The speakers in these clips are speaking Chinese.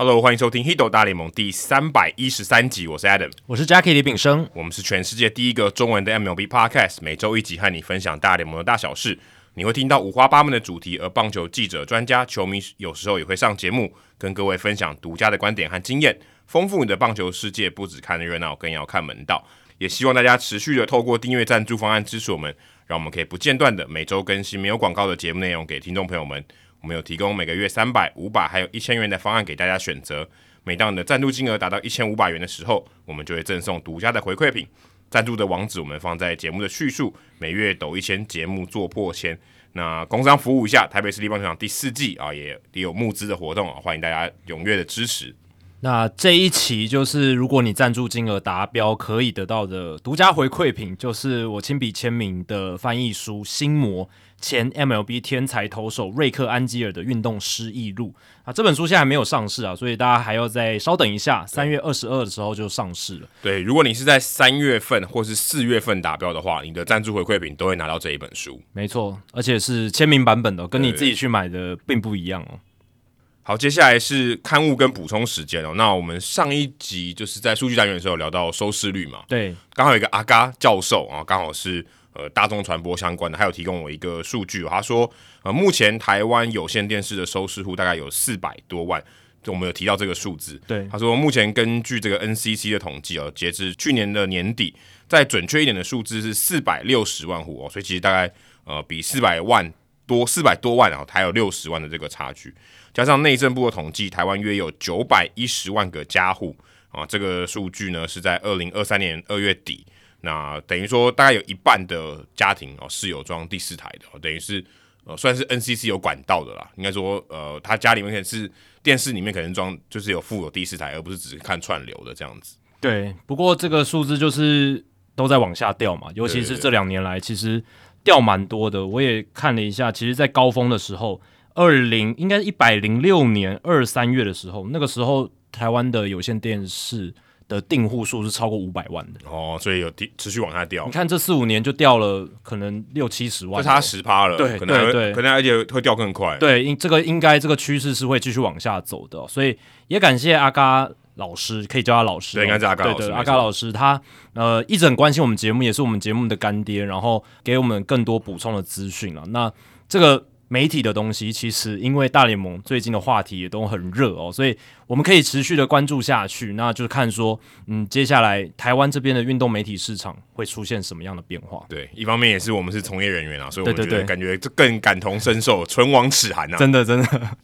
Hello，欢迎收听《h i d o 大联盟》第三百一十三集，我是 Adam，我是 Jackie 李炳生，我们是全世界第一个中文的 MLB Podcast，每周一集和你分享大联盟的大小事。你会听到五花八门的主题，而棒球记者、专家、球迷有时候也会上节目，跟各位分享独家的观点和经验，丰富你的棒球世界。不只看热闹，更要看门道。也希望大家持续的透过订阅赞助方案支持我们，让我们可以不间断的每周更新没有广告的节目内容给听众朋友们。我们有提供每个月三百、五百还有一千元的方案给大家选择。每当你的赞助金额达到一千五百元的时候，我们就会赠送独家的回馈品。赞助的网址我们放在节目的叙述。每月抖一千，节目做破千。那工商服务一下，台北市立棒球场第四季啊，也也有募资的活动啊，欢迎大家踊跃的支持。那这一期就是如果你赞助金额达标，可以得到的独家回馈品，就是我亲笔签名的翻译书《心魔》。前 MLB 天才投手瑞克安吉尔的运动失忆录啊，这本书现在还没有上市啊，所以大家还要再稍等一下，三月二十二的时候就上市了。对，如果你是在三月份或是四月份达标的话，你的赞助回馈品都会拿到这一本书。没错，而且是签名版本的，跟你自己去买的并不一样哦。好，接下来是刊物跟补充时间哦。那我们上一集就是在数据单元的时候聊到收视率嘛，对，刚好有一个阿嘎教授啊，刚好是。呃，大众传播相关的，还有提供我一个数据，他说，呃，目前台湾有线电视的收视户大概有四百多万，就我们有提到这个数字。对，他说，目前根据这个 NCC 的统计哦，截至去年的年底，再准确一点的数字是四百六十万户哦，所以其实大概呃比四百万多四百多万啊，还有六十万的这个差距，加上内政部的统计，台湾约有九百一十万个家户啊，这个数据呢是在二零二三年二月底。那等于说，大概有一半的家庭哦是有装第四台的，等于是呃算是 NCC 有管道的啦。应该说，呃，他家里面可能是电视里面可能装就是有附有第四台，而不是只是看串流的这样子。对，不过这个数字就是都在往下掉嘛，尤其是这两年来，其实掉蛮多的。我也看了一下，其实，在高峰的时候，二零应该一百零六年二三月的时候，那个时候台湾的有线电视。的订户数是超过五百万的哦，所以有持续往下掉。你看这四五年就掉了，可能六七十万，就差十趴了。对对对，可能而且会掉更快。对，应这个应该这个趋势是会继续往下走的，所以也感谢阿嘎老师，可以叫他老师。对，应该是阿嘎老师。阿嘎老师他呃一直很关心我们节目，也是我们节目的干爹，然后给我们更多补充的资讯了。那这个。媒体的东西，其实因为大联盟最近的话题也都很热哦，所以我们可以持续的关注下去。那就是看说，嗯，接下来台湾这边的运动媒体市场会出现什么样的变化？对，一方面也是我们是从业人员啊，所以我觉得感觉这更感同身受，唇亡齿寒啊！真的，真的。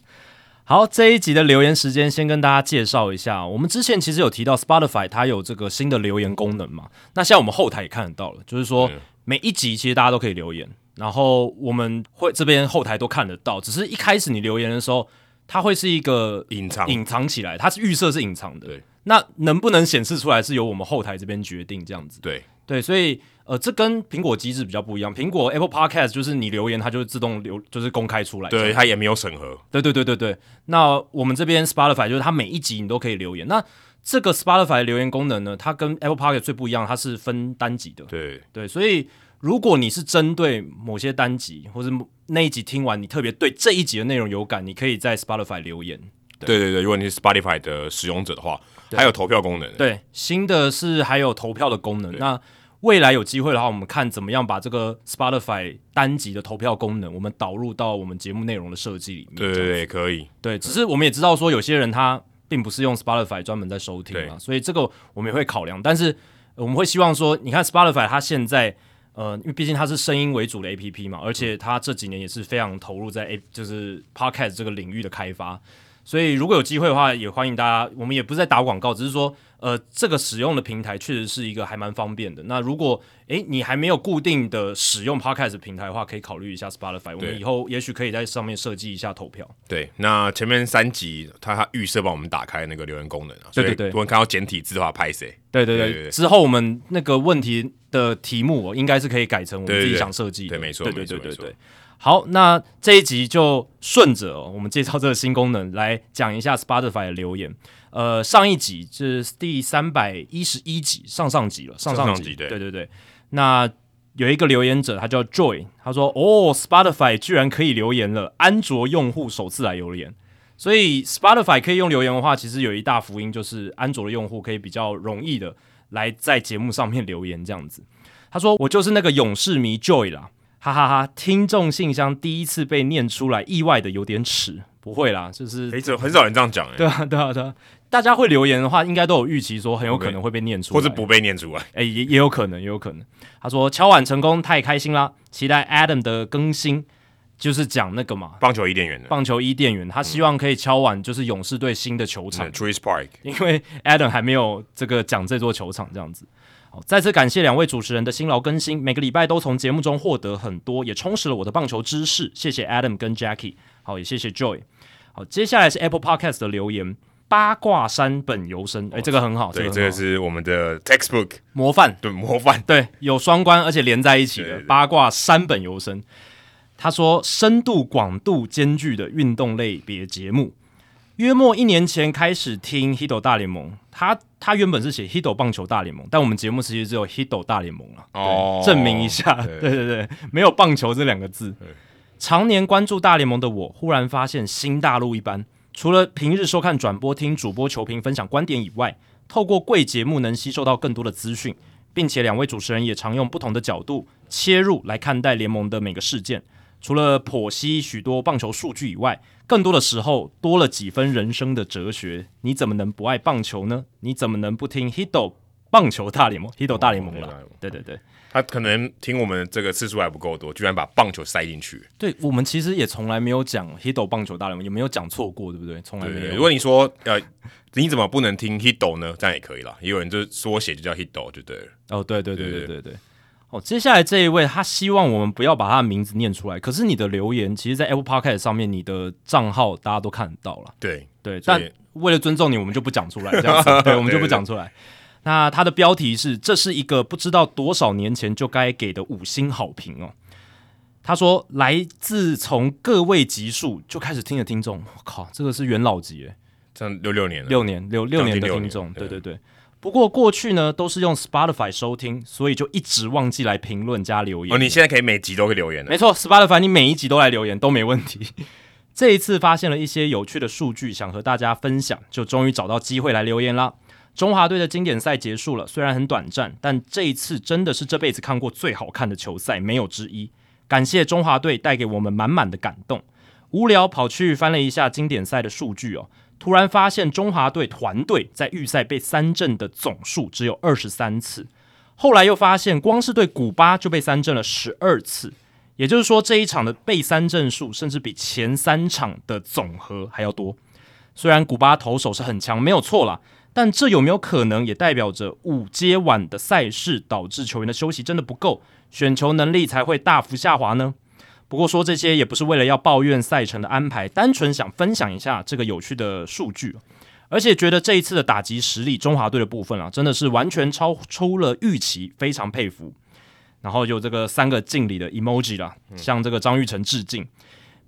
好，这一集的留言时间，先跟大家介绍一下。我们之前其实有提到 Spotify 它有这个新的留言功能嘛？那现在我们后台也看得到了，就是说每一集其实大家都可以留言。然后我们会这边后台都看得到，只是一开始你留言的时候，它会是一个隐藏隐藏起来，它是预设是隐藏的。对，那能不能显示出来是由我们后台这边决定这样子。对对，所以呃，这跟苹果机制比较不一样。苹果 Apple Podcast 就是你留言，它就会自动留，就是公开出来。对，它也没有审核。对对对对对。那我们这边 Spotify 就是它每一集你都可以留言。那这个 Spotify 留言功能呢，它跟 Apple Podcast 最不一样，它是分单集的。对对，所以。如果你是针对某些单集，或者那一集听完你特别对这一集的内容有感，你可以在 Spotify 留言。对对对，如果你是 Spotify 的使用者的话，还有投票功能。对，新的是还有投票的功能。那未来有机会的话，我们看怎么样把这个 Spotify 单集的投票功能，我们导入到我们节目内容的设计里面。对对对，可以。对，只是我们也知道说，有些人他并不是用 Spotify 专门在收听嘛，所以这个我们也会考量。但是我们会希望说，你看 Spotify 它现在。呃，因为毕竟它是声音为主的 A P P 嘛，而且它这几年也是非常投入在 A 就是 Podcast 这个领域的开发，所以如果有机会的话，也欢迎大家。我们也不是在打广告，只是说，呃，这个使用的平台确实是一个还蛮方便的。那如果诶你还没有固定的使用 Podcast 平台的话，可以考虑一下 Spotify。我们以后也许可以在上面设计一下投票。对，那前面三集它预设帮我们打开那个留言功能啊，对对对，我们看到简体字的话拍谁？对对对，之后我们那个问题。的题目应该是可以改成我们自己想设计的，对，没错，对对对对对。好，那这一集就顺着我们介绍这个新功能来讲一下 Spotify 的留言。呃，上一集是第三百一十一集，上上集了，上上集，对对对。那有一个留言者，他叫 Joy，他说：“哦，Spotify 居然可以留言了，安卓用户首次来留言。”所以 Spotify 可以用留言的话，其实有一大福音就是安卓的用户可以比较容易的来在节目上面留言这样子。他说：“我就是那个勇士迷 Joy 啦，哈哈哈！听众信箱第一次被念出来，意外的有点耻。不会啦，就是很少很少人这样讲哎。对啊，对啊，对啊。大家会留言的话，应该都有预期说很有可能会被念出来，或者不被念出来。哎，也也有可能，也有可能。他说敲碗成功，太开心啦！期待 Adam 的更新。”就是讲那个嘛，棒球伊甸园的。棒球伊甸园，他希望可以敲完就是勇士队新的球场。Trees Park，因为 Adam 还没有这个讲这座球场这样子。好，再次感谢两位主持人的辛劳更新，每个礼拜都从节目中获得很多，也充实了我的棒球知识。谢谢 Adam 跟 Jackie，好，也谢谢 Joy。好，接下来是 Apple Podcast 的留言，八卦山本由生，哎，这个很好，对，这个是我们的 textbook 模范，对，模范，对，有双关而且连在一起的八卦山本由生。他说：“深度广度兼具的运动类别节目，约莫一年前开始听《h i t o 大联盟》。他他原本是写《h i t o 棒球大联盟》，但我们节目其实只有《h i t o 大联盟》了。哦，证明一下，对 对对，没有棒球这两个字。常年关注大联盟的我，忽然发现新大陆一般，除了平日收看转播、听主播球评分享观点以外，透过贵节目能吸收到更多的资讯，并且两位主持人也常用不同的角度切入来看待联盟的每个事件。”除了剖析许多棒球数据以外，更多的时候多了几分人生的哲学。你怎么能不爱棒球呢？你怎么能不听 Hito 棒球大联盟？Hito 大联盟了，对对对，他可能听我们这个次数还不够多，居然把棒球塞进去。对我们其实也从来没有讲 Hito 棒球大联盟，也没有讲错过？对不对？从来没有。如果你说呃，你怎么不能听 Hito 呢？这样也可以了。也有人就缩写就叫 Hito 就对了。哦，对对对对对对。哦，接下来这一位，他希望我们不要把他的名字念出来。可是你的留言，其实，在 Apple Podcast 上面，你的账号大家都看得到了。对对，但为了尊重你，我们就不讲出来，这样子。对，我们就不讲出来。那他的标题是：这是一个不知道多少年前就该给的五星好评哦。他说，来自从各位级数就开始听的听众，我靠，这个是元老级诶，这样六六年，六年六六年的听众，对对对。不过过去呢，都是用 Spotify 收听，所以就一直忘记来评论加留言。哦，你现在可以每集都会留言没错，Spotify 你每一集都来留言都没问题。这一次发现了一些有趣的数据，想和大家分享，就终于找到机会来留言啦。中华队的经典赛结束了，虽然很短暂，但这一次真的是这辈子看过最好看的球赛，没有之一。感谢中华队带给我们满满的感动。无聊跑去翻了一下经典赛的数据哦。突然发现中华队团队在预赛被三振的总数只有二十三次，后来又发现光是对古巴就被三振了十二次，也就是说这一场的被三振数甚至比前三场的总和还要多。虽然古巴投手是很强，没有错啦，但这有没有可能也代表着五阶晚的赛事导致球员的休息真的不够，选球能力才会大幅下滑呢？不过说这些也不是为了要抱怨赛程的安排，单纯想分享一下这个有趣的数据，而且觉得这一次的打击实力，中华队的部分啊，真的是完全超出了预期，非常佩服。然后有这个三个敬礼的 emoji 啦，向这个张玉成致敬。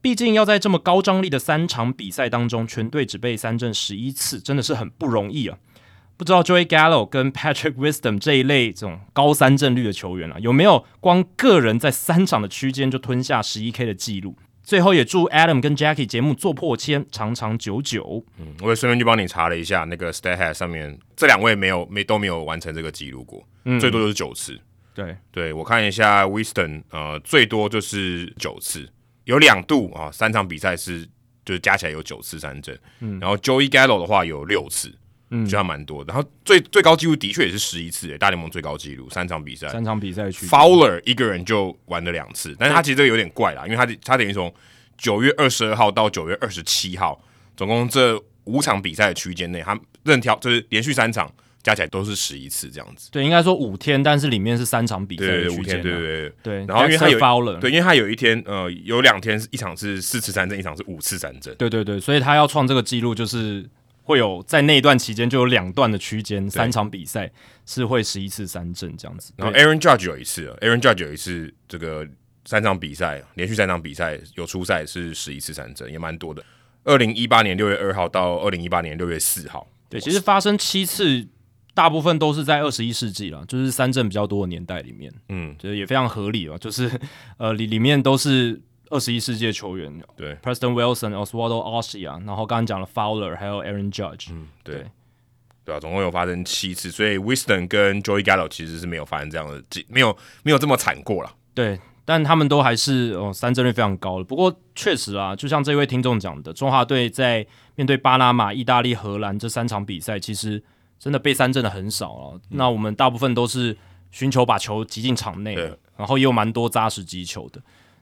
毕竟要在这么高张力的三场比赛当中，全队只被三振十一次，真的是很不容易啊。不知道 Joey Gallo 跟 Patrick Wisdom 这一类这种高三振率的球员啊，有没有光个人在三场的区间就吞下十一 K 的记录？最后也祝 Adam 跟 Jackie 节目做破千，长长久久。嗯，我也顺便去帮你查了一下，那个 StatHead 上面这两位没有没都没有完成这个记录过，最多就是九次。对对，我看一下 Wisdom，呃，最多就是九次，有两度啊，三场比赛是就是加起来有九次三振。嗯，然后 Joey Gallo 的话有六次。嗯，就还蛮多的。然后最最高纪录的确也是十一次，大联盟最高纪录三场比赛，三场比赛去 Fowler 一个人就玩了两次，但是他其实这个有点怪啦，因为他他等于从九月二十二号到九月二十七号，总共这五场比赛的区间内，他任挑就是连续三场加起来都是十一次这样子。对，应该说五天，但是里面是三场比赛的区间。对对对对。然后因为他有 Fowler，对，因为他有一天呃有两天一场是四次三振，一场是五次三振。对对对，所以他要创这个记录就是。会有在那一段期间就有两段的区间，三场比赛是会十一次三振这样子。然后 Aaron Judge 有一次，Aaron Judge 有一次这个三场比赛连续三场比赛有出赛是十一次三振，也蛮多的。二零一八年六月二号到二零一八年六月四号，对，其实发生七次，大部分都是在二十一世纪了，就是三振比较多的年代里面，嗯，就是也非常合理了，就是呃里里面都是。二十一世纪的球员，对，Preston Wilson、Oswaldo Ossia，然后刚刚讲了 Fowler，还有 Aaron Judge，嗯，对，对啊，总共有发生七次，所以 Wisdom 跟 Joey Gallo 其实是没有发生这样的，没有没有这么惨过了。对，但他们都还是哦三振率非常高的。不过确实啊，就像这位听众讲的，中华队在面对巴拿马、意大利、荷兰这三场比赛，其实真的被三振的很少啊。那我们大部分都是寻求把球击进场内，然后也有蛮多扎实击球的。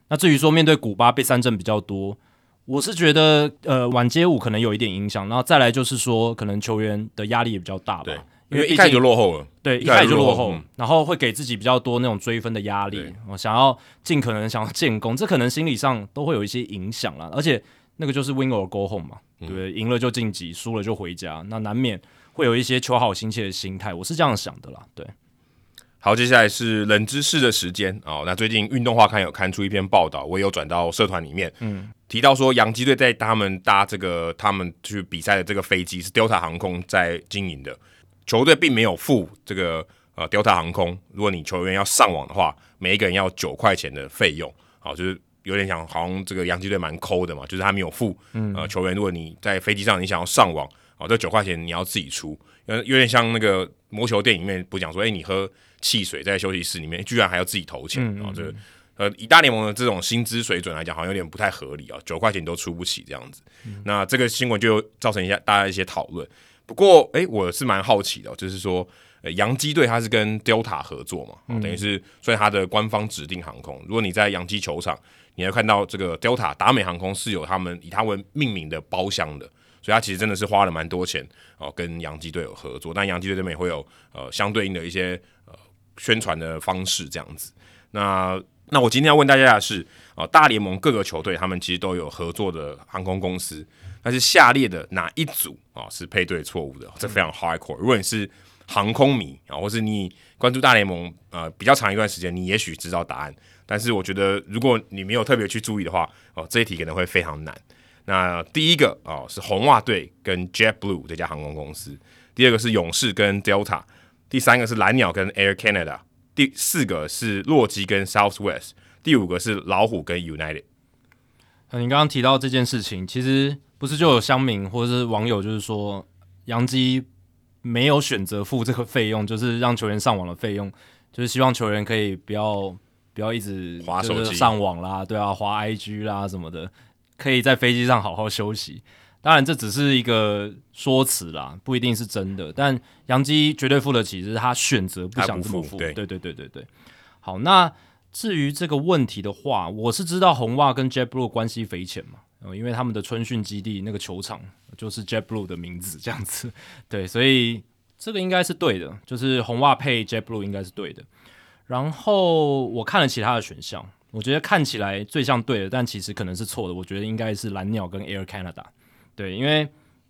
那至于说面对古巴被三振比较多，我是觉得呃晚街舞可能有一点影响，然后再来就是说可能球员的压力也比较大吧，因为一开始就落后了，对，一开始就落后，然后会给自己比较多那种追分的压力，我想要尽可能想要建功，这可能心理上都会有一些影响啦，而且那个就是 win or go home 嘛，对，赢了就晋级，输了就回家，那难免会有一些求好心切的心态，我是这样想的啦，对。好，接下来是冷知识的时间哦。那最近运动画刊有刊出一篇报道，我也有转到社团里面，嗯，提到说洋基队在他们搭这个他们去比赛的这个飞机是 Delta 航空在经营的，球队并没有付这个呃 Delta 航空，如果你球员要上网的话，每一个人要九块钱的费用，好，就是有点像好像这个洋基队蛮抠的嘛，就是他没有付，呃，球员如果你在飞机上你想要上网，哦，这九块钱你要自己出，有，有点像那个魔球电影里面不讲说，哎，你喝。汽水在休息室里面，居然还要自己投钱啊！这呃，以大联盟的这种薪资水准来讲，好像有点不太合理啊，九块钱都出不起这样子。那这个新闻就造成一下大家一些讨论。不过，哎，我是蛮好奇的，就是说，呃，洋基队它是跟 Delta 合作嘛，等于是所以它的官方指定航空。如果你在洋基球场，你会看到这个 Delta 达美航空是有他们以他为命名的包厢的，所以他其实真的是花了蛮多钱哦，跟洋基队有合作。但洋基队这边也会有呃相对应的一些。宣传的方式这样子，那那我今天要问大家的是啊，大联盟各个球队他们其实都有合作的航空公司，但是下列的哪一组啊是配对错误的？这非常 hardcore。如果你是航空迷啊，或是你关注大联盟呃比较长一段时间，你也许知道答案。但是我觉得如果你没有特别去注意的话，哦，这一题可能会非常难。那第一个啊是红袜队跟 JetBlue 这家航空公司，第二个是勇士跟 Delta。第三个是蓝鸟跟 Air Canada，第四个是洛基跟 Southwest，第五个是老虎跟 United。你刚刚提到这件事情，其实不是就有乡民或者是网友就是说，杨基没有选择付这个费用，就是让球员上网的费用，就是希望球员可以不要不要一直滑手机上网啦，对啊，滑 IG 啦什么的，可以在飞机上好好休息。当然，这只是一个说辞啦，不一定是真的。但杨基绝对付得起，是他选择不想这么付。对对对对对对。好，那至于这个问题的话，我是知道红袜跟 JetBlue 关系匪浅嘛，因为他们的春训基地那个球场就是 JetBlue 的名字这样子。对，所以这个应该是对的，就是红袜配 JetBlue 应该是对的。然后我看了其他的选项，我觉得看起来最像对的，但其实可能是错的。我觉得应该是蓝鸟跟 Air Canada。对，因为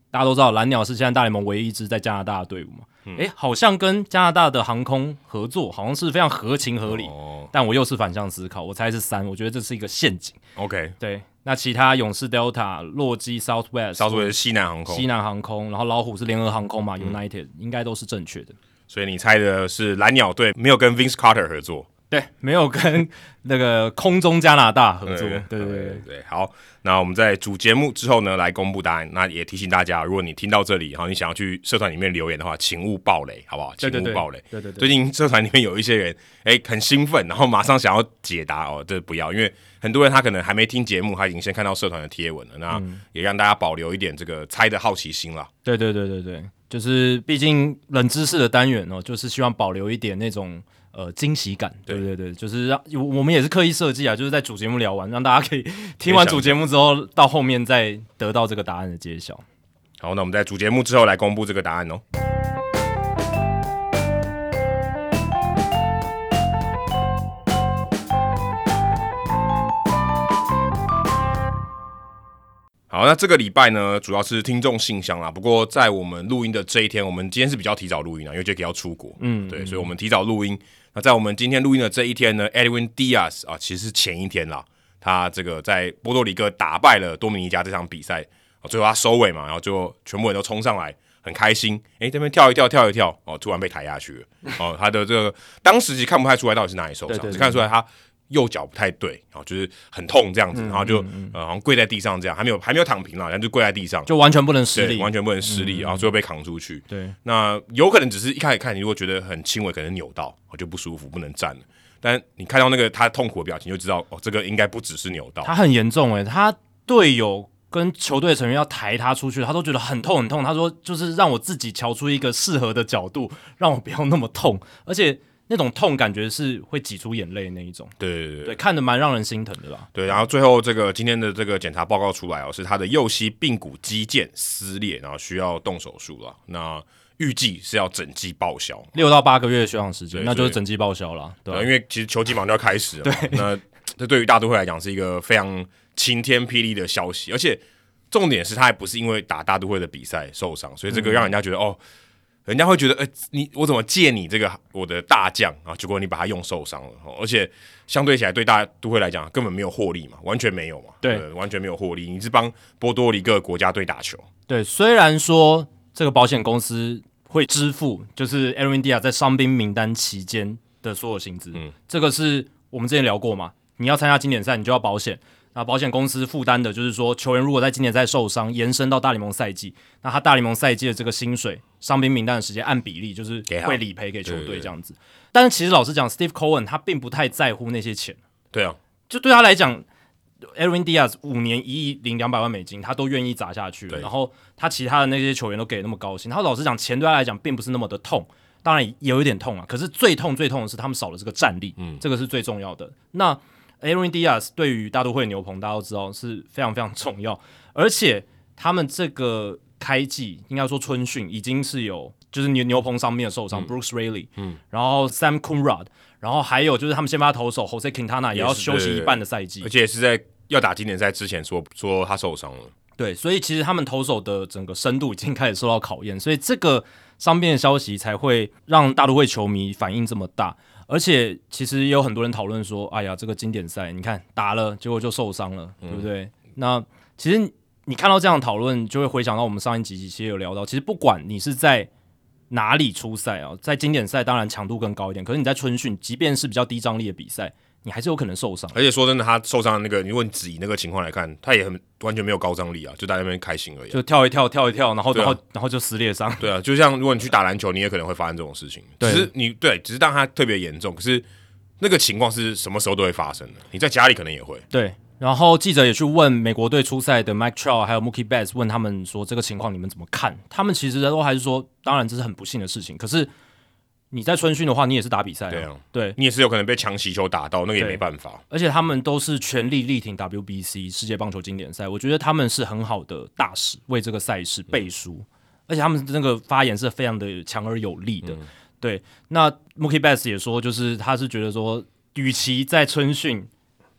大家都知道蓝鸟是现在大联盟唯一一支在加拿大的队伍嘛，哎，好像跟加拿大的航空合作，好像是非常合情合理。但我又是反向思考，我猜是三，我觉得这是一个陷阱。OK，对，那其他勇士 Delta、洛基 Southwest，Southwest 西南航空，西南航空，然后老虎是联合航空嘛，United 应该都是正确的。所以你猜的是蓝鸟队没有跟 Vince Carter 合作。对，没有跟那个空中加拿大合作。对对对对，好，那我们在主节目之后呢，来公布答案。那也提醒大家，如果你听到这里，好，你想要去社团里面留言的话，请勿暴雷，好不好？请勿暴雷。对对对。最近社团里面有一些人，哎，很兴奋，然后马上想要解答哦，这不要，因为很多人他可能还没听节目，他已经先看到社团的贴文了。那也让大家保留一点这个猜的好奇心了。对对对对对，就是毕竟冷知识的单元哦，就是希望保留一点那种。呃，惊喜感，对对对，就是让我们也是刻意设计啊，就是在主节目聊完，让大家可以听完主节目之后，到后面再得到这个答案的揭晓。好，那我们在主节目之后来公布这个答案哦。好，那这个礼拜呢，主要是听众信箱啦。不过在我们录音的这一天，我们今天是比较提早录音啊，因为 Jacky 要出国，嗯，对，所以我们提早录音。那在我们今天录音的这一天呢，Edwin Diaz 啊，其实是前一天啦，他这个在波多黎各打败了多米尼加这场比赛，最后他收尾嘛，然后就全部人都冲上来，很开心，诶，这边跳一跳，跳一跳，哦，突然被抬下去了，哦，他的这个当时其实看不太出来到底是哪里受伤，只看出来他右脚不太对，然后就是很痛这样子，然后就呃好像跪在地上这样，还没有还没有躺平了，然后就跪在地上，就完全不能施力，完全不能施力，然后最后被扛出去。对，那有可能只是一开始看，你如果觉得很轻微，可能扭到，我就不舒服，不能站了。但你看到那个他痛苦的表情，就知道哦，这个应该不只是扭到，他很严重诶，他队友跟球队成员要抬他出去，他都觉得很痛很痛。他说就是让我自己瞧出一个适合的角度，让我不要那么痛，而且。那种痛感觉是会挤出眼泪那一种，对对对，看着蛮让人心疼的啦。对，然后最后这个今天的这个检查报告出来哦，是他的右膝髌骨肌腱撕裂，然后需要动手术了。那预计是要整季报销，六到八个月的休养时间，那就是整季报销了。对，因为其实球季马上就要开始了，对，那这对于大都会来讲是一个非常晴天霹雳的消息，而且重点是他还不是因为打大都会的比赛受伤，所以这个让人家觉得哦。人家会觉得，哎，你我怎么借你这个我的大将啊？结果你把他用受伤了，而且相对起来对大都会来讲根本没有获利嘛，完全没有嘛，对，完全没有获利。你是帮波多黎各国家队打球，对。虽然说这个保险公司会支付，就是 a r i n d i a 在伤兵名单期间的所有薪资，嗯，这个是我们之前聊过嘛？你要参加经典赛，你就要保险。那保险公司负担的就是说，球员如果在今年赛受伤，延伸到大联盟赛季，那他大联盟赛季的这个薪水、伤兵名单的时间按比例就是会理赔给球队这样子。但是其实老实讲，Steve Cohen 他并不太在乎那些钱。对啊，就对他来讲，Aaron Diaz 五年一亿零两百万美金，他都愿意砸下去。然后他其他的那些球员都给那么高薪，他老实讲，钱对他来讲并不是那么的痛，当然也有一点痛啊。可是最痛最痛的是他们少了这个战力，嗯，这个是最重要的。那 Aaron Diaz 对于大都会牛棚，大家都知道是非常非常重要，而且他们这个开季应该说春训已经是有，就是牛牛棚上面的受伤，Bruce Raley，嗯，然后 Sam Coonrod，然后还有就是他们先发投手 Jose Quintana 也要休息一半的赛季，而且是在要打经典赛之前说说他受伤了，对，所以其实他们投手的整个深度已经开始受到考验，所以这个伤病的消息才会让大都会球迷反应这么大。而且其实也有很多人讨论说，哎呀，这个经典赛你看打了，结果就受伤了，对不对？那其实你看到这样讨论，就会回想到我们上一集其实有聊到，其实不管你是在哪里出赛啊，在经典赛当然强度更高一点，可是你在春训，即便是比较低张力的比赛。你还是有可能受伤，而且说真的，他受伤的那个，如果你只以那个情况来看，他也很完全没有高张力啊，就在那边开心而已，就跳一跳，跳一跳，然后然后然后就撕裂伤。对啊，就像如果你去打篮球，你也可能会发生这种事情。只是你对，只是当他特别严重，可是那个情况是什么时候都会发生的。你在家里可能也会。对，然后记者也去问美国队出赛的 Mike Trout 还有 Mookie Betts，问他们说这个情况你们怎么看？他们其实都还是说，当然这是很不幸的事情，可是。你在春训的话，你也是打比赛，对啊，对你也是有可能被强袭球打到，那个也没办法。而且他们都是全力力挺 WBC 世界棒球经典赛，我觉得他们是很好的大使，为这个赛事背书。而且他们那个发言是非常的强而有力的。对，那 Mookie Betts 也说，就是他是觉得说，与其在春训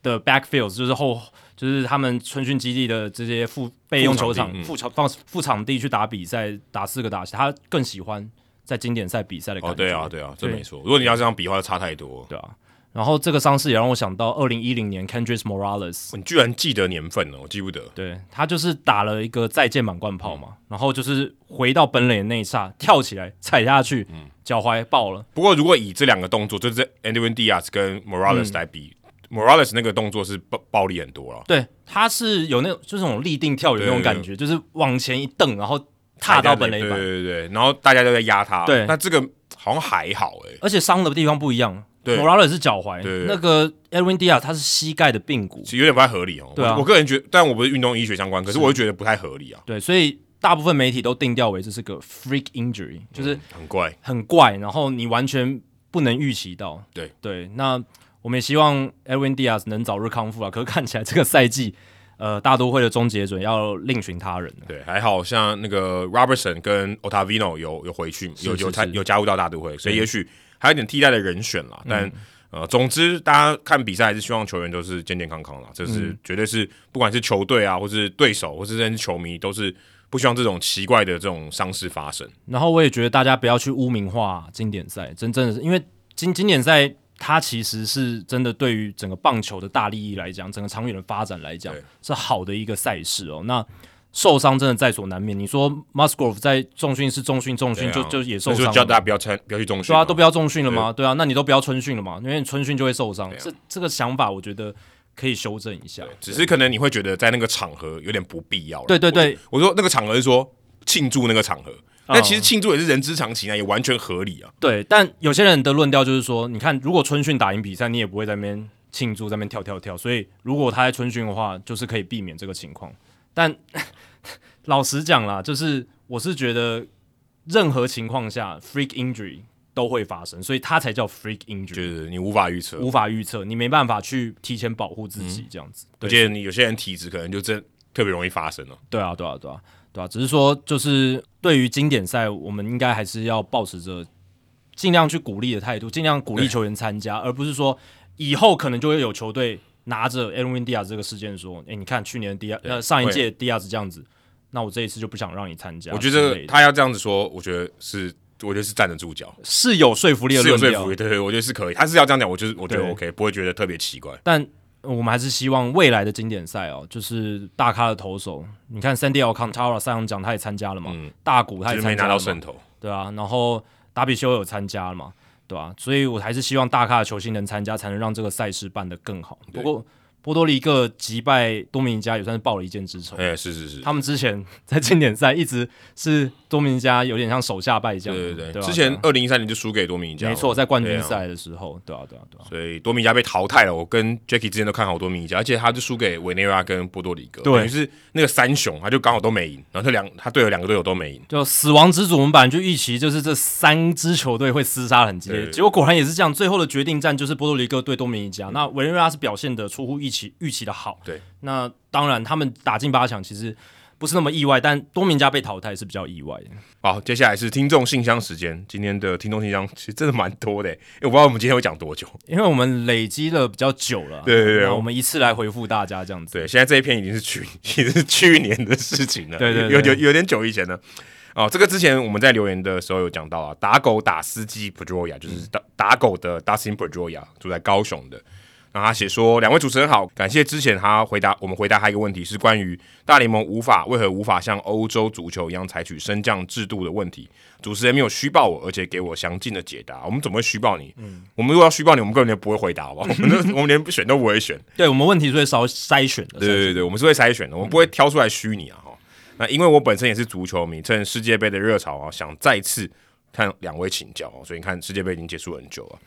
的 backfield，就是后，就是他们春训基地的这些副备用球场、副场放副场地去打比赛，打四个打他更喜欢。在经典赛比赛的感觉，对啊，对啊，这没错。如果你要这样比的话，差太多，对啊。然后这个伤势也让我想到二零一零年 Kendrick Morales，你居然记得年份哦？我记不得。对他就是打了一个再见满贯炮嘛，然后就是回到本垒那一刹跳起来踩下去，脚踝爆了。不过如果以这两个动作，就是 Andy Diaz 跟 Morales 来比，Morales 那个动作是暴暴力很多了。对，他是有那种就是那种立定跳远那种感觉，就是往前一蹬，然后。踏到本垒板，对对对，然后大家都在压他。对，那这个好像还好哎，而且伤的地方不一样。对，Morales 是脚踝，那个 Edwin Diaz 他是膝盖的髌骨，其实有点不太合理哦。对啊，我个人觉得，但我不是运动医学相关，可是我就觉得不太合理啊。对，所以大部分媒体都定调为这是个 freak injury，就是很怪，很怪，然后你完全不能预期到。对对，那我们也希望 Edwin Diaz 能早日康复啊。可是看起来这个赛季。呃，大都会的终结者要另寻他人。对，还好像那个 Robertson 跟 Otavino 有有回去，有有参有加入到大都会，所以也许还有点替代的人选啦。但呃，总之大家看比赛还是希望球员都是健健康康啦，这是绝对是不管是球队啊，或是对手，或是这些球迷，都是不希望这种奇怪的这种伤势发生。然后我也觉得大家不要去污名化经典赛，真正的是因为经经典赛。它其实是真的，对于整个棒球的大利益来讲，整个长远的发展来讲，是好的一个赛事哦。那受伤真的在所难免。你说 Musgrove 在重训是重训重训就就也受伤，就叫大家不要参不要去重训，对啊，都不要重训了吗？对啊，那你都不要春训了吗，因为春训就会受伤。这这个想法我觉得可以修正一下，只是可能你会觉得在那个场合有点不必要。对对对，我说那个场合是说庆祝那个场合。那其实庆祝也是人之常情啊，也完全合理啊。对，但有些人的论调就是说，你看，如果春训打赢比赛，你也不会在那边庆祝，在那边跳跳跳。所以，如果他在春训的话，就是可以避免这个情况。但 老实讲啦，就是我是觉得任何情况下，freak injury 都会发生，所以它才叫 freak injury，就是你无法预测，无法预测，你没办法去提前保护自己这样子。而且你有些人体质可能就真特别容易发生了。对啊，对啊，对啊。对吧？只是说，就是对于经典赛，我们应该还是要保持着尽量去鼓励的态度，尽量鼓励球员参加，而不是说以后可能就会有球队拿着 a l v i n Diaz 这个事件说：“哎，你看去年 Diaz，呃，上一届 Diaz 这样子，那我这一次就不想让你参加。”我觉得他要这样子说，我觉得是，我觉得是站得住脚，是有说服力的，是有说服力。对对，我觉得是可以。他是要这样讲，我就是我觉得 OK，不会觉得特别奇怪。但我们还是希望未来的经典赛哦，就是大咖的投手，你看 Sandy Alcantara 赛扬奖他也参加了嘛，大谷他也参加拿到胜投，对啊，然后达比修有参加了嘛，对吧？所以我还是希望大咖的球星能参加，才能让这个赛事办得更好。不过。波多黎各击败多米尼加也算是报了一箭之仇。哎，是是是，他们之前 在经典赛一直是多米尼加有点像手下败将。对对对，之前二零一三年就输给多米尼加。没错，在冠军赛的时候，对啊对啊对啊。所以多米尼加被淘汰了。我跟 Jacky 之前都看好多米尼加，而且他就输给委内瑞拉跟波多黎各，等于是那个三雄，他就刚好都没赢。然后这两他队友两个队友都没赢，就死亡之组，我们本来就预期就是这三支球队会厮杀很激烈，结果果然也是这样。最后的决定战就是波多黎各对多米尼加，那委内瑞拉是表现的出乎预期预期的好。对，那当然，他们打进八强其实不是那么意外，但多名家被淘汰是比较意外的。好，接下来是听众信箱时间。今天的听众信箱其实真的蛮多的，因为我不知道我们今天会讲多久，因为我们累积了比较久了。对对对，我们一次来回复大家这样子。对，现在这一篇已经是去已经是去年的事情了，对对，有有有点久以前了。哦，这个之前我们在留言的时候有讲到啊，打狗打司机 p e d r o y a 就是打打狗的 Dustin p e d r o y a 住在高雄的。然后他写说：“两位主持人好，感谢之前他回答我们回答他一个问题，是关于大联盟无法为何无法像欧洲足球一样采取升降制度的问题。主持人没有虚报我，而且给我详尽的解答。我们怎么会虚报你？嗯，我们如果要虚报你，我们根本就不会回答，好不好？我们我们连选都不会选。对我们问题是会稍筛选的。对对对，我们是会筛选的，我们不会挑出来虚你啊。哈，那因为我本身也是足球迷，趁世界杯的热潮啊，想再次看两位请教所以你看世界杯已经结束很久了。”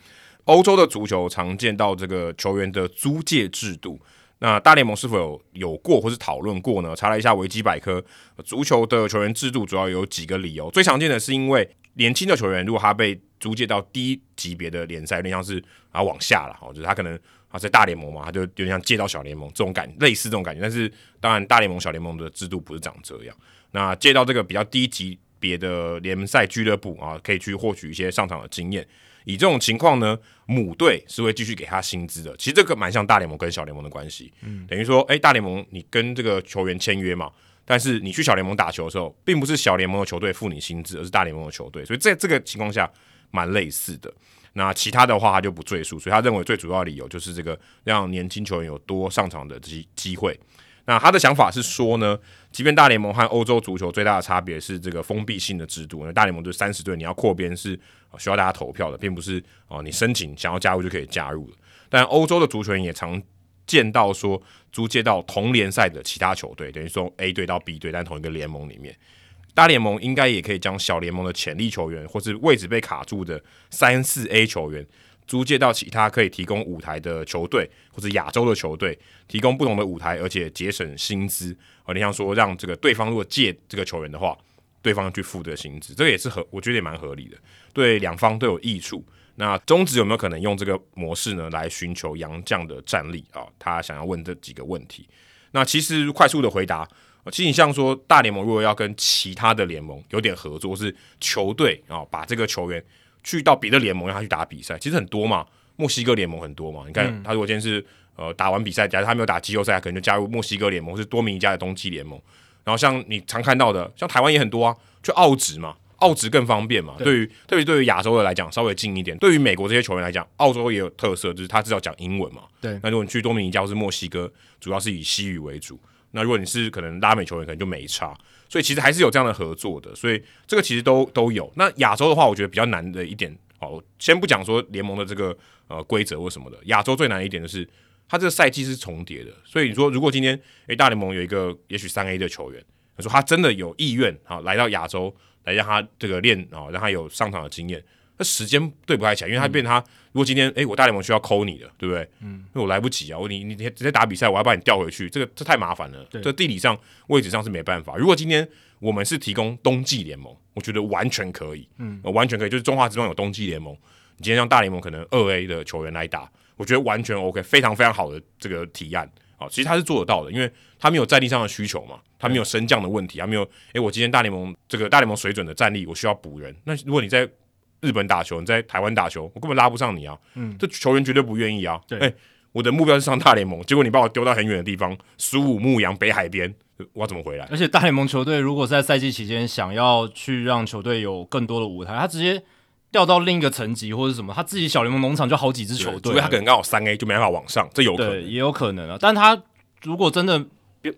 欧洲的足球常见到这个球员的租借制度，那大联盟是否有有过或是讨论过呢？查了一下维基百科，足球的球员制度主要有几个理由。最常见的是因为年轻的球员如果他被租借到低级别的联赛，有点像是啊往下了，哦，就是他可能啊在大联盟嘛，他就有点像借到小联盟这种感，类似这种感觉。但是当然大联盟小联盟的制度不是长这样，那借到这个比较低级别的联赛俱乐部啊，可以去获取一些上场的经验。以这种情况呢，母队是会继续给他薪资的。其实这个蛮像大联盟跟小联盟的关系，嗯，等于说，哎，大联盟你跟这个球员签约嘛，但是你去小联盟打球的时候，并不是小联盟的球队付你薪资，而是大联盟的球队，所以在这个情况下蛮类似的。那其他的话他就不赘述，所以他认为最主要理由就是这个让年轻球员有多上场的机机会。那他的想法是说呢，即便大联盟和欧洲足球最大的差别是这个封闭性的制度，因为大联盟就三十队，你要扩编是需要大家投票的，并不是哦你申请想要加入就可以加入。但欧洲的足球员也常见到说租借到同联赛的其他球队，等于说 A 队到 B 队，但同一个联盟里面，大联盟应该也可以将小联盟的潜力球员或是位置被卡住的三四 A 球员。租借到其他可以提供舞台的球队或者亚洲的球队，提供不同的舞台，而且节省薪资。啊，你像说让这个对方如果借这个球员的话，对方去付这个薪资，这个也是合，我觉得也蛮合理的，对两方都有益处。那中职有没有可能用这个模式呢，来寻求杨将的战力啊？他想要问这几个问题。那其实快速的回答，其实你像说大联盟如果要跟其他的联盟有点合作，是球队啊，把这个球员。去到别的联盟让他去打比赛，其实很多嘛。墨西哥联盟很多嘛。你看他如果今天是呃打完比赛，假如他没有打季后赛，可能就加入墨西哥联盟，是多米尼加的冬季联盟。然后像你常看到的，像台湾也很多啊，去澳职嘛，澳职更方便嘛。对于特别对于亚洲的来讲，稍微近一点。对于美国这些球员来讲，澳洲也有特色，就是他至少讲英文嘛。对。那如果你去多米尼加或是墨西哥，主要是以西语为主。那如果你是可能拉美球员，可能就没差。所以其实还是有这样的合作的，所以这个其实都都有。那亚洲的话，我觉得比较难的一点，哦，先不讲说联盟的这个呃规则或什么的，亚洲最难一点的是，它这个赛季是重叠的。所以你说，如果今天诶大联盟有一个也许三 A 的球员，他说他真的有意愿啊来到亚洲来让他这个练啊，让他有上场的经验。那时间对不太起来，因为他变他如果今天哎我大联盟需要抠你的，对不对？嗯，因为我来不及啊，我你你直接打比赛，我要把你调回去，这个这太麻烦了。这地理上位置上是没办法。如果今天我们是提供冬季联盟，我觉得完全可以，嗯，完全可以，就是中华之中有冬季联盟，你今天让大联盟可能二 A 的球员来打，我觉得完全 OK，非常非常好的这个提案。啊，其实他是做得到的，因为他没有战力上的需求嘛，他没有升降的问题，他没有哎我今天大联盟这个大联盟水准的战力，我需要补人。那如果你在日本打球，你在台湾打球，我根本拉不上你啊！嗯，这球员绝对不愿意啊。对，哎，我的目标是上大联盟，结果你把我丢到很远的地方，苏武牧羊北海边，我要怎么回来？而且大联盟球队如果在赛季期间想要去让球队有更多的舞台，他直接调到另一个层级或者什么，他自己小联盟农场就好几支球队，所以他可能刚好三 A 就没办法往上，这有可能，也有可能啊。但他如果真的。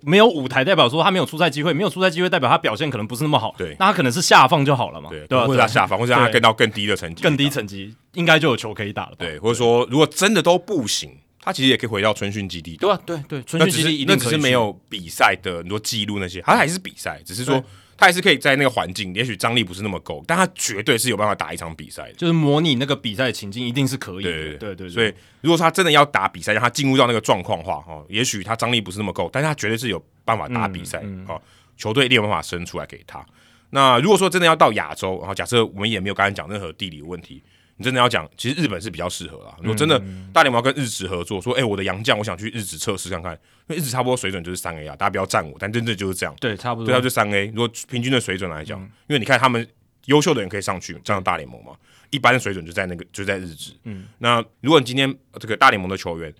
没有舞台代表说他没有出赛机会，没有出赛机会代表他表现可能不是那么好。对，那他可能是下放就好了嘛？对，对，或者他下放，或者让他跟到更低的成绩，更低成绩应该就有球可以打了。对，或者说如果真的都不行，他其实也可以回到春训基地。对啊，对对，春训基地一定只是没有比赛的很多记录那些，他还是比赛，只是说。他还是可以在那个环境，也许张力不是那么够，但他绝对是有办法打一场比赛的。就是模拟那个比赛的情境，一定是可以。对对对对。所以，如果他真的要打比赛，让他进入到那个状况话，哦，也许他张力不是那么够，但是他绝对是有办法打比赛。好，球队一定有办法生出来给他。那如果说真的要到亚洲，然后假设我们也没有刚才讲任何地理问题。真的要讲，其实日本是比较适合啊。如果真的大联盟跟日职合作，说，哎，我的洋将，我想去日职测试看看，因为日职差不多水准就是三 A 啊，大家不要赞我，但真正就是这样。对，差不多。对，他就三 A。如果平均的水准来讲，因为你看他们优秀的人可以上去，这样大联盟嘛，一般的水准就在那个就在日职。嗯。那如果你今天这个大联盟的球员，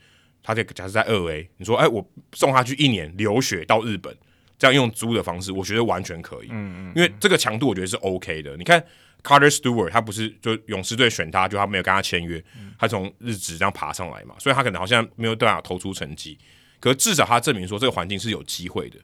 他这假设在二 A，你说，哎，我送他去一年留学到日本，这样用租的方式，我觉得完全可以。嗯嗯。因为这个强度，我觉得是 OK 的。你看。Carter Stewart，他不是就勇士队选他，就他没有跟他签约，他从日职这样爬上来嘛，所以他可能好像没有办法投出成绩，可是至少他证明说这个环境是有机会的。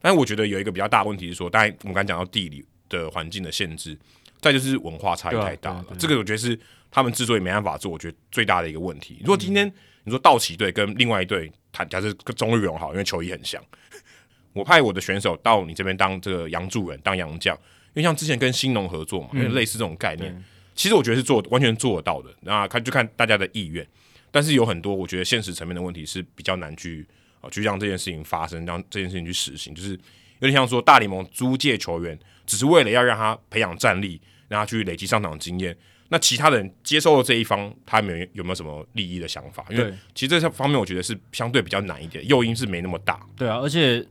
但是我觉得有一个比较大的问题是说，当然我们刚讲到地理的环境的限制，再就是文化差异太大了，这个我觉得是他们之所以没办法做，我觉得最大的一个问题。如果今天你说道奇队跟另外一队谈，假设跟中日勇好，因为球衣很像，我派我的选手到你这边当这个洋助人，当洋将。因为像之前跟新农合作嘛，因为类似这种概念，其实我觉得是做完全做得到的。那看就看大家的意愿，但是有很多我觉得现实层面的问题是比较难去啊，去让这件事情发生，让这件事情去实行。就是有点像说大联盟租借球员，只是为了要让他培养战力，让他去累积上场经验。那其他人接受了这一方，他们有没有什么利益的想法？因为其实这方面我觉得是相对比较难一点，诱因是没那么大。对啊，而且。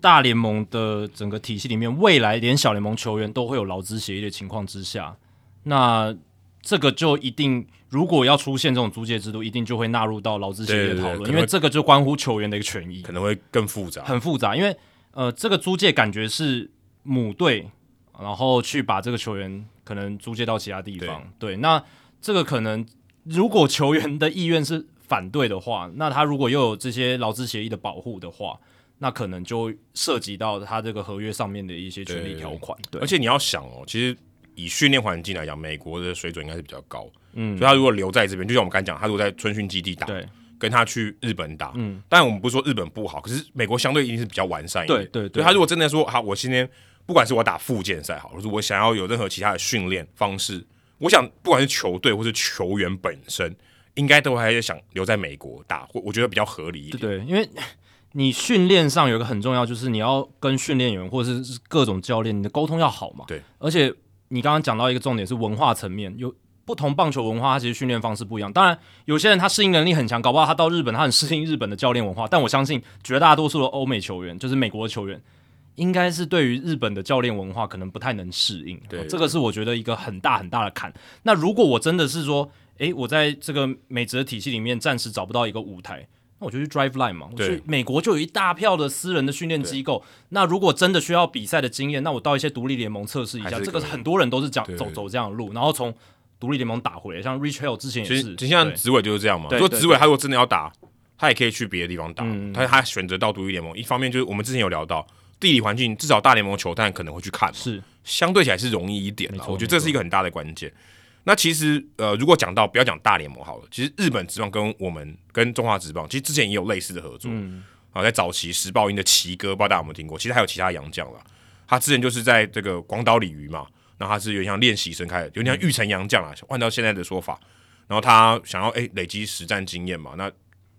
大联盟的整个体系里面，未来连小联盟球员都会有劳资协议的情况之下，那这个就一定，如果要出现这种租借制度，一定就会纳入到劳资协议的讨论，因为这个就关乎球员的一个权益，可能会更复杂，很复杂。因为呃，这个租借感觉是母队，然后去把这个球员可能租借到其他地方，对，那这个可能如果球员的意愿是反对的话，那他如果又有这些劳资协议的保护的话。那可能就涉及到他这个合约上面的一些权利条款，对。而且你要想哦，其实以训练环境来讲，美国的水准应该是比较高，嗯。所以他如果留在这边，就像我们刚才讲，他如果在春训基地打，对，跟他去日本打，嗯。但我们不是说日本不好，可是美国相对一定是比较完善一点，对对对。他如果真的说，好，我今天不管是我打附件赛好，或者我想要有任何其他的训练方式，我想不管是球队或是球员本身，应该都还是想留在美国打，或我觉得比较合理一点，对，因为。你训练上有一个很重要，就是你要跟训练员或者是各种教练，你的沟通要好嘛。对。而且你刚刚讲到一个重点是文化层面，有不同棒球文化，它其实训练方式不一样。当然，有些人他适应能力很强，搞不好他到日本他很适应日本的教练文化。但我相信绝大多数的欧美球员，就是美国的球员，应该是对于日本的教练文化可能不太能适应。对。这个是我觉得一个很大很大的坎。那如果我真的是说，诶，我在这个美职的体系里面暂时找不到一个舞台。那我就去 Drive Line 嘛，我去美国就有一大票的私人的训练机构。那如果真的需要比赛的经验，那我到一些独立联盟测试一下。这个很多人都是讲走走这样的路，然后从独立联盟打回来。像 Rich Hill 之前也是，就像紫伟就是这样嘛。说紫伟他如果真的要打，他也可以去别的地方打。他他选择到独立联盟，一方面就是我们之前有聊到地理环境，至少大联盟球探可能会去看，是相对起来是容易一点的。我觉得这是一个很大的关键。那其实呃，如果讲到不要讲大联盟好了，其实日本职棒跟我们跟中华职棒，其实之前也有类似的合作。啊，在早期时报鹰的奇哥，不知道大家有没有听过？其实还有其他洋将了。他之前就是在这个广岛鲤鱼嘛，那他是有点像练习生开的，有点像玉成洋将啊。换到现在的说法，然后他想要诶累积实战经验嘛，那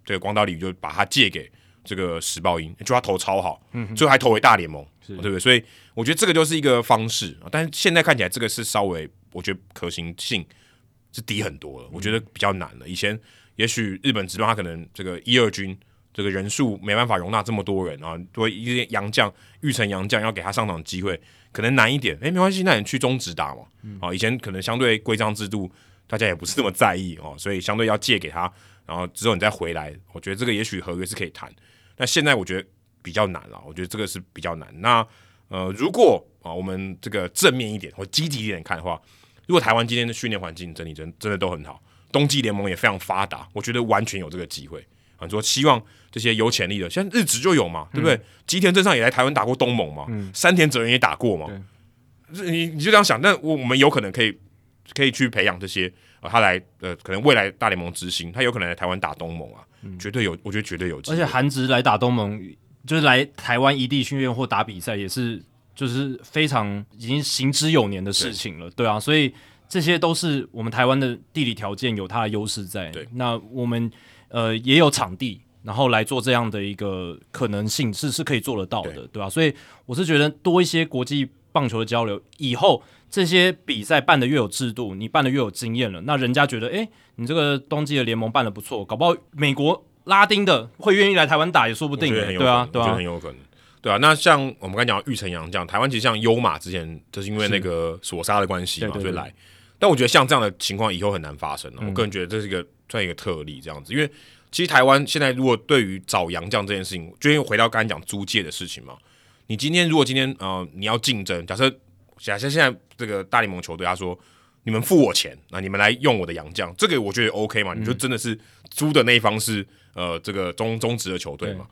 这个广岛鲤鱼就把他借给这个时报鹰，就他投超好，嗯最后还投回大联盟，对不对？所以我觉得这个就是一个方式啊。但是现在看起来这个是稍微，我觉得可行性是低很多了，我觉得比较难了。以前也许日本职棒他可能这个一二军。这个人数没办法容纳这么多人啊，作为一些洋将，玉成洋将要给他上场机会，可能难一点。诶，没关系，那你去中职打嘛。啊，以前可能相对规章制度，大家也不是这么在意哦，所以相对要借给他，然后之后你再回来，我觉得这个也许合约是可以谈。那现在我觉得比较难了，我觉得这个是比较难。那呃，如果啊，我们这个正面一点或积极一点看的话，如果台湾今天的训练环境整体真真的都很好，冬季联盟也非常发达，我觉得完全有这个机会。很多希望这些有潜力的，像日职就有嘛，对不对？吉田镇上也来台湾打过东盟嘛，山田哲人也打过嘛。你你就这样想，那我我们有可能可以可以去培养这些啊，他来呃，可能未来大联盟之星，他有可能来台湾打东盟啊，绝对有，我觉得绝对有。而且韩职来打东盟，就是来台湾异地训练或打比赛，也是就是非常已经行之有年的事情了，对啊，所以这些都是我们台湾的地理条件有它的优势在。对，那我们。呃，也有场地，然后来做这样的一个可能性是是可以做得到的，对吧？所以我是觉得多一些国际棒球的交流，以后这些比赛办的越有制度，你办的越有经验了，那人家觉得，哎，你这个冬季的联盟办的不错，搞不好美国拉丁的会愿意来台湾打也说不定，对啊，对啊，很有可能，对啊。那像我们刚讲玉成洋这样，台湾其实像优马之前就是因为那个索杀的关系嘛，所以来。但我觉得像这样的情况以后很难发生了。我个人觉得这是一个算一个特例这样子，因为其实台湾现在如果对于找洋将这件事情，就因为回到刚才讲租借的事情嘛。你今天如果今天呃你要竞争，假设假设现在这个大联盟球队他说你们付我钱，那你们来用我的洋将，这个我觉得 OK 嘛？你就真的是租的那一方是呃这个中中职的球队嘛？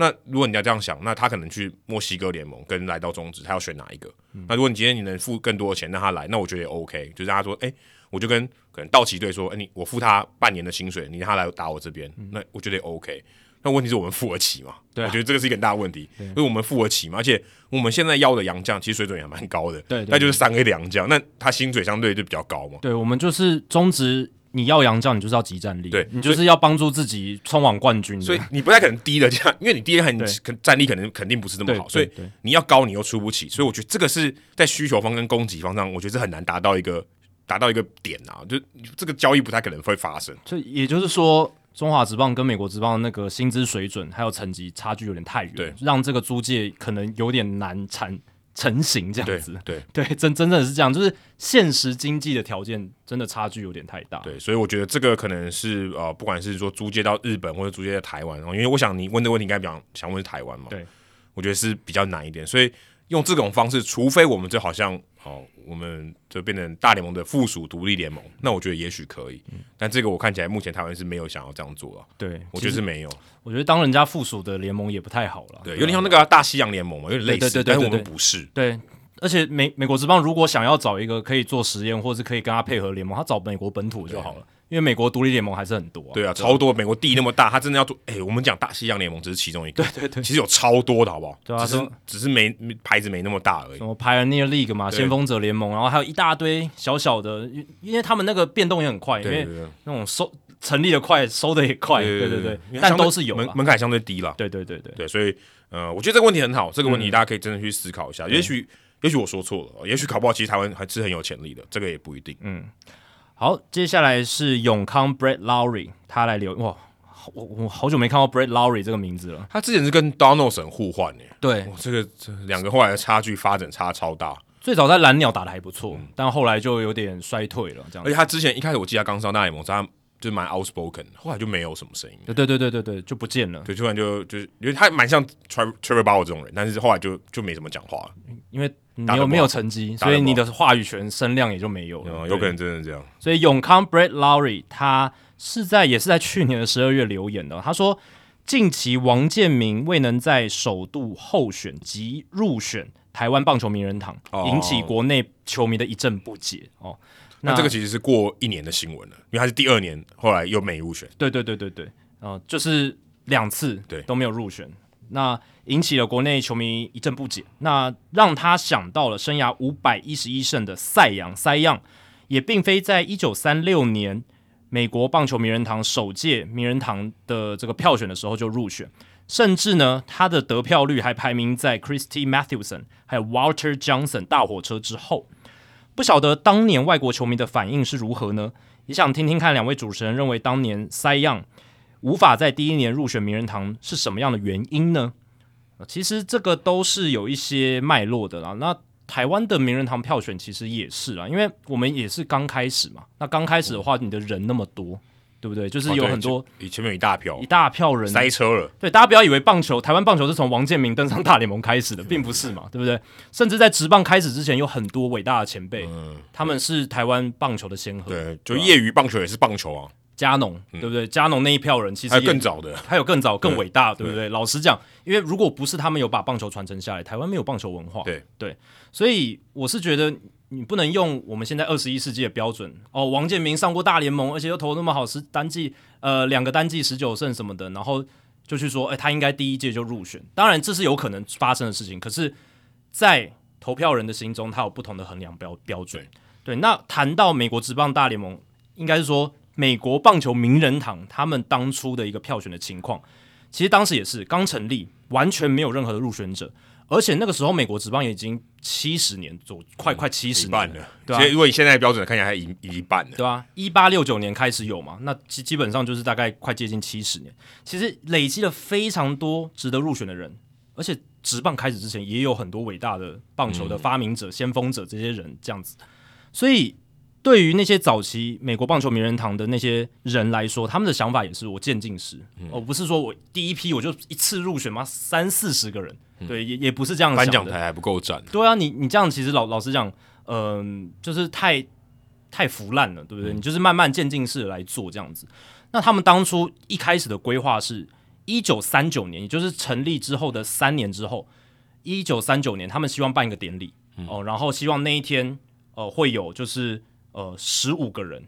那如果你要这样想，那他可能去墨西哥联盟跟来到中职，他要选哪一个？那如果你今天你能付更多的钱让他来，那我觉得也 OK，就是他说，哎，我就跟可能道奇队说，哎，你我付他半年的薪水，你让他来打我这边，那我觉得也 OK。那问题是我们付得起嘛？对，我觉得这个是一个很大的问题，因为我们付得起嘛，而且我们现在要的洋将其实水准也蛮高的，对，那就是三 A 的洋将，那他薪水相对就比较高嘛。对，我们就是中职。你要洋将，你就是要集战力，对你就是要帮助自己冲往冠军。所以你不太可能低的这样，因为你低的很，战力可能肯定不是这么好。所以你要高，你又出不起。所以我觉得这个是在需求方跟供给方上，我觉得是很难达到一个达到一个点啊，就这个交易不太可能会发生。所以也就是说，中华职棒跟美国职棒的那个薪资水准还有层级差距有点太远，对，让这个租借可能有点难产。成型这样子，对对，真真正是这样，就是现实经济的条件真的差距有点太大。对，所以我觉得这个可能是呃，不管是说租借到日本或者租借到台湾，因为我想你问这个问题应该比较想问是台湾嘛，对，我觉得是比较难一点，所以用这种方式，除非我们就好像。好，我们就变成大联盟的附属独立联盟，那我觉得也许可以，但这个我看起来目前台湾是没有想要这样做了。对，我觉得是没有。我觉得当人家附属的联盟也不太好了。对，有点像那个大西洋联盟嘛，有点类似，但是我们不是。对，而且美美国职棒如果想要找一个可以做实验，或是可以跟他配合联盟，他找美国本土就好了。因为美国独立联盟还是很多，对啊，超多。美国地那么大，他真的要做。哎，我们讲大西洋联盟只是其中一个，对对对，其实有超多的好不好？对啊，只是只是没牌子没那么大而已。什么 Pioneer League 嘛，先锋者联盟，然后还有一大堆小小的，因为他们那个变动也很快，因为那种收成立的快，收的也快，对对对，但都是有门门槛相对低了。对对对对对，所以呃，我觉得这个问题很好，这个问题大家可以真的去思考一下。也许也许我说错了，也许考不好，其实台湾还是很有潜力的，这个也不一定。嗯。好，接下来是永康 Brett Lowry，他来留哇，我我好久没看到 Brett Lowry 这个名字了。他之前是跟 Donaldson 互换的，对，这个这两个后来的差距发展差超大。最早在蓝鸟打的还不错，但后来就有点衰退了，这样。而且他之前一开始我记得他刚上大联盟，他就蛮 outspoken，后来就没有什么声音。对对对对对，就不见了。对，突然就就是因为他蛮像 Trevor Bauer 这种人，但是后来就就没怎么讲话了，因为。你有没有成绩，所以你的话语权声量也就没有了。有可能真的这样。所以永康 Brett Lowry 他是在也是在去年的十二月留言的，他说近期王建民未能在首度候选及入选台湾棒球名人堂，引起国内球迷的一阵不解哦。那这个其实是过一年的新闻了，因为他是第二年，后来又没入选。对对对对对，呃，就是两次对都没有入选，那引起了国内球迷一阵不解，那让他想到了生涯五百一十一胜的赛扬赛样，也并非在一九三六年美国棒球名人堂首届名人堂的这个票选的时候就入选，甚至呢，他的得票率还排名在 Christy Mathewson 还有 Walter Johnson 大火车之后。不晓得当年外国球迷的反应是如何呢？也想听听看两位主持人认为当年塞样无法在第一年入选名人堂是什么样的原因呢？其实这个都是有一些脉络的啦。那台湾的名人堂票选其实也是啊，因为我们也是刚开始嘛。那刚开始的话，你的人那么多。对不对？就是有很多，以前面有一大票，一大票人塞车了。对，大家不要以为棒球，台湾棒球是从王建民登上大联盟开始的，并不是嘛，对不对？甚至在职棒开始之前，有很多伟大的前辈，他们是台湾棒球的先河。对，就业余棒球也是棒球啊。加农，对不对？加农那一票人其实还更早的，还有更早、更伟大，对不对？老实讲，因为如果不是他们有把棒球传承下来，台湾没有棒球文化。对对，所以我是觉得。你不能用我们现在二十一世纪的标准哦。王建民上过大联盟，而且又投那么好，十单季呃两个单季十九胜什么的，然后就去说，哎，他应该第一届就入选。当然这是有可能发生的事情，可是，在投票人的心中，他有不同的衡量标标准。对，那谈到美国职棒大联盟，应该是说美国棒球名人堂他们当初的一个票选的情况，其实当时也是刚成立，完全没有任何的入选者。而且那个时候，美国职棒也已经七十年左，快快七十年了，对吧？如果以现在的标准看起来，还一一半了，对吧？一八六九年开始有嘛，那基基本上就是大概快接近七十年。其实累积了非常多值得入选的人，而且职棒开始之前也有很多伟大的棒球的发明者、先锋者这些人这样子，所以。对于那些早期美国棒球名人堂的那些人来说，他们的想法也是我渐进式，哦，不是说我第一批我就一次入选吗？三四十个人，对，也也不是这样。颁奖台还不够展。对啊，你你这样其实老老实讲，嗯，就是太太腐烂了，对不对？你就是慢慢渐进式来做这样子。那他们当初一开始的规划是，一九三九年，也就是成立之后的三年之后，一九三九年，他们希望办一个典礼哦，然后希望那一天呃会有就是。呃，十五个人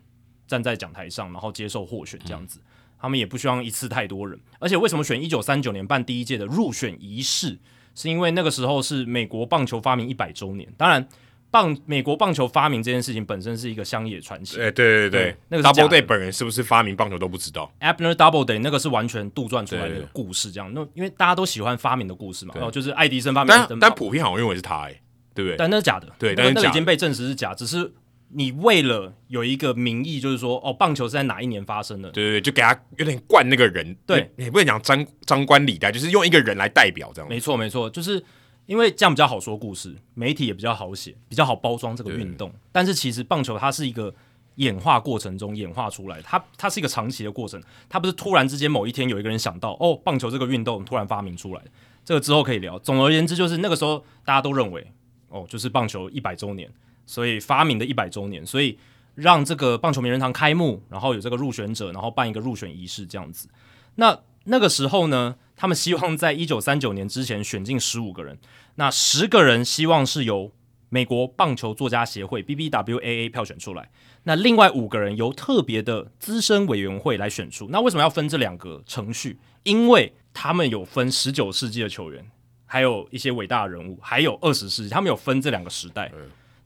站在讲台上，然后接受获选这样子，他们也不希望一次太多人。而且为什么选一九三九年办第一届的入选仪式？是因为那个时候是美国棒球发明一百周年。当然，棒美国棒球发明这件事情本身是一个乡野传奇。哎，对对对，那个 Double Day 本人是不是发明棒球都不知道。Abner Double Day 那个是完全杜撰出来的故事，这样。那因为大家都喜欢发明的故事嘛，然后就是爱迪生发明，但但普遍好像认为是他，哎，对不对？但那是假的，对，但是那已经被证实是假，只是。你为了有一个名义，就是说，哦，棒球是在哪一年发生的？对对对，就给他有点灌那个人。对，你不能讲张张冠李戴，就是用一个人来代表这样。没错没错，就是因为这样比较好说故事，媒体也比较好写，比较好包装这个运动。但是其实棒球它是一个演化过程中演化出来，它它是一个长期的过程，它不是突然之间某一天有一个人想到，哦，棒球这个运动突然发明出来。这个之后可以聊。总而言之，就是那个时候大家都认为，哦，就是棒球一百周年。所以发明的一百周年，所以让这个棒球名人堂开幕，然后有这个入选者，然后办一个入选仪式这样子。那那个时候呢，他们希望在一九三九年之前选进十五个人，那十个人希望是由美国棒球作家协会 （BBWAA） 票选出来，那另外五个人由特别的资深委员会来选出。那为什么要分这两个程序？因为他们有分十九世纪的球员，还有一些伟大的人物，还有二十世纪，他们有分这两个时代。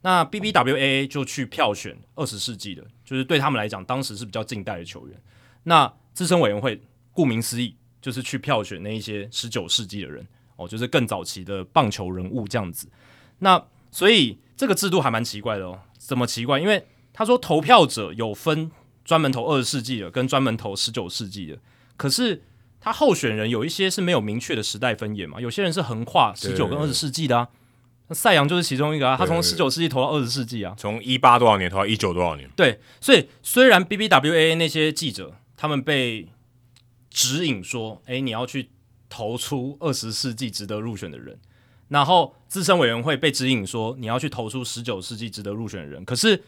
那 BBWAA 就去票选二十世纪的，就是对他们来讲，当时是比较近代的球员。那资深委员会顾名思义，就是去票选那一些十九世纪的人，哦，就是更早期的棒球人物这样子。那所以这个制度还蛮奇怪的哦。怎么奇怪？因为他说投票者有分专门投二十世纪的，跟专门投十九世纪的。可是他候选人有一些是没有明确的时代分野嘛？有些人是横跨十九跟二十世纪的啊。那赛扬就是其中一个啊，他从十九世纪投到二十世纪啊，从一八多少年投到一九多少年。对，所以虽然 BBWA 那些记者他们被指引说，哎，你要去投出二十世纪值得入选的人，然后资深委员会被指引说你要去投出十九世纪值得入选的人，可是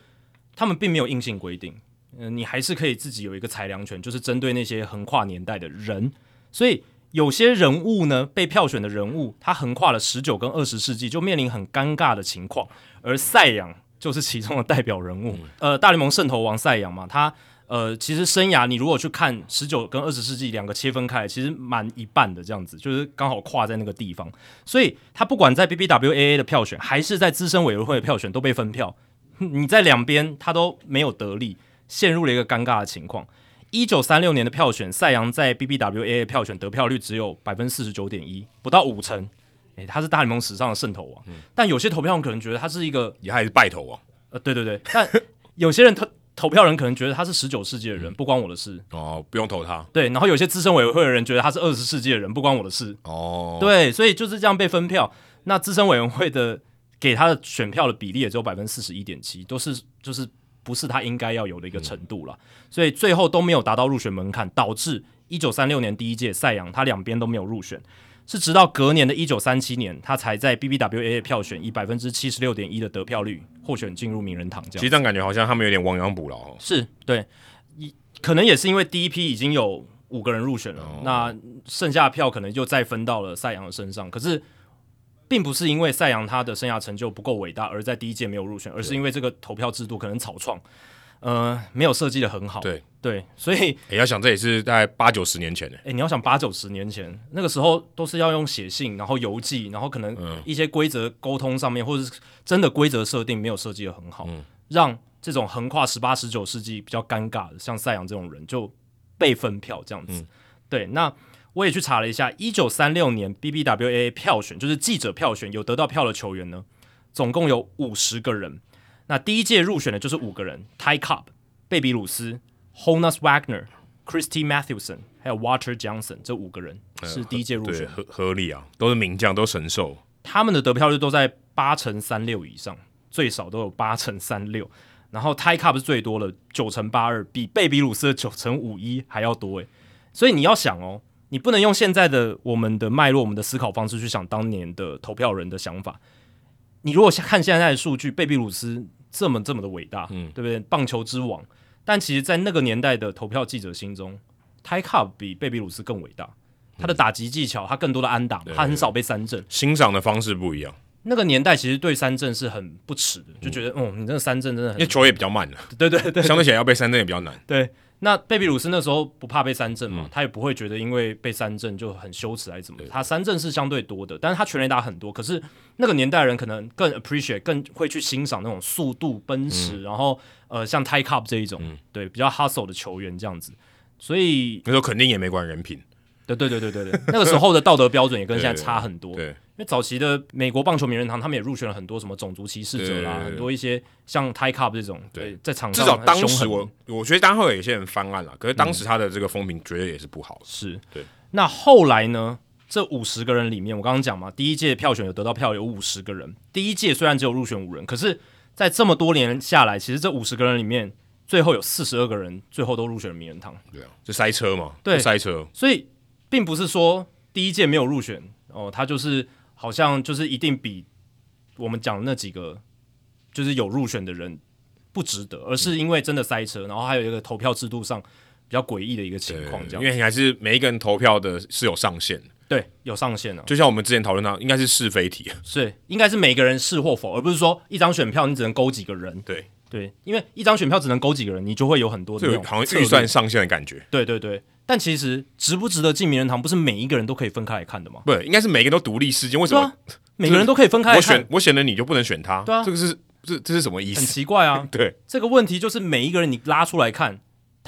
他们并没有硬性规定，嗯，你还是可以自己有一个裁量权，就是针对那些横跨年代的人，所以有些人物呢被票选的人物，他横跨了十九跟二十世纪，就面临很尴尬的情况。而赛扬就是其中的代表人物。呃，大联盟圣头王赛扬嘛，他呃其实生涯你如果去看十九跟二十世纪两个切分开，其实蛮一半的这样子，就是刚好跨在那个地方。所以他不管在 BBWAA 的票选，还是在资深委员会的票选，都被分票。你在两边他都没有得利，陷入了一个尴尬的情况。一九三六年的票选，赛扬在 BBWA 票选得票率只有百分之四十九点一，不到五成。诶，他是大联盟史上的胜投王。但有些投票人可能觉得他是一个，也还是败投王。呃，对对对。但有些人投投票人可能觉得他是十九世纪的人，不关我的事。哦，不用投他。对，然后有些资深委员会的人觉得他是二十世纪的人，不关我的事。哦，对，所以就是这样被分票。那资深委员会的给他的选票的比例也只有百分之四十一点七，都是就是。不是他应该要有的一个程度了，所以最后都没有达到入选门槛，导致一九三六年第一届赛扬他两边都没有入选，是直到隔年的一九三七年，他才在 BBWA 票选以百分之七十六点一的得票率获选进入名人堂。这样，其实这样感觉好像他们有点亡羊补牢。是对，一可能也是因为第一批已经有五个人入选了，那剩下的票可能就再分到了赛扬的身上，可是。并不是因为赛扬他的生涯成就不够伟大而在第一届没有入选，而是因为这个投票制度可能草创，呃，没有设计的很好。对对，所以你要想这也是在八九十年前的。哎，你要想八九十年前那个时候都是要用写信，然后邮寄，然后可能一些规则沟通上面，或者是真的规则设定没有设计的很好，让这种横跨十八十九世纪比较尴尬的，像赛扬这种人就被分票这样子。对，那。我也去查了一下，一九三六年 BBWA 票选，就是记者票选有得到票的球员呢，总共有五十个人。那第一届入选的就是五个人：Ty Cobb、贝比鲁斯、Honus Wagner、Christy Mathewson，还有 Walter Johnson。这五个人是第一届入选，合合理啊，都是名将，都神兽。他们的得票率都在八成三六以上，最少都有八成三六。然后 Ty Cobb 是最多的九成八二，比贝比鲁斯的九成五一还要多诶。所以你要想哦。你不能用现在的我们的脉络、我们的思考方式去想当年的投票人的想法。你如果看现在的数据，贝比鲁斯这么这么的伟大，嗯，对不对？棒球之王，但其实，在那个年代的投票记者心中，Ty Cobb 比贝比鲁斯更伟大。他的打击技巧，他更多的安打，他很少被三振。欣赏的方式不一样。那个年代其实对三振是很不耻的，就觉得，嗯，你这个三振真的，因为球也比较慢了。对对对，相对起来要被三振也比较难。对。那贝比鲁斯那时候不怕被三振嘛？他也不会觉得因为被三振就很羞耻还是怎么？他三振是相对多的，但是他全垒打很多。可是那个年代人可能更 appreciate，更会去欣赏那种速度奔驰，然后呃像 Ty Cobb 这一种，对比较 hustle 的球员这样子。所以那时候肯定也没管人品。对对对对对对，那个时候的道德标准也跟现在差很多。对，因为早期的美国棒球名人堂，他们也入选了很多什么种族歧视者啦，很多一些像 Ty Cobb 这种，对，在场上至少当时我我觉得当后有些人翻案了，可是当时他的这个风评绝对也是不好。是对。那后来呢？这五十个人里面，我刚刚讲嘛，第一届票选有得到票有五十个人。第一届虽然只有入选五人，可是，在这么多年下来，其实这五十个人里面，最后有四十二个人最后都入选了名人堂。对啊，就塞车嘛，对，塞车，所以。并不是说第一届没有入选哦，他就是好像就是一定比我们讲那几个就是有入选的人不值得，而是因为真的塞车，然后还有一个投票制度上比较诡异的一个情况，这样，因为还是每一个人投票的是有上限，对，有上限的，就像我们之前讨论到，应该是是非题，是应该是每个人是或否，而不是说一张选票你只能勾几个人，对对，因为一张选票只能勾几个人，你就会有很多这种好像预算上限的感觉，对对对。但其实值不值得进名人堂，不是每一个人都可以分开来看的吗？不，应该是每个人都独立事件。为什么每个人都可以分开来看？我选我选了你就不能选他？对啊，这个是这这是什么意思？很奇怪啊。对，这个问题就是每一个人你拉出来看，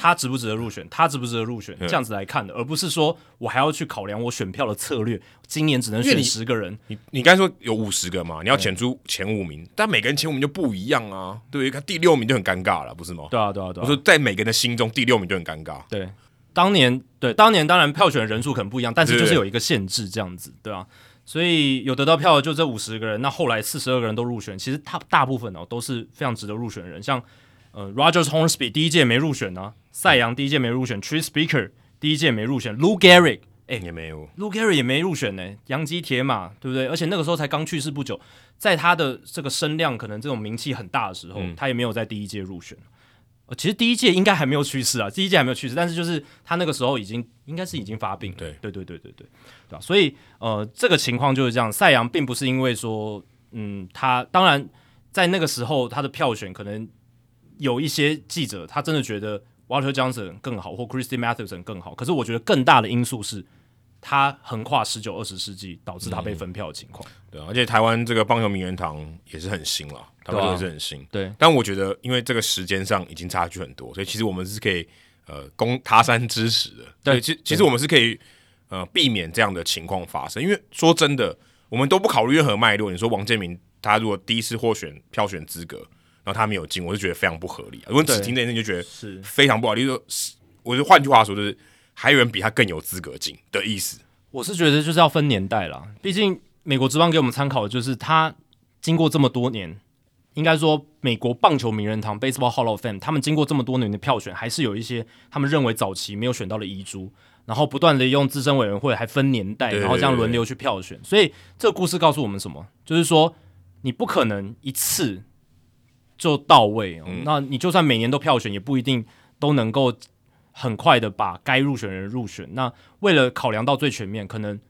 他值不值得入选？他值不值得入选？这样子来看的，而不是说我还要去考量我选票的策略。今年只能选十个人，你你刚才说有五十个嘛？你要选出前五名，但每个人前五名就不一样啊。对，看第六名就很尴尬了，不是吗？对啊，对啊，对啊。我说在每个人的心中，第六名就很尴尬。对。当年对当年当然票选人数可能不一样，但是就是有一个限制这样子，对啊，所以有得到票的就这五十个人，那后来四十二个人都入选，其实他大部分哦都是非常值得入选的人，像呃 Rogers Hornsby 第一届没入选呢，赛扬第一届没入选，Tree Speaker 第一届没入选，Lou Gehrig 哎也没有，Lou Gehrig 也没入选呢，洋基铁马对不对？而且那个时候才刚去世不久，在他的这个声量可能这种名气很大的时候，他也没有在第一届入选。呃，其实第一届应该还没有去世啊，第一届还没有去世，但是就是他那个时候已经应该是已经发病，对对对对对对，对吧？所以呃，这个情况就是这样。赛扬并不是因为说，嗯，他当然在那个时候他的票选可能有一些记者他真的觉得 Walter Johnson 更好，或 Christy Mathewson 更好，可是我觉得更大的因素是他横跨十九二十世纪，导致他被分票的情况。对，而且台湾这个棒球名人堂也是很新了，台湾也是很新。对，但我觉得因为这个时间上已经差距很多，所以其实我们是可以呃供他山之石的。对，其其实我们是可以呃避免这样的情况发生，因为说真的，我们都不考虑任何脉络。你说王建民他如果第一次获选票选资格，然后他没有进，我就觉得非常不合理。如果只听这件事，就觉得是非常不好。例如说，我就换句话说，就是还有人比他更有资格进的意思。我是觉得就是要分年代啦，毕竟美国职棒给我们参考的就是他经过这么多年，应该说美国棒球名人堂 （Baseball Hall of Fame） 他们经过这么多年的票选，还是有一些他们认为早期没有选到的遗珠，然后不断的用资深委员会还分年代，然后这样轮流去票选。所以这个故事告诉我们什么？就是说你不可能一次就到位、哦那你就算每年都票选，也不一定都能够很快的把该入选的人入选。那为了考量到最全面，可能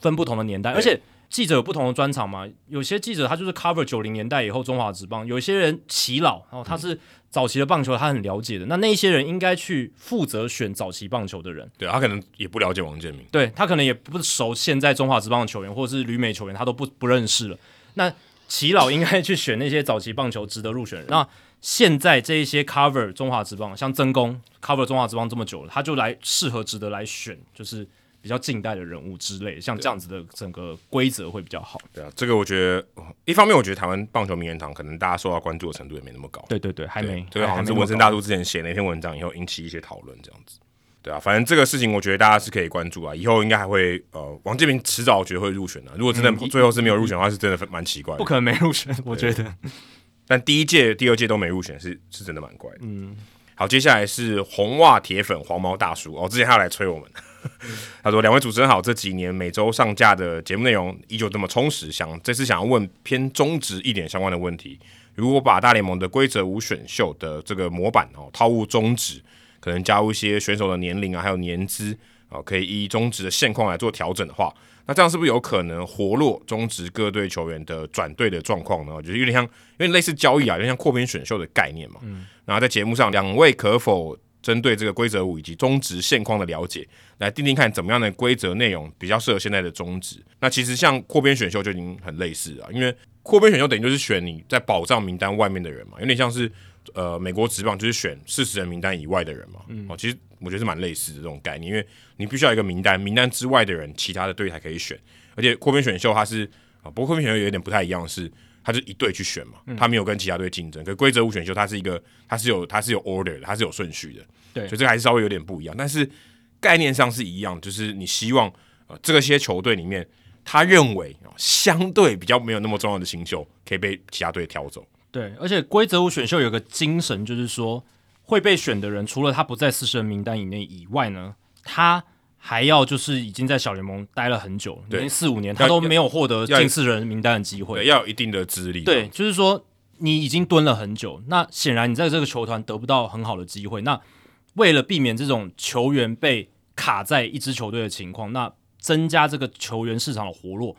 分不同的年代，而且记者有不同的专场嘛。有些记者他就是 cover 九零年代以后中华职棒，有些人耆老，然后他是早期的棒球他很了解的。那那一些人应该去负责选早期棒球的人，对他可能也不了解王建民，对他可能也不熟现在中华职棒的球员或者是旅美球员，他都不不认识了。那耆老应该去选那些早期棒球值得入选人。那现在这一些 cover 中华职棒，像曾公 cover 中华职棒这么久了，他就来适合值得来选，就是比较近代的人物之类，像这样子的整个规则会比较好。对啊，这个我觉得一方面，我觉得台湾棒球名人堂可能大家受到关注的程度也没那么高。对对对，还没，这个好像是文森大叔之前写那篇文章以后引起一些讨论，这样子。对啊，反正这个事情我觉得大家是可以关注啊，以后应该还会呃，王建民迟早我觉得会入选的、如果真的最后是没有入选的话，是真的蛮奇怪的不。可能没入选，我觉得。但第一届、第二届都没入选，是是真的蛮怪的。嗯，好，接下来是红袜铁粉黄毛大叔哦，之前他有来催我们，他说：“两位主持人好，这几年每周上架的节目内容依旧这么充实，想这次想要问偏中职一点相关的问题。如果把大联盟的规则无选秀的这个模板哦套入中职，可能加入一些选手的年龄啊，还有年资啊，可以依中职的现况来做调整的话，那这样是不是有可能活络中职各队球员的转队的状况呢？就是有点像，有点类似交易啊，有点像扩编选秀的概念嘛。嗯，然后在节目上，两位可否针对这个规则五以及中职现况的了解，来定定看怎么样的规则内容比较适合现在的中职？那其实像扩编选秀就已经很类似啊，因为扩编选秀等于就是选你在保障名单外面的人嘛，有点像是呃美国职棒就是选四十人名单以外的人嘛。嗯，哦，其实我觉得是蛮类似的这种概念，因为你必须要有一个名单，名单之外的人，其他的队才可以选。而且扩编选秀它是啊，不过扩编选秀有点不太一样，是它是一队去选嘛，它没有跟其他队竞争。可规则五选秀它是一个，它是有它是有 order 的，它是有顺序的。对所以这个还是稍微有点不一样，但是概念上是一样，就是你希望呃这个些球队里面，他认为、哦相对比较没有那么重要的新秀可以被其他队挑走。对，而且规则五选秀有个精神，就是说会被选的人，除了他不在四十人名单以内以外呢，他还要就是已经在小联盟待了很久，已对经四五年，他都没有获得要进四十人名单的机对，会。要有一定的资历。对，，就是说你已经蹲了很久，那显然你在这个球团得不到很好的机会。那为了避免这种球员被卡在一支球队的情况，那增加这个球员市场的活络，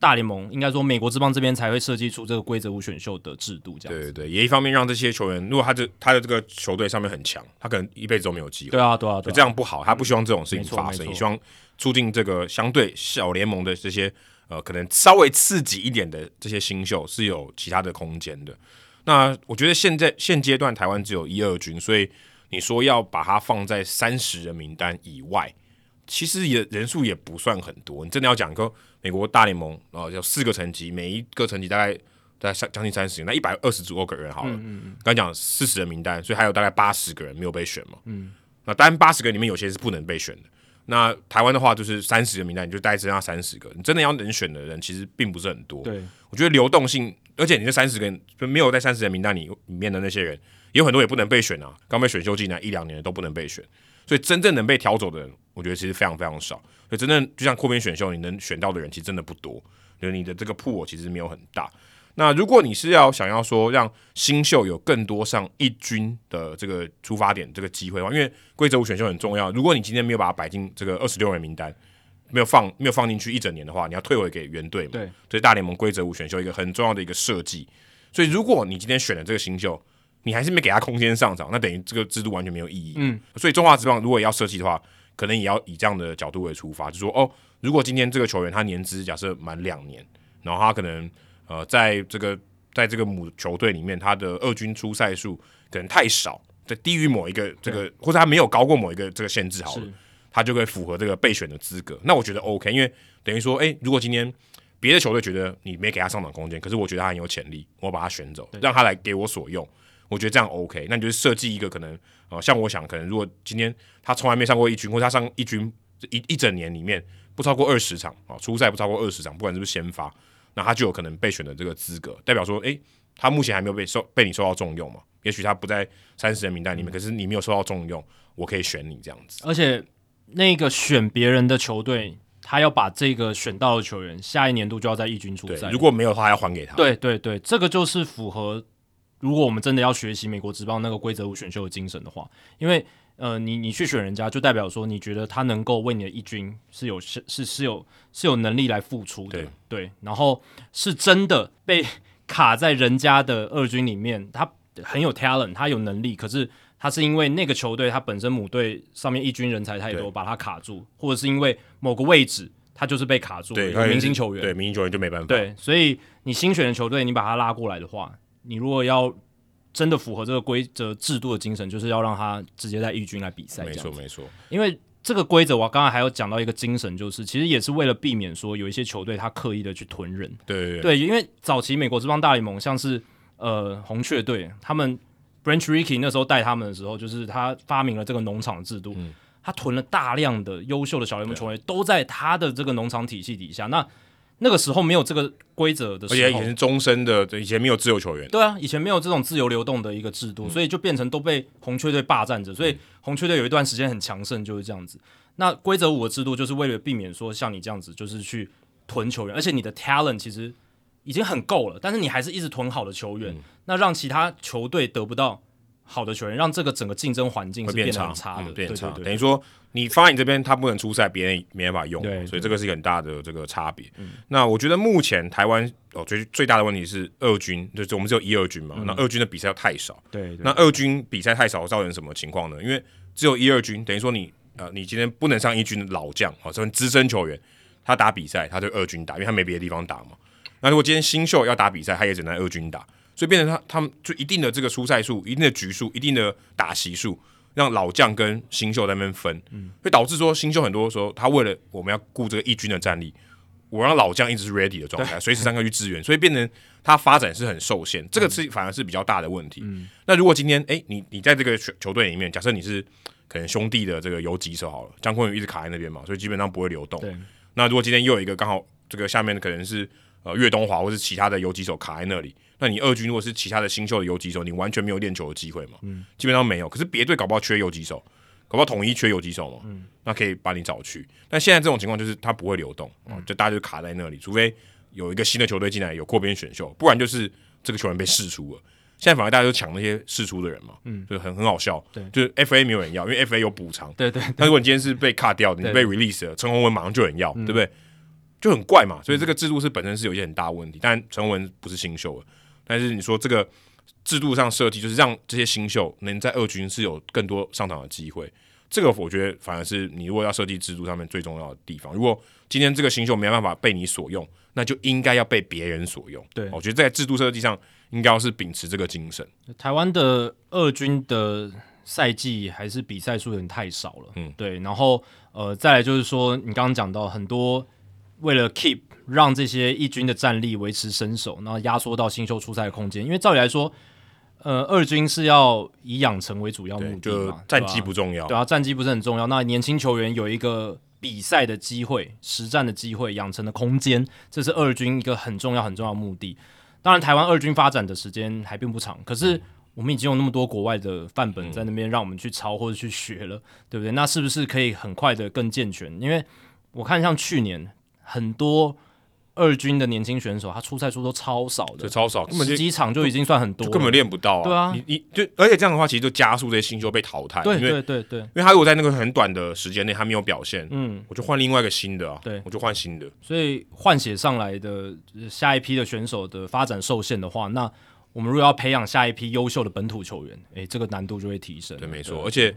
大联盟应该说美国之邦这边才会设计出这个规则五选秀的制度，这样子。对对对，也一方面让这些球员，如果他这他的这个球队上面很强，他可能一辈子都没有机会。对啊，对啊，对啊，这样不好，他不希望这种事情发生，也希望促进这个相对小联盟的这些呃可能稍微刺激一点的这些新秀是有其他的空间的。那我觉得现在现阶段台湾只有一二军，所以你说要把它放在三十人名单以外，其实也人数也不算很多。你真的要讲个美国大联盟啊、呃有四个层级，每一个层级大概大概三将近三十人，那一百二十多个人好了。刚才讲四十人名单，所以还有大概八十个人没有被选嘛。嗯，那当然八十个里面有些是不能被选的。那台湾的话就是三十个名单，你就大概剩下三十个，你真的要能选的人其实并不是很多。对我觉得流动性，而且你这三十个人就没有在三十人名单里里面的那些人，有很多也不能被选啊，刚被选秀进来一两年都不能被选，所以真正能被挑走的人，我觉得其实非常非常少。所以真正就像扩编选秀，你能选到的人其实真的不多，就是你的这个铺其实没有很大。那如果你是要想要说让新秀有更多上一军的这个出发点这个机会的话，因为规则五选秀很重要，如果你今天没有把它摆进这个二十六人名单，没有放没有放进去一整年的话，你要退回给原队嘛。对，这是大联盟规则五选秀一个很重要的一个设计。所以如果你今天选了这个新秀，你还是没给他空间上涨，那等于这个制度完全没有意义。嗯，所以中华职棒如果要设计的话，可能也要以这样的角度为出发，就说哦，如果今天这个球员他年资假设满两年，然后他可能呃在这个在这个母球队里面，他的二军出赛数可能太少，在低于某一个这个，或者他没有高过某一个这个限制好了，他就会符合这个备选的资格。那我觉得 OK，因为等于说，诶，如果今天别的球队觉得你没给他上场空间，可是我觉得他很有潜力，我把他选走，让他来给我所用。我觉得这样 OK，那你就设计一个可能，呃，像我想，可能如果今天他从来没上过一军，或者他上一军一一整年里面不超过二十场啊，初赛不超过二十场，不管是不是先发，那他就有可能被选的这个资格，代表说，诶，他目前还没有被受被你受到重用嘛？也许他不在三十人名单里面，可是你没有受到重用，我可以选你这样子。而且那个选别人的球队，他要把这个选到的球员，下一年度就要在一军出赛，如果没有的话，要还给他。对对对，这个就是符合。如果我们真的要学习美国职棒那个规则五选秀的精神的话，因为呃，你你去选人家，就代表说你觉得他能够为你的一军是有是是是有是有能力来付出的，对，然后是真的被卡在人家的二军里面，他很有 talent，他有能力，可是他是因为那个球队他本身母队上面一军人才太多，把他卡住，或者是因为某个位置他就是被卡住，对，明星球员，对，明星球员就没办法，对，所以你新选的球队，你把他拉过来的话。你如果要真的符合这个规则制度的精神，就是要让他直接在义军来比赛。没错，没错。因为这个规则，我刚才还有讲到一个精神，就是其实也是为了避免说有一些球队他刻意的去囤人。对对，因为早期美国这帮大联盟，像是呃红雀队，他们 Branch Rickey 那时候带他们的时候，就是他发明了这个农场制度，他囤了大量的优秀的小联盟球员，都在他的这个农场体系底下。那那个时候没有这个规则的时候，而且以前终身的，以前没有自由球员。对啊，以前没有这种自由流动的一个制度，所以就变成都被红雀队霸占着。所以红雀队有一段时间很强盛，就是这样子。那规则五的制度就是为了避免说像你这样子，就是去囤球员，而且你的 talent 其实已经很够了，但是你还是一直囤好的球员，那让其他球队得不到。好的球员，让这个整个竞争环境是变差的，变差。等于说，你发你这边他不能出赛，别人没办法用，对，所以这个是一个很大的这个差别。那我觉得目前台湾哦最最大的问题是二军，就是我们只有一二军嘛，那二军的比赛太少，对，那二军比赛太少造成什么情况呢？因为只有一二军，等于说你呃你今天不能上一军的老将啊，这种资深球员，他打比赛他就二军打，因为他没别的地方打嘛。那如果今天新秀要打比赛，他也只能二军打。所以变成他他们就一定的这个出赛数、一定的局数、一定的打席数，让老将跟新秀在那边分，会导致说新秀很多时候他为了我们要顾这个一军的战力，我让老将一直是 ready 的状态，随时上课去支援，所以变成他发展是很受限，这个是反而是比较大的问题。那如果今天哎你你在这个球球队里面，假设你是可能兄弟的这个游击手好了，江坤宇一直卡在那边嘛，所以基本上不会流动。那如果今天又有一个刚好这个下面的可能是呃岳东华或是其他的游击手卡在那里。那你二军如果是其他的新秀的游击手，你完全没有练球的机会嘛？嗯，基本上没有。可是别队搞不好缺游击手，搞不好统一缺游击手嘛？嗯，那可以把你找去。但现在这种情况就是他不会流动啊，就大家就卡在那里，除非有一个新的球队进来有扩编选秀，不然就是这个球员被释出了。现在反而大家都抢那些释出的人嘛，嗯，就很很好笑。对，就是 F A 没有人要，因为 F A 有补偿。对对。但如果你今天是被卡掉，你被 release 了，陈宏文马上就有人要，对不对？就很怪嘛。所以这个制度是本身是有一些很大问题。但陈宏文不是新秀了。但是你说这个制度上设计，就是让这些新秀能在二军是有更多上场的机会，这个我觉得反而是你如果要设计制度上面最重要的地方。如果今天这个新秀没办法被你所用，那就应该要被别人所用。对，我觉得在制度设计上应该要是秉持这个精神。台湾的二军的赛季还是比赛数有点太少了，嗯，对。然后呃，再来就是说，你刚刚讲到很多为了 keep。让这些一军的战力维持身手，然后压缩到新秀出赛的空间。因为照理来说，呃，二军是要以养成为主要目的嘛，战绩不重要。对啊，战绩不是很重要。那年轻球员有一个比赛的机会、实战的机会、养成的空间，这是二军一个很重要、很重要的目的。当然，台湾二军发展的时间还并不长，可是我们已经有那么多国外的范本在那边让我们去抄或者去学了，对不对？那是不是可以很快的更健全？因为我看像去年很多。二军的年轻选手，他出赛数都超少的，就超少，根本就几场就已经算很多，根本练不到啊。对啊，你你就而且这样的话，其实就加速这些新秀被淘汰。对对对对，因为他如果在那个很短的时间内他没有表现，嗯，我就换另外一个新的啊，对，我就换新的。所以换血上来的下一批的选手的发展受限的话，那我们如果要培养下一批优秀的本土球员，诶，这个难度就会提升。对，没错，而且。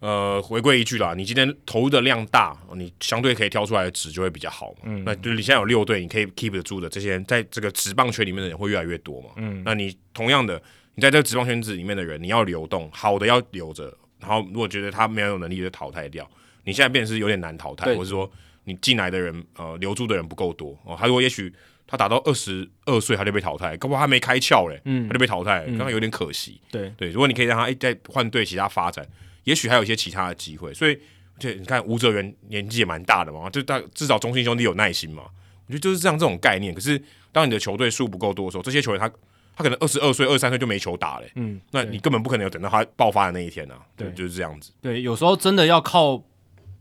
呃，回归一句啦，你今天投入的量大，你相对可以挑出来的值就会比较好嘛。嗯，那就是你现在有六队，你可以 keep 得住的这些人，在这个职棒圈里面的人会越来越多嘛。嗯，那你同样的，你在这个职棒圈子里面的人，你要流动，好的要留着，然后如果觉得他没有能力就淘汰掉。你现在变是有点难淘汰，或者说你进来的人，呃，留住的人不够多哦。他如果也许他打到二十二岁他就被淘汰，搞不好他没开窍嘞，嗯，他就被淘汰，刚刚有点可惜。对对，如果你可以让他哎再换队其他发展。也许还有一些其他的机会，所以而且你看吴哲源年纪也蛮大的嘛，就大至少中信兄弟有耐心嘛，我觉得就是这样这种概念。可是当你的球队数不够多的时候，这些球员他他可能二十二岁、二三岁就没球打嘞，嗯，那你根本不可能有等到他爆发的那一天啊。对，就是这样子。对，有时候真的要靠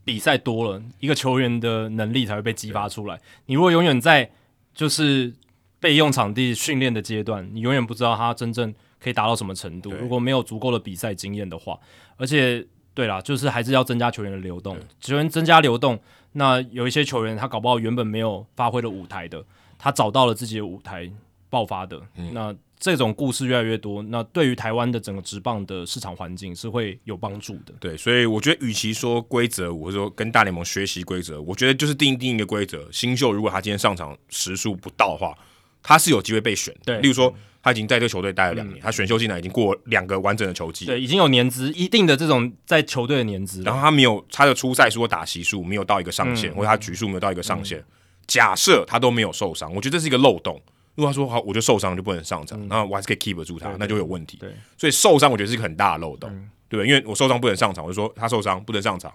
比赛多了，一个球员的能力才会被激发出来。你如果永远在就是备用场地训练的阶段，你永远不知道他真正。可以达到什么程度？如果没有足够的比赛经验的话，而且对啦，就是还是要增加球员的流动，球员增加流动，那有一些球员他搞不好原本没有发挥的舞台的，他找到了自己的舞台爆发的，那这种故事越来越多，那对于台湾的整个职棒的市场环境是会有帮助的。对，所以我觉得与其说规则，或者说跟大联盟学习规则，我觉得就是定定一个规则，新秀如果他今天上场时数不到的话，他是有机会被选。对，例如说。他已经在这个球队待了两年，他选秀进来已经过两个完整的球季，对，已经有年资一定的这种在球队的年资。然后他没有他的出赛数或打席数没有到一个上限，或者他局数没有到一个上限。假设他都没有受伤，我觉得这是一个漏洞。如果他说好，我就受伤就不能上场，那我还是可以 keep 住他，那就有问题。对，所以受伤我觉得是一个很大的漏洞，对？因为我受伤不能上场，我就说他受伤不能上场，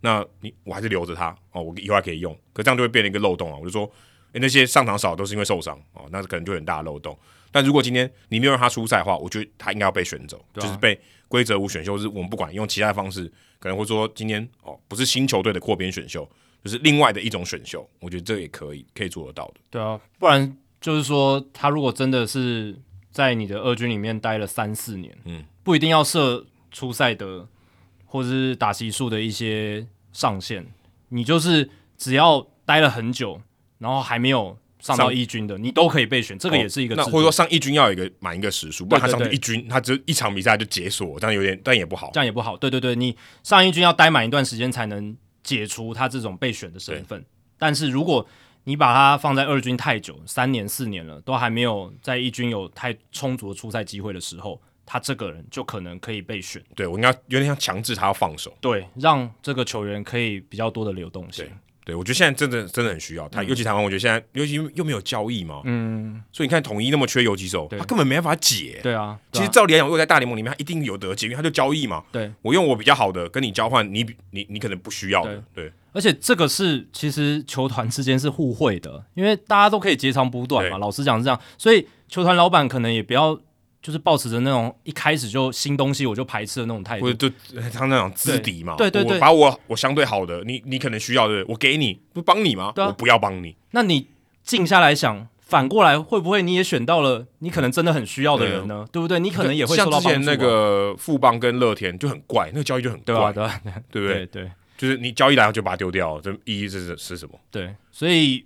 那你我还是留着他哦，我以后还可以用。可这样就会变成一个漏洞啊！我就说，那些上场少都是因为受伤哦，那可能就很大的漏洞。但如果今天你没有让他出赛的话，我觉得他应该要被选走，就是被规则五选秀，是我们不管用其他方式，可能会说今天哦不是新球队的扩编选秀，就是另外的一种选秀，我觉得这也可以可以做得到的。对啊，不然就是说他如果真的是在你的二军里面待了三四年，嗯，不一定要设出赛的或者是打席数的一些上限，你就是只要待了很久，然后还没有。上到一军的，你都可以备选，这个也是一个。那或者说上一军要有一个满一个时数，不然他上去一军，他只一场比赛就解锁，这样有点，但也不好。这样也不好。对对对，你上一军要待满一段时间才能解除他这种备选的身份。但是如果你把他放在二军太久，三年四年了，都还没有在一军有太充足的出赛机会的时候，他这个人就可能可以被选。对我应该有点像强制他要放手，对，让这个球员可以比较多的流动性。对，我觉得现在真的真的很需要他，尤其台湾，我觉得现在尤其又没有交易嘛，嗯，所以你看统一那么缺游击手，他根本没办法解。对啊，其实照理来讲，如果在大联盟里面，他一定有得解，因为他就交易嘛。对，我用我比较好的跟你交换，你你你可能不需要的。对，而且这个是其实球团之间是互惠的，因为大家都可以截长补短嘛。老实讲是这样，所以球团老板可能也不要。就是保持着那种一开始就新东西我就排斥的那种态度，就他那种资敌嘛。对对对，把我我相对好的，你你可能需要的，我给你不帮你吗？我不要帮你。那你静下来想，反过来会不会你也选到了你可能真的很需要的人呢？对不对？你可能也会受到像之前那个富邦跟乐天就很怪，那个交易就很怪，对对不对？对，就是你交易来就把它丢掉，这意义是是什么？对，所以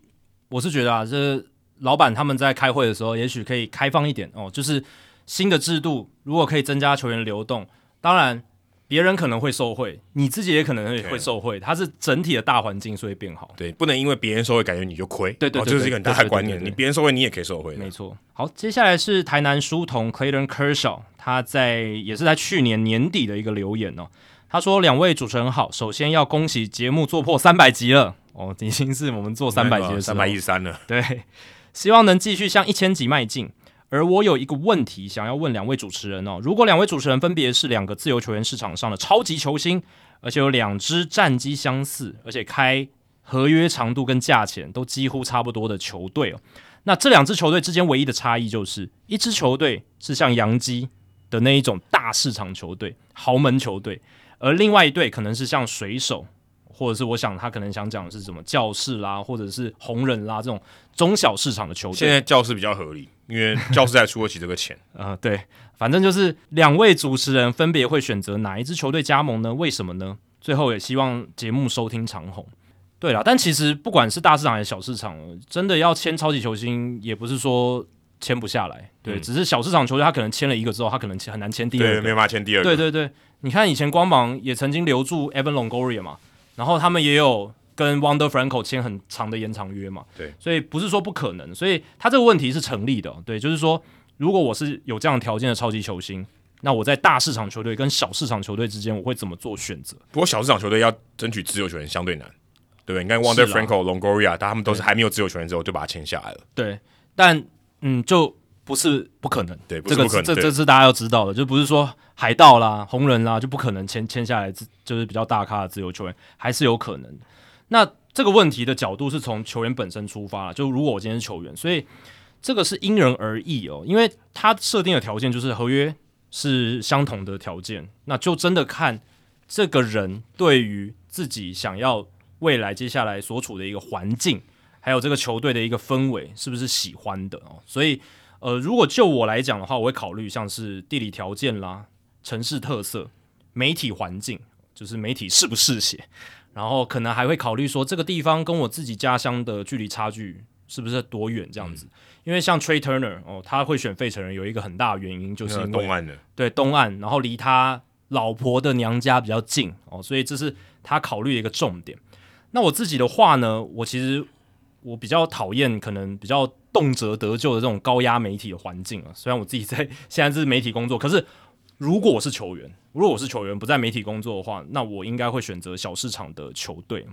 我是觉得啊，这老板他们在开会的时候，也许可以开放一点哦，就是。新的制度如果可以增加球员流动，当然别人可能会受贿，你自己也可能会受贿。它是整体的大环境所以变好。对，不能因为别人受贿，感觉你就亏。对对对，这是一个很大的观念。你别人受贿，你也可以受贿。没错。好，接下来是台南书童 Clayton Kershaw，他在也是在去年年底的一个留言哦。他说：“两位主持人好，首先要恭喜节目做破三百集了哦，已经是我们做三百集的三百一十三了。对，希望能继续向一千集迈进。”而我有一个问题想要问两位主持人哦，如果两位主持人分别是两个自由球员市场上的超级球星，而且有两支战绩相似，而且开合约长度跟价钱都几乎差不多的球队哦，那这两支球队之间唯一的差异就是，一支球队是像洋基的那一种大市场球队、豪门球队，而另外一队可能是像水手或者是我想他可能想讲的是什么教室啦，或者是红人啦这种中小市场的球队。现在教室比较合理，因为教室还出得起这个钱。啊，对，反正就是两位主持人分别会选择哪一支球队加盟呢？为什么呢？最后也希望节目收听长虹。对了，但其实不管是大市场还是小市场，真的要签超级球星，也不是说签不下来。对，只是小市场球队他可能签了一个之后，他可能很难签第二个，没办法签第二个。对对对，你看以前光芒也曾经留住 Evan Longoria 嘛，然后他们也有跟 Wonder Franco 签很长的延长约嘛。对，所以不是说不可能，所以他这个问题是成立的。对，就是说，如果我是有这样条件的超级球星，那我在大市场球队跟小市场球队之间，我会怎么做选择？不过小市场球队要争取自由球员相对难。对，你看 Wonder Franco、Longoria，他们都是还没有自由球员之后就把他签下来了。对，但嗯，就不是不可能。对，这个这这是大家要知道的，就不是说海盗啦、红人啦就不可能签签下来，就是比较大咖的自由球员，还是有可能。那这个问题的角度是从球员本身出发，就如果我今天是球员，所以这个是因人而异哦，因为他设定的条件就是合约是相同的条件，那就真的看这个人对于自己想要。未来接下来所处的一个环境，还有这个球队的一个氛围，是不是喜欢的哦？所以，呃，如果就我来讲的话，我会考虑像是地理条件啦、城市特色、媒体环境，就是媒体是不是写，然后可能还会考虑说这个地方跟我自己家乡的距离差距是不是多远这样子。因为像 Trey Turner 哦，他会选费城人有一个很大的原因，就是因为东岸的对东岸，然后离他老婆的娘家比较近哦，所以这是他考虑的一个重点。那我自己的话呢，我其实我比较讨厌可能比较动辄得救的这种高压媒体的环境啊。虽然我自己在现在是媒体工作，可是如果我是球员，如果我是球员不在媒体工作的话，那我应该会选择小市场的球队。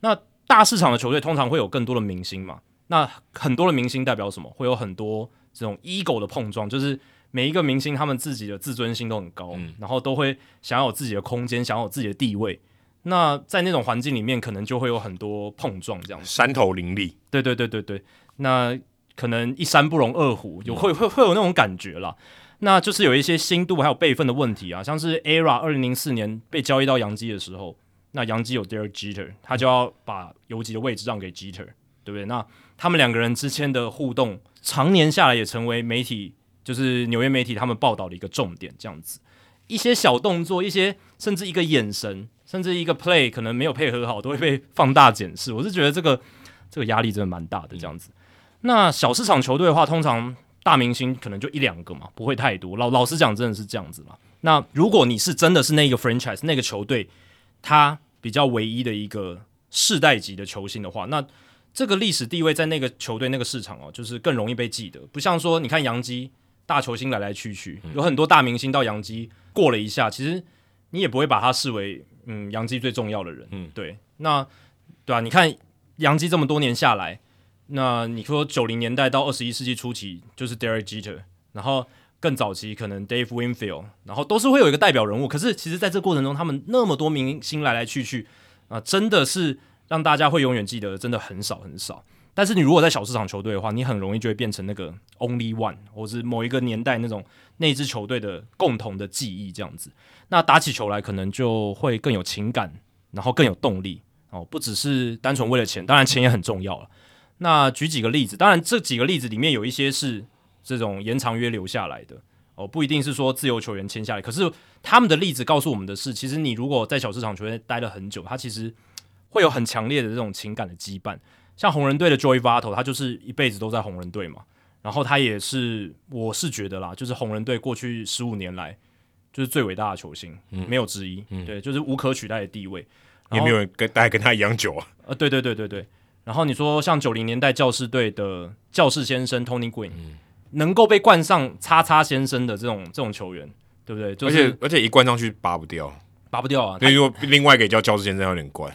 那大市场的球队通常会有更多的明星嘛？那很多的明星代表什么？会有很多这种 ego 的碰撞，就是每一个明星他们自己的自尊心都很高，然后都会想要有自己的空间，想要有自己的地位。那在那种环境里面，可能就会有很多碰撞，这样子山头林立。对对对对对，那可能一山不容二虎，有会会会有那种感觉啦。那就是有一些新度还有备份的问题啊，像是 ERA 二零零四年被交易到杨基的时候，那杨基有 Derek Jeter，他就要把游击的位置让给 Jeter，对不对？那他们两个人之间的互动，常年下来也成为媒体，就是纽约媒体他们报道的一个重点。这样子，一些小动作，一些甚至一个眼神。甚至一个 play 可能没有配合好，都会被放大检视。我是觉得这个这个压力真的蛮大的。这样子，那小市场球队的话，通常大明星可能就一两个嘛，不会太多。老老实讲，真的是这样子嘛。那如果你是真的是那个 franchise 那个球队，他比较唯一的一个世代级的球星的话，那这个历史地位在那个球队那个市场哦，就是更容易被记得。不像说，你看杨基大球星来来去去，有很多大明星到杨基过了一下，其实你也不会把他视为。嗯，杨基最重要的人，嗯，对，那对啊，你看杨基这么多年下来，那你说九零年代到二十一世纪初期就是 Derek Jeter，然后更早期可能 Dave Winfield，然后都是会有一个代表人物。可是其实在这过程中，他们那么多明星来来去去啊，真的是让大家会永远记得，真的很少很少。但是你如果在小市场球队的话，你很容易就会变成那个 Only One，或是某一个年代那种那支球队的共同的记忆这样子。那打起球来可能就会更有情感，然后更有动力哦，不只是单纯为了钱，当然钱也很重要了。那举几个例子，当然这几个例子里面有一些是这种延长约留下来的哦，不一定是说自由球员签下来。可是他们的例子告诉我们的是，其实你如果在小市场球员待了很久，他其实会有很强烈的这种情感的羁绊。像红人队的 Joey Votto，他就是一辈子都在红人队嘛，然后他也是，我是觉得啦，就是红人队过去十五年来。就是最伟大的球星，没有之一。对，就是无可取代的地位，也没有人跟大家跟他一样久啊。呃，对对对对对。然后你说像九零年代教士队的教士先生 Tony Green，能够被冠上“叉叉先生”的这种这种球员，对不对？而且而且一冠上去拔不掉，拔不掉啊。所以说另外给叫教士先生有点怪。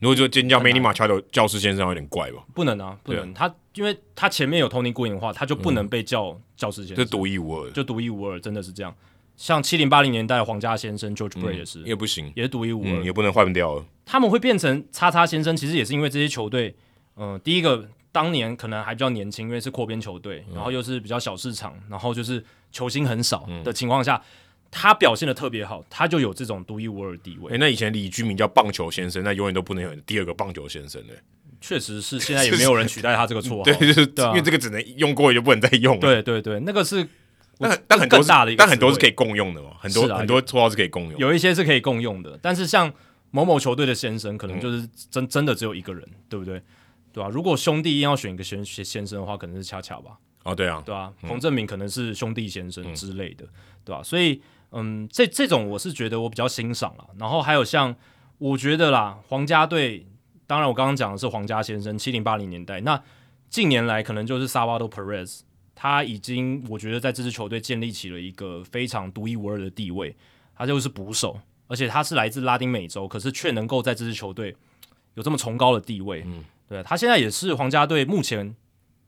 如果就尖叫 Manny Machado 教师先生有点怪吧？不能啊，不能。他因为他前面有 Tony Green 的话，他就不能被叫教师先生，就独一无二，就独一无二，真的是这样。像七零八零年代皇家先生 George Brett 也是，也不行，也是独一无二，也不能换掉了。他们会变成叉叉先生，其实也是因为这些球队，嗯，第一个当年可能还比较年轻，因为是扩编球队，然后又是比较小市场，然后就是球星很少的情况下，他表现的特别好，他就有这种独一无二的地位。哎，那以前李居明叫棒球先生，那永远都不能有第二个棒球先生的。确实是，现在也没有人取代他这个绰号。对，就是因为这个只能用过就不能再用了。对对对，那个是，但但很多大的，但很多是可以共用的嘛。很多很多绰号是可以共用，有一些是可以共用的。但是像某某球队的先生，可能就是真真的只有一个人，对不对？对吧？如果兄弟硬要选一个先先生的话，可能是恰恰吧。哦，对啊，对啊，彭正明可能是兄弟先生之类的，对吧？所以，嗯，这这种我是觉得我比较欣赏了。然后还有像我觉得啦，皇家队。当然，我刚刚讲的是皇家先生，七零八零年代。那近年来可能就是萨瓦多· Perez，他已经我觉得在这支球队建立起了一个非常独一无二的地位。他就是捕手，而且他是来自拉丁美洲，可是却能够在这支球队有这么崇高的地位。嗯，对他现在也是皇家队目前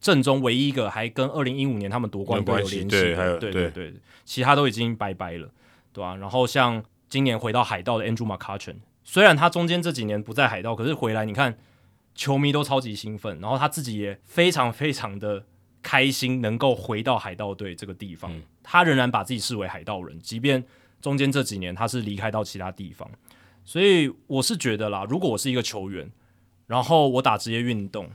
阵中唯一一个还跟二零一五年他们夺冠队有联系的。对对对，其他都已经拜拜了，对吧？然后像今年回到海盗的 Andrew McCutchen。虽然他中间这几年不在海盗，可是回来你看，球迷都超级兴奋，然后他自己也非常非常的开心，能够回到海盗队这个地方。他仍然把自己视为海盗人，即便中间这几年他是离开到其他地方。所以我是觉得啦，如果我是一个球员，然后我打职业运动，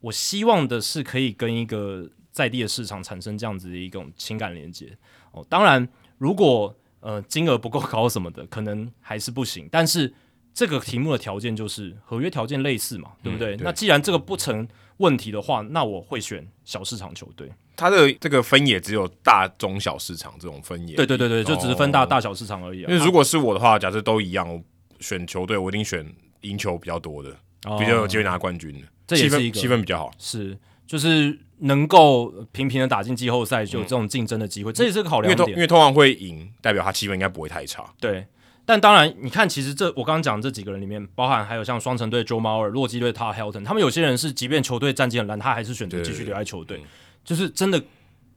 我希望的是可以跟一个在地的市场产生这样子的一种情感连接。哦，当然，如果呃金额不够高什么的，可能还是不行，但是。这个题目的条件就是合约条件类似嘛，对不对？那既然这个不成问题的话，那我会选小市场球队。它的这个分野只有大中小市场这种分野。对对对对，就只是分大大小市场而已。因为如果是我的话，假设都一样，我选球队，我一定选赢球比较多的，比较有机会拿冠军的。这也是一个气氛比较好。是，就是能够频频的打进季后赛，就有这种竞争的机会，这也是个考量点。因为通常会赢，代表他气氛应该不会太差。对。但当然，你看，其实这我刚刚讲这几个人里面，包含还有像双城队 Joe Mauer、洛基队 Todd Helton，他们有些人是，即便球队战绩很烂，他还是选择继续留在球队，就是真的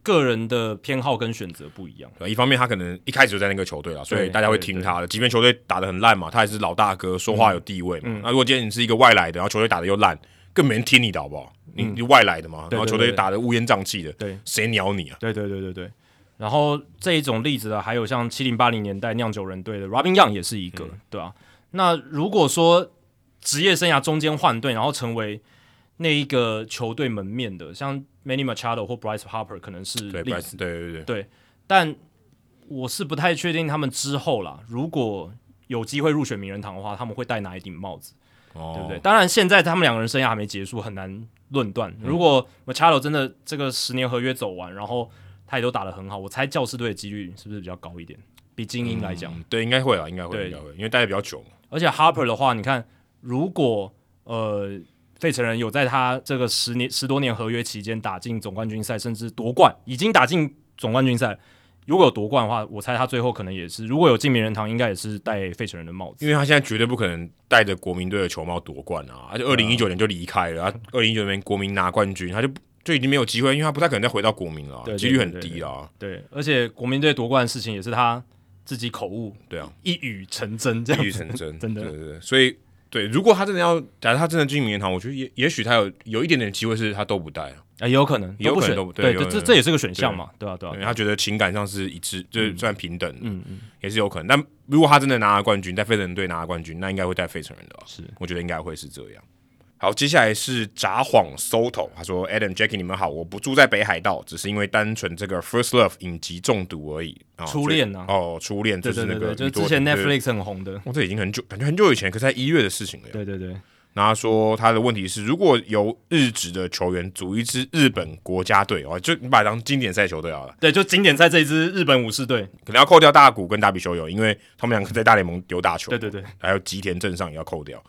个人的偏好跟选择不一样。一方面，他可能一开始就在那个球队了，所以大家会听他的，即便球队打得很烂嘛，他还是老大哥，说话有地位嘛。那如果今天你是一个外来的，然后球队打得又烂，更没人听你的好不好？你你外来的嘛，然后球队打得乌烟瘴气的，对，谁鸟你啊？对对对对对。然后这一种例子的，还有像七零八零年代酿酒人队的 Robin Young 也是一个，对吧？那如果说职业生涯中间换队，然后成为那一个球队门面的，像 Manny Machado 或 Bryce Harper 可能是对对对对。但我是不太确定他们之后啦，如果有机会入选名人堂的话，他们会戴哪一顶帽子，对不对？当然，现在他们两个人生涯还没结束，很难论断。如果 Machado 真的这个十年合约走完，然后他也都打得很好，我猜教师队的几率是不是比较高一点？比精英来讲，对，应该会啊，应该会，应该会，因为待的比较久。而且 Harper 的话，你看，如果呃费城人有在他这个十年十多年合约期间打进总冠军赛，甚至夺冠，已经打进总冠军赛，如果有夺冠的话，我猜他最后可能也是，如果有进名人堂，应该也是戴费城人的帽子，因为他现在绝对不可能戴着国民队的球帽夺冠啊！而且二零一九年就离开了，啊，二零一九年国民拿冠军，他就。就已经没有机会，因为他不太可能再回到国民了，几率很低啊。对，而且国民队夺冠的事情也是他自己口误，对啊，一语成真，这样一语成真，真的。对对对，所以对，如果他真的要，假如他真的进名人堂，我觉得也也许他有有一点点机会是他都不带啊，啊，有可能，有可能都对，这这也是个选项嘛，对吧？对吧？他觉得情感上是一致，就是算平等，嗯嗯，也是有可能。但如果他真的拿了冠军，在费城队拿了冠军，那应该会带费城人的，是，我觉得应该会是这样。好，接下来是札幌 Soto，他说：“Adam Jackie，你们好，我不住在北海道，只是因为单纯这个 First Love 影集中毒而已。初恋呢？哦，初恋就是那个，就是之前 Netflix 很红的。哦，这已经很久，感觉很久以前，可是在一月的事情了。对对对。然后说他的问题是，如果由日职的球员组一支日本国家队哦，就你把它当经典赛球队好了。对，就经典赛这一支日本武士队，可能要扣掉大谷跟大比修友，因为他们两个在大联盟丢大球。对对对。还有吉田镇上也要扣掉。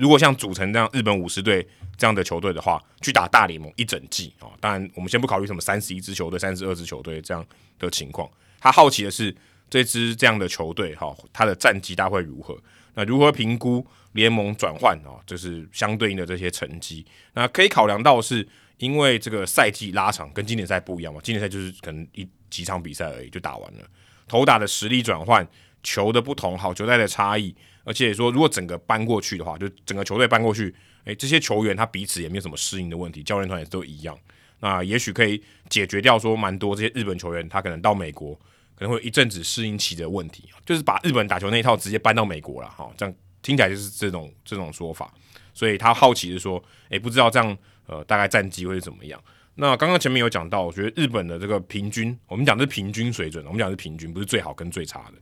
如果像组成这样日本武士队这样的球队的话，去打大联盟一整季啊，当然我们先不考虑什么三十一支球队、三十二支球队这样的情况。他好奇的是这支这样的球队哈，他的战绩大会如何？那如何评估联盟转换啊？就是相对应的这些成绩。那可以考量到是因为这个赛季拉长，跟经典赛不一样嘛？经典赛就是可能一几场比赛而已就打完了，投打的实力转换、球的不同、好球带的差异。而且说，如果整个搬过去的话，就整个球队搬过去，诶，这些球员他彼此也没有什么适应的问题，教练团也都一样。那也许可以解决掉说蛮多这些日本球员，他可能到美国，可能会一阵子适应期的问题，就是把日本打球那一套直接搬到美国了哈，这样听起来就是这种这种说法，所以他好奇的说，诶，不知道这样呃大概战绩会是怎么样？那刚刚前面有讲到，我觉得日本的这个平均，我们讲的是平均水准，我们讲是平均，不是最好跟最差的，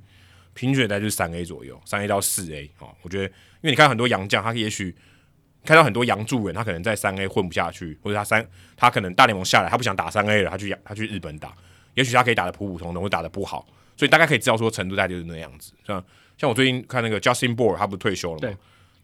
平均大概就是三 A 左右，三 A 到四 A 哦，我觉得，因为你看很多洋将，他也许看到很多洋助人，他可能在三 A 混不下去，或者他三他可能大联盟下来，他不想打三 A 了，他去他去日本打。也许他可以打的普普通通，或打的不好，所以大概可以知道说程度大概就是那样子。像像我最近看那个 Justin Bour，他不是退休了吗？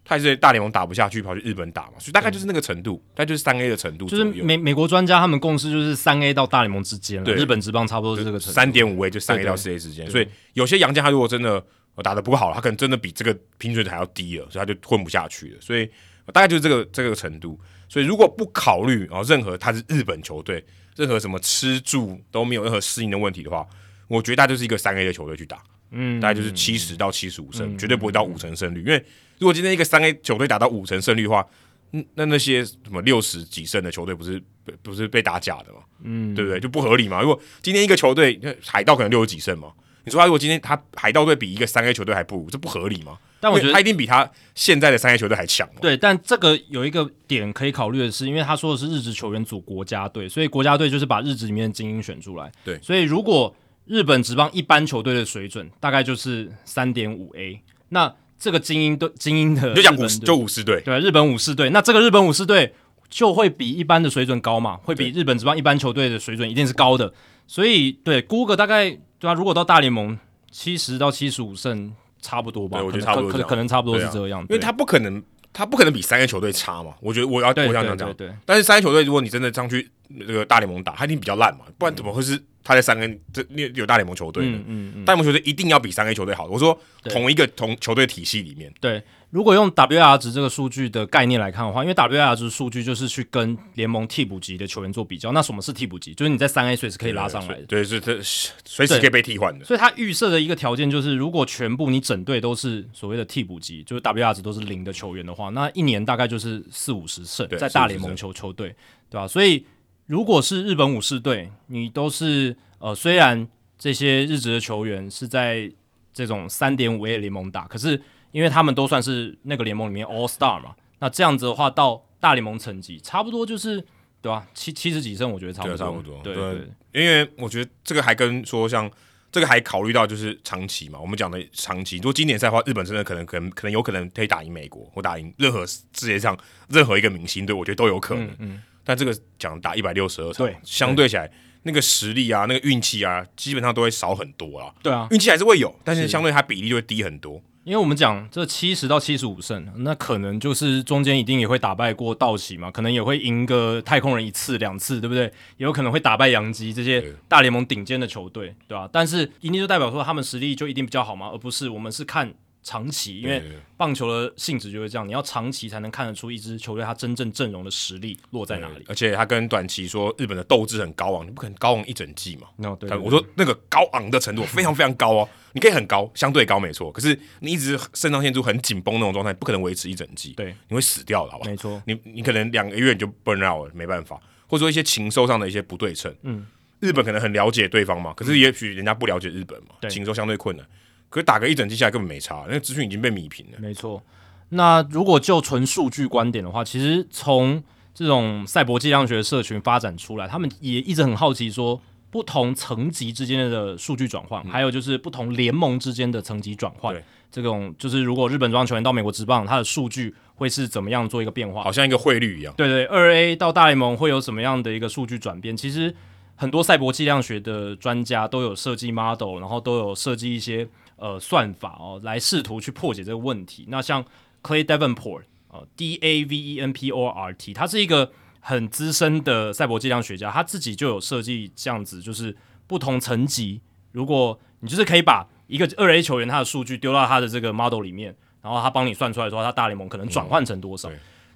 他也是大联盟打不下去，跑去日本打嘛，所以大概就是那个程度，大概就是三 A 的程度。就是美美国专家他们共识就是三 A 到大联盟之间了，日本职棒差不多是这个程度，三点五 A 就三 A 到四 A 之间。所以有些洋将他如果真的打的不好，他可能真的比这个平均还要低了，所以他就混不下去了。所以大概就是这个这个程度。所以如果不考虑啊任何他是日本球队。任何什么吃住都没有任何适应的问题的话，我觉得他就是一个三 A 的球队去打，嗯，大概就是七十到七十五胜，绝对不会到五成胜率。因为如果今天一个三 A 球队打到五成胜率的话，嗯，那那些什么六十几胜的球队不是不是被打假的嘛，嗯，对不对？就不合理嘛。如果今天一个球队海盗可能六十几胜嘛，你说他如果今天他海盗队比一个三 A 球队还不如，这不合理吗？但我觉得他一定比他现在的三 A 球队还强。对，但这个有一个点可以考虑的是，因为他说的是日职球员组国家队，所以国家队就是把日职里面的精英选出来。对，所以如果日本职棒一般球队的水准大概就是三点五 A，那这个精英队精英的就讲五就武士队，对，日本武士队，那这个日本武士队就会比一般的水准高嘛？会比日本职棒一般球队的水准一定是高的。所以对，估个大概对吧？如果到大联盟七十到七十五胜。差不多吧，我觉得差不多，可可能差不多是这样，因为他不可能，他不可能比三个球队差嘛。我觉得我要我想讲讲，对。但是三个球队，如果你真的上去那个大联盟打，他一定比较烂嘛，不然怎么会是他在三 A 这有大联盟球队呢？嗯嗯，大联盟球队一定要比三 A 球队好。我说同一个同球队体系里面，对。如果用 WAR 值这个数据的概念来看的话，因为 WAR 值数据就是去跟联盟替补级的球员做比较。那什么是替补级？就是你在三 A 随时可以拉上来的，对，是这随时可以被替换的。所以他预设的一个条件就是，如果全部你整队都是所谓的替补级，就是 WAR 值都是零的球员的话，那一年大概就是四五十胜，在大联盟球球队，对吧？所以如果是日本武士队，你都是呃，虽然这些日职的球员是在这种三点五 A 联盟打，可是。因为他们都算是那个联盟里面 All Star 嘛，那这样子的话，到大联盟成绩差不多就是对吧？七七十几胜，我觉得差不多。差不多。对对。因为我觉得这个还跟说像这个还考虑到就是长期嘛，我们讲的长期。如果经典赛的话，日本真的可能可能可能有可能可以打赢美国，或打赢任何世界上任何一个明星队，我觉得都有可能。嗯。但这个讲打一百六十二场，相对起来那个实力啊，那个运气啊，基本上都会少很多啊。对啊，运气还是会有，但是相对它比例就会低很多。因为我们讲这七十到七十五胜，那可能就是中间一定也会打败过道奇嘛，可能也会赢个太空人一次两次，对不对？也有可能会打败洋基这些大联盟顶尖的球队，对吧？但是一定就代表说他们实力就一定比较好吗？而不是我们是看。长期，因为棒球的性质就是这样，你要长期才能看得出一支球队它真正阵容的实力落在哪里。而且他跟短期说日本的斗志很高昂，你不可能高昂一整季嘛。no，对，我说那个高昂的程度非常非常高哦，你可以很高，相对高没错。可是你一直肾上腺素很紧绷那种状态，不可能维持一整季。对，你会死掉的，好吧？没错，你你可能两个月你就 burn out 了，没办法，或者说一些情收上的一些不对称。嗯，日本可能很了解对方嘛，可是也许人家不了解日本嘛，情收相对困难。可打个一整季下来根本没差，那个资讯已经被米平了。没错，那如果就纯数据观点的话，其实从这种赛博计量学社群发展出来，他们也一直很好奇说，不同层级之间的数据转换，还有就是不同联盟之间的层级转换，这种就是如果日本棒球员到美国职棒，它的数据会是怎么样做一个变化？好像一个汇率一样。对对，二 A 到大联盟会有什么样的一个数据转变？其实很多赛博计量学的专家都有设计 model，然后都有设计一些。呃，算法哦，来试图去破解这个问题。那像 Clay Davenport，呃，D A V E N P O R T，他是一个很资深的赛博计量学家，他自己就有设计这样子，就是不同层级，如果你就是可以把一个二 A 球员他的数据丢到他的这个 model 里面，然后他帮你算出来说他大联盟可能转换成多少。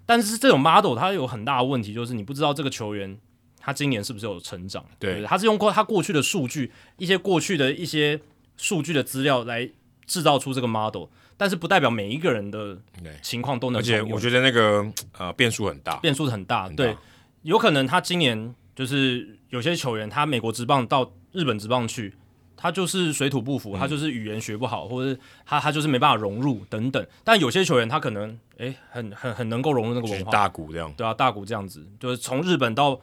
但是这种 model 它有很大的问题，就是你不知道这个球员他今年是不是有成长。对，他是用过他过去的数据，一些过去的一些。数据的资料来制造出这个 model，但是不代表每一个人的情况都能。而且我觉得那个呃变数很大，变数很大。对，有可能他今年就是有些球员，他美国职棒到日本职棒去，他就是水土不服，他就是语言学不好，或者他他就是没办法融入等等。但有些球员他可能诶很很很能够融入那个文化，大谷这样，对啊，大谷这样子，就是从日本到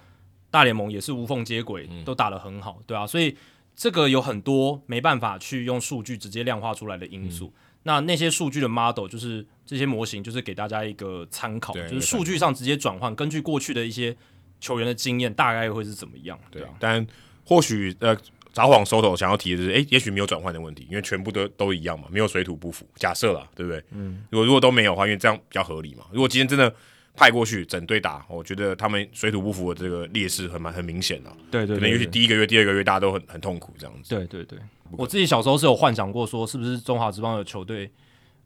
大联盟也是无缝接轨，都打得很好，对啊，所以这个有很多没办法去用数据直接量化出来的因素。那那些数据的 model 就是这些模型，就是给大家一个参考，就是数据上直接转换，根据过去的一些球员的经验，大概会是怎么样？对啊，但或许呃，札幌收头想要提的是，哎，也许没有转换的问题，因为全部都都一样嘛，没有水土不服。假设啦，对不对？嗯，如果如果都没有的话，因为这样比较合理嘛。如果今天真的派过去整队打，我觉得他们水土不服的这个劣势很蛮很明显的。对对，可能也许第一个月、第二个月大家都很很痛苦这样子。对对对。我自己小时候是有幻想过，说是不是中华职棒的球队，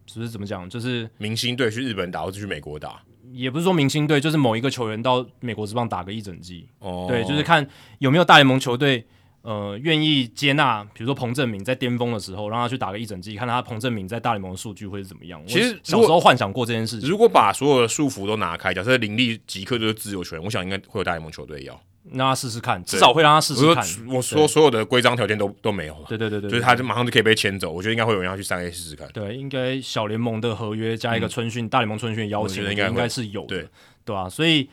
是不是怎么讲，就是明星队去日本打，或者去美国打，也不是说明星队，就是某一个球员到美国职棒打个一整季。哦，对，就是看有没有大联盟球队，呃，愿意接纳，比如说彭正明在巅峰的时候，让他去打个一整季，看他彭正明在大联盟的数据会是怎么样。其实小时候幻想过这件事情。如果把所有的束缚都拿开，假设林立即刻就是自由球员，我想应该会有大联盟球队要。让他试试看，至少会让他试试看。我说所有的规章条件都都没有了，对对对对，就是他就马上就可以被牵走。我觉得应该会有人要去三 A 试试看。对，应该小联盟的合约加一个春训，大联盟春训邀请，应该应该是有的，对吧？所以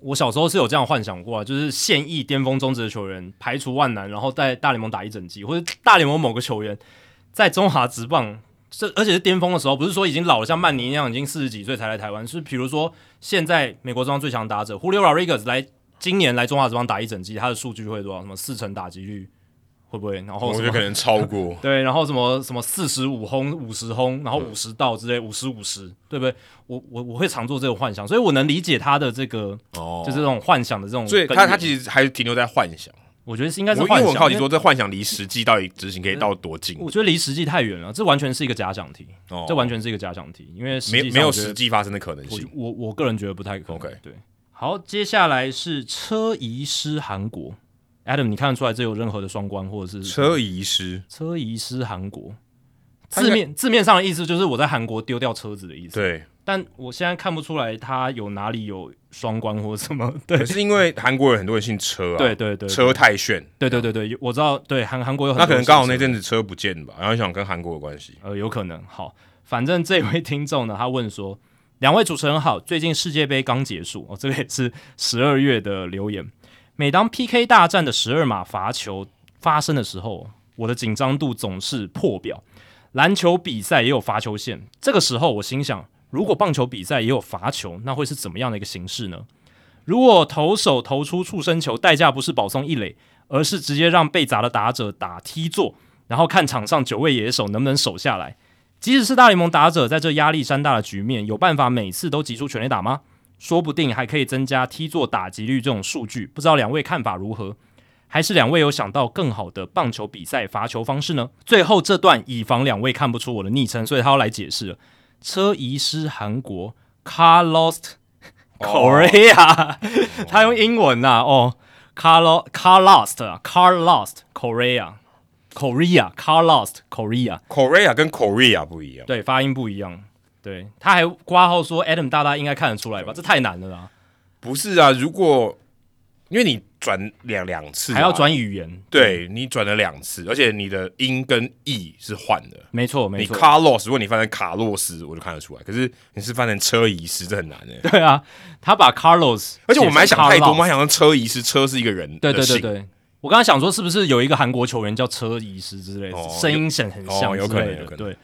我小时候是有这样幻想过啊，就是现役巅峰中职的球员排除万难，然后在大联盟打一整季，或者大联盟某个球员在中华职棒，这而且是巅峰的时候，不是说已经老了像曼尼一样已经四十几岁才来台湾，是比如说现在美国中央最强打者 Julio Rodriguez 来。今年来中华职棒打一整季，他的数据会多少？什么四成打击率会不会？然后我觉得可能超过。对，然后什么什么四十五轰、五十轰，然后五十道之类，五十五十，对不对？我我我会常做这个幻想，所以我能理解他的这个，哦，就是这种幻想的这种。所以他他其实还是停留在幻想。我觉得是应该是幻想。我好奇说，这幻想离实际到底执行可以到多近？我觉得离实际太远了，这完全是一个假想题。哦，这完全是一个假想题，因为没没有实际发生的可能性。我我个人觉得不太可能。OK，对。好，接下来是车遗失韩国，Adam，你看得出来这有任何的双关，或者是车遗失？车遗失韩国，字面字面上的意思就是我在韩国丢掉车子的意思。对，但我现在看不出来他有哪里有双关或者什么。对，是因为韩国有很多人姓车啊。对对对，车太炫。对对对对，我知道。对韩韩国有很那可能刚好那阵子车不见吧，然后想跟韩国有关系。呃，有可能。好，反正这位听众呢，他问说。两位主持人好，最近世界杯刚结束哦，这个也是十二月的留言。每当 PK 大战的十二码罚球发生的时候，我的紧张度总是破表。篮球比赛也有罚球线，这个时候我心想，如果棒球比赛也有罚球，那会是怎么样的一个形式呢？如果投手投出触身球，代价不是保送一垒，而是直接让被砸的打者打踢坐，然后看场上九位野手能不能守下来。即使是大联盟打者，在这压力山大的局面，有办法每次都挤出全垒打吗？说不定还可以增加 T 座打击率这种数据。不知道两位看法如何？还是两位有想到更好的棒球比赛罚球方式呢？最后这段，以防两位看不出我的昵称，所以他要来解释了。车遗失韩国，Car lost Korea。他用英文呐，哦，Car lost Car lost，Car lost Korea。Korea, car lost. Korea, Korea 跟 Korea 不一样，对，发音不一样。对，他还挂号说 Adam 大大应该看得出来吧？这太难了啦。不是啊，如果因为你转两两次，还要转语言，对你转了两次，而且你的音跟 e 是换的，没错，没错。car lost，如果你翻成卡洛斯，我就看得出来。可是你是翻成车遗失，这很难诶。对啊，他把 Carlos，而且我们还想太多，我们还想说车遗失，车是一个人，对对对对。我刚刚想说，是不是有一个韩国球员叫车遗失之类的，声音显很像有可能对，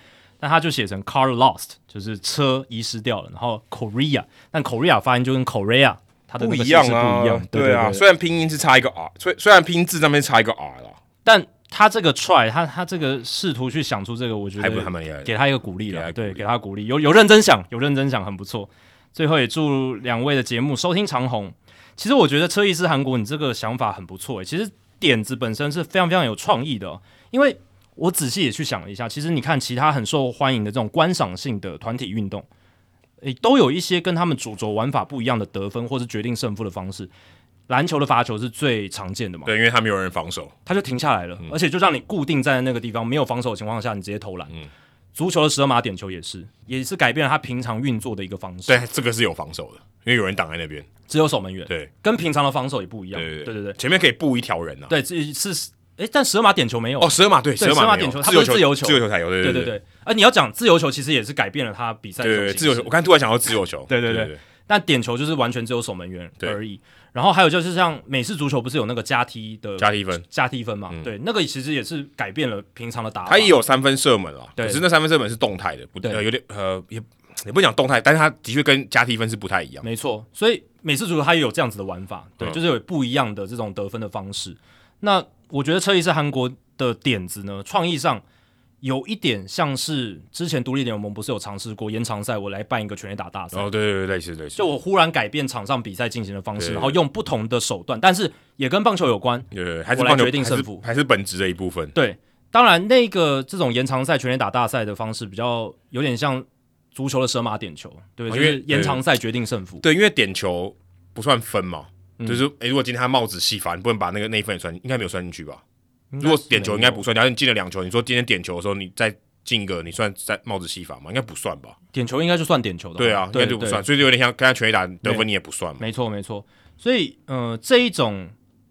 但他就写成 car lost，就是车遗失掉了。然后 Korea，但 Korea 发音就跟 Korea 它的不一样啊，不一样。对啊，虽然拼音是差一个 r，虽虽然拼字上面差一个 r 啦，但他这个 try，他他这个试图去想出这个，我觉得还不还蛮厉害，给他一个鼓励了。对，给他鼓励，有有认真想，有认真想，很不错。最后也祝两位的节目收听长虹。其实我觉得车遗失韩国，你这个想法很不错。其实。点子本身是非常非常有创意的，因为我仔细也去想了一下，其实你看其他很受欢迎的这种观赏性的团体运动，诶，都有一些跟他们主轴玩法不一样的得分或是决定胜负的方式。篮球的罚球是最常见的嘛？对，因为他没有人防守，他就停下来了，而且就让你固定在那个地方，没有防守的情况下，你直接投篮。嗯，足球的十二码点球也是，也是改变了他平常运作的一个方式。对，这个是有防守的，因为有人挡在那边。只有守门员，对，跟平常的防守也不一样。对对对对，前面可以布一条人啊。对，是是诶，但十二码点球没有哦，十二码对，对十二码点球，它自由自由球，自由球才有，对对对对。而你要讲自由球，其实也是改变了他比赛对对自由球。我刚突然想到自由球，对对对。但点球就是完全只有守门员而已。然后还有就是像美式足球不是有那个加踢的加踢分加踢分嘛？对，那个其实也是改变了平常的打法。他也有三分射门啊，可是那三分射门是动态的，不呃有点呃也也不讲动态，但是他的确跟加踢分是不太一样。没错，所以美式足球它也有这样子的玩法，对，就是有不一样的这种得分的方式。那我觉得车衣是韩国的点子呢，创意上。有一点像是之前独立联盟不是有尝试过延长赛，我来办一个全垒打大赛。哦，对对对，类似类似。就我忽然改变场上比赛进行的方式，然后用不同的手段，但是也跟棒球有关。对，还是来决定胜负，还是本质的一部分。对，当然那个这种延长赛全垒打大赛的方式比较有点像足球的蛇马点球，对，就是延长赛决定胜负。对，因为点球不算分嘛，就是诶，如果今天他帽子戏法，你不能把那个那一份也算，应该没有算进去吧？如果点球应该不算，假如你进了两球，你说今天点球的时候你再进一个，你算在帽子戏法吗？应该不算吧？点球应该就算点球的，对啊，应该就不算，所以就有点像刚才全垒打得分你也不算嘛。没错没错，所以呃这一种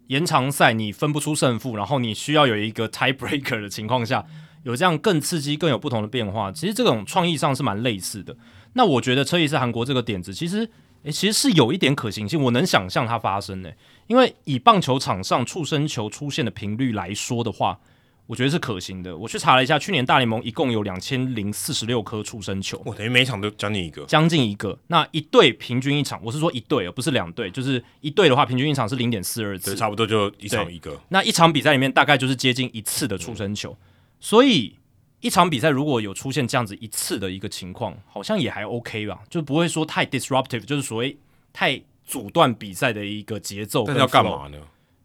延长赛你分不出胜负，然后你需要有一个 tie breaker 的情况下，有这样更刺激、更有不同的变化，其实这种创意上是蛮类似的。那我觉得车意是韩国这个点子，其实。诶，其实是有一点可行性，我能想象它发生诶，因为以棒球场上触身球出现的频率来说的话，我觉得是可行的。我去查了一下，去年大联盟一共有两千零四十六颗触身球，我等于每场都将近一个，将近一个。那一队平均一场，我是说一队而不是两队，就是一队的话，平均一场是零点四二次，差不多就一场一个。那一场比赛里面大概就是接近一次的触身球，所以。一场比赛如果有出现这样子一次的一个情况，好像也还 OK 吧，就不会说太 disruptive，就是所谓太阻断比赛的一个节奏。那要干嘛呢？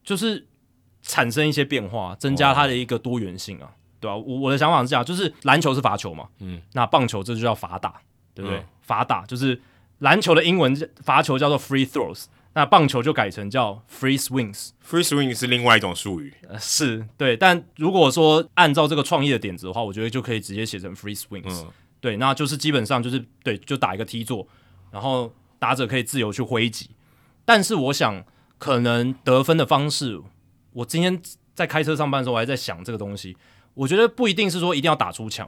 就是产生一些变化，增加它的一个多元性啊，对吧？我我的想法是这样，就是篮球是罚球嘛，嗯，那棒球这就叫罚打，对不对？罚打就是篮球的英文罚球叫做 free throws。那棒球就改成叫 free swings，free swing 是另外一种术语，呃，是对。但如果说按照这个创意的点子的话，我觉得就可以直接写成 free swings，对，那就是基本上就是对，就打一个 T 座，然后打者可以自由去挥击。但是我想，可能得分的方式，我今天在开车上班的时候，我还在想这个东西，我觉得不一定是说一定要打出墙。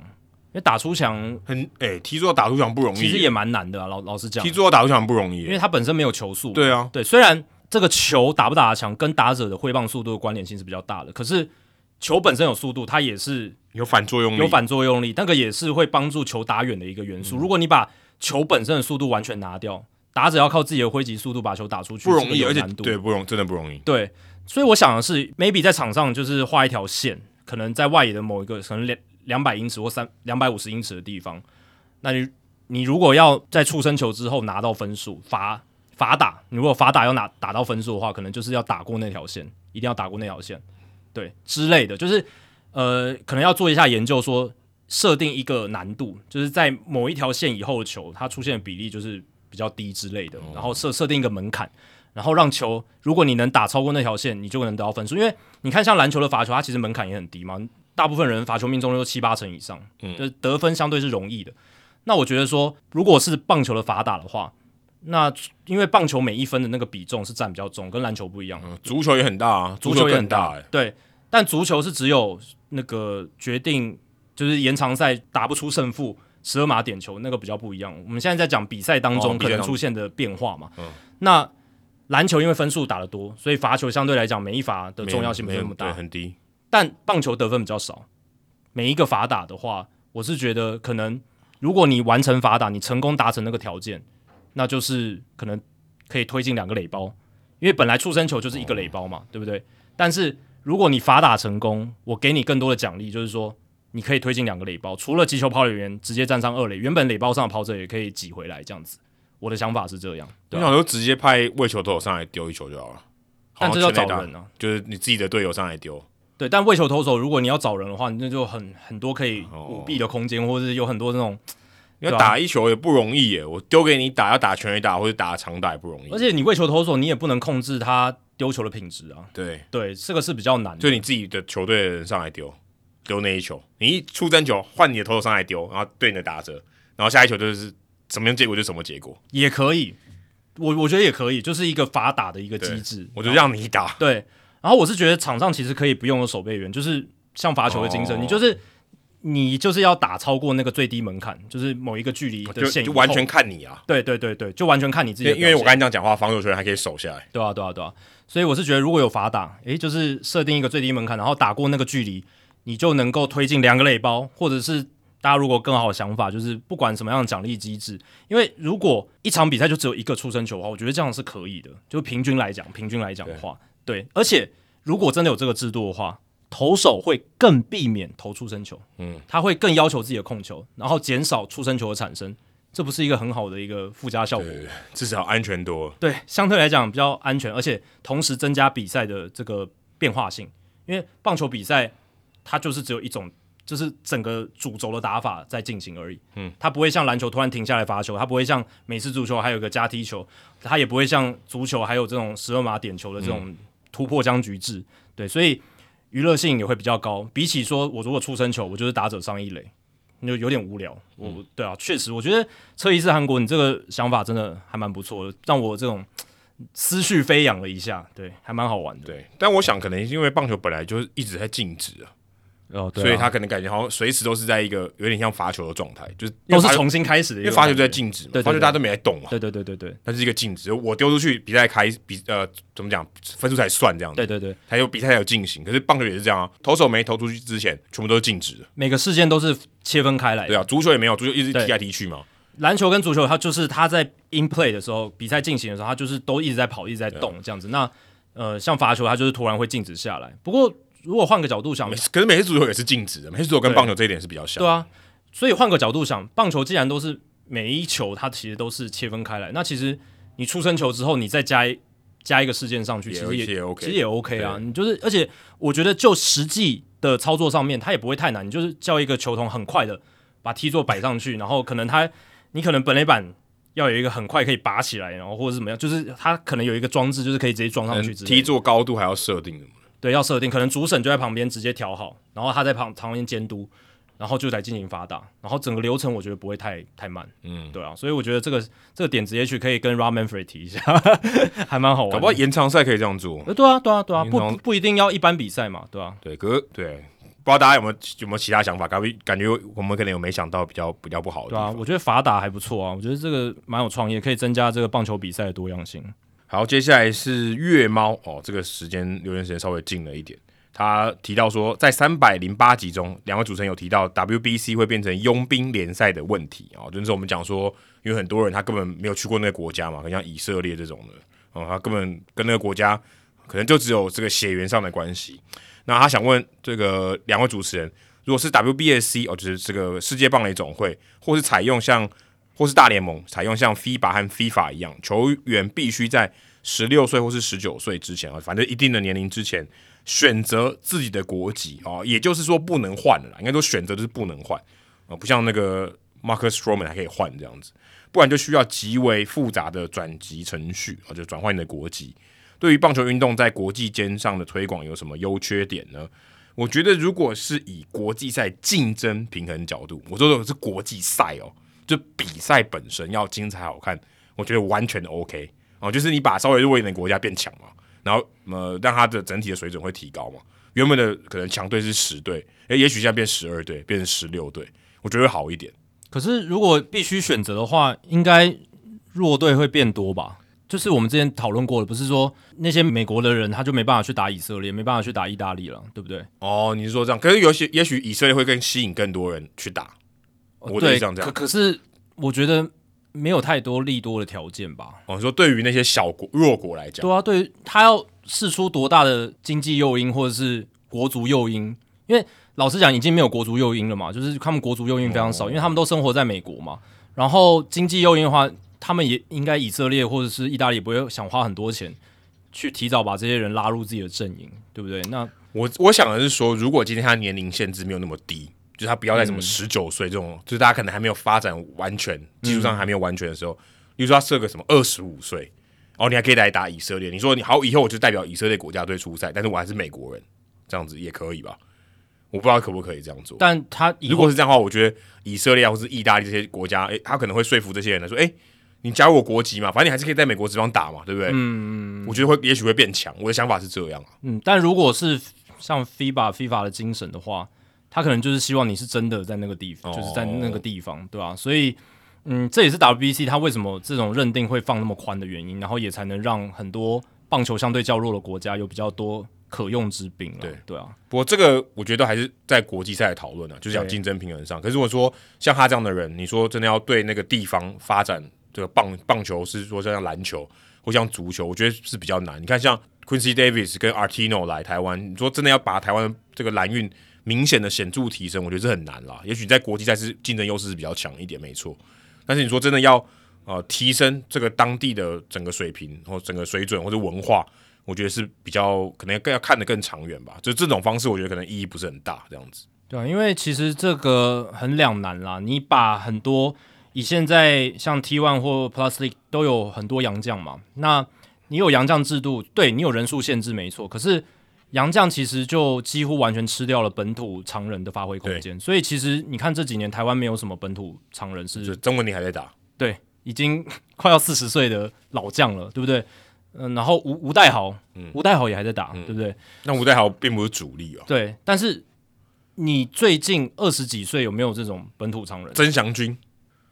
因为打出墙很诶，踢座打出墙不容易，其实也蛮难的啊。老老实讲，踢座打出墙不容易，因为它本身没有球速。对啊，对，虽然这个球打不打得墙跟打者的挥棒速度的关联性是比较大的，可是球本身有速度，它也是有反作用力，有反作用力，那个也是会帮助球打远的一个元素。如果你把球本身的速度完全拿掉，打者要靠自己的挥击速度把球打出去，不容易，而且度对不容真的不容易。对，所以我想的是，maybe 在场上就是画一条线，可能在外野的某一个可能两。两百英尺或三两百五十英尺的地方，那你你如果要在触身球之后拿到分数，罚罚打，你如果罚打要拿打到分数的话，可能就是要打过那条线，一定要打过那条线，对之类的，就是呃，可能要做一下研究，说设定一个难度，就是在某一条线以后的球，它出现的比例就是比较低之类的，然后设设定一个门槛，然后让球，如果你能打超过那条线，你就能得到分数，因为你看像篮球的罚球，它其实门槛也很低嘛。大部分人罚球命中率都七八成以上，嗯，就是得分相对是容易的。那我觉得说，如果是棒球的罚打的话，那因为棒球每一分的那个比重是占比较重，跟篮球不一样。嗯足球也很大啊，足球也很大，对。但足球是只有那个决定，就是延长赛打不出胜负，十二码点球那个比较不一样。我们现在在讲比赛当中可能出现的变化嘛。那篮球因为分数打得多，所以罚球相对来讲每一罚的重要性没有那么大，很低。但棒球得分比较少，每一个罚打的话，我是觉得可能如果你完成罚打，你成功达成那个条件，那就是可能可以推进两个垒包，因为本来触身球就是一个垒包嘛，对不对？但是如果你罚打成功，我给你更多的奖励，就是说你可以推进两个垒包，除了击球跑垒员直接站上二垒，原本垒包上的跑者也可以挤回来，这样子。我的想法是这样，我想就直接派位球投手上来丢一球就好了，但这要找人啊，就是你自己的队友上来丢。对，但为球投手，如果你要找人的话，那就很很多可以舞弊的空间，或者是有很多那种要打一球也不容易耶。我丢给你打，要打全垒打或者打长打也不容易。而且你为球投手，你也不能控制他丢球的品质啊。对对，这个是比较难的。就你自己的球队的人上来丢丢那一球，你一出真球换你的投手上来丢，然后对你的打折，然后下一球就是什么样结果就什么结果，也可以。我我觉得也可以，就是一个罚打的一个机制，我就让你打。对。然后我是觉得场上其实可以不用有守备员，就是像罚球的精神，哦。你就是你就是要打超过那个最低门槛，就是某一个距离的就就完全看你啊，对对对对，就完全看你自己因为我刚才这样讲话，防守球员还可以守下来。对啊对啊对啊，所以我是觉得如果有罚打，诶，就是设定一个最低门槛，然后打过那个距离，你就能够推进两个垒包，或者是大家如果更好的想法，就是不管什么样的奖励机制，因为如果一场比赛就只有一个出生球的话，我觉得这样是可以的，就平均来讲，平均来讲的话，对，而且如果真的有这个制度的话，投手会更避免投出生球，嗯，他会更要求自己的控球，然后减少出生球的产生，这不是一个很好的一个附加效果？对，至少安全多了。对，相对来讲比较安全，而且同时增加比赛的这个变化性。因为棒球比赛它就是只有一种，就是整个主轴的打法在进行而已。嗯，它不会像篮球突然停下来罚球，它不会像美式足球还有个加踢球，它也不会像足球还有这种十二码点球的这种突破僵局制。对，所以娱乐性也会比较高。比起说我如果出生球，我就是打者上一垒。就有点无聊，我、对啊，确实，我觉得车一次韩国，你这个想法真的还蛮不错的，让我这种思绪飞扬了一下，对，还蛮好玩的。对，但我想可能是因为棒球本来就是一直在静止啊，哦，对啊所以他可能感觉好像随时都是在一个有点像罚球的状态，就是因都为罚球是重新开始的因为罚球就在静止嘛，对对对罚球大家都没在动嘛，对对对对对它是一个静止，我丢出去比赛开比呃怎么讲分数才算这样子，对对对，还有比赛才有进行。可是棒球也是这样啊，投手没投出去之前，全部都是静止的。每个事件都是切分开来的。对啊，足球也没有，足球一直对踢来踢去嘛。篮球跟足球，它就是它在 in play 的时候，比赛进行的时候，它就是都一直在跑，一直在动这样子。那呃，像罚球，它就是突然会静止下来。不过如果换个角度想可是每次足球也是静止的，每次足球跟棒球这一点是比较像。对啊，所以换个角度想，棒球既然都是每一球它其实都是切分开来，那其实你出生球之后，你再加一加一个事件上去，其实也也 OK 其实也 OK 啊。你就是，而且我觉得就实际的操作上面，它也不会太难，你就是叫一个球童很快的把踢座摆上去，然后可能他你可能本垒板。要有一个很快可以拔起来，然后或者怎么样，就是它可能有一个装置，就是可以直接装上去。踢座高度还要设定的嘛。对，要设定，可能主审就在旁边直接调好，然后他在旁旁边监督，然后就来进行发打，然后整个流程我觉得不会太太慢，嗯，对啊，所以我觉得这个这个点直接去可以跟 Rob Manfred 提一下，还蛮好玩的。搞不好延长赛可以这样做。呃，对啊，对啊，对啊，不不不一定要一般比赛嘛，对啊，对，可是对，不知道大家有没有有没有其他想法？感觉感觉我们可能有没想到比较比较不好的对啊，我觉得法打还不错啊，我觉得这个蛮有创意，可以增加这个棒球比赛的多样性。好，接下来是月猫哦，这个时间留言时间稍微近了一点。他提到说，在三百零八集中，两位主持人有提到 WBC 会变成佣兵联赛的问题啊、哦，就是我们讲说，因为很多人他根本没有去过那个国家嘛，很像以色列这种的，哦，他根本跟那个国家可能就只有这个血缘上的关系。那他想问这个两位主持人，如果是 WBC 哦，就是这个世界棒垒总会，或是采用像或是大联盟采用像 FIBA 和 FIFA 一样，球员必须在十六岁或是十九岁之前啊，反正一定的年龄之前选择自己的国籍哦，也就是说不能换了啦，应该说选择就是不能换啊、不像那个 Marcus Stroman 还可以换这样子，不然就需要极为复杂的转籍程序啊，就转换你的国籍。对于棒球运动在国际间上的推广有什么优缺点呢？我觉得如果是以国际赛竞争平衡角度，我说的是国际赛哦，就比赛本身要精彩好看，我觉得完全 OK 哦，就是你把稍微弱一点的国家变强嘛，然后呃让它的整体的水准会提高嘛。原本的可能强队是十队，诶，也许现在变十二队，变成十六队，我觉得会好一点。可是如果必须选择的话，应该弱队会变多吧？就是我们之前讨论过的，不是说那些美国的人他就没办法去打以色列，没办法去打意大利了，对不对？哦，你是说这样？可是有些也许以色列会更吸引更多人去打，我的对，意思这样可可是我觉得没有太多利多的条件吧？哦，你说对于那些小国弱国来讲，对啊，对于他要试出多大的经济诱因或者是国足诱因，因为老实讲已经没有国足诱因了嘛，就是他们国足诱因非常少，哦因为他们都生活在美国嘛。然后经济诱因的话，他们也应该以色列或者是意大利不会想花很多钱去提早把这些人拉入自己的阵营，对不对？那我我想的是说，如果今天他年龄限制没有那么低，就是他不要在嗯什么十九岁这种，就是大家可能还没有发展完全，技术上还没有完全的时候，比如说他设个什么二十五岁，哦，你还可以来打以色列，你说你好，以后我就代表以色列国家队出赛，但是我还是美国人，这样子也可以吧？我不知道可不可以这样做。但他如果是这样的话，我觉得以色列或是意大利这些国家，诶，他可能会说服这些人来说，诶，你加入我国籍嘛，反正你还是可以在美国职棒打嘛，对不对？嗯我觉得会也许会变强，我的想法是这样啊。嗯，但如果是像 FIBA FIFA 的精神的话，他可能就是希望你是真的在那个地方，哦就是在那个地方，对吧、所以，嗯，这也是 WBC 他为什么这种认定会放那么宽的原因，然后也才能让很多棒球相对较弱的国家有比较多可用之兵了。对对啊，不过这个我觉得还是在国际赛的讨论啊，就是讲竞争平衡上。可是我说像他这样的人，你说真的要对那个地方发展这个棒棒球，是说像篮球或像足球，我觉得是比较难。你看像 Quincy Davis 跟 Artino 来台湾，你说真的要把台湾这个蓝运明显的显著提升，我觉得是很难啦。也许在国际赛事竞争优势是比较强一点，没错。但是你说真的要呃提升这个当地的整个水平或整个水准或者文化，我觉得是比较可能更要看得更长远吧。就这种方式，我觉得可能意义不是很大，这样子。对啊，因为其实这个很两难啦。你把很多以现在像 T One 或 Plus League 都有很多洋将嘛，那你有洋将制度，对你有人数限制没错，可是洋将其实就几乎完全吃掉了本土常人的发挥空间。所以其实你看这几年台湾没有什么本土常人就是中文你还在打，对，已经快要四十岁的老将了，对不对？嗯，然后吴吴代豪，吴代豪也还在打，对不对？那吴代豪并不是主力哦。对，但是你最近二十几岁有没有这种本土常人？曾祥军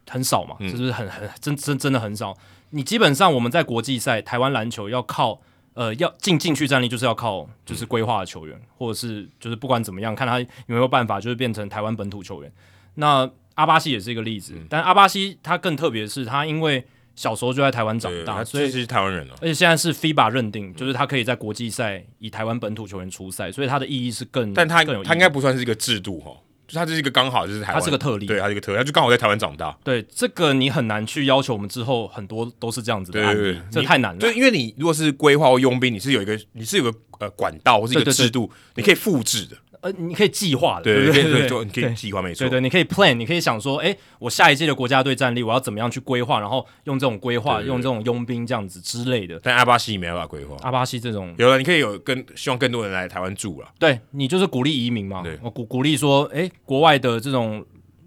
很少嘛，就是很很真真真的很少。你基本上我们在国际赛，台湾篮球要靠呃要进进去战力，就是要靠就是规划的球员，或者是就是不管怎么样，看他有没有办法，就是变成台湾本土球员。那阿巴西也是一个例子，但阿巴西他更特别的是，他因为小时候就在台湾长，大，所以是台湾人哦。而且现在是 FIBA 认定，就是他可以在国际赛以台湾本土球员出赛，所以他的意义是更，但他更有意义他应该不算是一个制度哈，就他这是一个刚好就是台湾，他是个特例对，他是一个特例，他就刚好在台湾长大。对这个你很难去要求我们之后很多都是这样子的案例，对对对这太难了。就因为你如果是规划或佣兵，你是有一个你是有个呃管道或是一个对对对制度，你可以复制的，呃，你可以计划的，对对对可以可以做，你可以计划没错对。对，你可以 plan，你可以想说，哎，我下一届的国家队战力，我要怎么样去规划，然后用这种规划，用这种佣兵这样子之类的。但阿巴西没办法规划，阿巴西这种，有了你可以有更希望更多人来台湾住了。对你就是鼓励移民嘛对，我鼓鼓励说，哎，国外的这种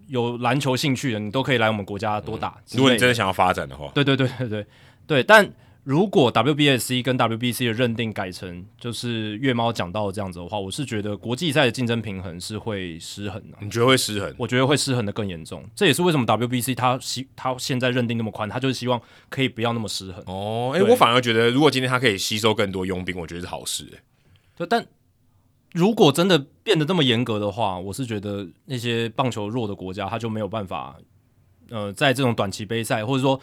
有篮球兴趣的，你都可以来我们国家多打。如果你真的想要发展的话，对对对对对对，但如果 WBSC 跟 WBC 的认定改成就是月猫讲到的这样子的话，我是觉得国际赛的竞争平衡是会失衡的、你觉得会失衡？我觉得会失衡的更严重。这也是为什么 WBC 它希它现在认定那么宽，它就是希望可以不要那么失衡。哦，哎、对我反而觉得，如果今天他可以吸收更多佣兵，我觉得是好事、诶对，但如果真的变得这么严格的话，我是觉得那些棒球弱的国家，他就没有办法，呃，在这种短期杯赛，或者说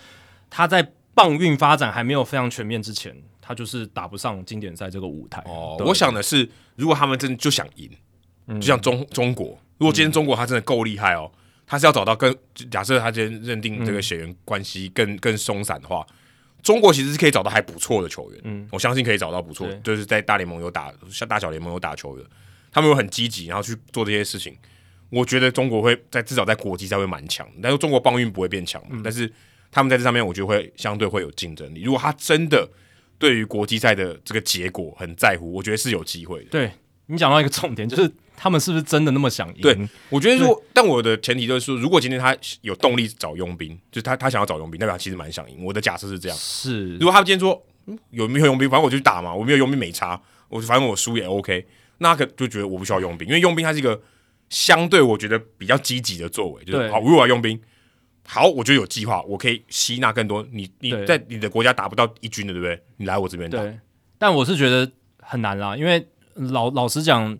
他在棒运发展还没有非常全面之前，他就是打不上经典赛这个舞台。哦，我想的是，如果他们真的就想赢，就像中中国，如果今天中国他真的够厉害哦，他是要找到更假设他今天认定这个血缘关系更更松散的话，中国其实是可以找到还不错的球员，嗯，我相信可以找到不错，就是在大联盟有打，像大小联盟有打球的，他们有很积极，然后去做这些事情。我觉得中国会在至少在国际赛会蛮强，但是中国棒运不会变强嘛，但是他们在这上面我觉得会相对会有竞争力。如果他真的对于国际赛的这个结果很在乎，我觉得是有机会的。对你讲到一个重点，就是他们是不是真的那么想赢？对我觉得如果，但我的前提就是说，如果今天他有动力找佣兵，就是他他想要找佣兵，代表他其实蛮想赢。我的假设是这样。是如果他今天说、嗯、有没有佣兵，反正我就去打嘛，我没有佣兵没差，我反正我输也 OK，那他可就觉得我不需要佣兵，因为佣兵它是一个相对我觉得比较积极的作为，就是好，如果我要佣兵，好，我就有计划，我可以吸纳更多。你你在你的国家打不到一军的，对不对？你来我这边打，对，但我是觉得很难啦，因为老老实讲，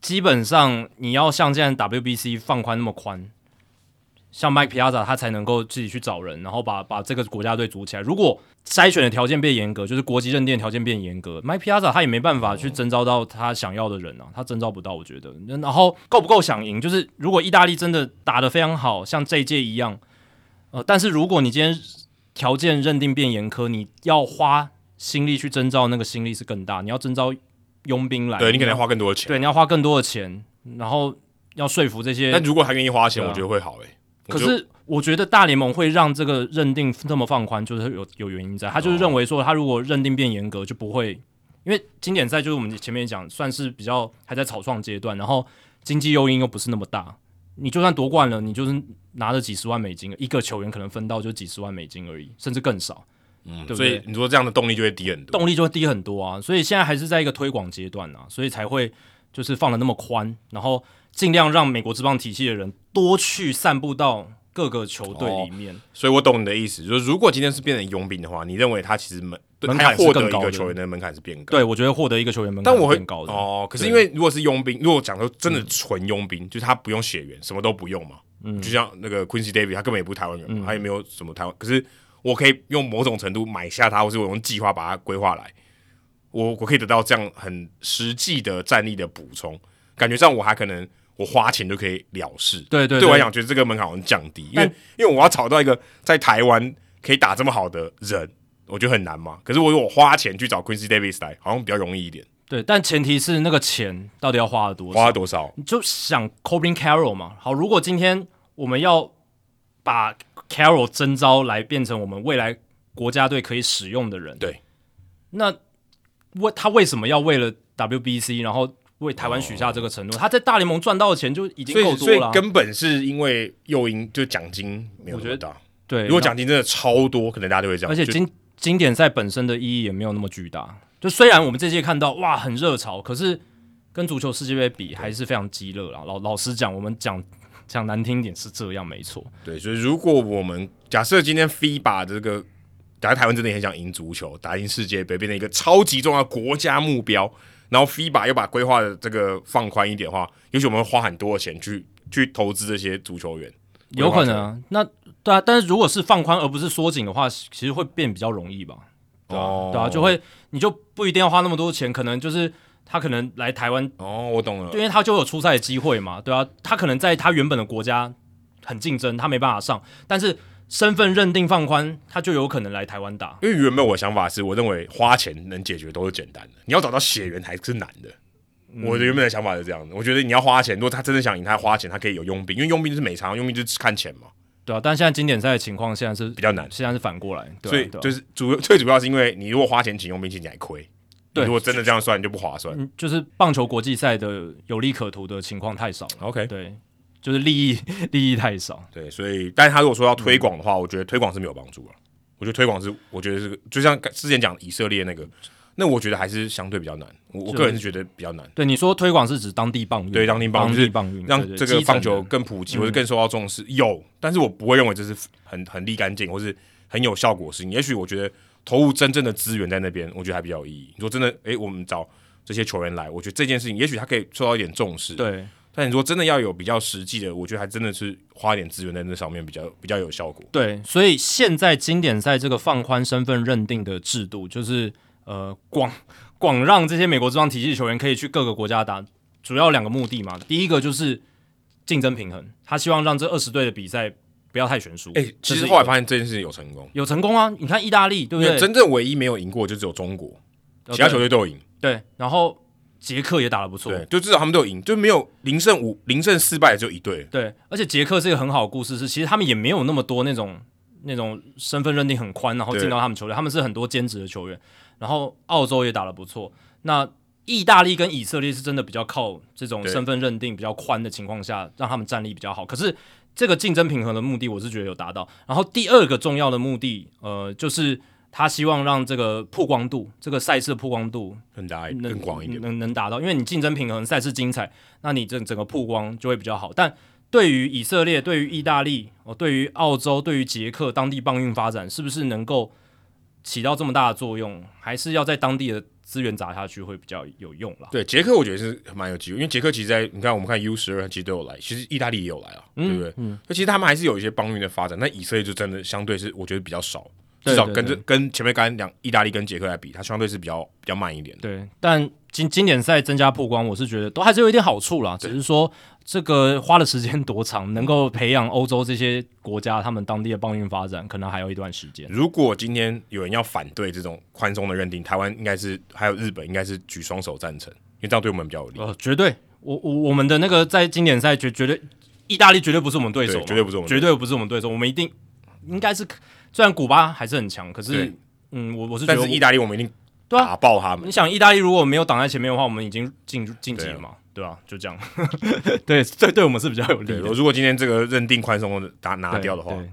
基本上你要像现在 WBC 放宽那么宽，像 Mike Piazza 他才能够自己去找人，然后把把这个国家队组起来。如果筛选的条件变严格，就是国籍认定的条件变严格，Mike Piazza 他也没办法去征召到他想要的人啊，他征召不到，我觉得。然后够不够想赢，就是如果意大利真的打得非常好，像这一届一样，呃，但是如果你今天条件认定变严苛，你要花心力去征召，那个心力是更大。你要征召佣兵来，对你可能要要花更多的钱。对你要花更多的钱，然后要说服这些但如果他愿意花钱，啊我觉得会好诶、我觉得可是我觉得大联盟会让这个认定这么放宽，就是有有原因在。他就是认为说，他如果认定变严格，就不会，因为经典赛就是我们前面讲，算是比较还在草创阶段，然后经济诱因又不是那么大，你就算夺冠了，你就是拿着几十万美金，一个球员可能分到就几十万美金而已，甚至更少。嗯，对对所以你说这样的动力就会低很多。动力就会低很多啊。所以现在还是在一个推广阶段啊，所以才会就是放的那么宽，然后尽量让美国职棒体系的人多去散布到各个球队里面。所以我懂你的意思，就是如果今天是变成佣兵的话，你认为他其实门对门槛获得一个球员的门槛是变高。对，我觉得获得一个球员门槛但我会更高的。哦，可是因为如果是佣兵，如果讲说真的纯佣兵，就是他不用血缘，什么都不用嘛，嗯。就像那个 Quincy David，他根本也不是台湾人嘛，他也没有什么台湾，可是我可以用某种程度买下他，或是我用计划把他规划来，我我可以得到这样很实际的战力的补充，感觉上我还可能我花钱就可以了事，对对对我来讲，觉得这个门槛好像降低，因为因为我要找到一个在台湾可以打这么好的人，我觉得很难嘛。可是我如果花钱去找 Quincy Davis 来，好像比较容易一点。对，但前提是那个钱到底要花了多少？花了多少？你就想 Corbin Carroll 嘛。好，如果今天我们要把 Carroll 征召来变成我们未来国家队可以使用的人，对，那为他为什么要为了 WBC，然后为台湾许下这个承诺？他在大联盟赚到的钱就已经所以所以够多了啊、根本是因为诱因，就奖金没有那么大。对，如果奖金真的超多，可能大家就会这样。而且经经典赛本身的意义也没有那么巨大。就虽然我们这届看到哇很热潮，可是跟足球世界杯比还是非常激烈啦。老老实讲，我们讲讲难听点是这样没错。对，所以如果我们假设今天 FIBA 这个打在台湾真的很想赢足球，打赢世界杯，变成一个超级重要的国家目标，然后 FIBA 又把规划的这个放宽一点的话，也许我们会花很多的钱去去投资这些足球员。有可能啊，那对啊，但是如果是放宽而不是缩紧的话，其实会变比较容易吧？对啊，哦对啊，就会你就不一定要花那么多钱，可能就是他可能来台湾，哦，我懂了。因为他就有出赛的机会嘛，对啊，他可能在他原本的国家很竞争，他没办法上，但是身份认定放宽，他就有可能来台湾打。因为原本我的想法是我认为花钱能解决都是简单的，你要找到血缘还是难的。我的原本的想法是这样的，我觉得你要花钱，如果他真的想赢，他花钱，他可以有佣兵，因为佣兵就是美场，佣兵就是看钱嘛，对啊，但现在经典赛的情况现在是比较难。现在是反过来，对啊所以就是主最主要是因为你如果花钱请佣兵，其实你还亏。对你如果真的这样算，你就不划算。嗯就是棒球国际赛的有利可图的情况太少了，OK，对，就是利益利益太少。对，所以但是他如果说要推广的话，我觉得推广是没有帮助了。我觉得推广是，我觉得是，就像之前讲以色列那个，那我觉得还是相对比较难。我我个人是觉得比较难。对，你说推广是指当地棒运，对当地棒运当就是地棒运，让这个棒球更普及，或者更受到重视，有，但是我不会认为这是很很立竿见影，或是很有效果的事情。也许我觉得投入真正的资源在那边，我觉得还比较有意义。你说真的，诶，我们找这些球员来，我觉得这件事情，也许他可以受到一点重视。，对但你说真的要有比较实际的，我觉得还真的是花一点资源在那上面比较比较有效果。对，所以现在经典赛这个放宽身份认定的制度，就是呃广广让这些美国职棒体系球员可以去各个国家打，主要两个目的嘛。第一个就是竞争平衡，他希望让这二十队的比赛不要太悬殊。诶，其实后来发现这件事情有成功，有成功啊！你看意大利，对不对？真正唯一没有赢过就只有中国，呃其他球队都有赢。对，然后捷克也打得不错，对，就至少他们都有赢，就没有零胜五、零胜四败，就一队。对，而且捷克是一个很好的故事，是其实他们也没有那么多那种那种身份认定很宽，然后进到他们球队，他们是很多兼职的球员。然后澳洲也打得不错，那意大利跟以色列是真的比较靠这种身份认定比较宽的情况下，让他们战力比较好。可是这个竞争平衡的目的，我是觉得有达到。然后第二个重要的目的，呃，就是他希望让这个曝光度，这个赛事的曝光度更大、能更广一点。能能达到，因为你竞争平衡，赛事精彩，那你整整个曝光就会比较好。但对于以色列、对于意大利、哦，对于澳洲、对于捷克当地棒运发展，是不是能够起到这么大的作用？还是要在当地的资源砸下去会比较有用啦。对，捷克我觉得是蛮有机会，因为捷克其实在你看我们看 U 十二其实都有来，其实意大利也有来啊，对不对？嗯，那其实他们还是有一些邦运的发展，那以色列就真的相对是我觉得比较少，对至少跟这跟前面刚才两意大利跟捷克来比，它相对是比较比较慢一点的。对，但经经典赛增加曝光，我是觉得都还是有一点好处啦。只是说这个花的时间多长，能够培养欧洲这些国家他们当地的棒运发展，可能还有一段时间。如果今天有人要反对这种宽松的认定，台湾应该是还有日本应该是举双手赞成，因为这样对我们比较有利。呃，绝对，我我我们的那个在经典赛绝绝对，意大利绝对不是我们对手绝对不是我们绝对不是我们对手，我们一定应该是，虽然古巴还是很强，可是嗯，我我是觉得但是意大利我们一定对啊打爆他们你。想，意大利如果没有挡在前面的话，我们已经进晋级了嘛，对吧、就这样，对，这对我们是比较有利对，的。如果今天这个认定宽松的打拿对掉的话，对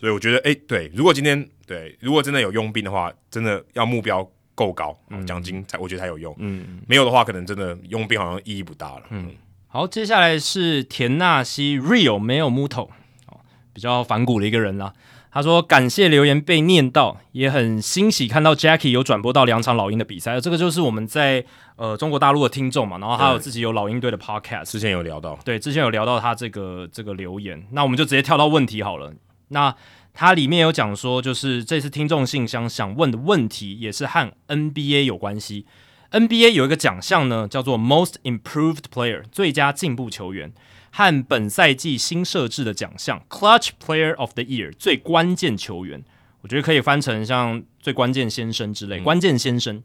所以我觉得，哎、对，如果今天对，如果真的有佣兵的话，真的要目标够高，奖、金才我觉得才有用。嗯，没有的话，可能真的佣兵好像意义不大了。嗯，好，接下来是田纳西 Real 没有 Muto，哦，比较反骨的一个人啦。他说感谢留言被念到，也很欣喜看到 Jackie 有转播到两场老鹰的比赛，这个就是我们在呃中国大陆的听众嘛，然后还有自己有老鹰队的 Podcast，之前有聊到，对，之前有聊到他这个这个留言，那我们就直接跳到问题好了。那它里面有讲说，就是这次听众信箱想问的问题也是和 NBA 有关系。NBA 有一个奖项呢，叫做 Most Improved Player 最佳进步球员，和本赛季新设置的奖项 Clutch Player of the Year 最关键球员，我觉得可以翻成像最关键先生之类，关键先生。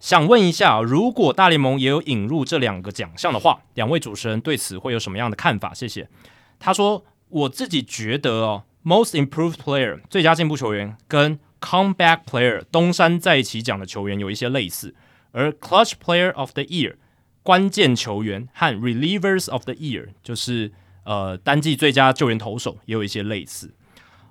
想问一下，如果大联盟也有引入这两个奖项的话，两位主持人对此会有什么样的看法？谢谢。他说：“我自己觉得哦，Most Improved Player 最佳进步球员跟 Comeback Player 东山再起奖的球员有一些类似，而 Clutch Player of the Year 关键球员和 Relievers of the Year 就是呃单季最佳救援投手也有一些类似。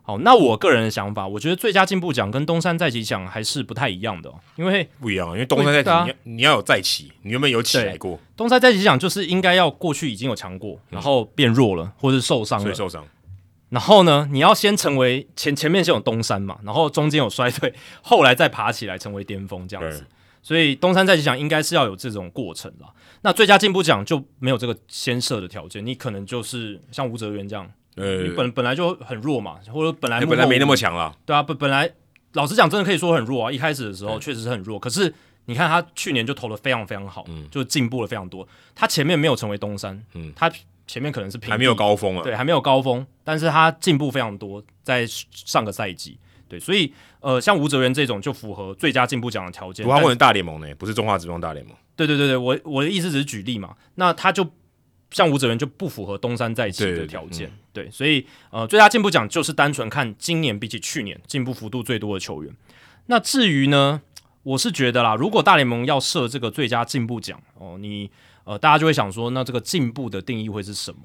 好，那我个人的想法，我觉得最佳进步奖跟东山再起奖还是不太一样的、哦，因为不一样，因为东山再起，啊你要你要有再起，你有没有起来过，东山再起奖就是应该要过去已经有强过，然后变弱了，或者是受伤了所以，受伤。然后呢，你要先成为前前面先有东山嘛，然后中间有衰退，后来再爬起来成为巅峰这样子对。所以东山再起奖应该是要有这种过程啦。那最佳进步奖就没有这个先设的条件，你可能就是像吴哲源这样，呃你，本本来就很弱嘛，或者本来本来没那么强啦，对啊，本本来老实讲，真的可以说很弱啊。一开始的时候确实是很弱，可是你看他去年就投的非常非常好，就进步了非常多。他前面没有成为东山，嗯他前面可能是平还没有高峰啊。对，还没有高峰，但是他进步非常多，在上个赛季，对，所以呃，像吴哲源这种就符合最佳进步奖的条件。他问大联盟呢，不是中华职棒大联盟。对对对对，我我的意思只是举例嘛，那他就像吴哲源就不符合东山再起对对对的条件，对，所以呃，最佳进步奖就是单纯看今年比起去年进步幅度最多的球员。那至于呢，我是觉得啦，如果大联盟要设这个最佳进步奖哦，你呃，大家就会想说，那这个进步的定义会是什么？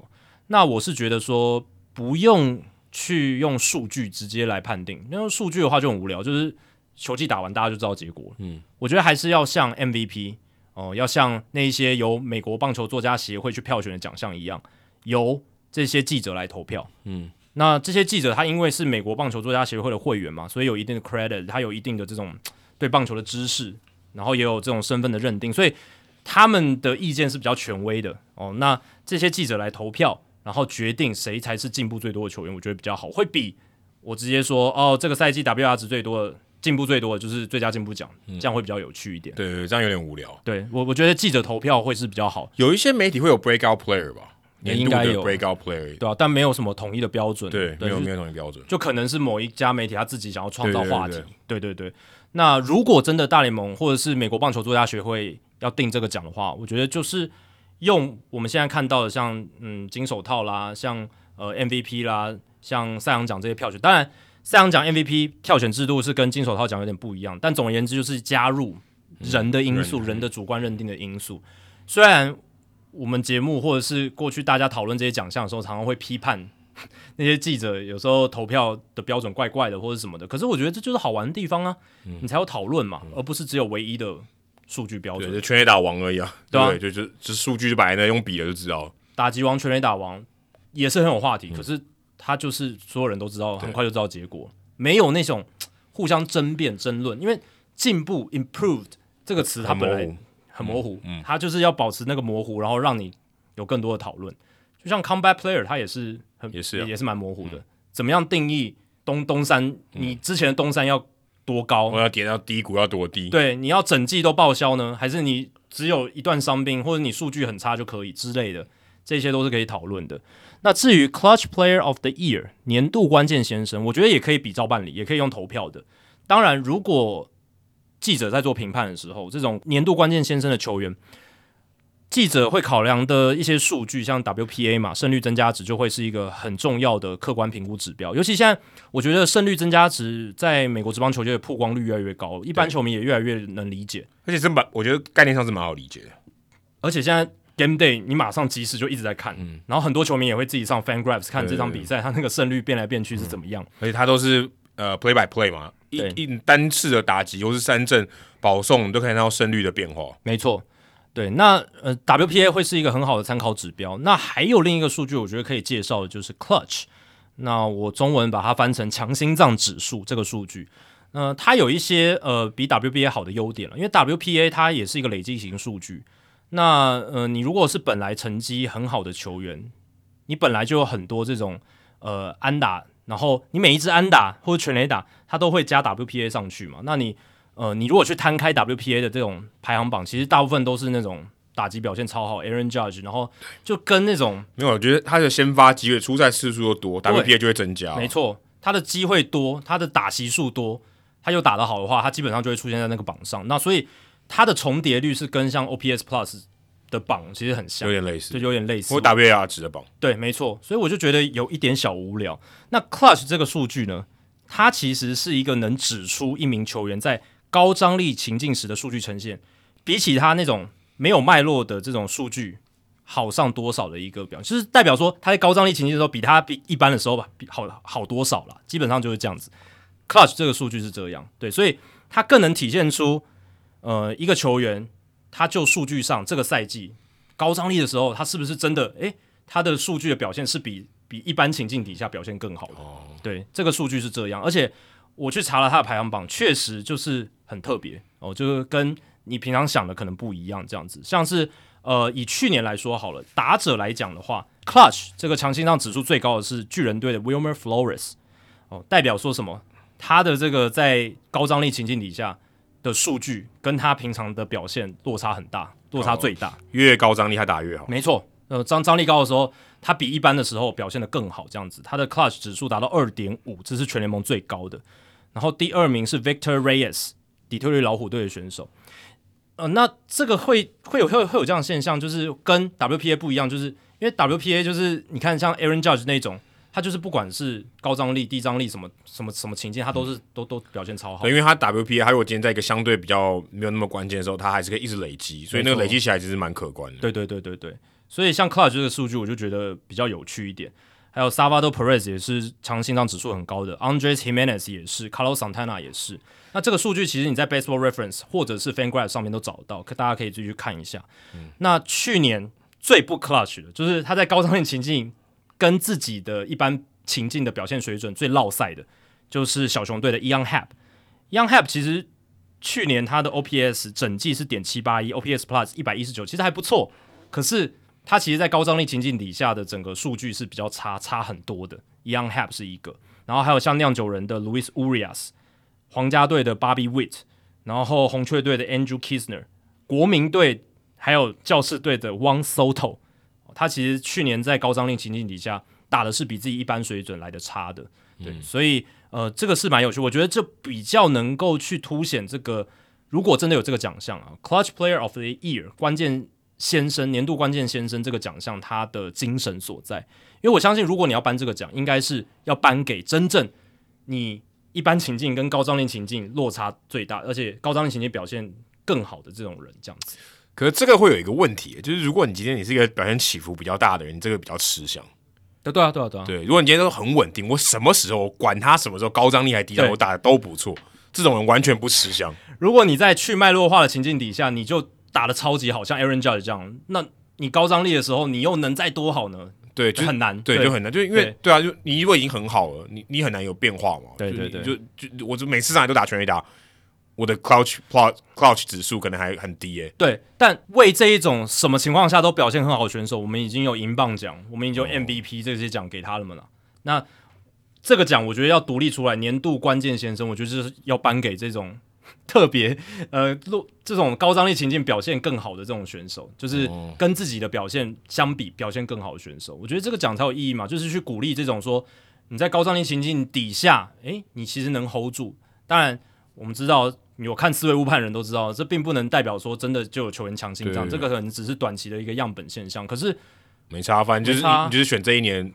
那我是觉得说，不用去用数据直接来判定，因为数据的话就很无聊，就是球季打完大家就知道结果了。嗯，我觉得还是要像 MVP 哦、要像那一些由美国棒球作家协会去票选的奖项一样，由这些记者来投票。嗯，那这些记者他因为是美国棒球作家协会的会员嘛，所以有一定的 credit，他有一定的这种 对棒球的知识，然后也有这种身份的认定，所以他们的意见是比较权威的哦。那这些记者来投票，然后决定谁才是进步最多的球员，我觉得比较好，会比我直接说哦，这个赛季 WR 值最多的、进步最多的就是最佳进步奖，这样会比较有趣一点。对对，对这样有点无聊。对我，我觉得记者投票会是比较好，有一些媒体会有 breakout player 吧，也年度的应该有 breakout player。对啊，但没有什么统一的标准，对，没有没有统一标准。就可能是某一家媒体他自己想要创造话题对，对对对。那如果真的大联盟或者是美国棒球作家协会要定这个奖的话，我觉得就是用我们现在看到的像嗯金手套啦，像呃 MVP 啦，像赛扬奖这些票选。当然，赛扬奖 MVP 票选制度是跟金手套奖有点不一样，但总而言之就是加入人的因素、人人的主观认定的因素。虽然我们节目或者是过去大家讨论这些奖项的时候，常常会批判 那些记者有时候投票的标准怪怪的或者什么的，可是我觉得这就是好玩的地方啊，你才有讨论嘛，而不是只有唯一的数据标对，准。就全垒打王而已啊。对就就就数据就摆在那，用笔了就知道了。打击王、全垒打王也是很有话题，可是他就是所有人都知道，很快就知道结果，没有那种 互相争辩、争论，因为进步 （improved） 这个词它本来很模糊。它就是要保持那个模糊，然后让你有更多的讨论。就像 comeback player，它也是很也是啊也是蛮模糊的。怎么样定义东东山？你之前的东山要多高？我要跌到低谷要多低？对，你要整季都报销呢，还是你只有一段伤病，或者你数据很差就可以之类的？这些都是可以讨论的。那至于 Clutch Player of the Year 年度关键先生，我觉得也可以比照办理，也可以用投票的。当然，如果记者在做评判的时候，这种年度关键先生的球员，记者会考量的一些数据，像 WPA 嘛，胜率增加值就会是一个很重要的客观评估指标。尤其现在，我觉得胜率增加值在美国职棒球界的曝光率越来越高，一般球迷也越来越能理解。而且这蛮，我觉得概念上是蛮好理解的。而且现在 Game Day 你马上即时就一直在看，然后很多球迷也会自己上 FanGraphs 看这场比赛，他那个胜率变来变去是怎么样。而且他都是呃 Play by Play 嘛，一一单次的打击或是三振保送，你都可以看到胜率的变化。没错。对，那呃，WPA 会是一个很好的参考指标。那还有另一个数据，我觉得可以介绍的就是 Clutch。那我中文把它翻成强心脏指数这个数据。呃，它有一些呃比 WPA 好的优点了，因为 WPA 它也是一个累积型数据。那呃，你如果是本来成绩很好的球员，你本来就有很多这种呃安打，然后你每一支安打或者全垒打，它都会加 WPA 上去嘛？那你呃，你如果去摊开 WPA 的这种排行榜，其实大部分都是那种打击表现超好，Aaron Judge，然后就跟那种没有，我觉得他的先发机会、出赛次数又多，WPA 就会增加。没错，他的机会多，他的打席数多，他又打得好的话，他基本上就会出现在那个榜上。那所以他的重叠率是跟像 OPS Plus 的榜其实很像，有点类似，就有点类似。或 WAR 值的榜，对，没错。所以我就觉得有一点小无聊。那 Clutch 这个数据呢，它其实是一个能指出一名球员在高张力情境时的数据呈现，比起他那种没有脉络的这种数据好上多少的一个表，就是代表说他在高张力情境的时候比他比一般的时候吧比好好多少了，基本上就是这样子。Clutch 这个数据是这样，对，所以它更能体现出呃一个球员他就数据上这个赛季高张力的时候，他是不是真的诶，他的数据的表现是比比一般情境底下表现更好的？对，这个数据是这样，而且我去查了他的排行榜，确实就是。很特别哦，就是跟你平常想的可能不一样，这样子。像是呃，以去年来说好了，打者来讲的话，Clutch 这个强心脏指数最高的是巨人队的 Wilmer Flores 哦，代表说什么？他的这个在高张力情境底下的数据，跟他平常的表现落差很大，落差最大。越高张力他打越好，没错。呃，张张力高的时候，他比一般的时候表现的更好，这样子。他的 Clutch 指数达到二点五，这是全联盟最高的。然后第二名是 Victor Reyes。底特律老虎队的选手，呃，那这个会会有会会有这样的现象，就是跟 WPA 不一样，就是因为 WPA 就是你看像 Aaron Judge 那种，他就是不管是高张力、低张力什么什么什么情境，他都是都都表现超好。因为他 WPA，他如果今天在一个相对比较没有那么关键的时候，他还是可以一直累积，所以那个累积起来其实蛮可观的。对对对对对，所以像 Clutch 这个数据，我就觉得比较有趣一点。还有 Salvador Perez 也是强心脏指数很高的，Andres Jimenez 也是，Carlos Santana 也是。那这个数据其实你在 Baseball Reference 或者是 FanGraph 上面都找得到，可大家可以继续看一下。那去年最不 clutch 的，就是他在高张力情境跟自己的一般情境的表现水准最落赛的，就是小熊队的 Young Hap。Young Hap 其实去年他的 OPS 整季是点七八一，OPS Plus 一百一十九，其实还不错。可是他其实，在高张力情境底下的整个数据是比较差，差很多的。Young Hap 是一个，然后还有像酿酒人的 Louis Urias。皇家队的 Bobby Witt，然后红雀队的 Andrew Kisner，国民队还有教士队的 Wang Soto，他其实去年在高张力情境底下打的是比自己一般水准来的差的，对，所以呃这个是蛮有趣，我觉得这比较能够去凸显这个如果真的有这个奖项啊，Clutch Player of the Year 关键先生年度关键先生这个奖项他的精神所在，因为我相信如果你要颁这个奖，应该是要颁给真正你。一般情境跟高张力情境落差最大，而且高张力情境表现更好的这种人，这样子。可是这个会有一个问题，就是如果你今天你是一个表现起伏比较大的人，这个比较吃香。对对啊，对啊，对啊。对，如果你今天都很稳定，我什么时候管他什么时候高张力还低张，我打的都不错，这种人完全不吃香。如果你在去脉络化的情境底下，你就打的超级好，像 Aaron Judge 这样，那你高张力的时候，你又能再多好呢？对，就很难，对，就很难，就因为对啊，就你如果已经很好了，你你很难有变化嘛。对对对，就就我就每次上来都打全垒打，我的 crouch plot crouch 指数可能还很低诶。对，但为这一种什么情况下都表现很好的选手，我们已经有银棒奖，我们已经有 MVP 这些奖给他了嘛？那这个奖我觉得要独立出来，年度关键先生，我觉得是要颁给这种。特别呃，录这种高张力情境表现更好的这种选手，就是跟自己的表现相比表现更好的选手，我觉得这个奖才有意义嘛，就是去鼓励这种说你在高张力情境底下，诶，你其实能 hold 住。当然，我们知道有看思维误判人都知道，这并不能代表说真的就有球员强心脏，这个可能只是短期的一个样本现象。可是没差，反正就是你就是选这一年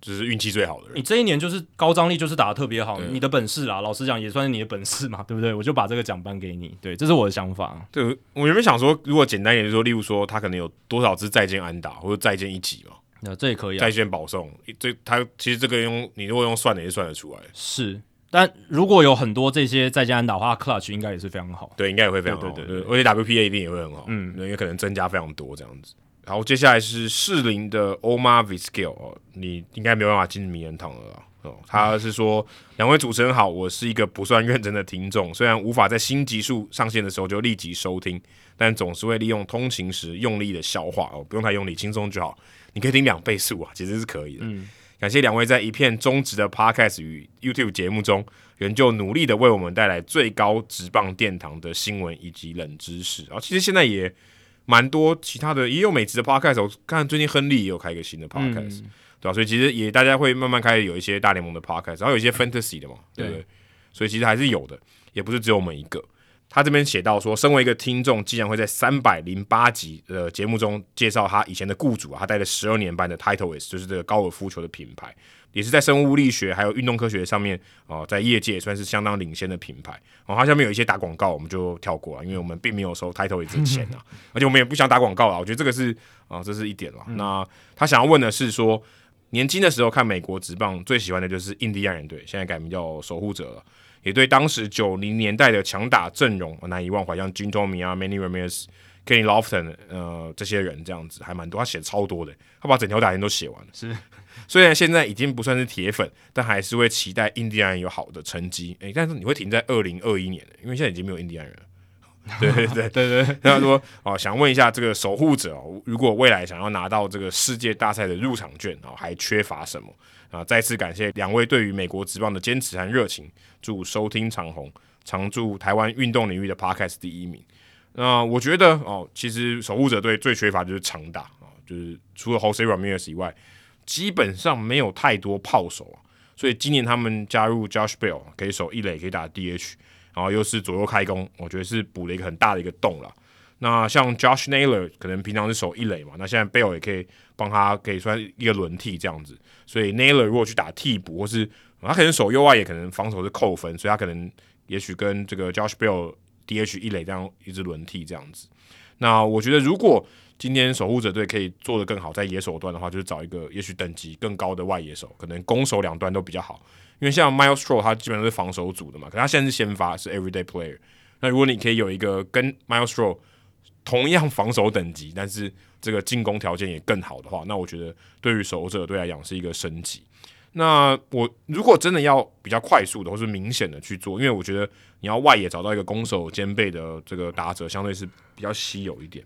就是运气最好的人你。这一年就是高张力，就是打的特别好，你的本事啦，老实讲也算是你的本事嘛，对不对？我就把这个奖颁给你，对，这是我的想法。对，我原本想说，如果简单一点，就是说，例如说他可能有多少支再见安打，或者再见一击嘛，那这也可以啊再，见保送，这他其实这个用你如果用算的也是算得出来。是。但如果有很多这些再见安打的话，clutch 应该也是非常好。对，应该也会非常好。对对对而且 WPA 一定也会很好，嗯，因为可能增加非常多这样子。好，接下来是适龄的 Omar Vizquel 哦，你应该没有办法进名人堂了啦。哦，他是说两位主持人好，我是一个不算认真的听众，虽然无法在新集数上线的时候就立即收听，但总是会利用通勤时用力的消化哦，不用太用力，轻松就好。你可以听两倍速啊，其实是可以的。嗯，感谢两位在一片中职的 Podcast 与 YouTube 节目中，仍旧努力的为我们带来最高职棒殿堂的新闻以及冷知识。然后其实现在也蛮多其他的，也有美职的 Podcast，我看最近亨利也有开一个新的 Podcast，、对吧、所以其实也大家会慢慢开始有一些大联盟的 Podcast，然后有一些 Fantasy 的嘛，对不对？所以其实还是有的，也不是只有我们一个。他这边写到说，身为一个听众，竟然会在三百零八集的节目中介绍他以前的雇主啊，他带了十二年班的 Titleist，就是这个高尔夫球的品牌，也是在生物力学还有运动科学上面哦、在业界也算是相当领先的品牌。哦，它下面有一些打广告，我们就跳过了，因为我们并没有收 Titleist 的钱啊，而且我们也不想打广告啊。我觉得这个是啊、这是一点啦。那他想要问的是说，年轻的时候看美国职棒，最喜欢的就是印第安人队，现在改名叫守护者了。也对当时九零年代的强打阵容难以忘怀，像 Jim Tomey 啊、Manny Ramirez、Kenny Lofton 呃这些人这样子还蛮多，他写超多的，他把整条打线都写完了。是，虽然现在已经不算是铁粉，但还是会期待印第安人有好的成绩。诶、但是你会停在二零二一年，因为现在已经没有印第安人了。对对对对对，那他说哦，想问一下这个守护者哦，如果未来想要拿到这个世界大赛的入场券哦，还缺乏什么啊？再次感谢两位对于美国职棒的坚持和热情，祝收听长虹，常驻台湾运动领域的 Podcast 第一名。那我觉得哦，其实守护者队最缺乏就是长打啊，就是除了 Jose Ramirez 以外，基本上没有太多炮手啊。所以今年他们加入 Josh Bell 可以守一垒，可以打 DH，然后又是左右开弓，我觉得是补了一个很大的一个洞了。那像 Josh Naylor 可能平常是守一垒嘛，那现在 Bell 也可以帮他，可以算一个轮替这样子。所以 Naylor 如果去打替补，或是他可能守右外也可能防守是扣分，所以他可能也许跟这个 Josh Bell DH 一垒这样一直轮替这样子。那我觉得如果今天守护者队可以做得更好，在野手端的话，就是找一个也许等级更高的外野手，可能攻守两端都比较好。因为像 Miles Straw 他基本上是防守组的嘛，可他现在是先发是 Everyday Player。那如果你可以有一个跟 Miles Straw 同样防守等级，但是这个进攻条件也更好的话，那我觉得对于守护者队来讲是一个升级。那我如果真的要比较快速的或是明显的去做，因为我觉得你要外野找到一个攻守兼备的这个打者，相对是比较稀有一点。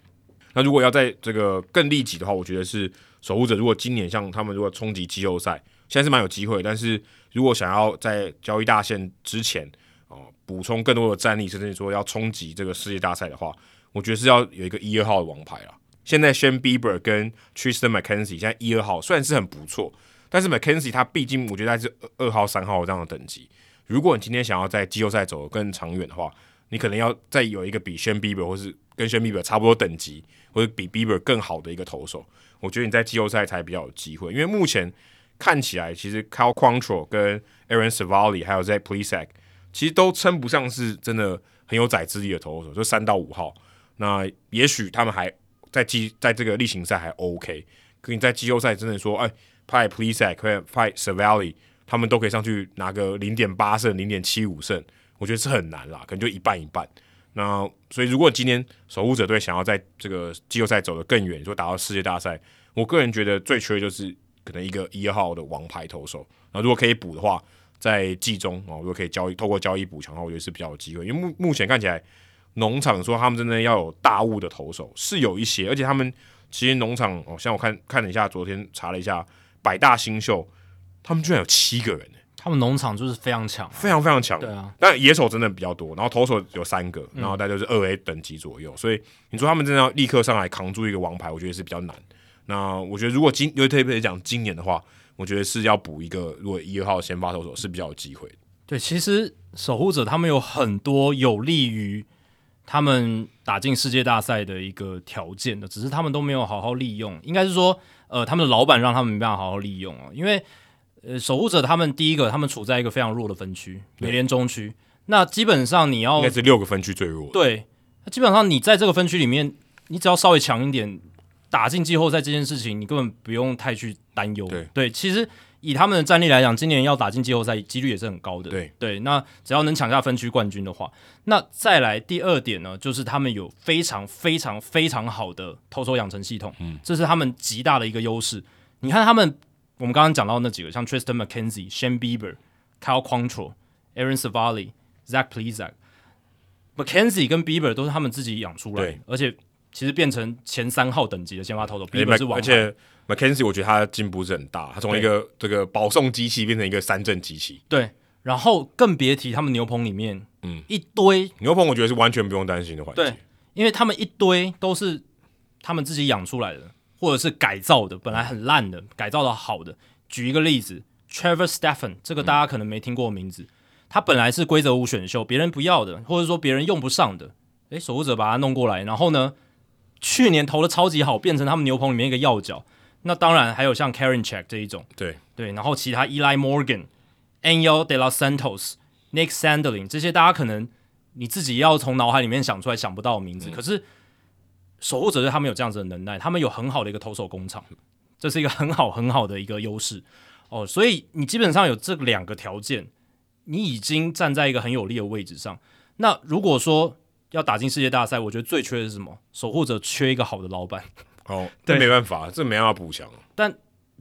那如果要在这个更利己的话，我觉得是守护者。如果今年像他们如果冲击季后赛，现在是蛮有机会，但是如果想要在交易大限之前哦补充更多的战力，甚至说要冲击这个世界大赛的话，我觉得是要有一个一二号的王牌啦。现在 Shane Bieber 跟 Tristan McKenzie 现在一二号虽然是很不错，但是 McKenzie 他毕竟我觉得他是二二号、三号这样的等级。如果你今天想要在季后赛走得更长远的话，你可能要再有一个比 Shane Bieber 或是跟 Shane Bieber 差不多等级，或者比 Bieber 更好的一个投手。我觉得你在季后赛才比较有机会，因为目前看起来其实 Cal Quantrill 跟 Aaron Savali 还有在 Plesac 其实都称不上是真的很有宰之力的投手，就三到五号。那也许他们还在季在这个例行赛还 OK，可你在季后赛真的说，哎，派 Plesac 或派 Savali，他们都可以上去拿个零点八胜、零点七五胜，我觉得是很难啦，可能就一半一半。那所以，如果今天守护者队想要在这个季后赛走得更远，说打到世界大赛，我个人觉得最缺的就是可能一个一号的王牌投手。那如果可以补的话，在季中哦，如果可以交易透过交易补强的话，我觉得是比较有机会。因为目目前看起来，农场说他们真的要有大物的投手是有一些，而且他们其实农场哦，像我看看了一下，昨天查了一下百大新秀，他们居然有七个人，他们农场就是非常强，非常非常强。对啊，但野手真的比较多，然后投手有三个，然后大概就是二 A 等级左右，所以你说他们真的要立刻上来扛住一个王牌，我觉得是比较难。那我觉得如果今尤其特别讲今年的话，我觉得是要补一个如果一号先发投手是比较有机会的。对，其实守护者他们有很多有利于他们打进世界大赛的一个条件的，只是他们都没有好好利用。应该是说，呃，他们的老板让他们没办法好好利用啊。因为，呃，守护者他们第一个，他们处在一个非常弱的分区，美联中区。那基本上你要应该是六个分区最弱。对，那基本上你在这个分区里面，你只要稍微强一点，打进季后赛这件事情，你根本不用太去担忧。对对，其实。以他们的战力来讲，今年要打进季后赛几率也是很高的。对对，那只要能抢下分区冠军的话，那再来第二点呢，就是他们有非常非常非常好的投手养成系统，嗯，这是他们极大的一个优势。你看他们，我们刚刚讲到那几个，像 Tristan McKenzie、Shane Bieber、Kyle Quantrill、Aaron Savali、Zach Plesac、McKenzie 跟 Bieber 都是他们自己养出来，而且其实变成前三号等级的先发投手，Bieber 是而且。McKenzie，我觉得他进步是很大，他从一个这个保送机器变成一个三振机器。对，然后更别提他们牛棚里面，嗯，一堆牛棚，我觉得是完全不用担心的环境。对，因为他们一堆都是他们自己养出来的，或者是改造的，本来很烂的，改造的好的。举一个例子，Trevor Stephan，这个大家可能没听过名字，他本来是规则五选秀，别人不要的，或者说别人用不上的，诶，守护者把他弄过来，然后呢，去年投的超级好，变成他们牛棚里面一个要角。那当然还有像 Karen Check 这一种，对。对，然后其他 Eli Morgan、Angel De Los Santos、Nick Sandlin 这些，大家可能你自己要从脑海里面想出来想不到的名字，可是守护者队他们有这样子的能耐，他们有很好的一个投手工厂，这是一个很好很好的一个优势哦。所以你基本上有这两个条件，你已经站在一个很有利的位置上。那如果说要打进世界大赛，我觉得最缺的是什么？守护者缺一个好的老板。哦，这没办法，这没办法补强。但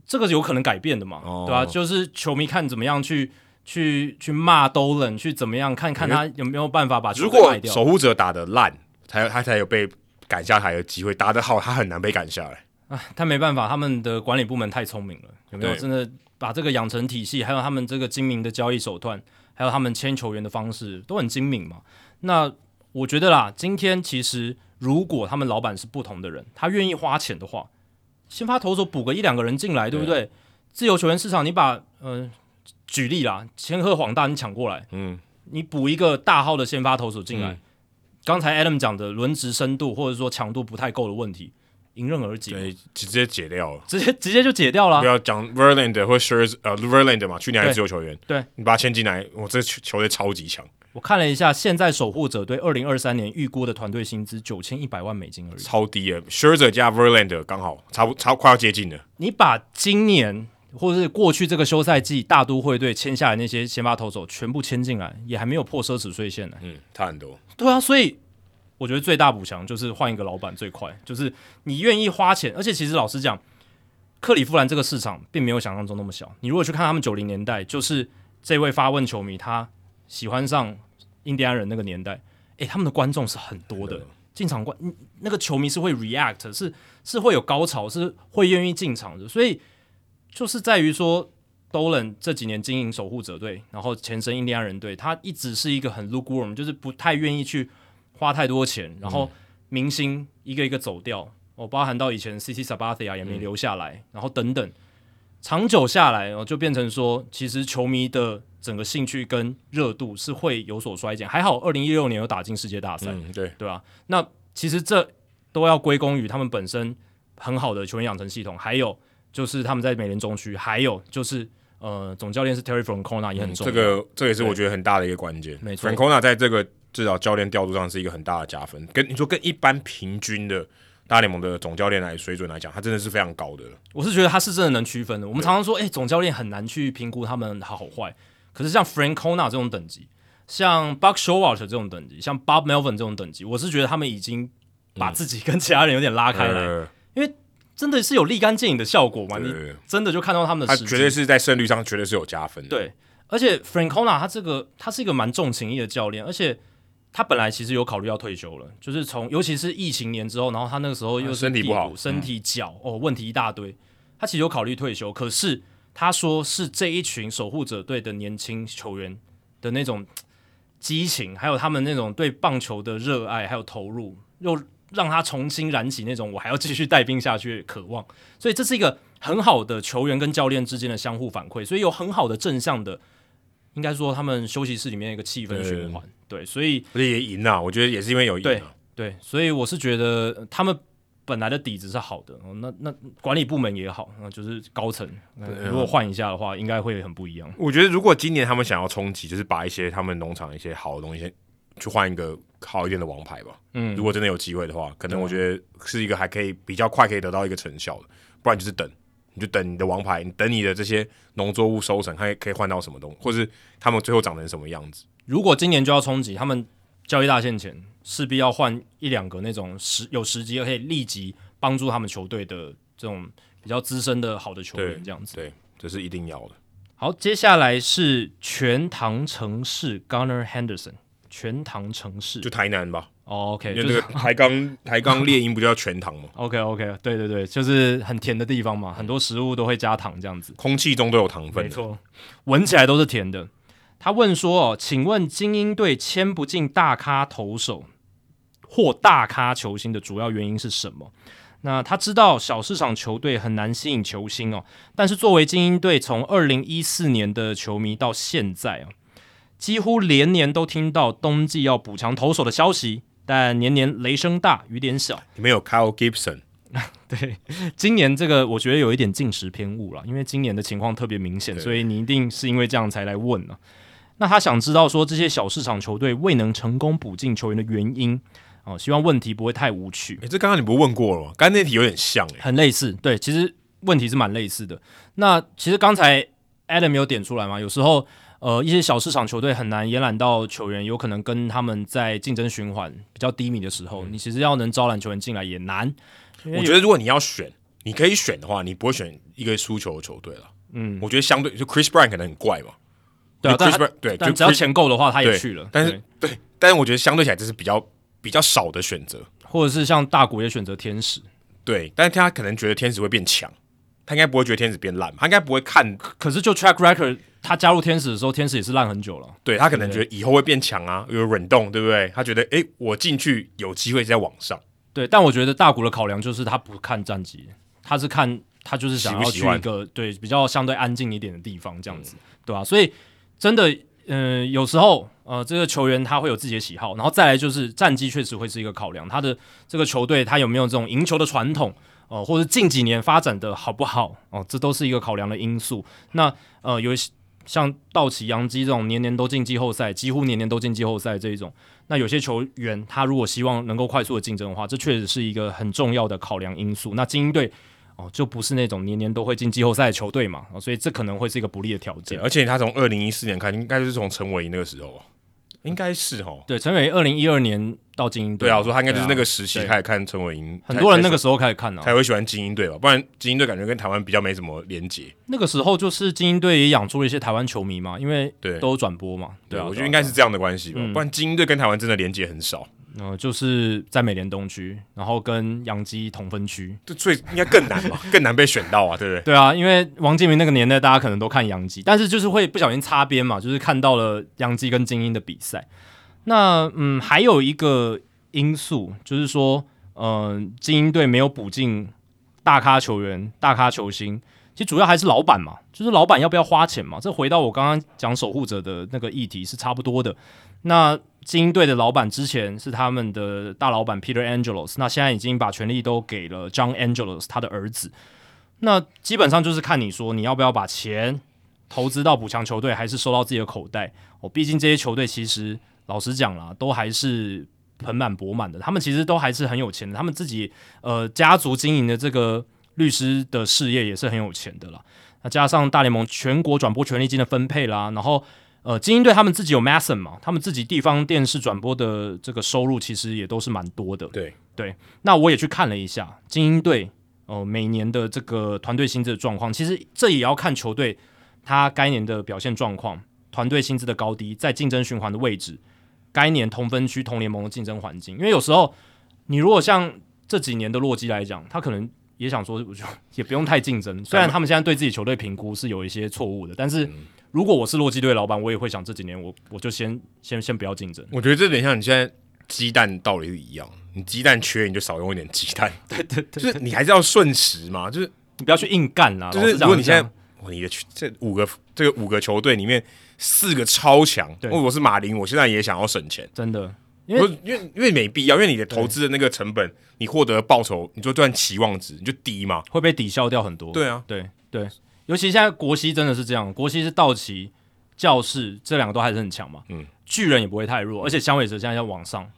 这个有可能改变的嘛，对吧？就是球迷看怎么样去去去骂 Dolan，去怎么样看看他有没有办法把如果守护者打的烂，才他才有被赶下台的机会；打得好，他很难被赶下来。啊，他没办法，他们的管理部门太聪明了，有没有？真的把这个养成体系，还有他们这个精明的交易手段，还有他们签球员的方式，都很精明嘛。那我觉得啦，今天其实。如果他们老板是不同的人，他愿意花钱的话，先发投手补个一两个人进来，对不对？自由球员市场，你把嗯，举例啦，千鹤黄大你抢过来，嗯，你补一个大号的先发投手进来，刚才 Adam 讲的轮值深度或者说强度不太够的问题，迎刃而解，对，直接解掉了，直接直接就解掉了。不要讲 Verlander 或 Shirts 呃 Verlander 嘛，去年还是自由球员，对你把他签进来，我这球队超级强。我看了一下，现在守护者对二零二三年预估的团队薪资九千一百万美金而已，超低啊。s h i r z e r 加 Verlander 刚好差不差快要接近了。你把今年或者是过去这个休赛季大都会队签下来那些先发投手全部签进来，也还没有破奢侈税线呢。嗯，差很多。对啊，所以我觉得最大补强就是换一个老板最快，就是你愿意花钱。而且其实老实讲，克里夫兰这个市场并没有想象中那么小。你如果去看他们九零年代，就是这位发问球迷他。喜欢上印第安人那个年代，诶，他们的观众是很多的，进场观那个球迷是会 react，是是会有高潮，是会愿意进场的，所以就是在于说，Dolan 这几年经营守护者队，然后前身印第安人队，他一直是一个很 lukewarm，就是不太愿意去花太多钱，然后明星一个一个走掉，哦，包含到以前 CC Sabathia 也没留下来，然后等等，长久下来哦，就变成说，其实球迷的。整个兴趣跟热度是会有所衰减，还好二零一六年有打进世界大赛，对对吧？那其实这都要归功于他们本身很好的球员养成系统，还有就是他们在美联中区，还有就是呃总教练是 Terry Francona 也很重要，这个这也是我觉得很大的一个关键。没错，Francona 在这个至少教练调度上是一个很大的加分，跟你说跟一般平均的。大联盟的总教练来水准来讲，他真的是非常高的。我是觉得他是真的能区分的。我们常常说，哎，总教练很难去评估他们好坏。可是像 Francona 这种等级，像 Buck Showalter 这种等级，像 Bob Melvin 这种等级，我是觉得他们已经把自己跟其他人有点拉开来，因为真的是有立竿见影的效果吗。你真的就看到他们的，他绝对是在胜率上绝对是有加分的。对，而且 Francona 他这个他是一个蛮重情义的教练，而且他本来其实有考虑要退休了，就是从尤其是疫情年之后，然后他那个时候又身体不好，身体脚哦问题一大堆，他其实有考虑退休，可是。他说是这一群守护者队的年轻球员的那种激情，还有他们那种对棒球的热爱，还有投入，又让他重新燃起那种我还要继续带兵下去的渴望。所以这是一个很好的球员跟教练之间的相互反馈，所以有很好的正向的，应应该说他们休息室里面一个气氛循环。对，所以而且也赢啊，我觉得也是因为有赢啊。对，所以我是觉得他们本来的底子是好的，那那管理部门也好，那就是高层，如果换一下的话，应该会很不一样。我觉得如果今年他们想要冲击，就是把一些他们农场一些好的东西，去换一个好一点的王牌吧。嗯，如果真的有机会的话，可能我觉得是一个还可以比较快可以得到一个成效的，不然就是等，你就等你的王牌，你等你的这些农作物收成，看可以换到什么东西，或是他们最后长成什么样子。如果今年就要冲击，他们交易大限前势必要换一两个那种时有时机可以立即帮助他们球队的这种比较资深的好的球员，这样子。对，这是一定要的。好，接下来是全唐城市 Gunner Henderson，全糖城市就台南吧。哦 OK，就那个台钢台钢猎鹰不叫全糖吗？OK OK，对对对，就是很甜的地方嘛，很多食物都会加糖这样子，空气中都有糖分，没错，闻起来都是甜的。他问说：“哦，请问精英队签不进大咖投手或大咖球星的主要原因是什么？”那他知道小市场球队很难吸引球星哦，但是作为精英队从二零一四年的球迷到现在啊，几乎连年都听到冬季要补强投手的消息，但年年雷声大雨点小。没有 Kyle Gibson，对，今年这个我觉得有一点进食偏误了，因为今年的情况特别明显，所以你一定是因为这样才来问呢。那他想知道说这些小市场球队未能成功补进球员的原因哦，希望问题不会太无趣。诶，这刚刚你不问过了吗？刚刚那题有点像，诶，很类似。对，其实问题是蛮类似的。那其实刚才 Adam 有点出来嘛，有时候呃一些小市场球队很难延揽到球员，有可能跟他们在竞争循环比较低迷的时候，你其实要能招揽球员进来也难。我觉得如果你要选，你可以选的话，你不会选一个输球的球队了。嗯，我觉得相对就 Chris Brown 可能很怪嘛。对啊，但对，但只要钱够的话，他也去了。但是，对，但是我觉得相对起来，这是比较比较少的选择，或者是像大谷也选择天使。对，但是他可能觉得天使会变强，他应该不会觉得天使变烂，他应该不会看。可是就 track record，他加入天使的时候，天使也是烂很久了。对他可能觉得以后会变强啊，有忍动，对不对？他觉得，哎，我进去有机会在往上。对，但我觉得大谷的考量就是他不看战绩，他是看他就是想要去一个对比较相对安静一点的地方，这样子，对吧？所以真的。嗯，有时候呃，这个球员他会有自己的喜好，然后再来就是战绩确实会是一个考量，他的这个球队他有没有这种赢球的传统哦，或者近几年发展的好不好哦，这都是一个考量的因素。那呃，有像道奇、洋基这种年年都进季后赛，几乎年年都进季后赛这一种，那有些球员他如果希望能够快速的竞争的话，这确实是一个很重要的考量因素。那精英队。哦，就不是那种年年都会进季后赛的球队嘛，所以这可能会是一个不利的条件。而且他从二零一四年开，应该是从陈伟那个时候，应该是哦。对，陈伟二零一二年到精英队，对啊，我说他应该就是那个时期开始看陈伟英，很多人那个时候开始看啊，才会喜欢精英队吧？不然精英队感觉跟台湾比较没什么连接。那个时候就是精英队也养出了一些台湾球迷嘛，因为对都转播嘛，对啊，我觉得应该是这样的关系吧，不然精英队跟台湾真的连接很少。呃，就是在美联东区，然后跟杨基同分区，这最应该更难吧？更难被选到啊，对不对？对啊，因为王建民那个年代，大家可能都看杨基，但是就是会不小心擦边嘛，就是看到了杨基跟精英的比赛。那嗯，还有一个因素就是说，嗯，精英队没有补进大咖球员、大咖球星，其实主要还是老板嘛，就是老板要不要花钱嘛。这回到我刚刚讲守护者的那个议题是差不多的。那精英队的老板之前是他们的大老板 Peter Angelos，那现在已经把权力都给了 John Angelos 他的儿子。那基本上就是看你说你要不要把钱投资到补强球队，还是收到自己的口袋。哦，毕竟这些球队其实老实讲啦，都还是盆满钵满的，他们其实都还是很有钱的，他们自己呃家族经营的这个律师的事业也是很有钱的啦。那加上大联盟全国转播权利金的分配啦，然后。呃，精英队他们自己有 Mason 嘛，他们自己地方电视转播的这个收入其实也都是蛮多的。对对，那我也去看了一下精英队哦，每年的这个团队薪资的状况，其实这也要看球队他该年的表现状况，团队薪资的高低，在竞争循环的位置，该年同分区同联盟的竞争环境。因为有时候你如果像这几年的洛基来讲，他可能也想说，我就 也不用太竞争。虽然他们现在对自己球队评估是有一些错误的，但是。如果我是洛基队老板，我也会想这几年我我就先先先不要竞争。我觉得这有点像你现在鸡蛋道理是一样，你鸡蛋缺你就少用一点鸡蛋，对对对，就是你还是要顺时嘛，就是你不要去硬干啦。就是如果你现在你的这五个这个五个球队里面四个超强。对如果我是马林，我现在也想要省钱，真的，因为因为因为没必要，因为你的投资的那个成本，你获得的报酬，你就赚期望值你就低嘛。会被抵消掉很多。对啊，对对，尤其现在国西真的是这样，国西是道奇、教士这两个都还是很强嘛，嗯，巨人也不会太弱，而且响尾蛇现在在往上，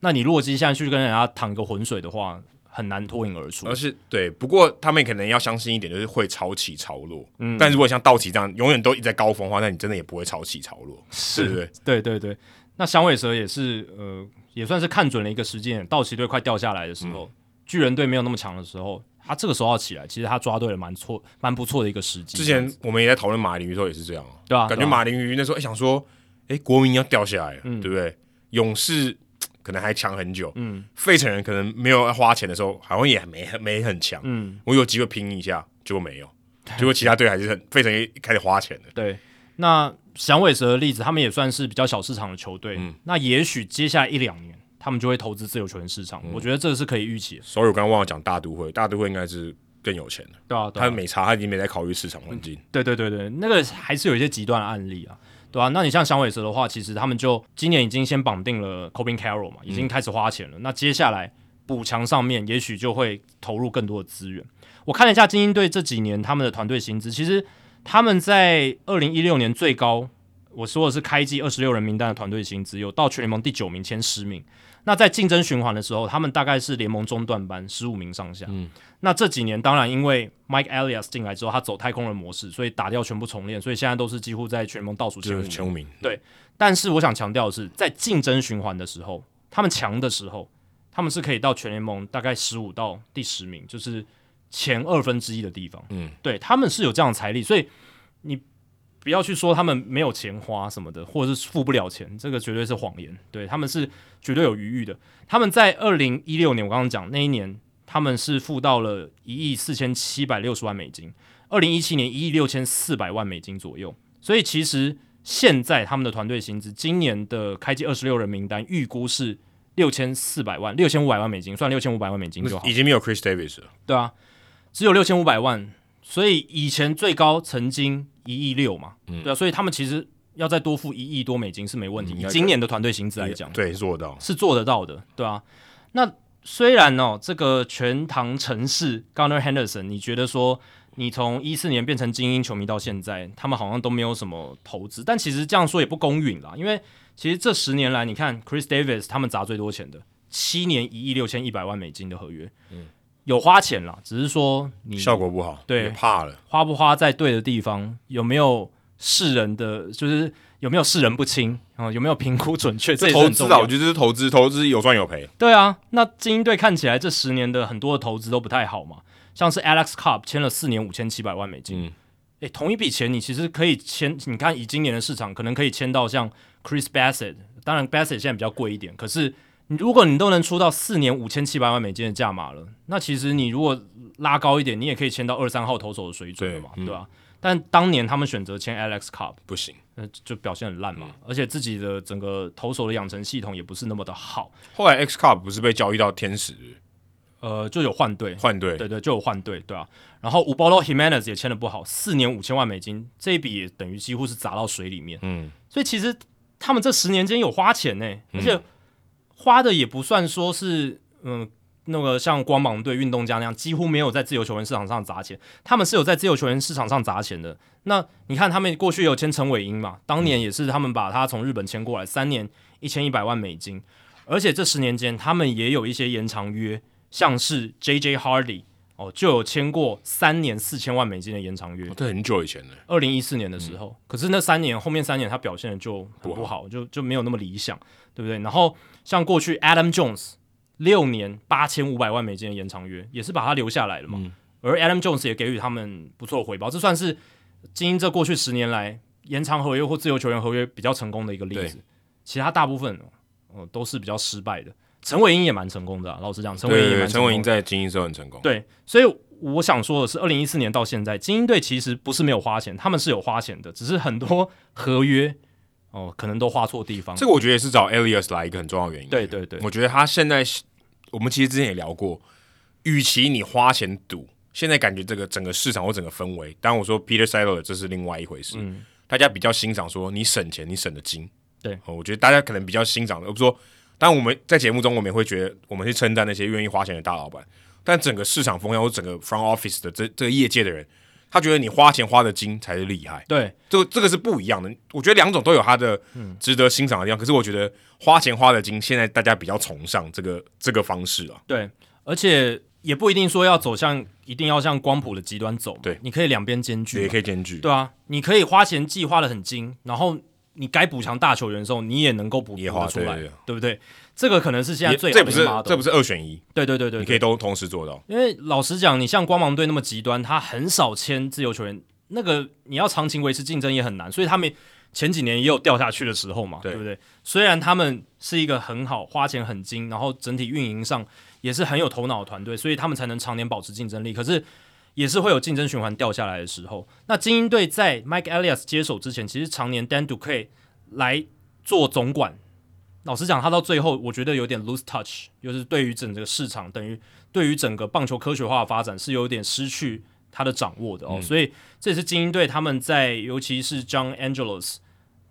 那你洛基现在去跟人家淌个浑水的话，很难脱颖而出而。是对，不过他们可能要相信一点，就是会潮起潮落。嗯，但如果像道奇这样永远都一直在高峰的话，那你真的也不会潮起潮落，对不对？对对对，那响尾蛇也是呃，也算是看准了一个时间点，道奇队快掉下来的时候，巨人队没有那么强的时候，他这个时候要起来，其实他抓对了蛮错、蛮不错的一个时机。之前我们也在讨论马林鱼的时候也是这样啊，对啊，感觉马林鱼那时候哎、想说，哎、国民要掉下来了，嗯。对不对？勇士 可能还强很久，嗯，费城人可能没有要花钱的时候，好像也没没很强，嗯，我有机会拼一下，结果没有，结果其他队还是很费城也开始花钱了，对，那响尾蛇的例子，他们也算是比较小市场的球队。嗯。那也许接下来一两年，他们就会投资自由球员市场。我觉得这个是可以预期的，所以我刚刚忘了讲大都会，大都会应该是更有钱的，对啊，对啊，他没差，他已经没在考虑市场环境，对对对对，那个还是有一些极端的案例啊，对啊、那你像响尾蛇的话，其实他们就今年已经先绑定了 Cobin Carroll 嘛，已经开始花钱了。那接下来补强上面，也许就会投入更多的资源。我看了一下精英队这几年他们的团队薪资，其实他们在二零一六年最高，我说的是开季二十六人名单的团队薪资，有到全联盟第九名，前十名。那在竞争循环的时候，他们大概是联盟中段班，十五名上下。嗯，那这几年当然因为 Mike Elias 进来之后，他走太空人模式，所以打掉全部重练，所以现在都是几乎在全联盟倒数前就五前五名，但是我想强调的是，在竞争循环的时候，他们强的时候，他们是可以到全联盟大概十五到第十名，就是前二分之一的地方。嗯，对他们是有这样的财力，所以你不要去说他们没有钱花什么的，或者是付不了钱，这个绝对是谎言。对他们是绝对有余裕的。他们在二零一六年，我刚刚讲那一年，他们是付到了一亿四千七百六十万美金，二零一七年一亿六千四百万美金左右。所以其实现在他们的团队薪资，今年的开机二十六人名单预估是六千四百万、六千五百万美金，算六千五百万美金就好已。经没有 Chris Davis 了，对啊，只有六千五百万，所以以前最高曾经一亿六嘛，对啊，所以他们其实要再多付一亿多美金是没问题。以今年的团队薪资来讲，对，做得到，是做得到的，对啊。那虽然哦，这个全唐城市 Gunner Henderson，你觉得说你从一四年变成精英球迷到现在，他们好像都没有什么投资，但其实这样说也不公允啦，因为其实这十年来，你看 Chris Davis 他们砸最多钱的，七年一亿六千一百万美金的合约，有花钱啦，只是说你效果不好，对怕了，花不花在对的地方，有没有世人的，就是有没有世人不清啊、有没有评估准确，这投资啊，我。觉得是投资，投资有赚有赔，对啊，那精英队看起来这十年的很多的投资都不太好嘛，像是 Alex Cobb 签了四年五千七百万美金，嗯。诶，同一笔钱你其实可以签，你看以今年的市场，可能可以签到像 Chris Bassett，当然 Bassett 现在比较贵一点，可是你如果你都能出到四年五千七百万美金的价码了，那其实你如果拉高一点，你也可以签到二三号投手的水准了嘛，对嗯。对吧、但当年他们选择签 Alex Cobb，不行。那，就表现很烂嗯。嘛，而且自己的整个投手的养成系统也不是那么的好，后来 X Cup 不是被交易到天使呃，就有换队，换队，对对，就有换队，对啊。然后 a l o Jimenez 也签的不好，四年五千万美金，这一笔也等于几乎是砸到水里面。嗯，所以其实他们这十年间有花钱呢，而且花的也不算说是嗯那个像光芒队、运动家那样几乎没有在自由球员市场上砸钱，他们是有在自由球员市场上砸钱的。那你看他们过去有签陈伟英嘛，当年也是他们把他从日本签过来，三年一千一百万美金，而且这十年间他们也有一些延长约，像是 J J Hardy 哦就有签过三年四千万美金的延长约，这很久以前了。二零一四年的时候，可是那三年后面三年他表现的就很不好，就就没有那么理想，对不对？然后像过去 Adam Jones 六年八千五百万美金的延长约，也是把他留下来了嘛。而 Adam Jones 也给予他们不错的回报，这算是精英这过去十年来延长合约或自由球员合约比较成功的一个例子。其他大部分哦、呃都是比较失败的。陈伟英也蛮成功的、啊，老实讲，陈伟英蛮成功的陈伟英在精英时候很成功。对，所以我想说的是，二零一四年到现在，精英队其实不是没有花钱，他们是有花钱的，只是很多合约哦，可能都画错地方。这个我觉得也是找 Elias 来一个很重要的原因。对对对我觉得他现在，我们其实之前也聊过，与其你花钱赌，现在感觉这个整个市场或整个氛围，当然我说 Peter Siler 这是另外一回事。嗯大家比较欣赏说你省钱，你省的精。对，我觉得大家可能比较欣赏的，而不是说，当然我们在节目中我们也会觉得，我们去称赞那些愿意花钱的大老板，但整个市场风向或整个 front office 的这这个业界的人，他觉得你花钱花的精才是厉害。对，这这个是不一样的。我觉得两种都有它的值得欣赏的地方，可是我觉得花钱花的精，现在大家比较崇尚这个这个方式啊。对，而且也不一定说要走向一定要向光谱的极端走，对，你可以两边兼具，也可以兼具。对啊，你可以花钱计划的很精，然后。你该补强大球员的时候，你也能够补补出来，对不对？这个可能是现在最这不是这不是二选一，对对对对，你可以都同时做到。因为老实讲，你像光芒队那么极端，他很少签自由球员，那个你要长期维持竞争也很难，所以他们前几年也有掉下去的时候嘛，对不对？虽然他们是一个很好花钱很精，然后整体运营上也是很有头脑的团队，所以他们才能常年保持竞争力。可是。也是会有竞争循环掉下来的时候。那精英队在 Mike Elias 接手之前，其实常年 Dan Duque 来做总管。老实讲，他到最后我觉得有点 lose touch，就是对于整个市场，等于对于整个棒球科学化的发展是有点失去他的掌握的哦。所以这也是精英队他们在，尤其是 John Angelos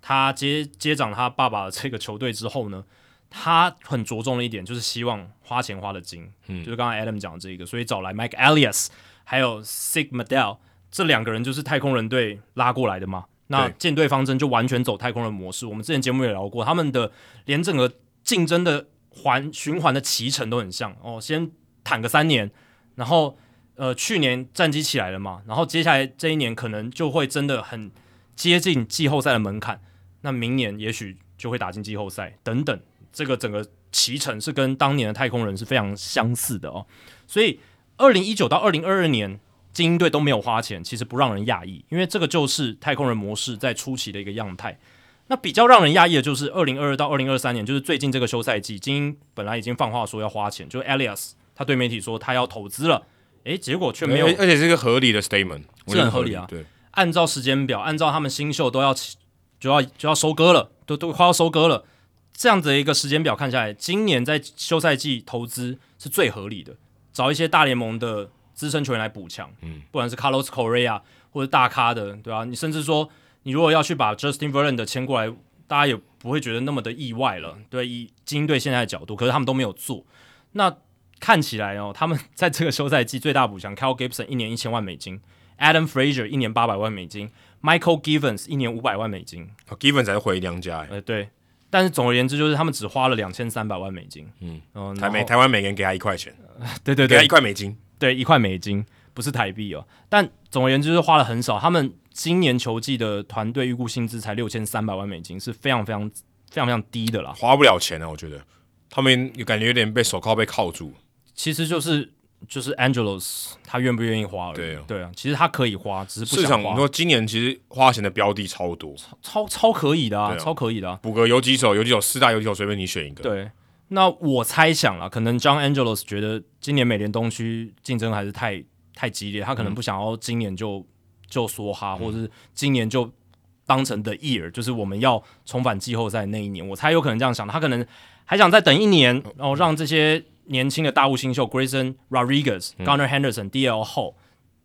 他接接掌他爸爸的这个球队之后呢，他很着重的一点就是希望花钱花的精，嗯，就是刚刚 Adam 讲的这个，所以找来 Mike Elias。还有 Sig Medell 这两个人就是太空人队拉过来的嘛？那舰队方针就完全走太空人模式。我们之前节目也聊过，他们的连整个竞争的环循环的骑程都很像哦。先坦个三年，然后呃去年战绩起来了嘛，然后接下来这一年可能就会真的很接近季后赛的门槛。那明年也许就会打进季后赛等等。这个整个骑程是跟当年的太空人是非常相似的哦，所以。二零一九到二零二二年，精英队都没有花钱，其实不让人讶异，因为这个就是太空人模式在初期的一个样态。那比较让人讶异的就是二零二二到二零二三年，就是最近这个休赛季，精英本来已经放话说要花钱，就是 Elias 他对媒体说他要投资了，诶，结果却没有，而且是一个合理的 statement，是很合理啊。对，按照时间表，按照他们新秀都要就要就要收割了，都都快要收割了，这样子的一个时间表看下来，今年在休赛季投资是最合理的。找一些大联盟的资深球员来补强，嗯，不管是 Carlos Correa 或者大咖的，对吧？你甚至说，你如果要去把 Justin Verlander 签过来，大家也不会觉得那么的意外了，对？以精英队现在的角度，可是他们都没有做。那看起来哦，他们在这个休赛季最大补强，Cal Gibson 一年一千万美金，Adam Frazier 一年八百万美金，Michael Givens 一年五百万美金，Givens 才是回娘家，哎，对。但是总而言之，就是他们只花了两千三百万美金。嗯，台美台湾每个人给他一块钱，对对对，给他一块美金，对一块美金，不是台币哦。但总而言之，就是花了很少。他们今年球季的团队预估薪资才六千三百万美金，是非常非常非常非常低的啦，花不了钱啊。我觉得他们感觉有点被手铐被铐住。其实就是。就是 Angelos，他愿不愿意花？对啊，对啊，其实他可以花，只是市场你说今年其实花钱的标的超多，超超可以的啊，超可以的啊。补个有几手，有几手四大有几手，随便你选一个。对，那我猜想了，可能 John Angelos 觉得今年美联东区竞争还是太太激烈，他可能不想要今年就就梭哈，或者是今年就当成的 year，就是我们要重返季后赛那一年，我猜有可能这样想，他可能还想再等一年，然后让这些。年轻的大物新秀 Grayson Rodriguez、Gunner Henderson、D.L. Hall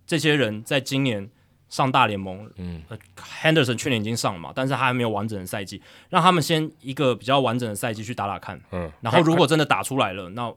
这些人在今年上大联盟，嗯，Henderson 去年已经上了嘛，但是他还没有完整的赛季，让他们先一个比较完整的赛季去打打看，嗯，然后如果真的打出来了，那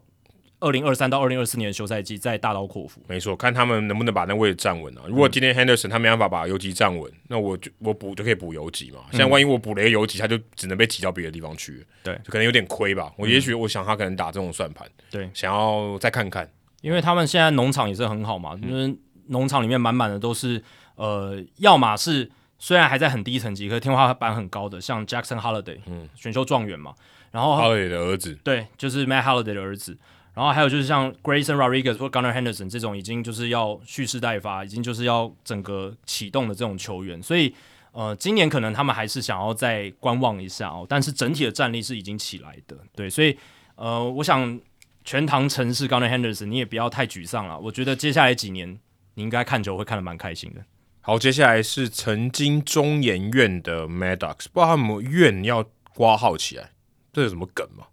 二零二三到二零二四年的休赛季再大刀阔斧。没错，看他们能不能把那位置站稳啊。如果今天 Henderson 他没办法把游击站稳，那我就我补就可以补游击嘛。现在万一我补了一个游击，他就只能被挤到别的地方去，对，就可能有点亏吧。我也许我想他可能打这种算盘，对，想要再看看，因为他们现在农场也是很好嘛，就是农场里面满满的都是呃，要么是虽然还在很低层级，可是天花板很高的，像 Jackson Holiday，嗯，选秀状元嘛，然后 Holiday 的儿子，对，就是 Matt Holiday 的儿子。然后还有就是像 Grayson Rodriguez 或 Gunner Henderson 这种已经就是要蓄势待发，已经就是要整个启动的这种球员，所以呃，今年可能他们还是想要再观望一下哦。但是整体的战力是已经起来的，对，所以呃，我想全唐城市 Gunner Henderson 你也不要太沮丧了。我觉得接下来几年你应该看球会看得蛮开心的。好，接下来是曾经中研院的 Maddox，不知道他们院要挂号起来，这有什么梗吗？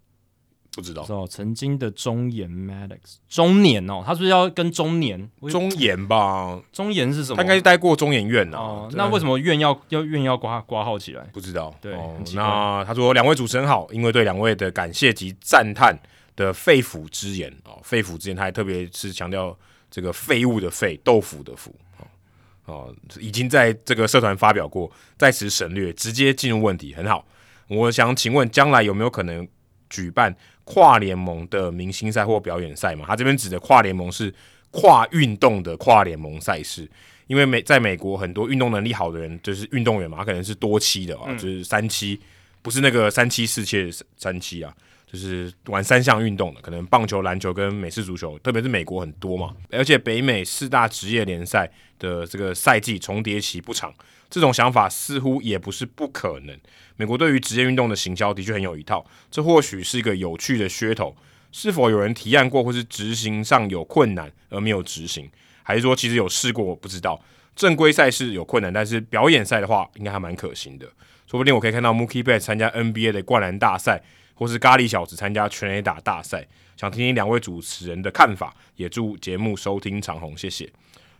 不知道。哦，曾经的中研 Maddox 中年哦，他是不是要跟中年中研吧？中研是什么？他应该是待过中研院哦。那为什么院要要院要挂挂号起来？不知道。对，那他说两位主持人好，因为对两位的感谢及赞叹的肺腑之言哦，肺腑之言，他还特别是强调这个废物的废，豆腐的腐。哦，已经在这个社团发表过，在此省略，直接进入问题，很好。我想请问，将来有没有可能举办跨联盟的明星赛或表演赛嘛？他这边指的跨联盟是跨运动的跨联盟赛事，因为美在美国很多运动能力好的人就是运动员嘛，他可能是多期的啊，就是三期，不是那个三期四七三期啊。就是玩三项运动的，可能棒球、篮球跟美式足球，特别是美国很多嘛，而且北美四大职业联赛的这个赛季重叠期不长，这种想法似乎也不是不可能。美国对于职业运动的行销的确很有一套，这或许是一个有趣的噱头。是否有人提案过，或是执行上有困难而没有执行，还是说其实有试过？我不知道。正规赛事有困难，但是表演赛的话，应该还蛮可行的。说不定我可以看到 Mookie Bet 参加 NBA 的灌篮大赛。或是咖喱小子参加全垒打大赛，想听听两位主持人的看法，也祝节目收听长虹，谢谢。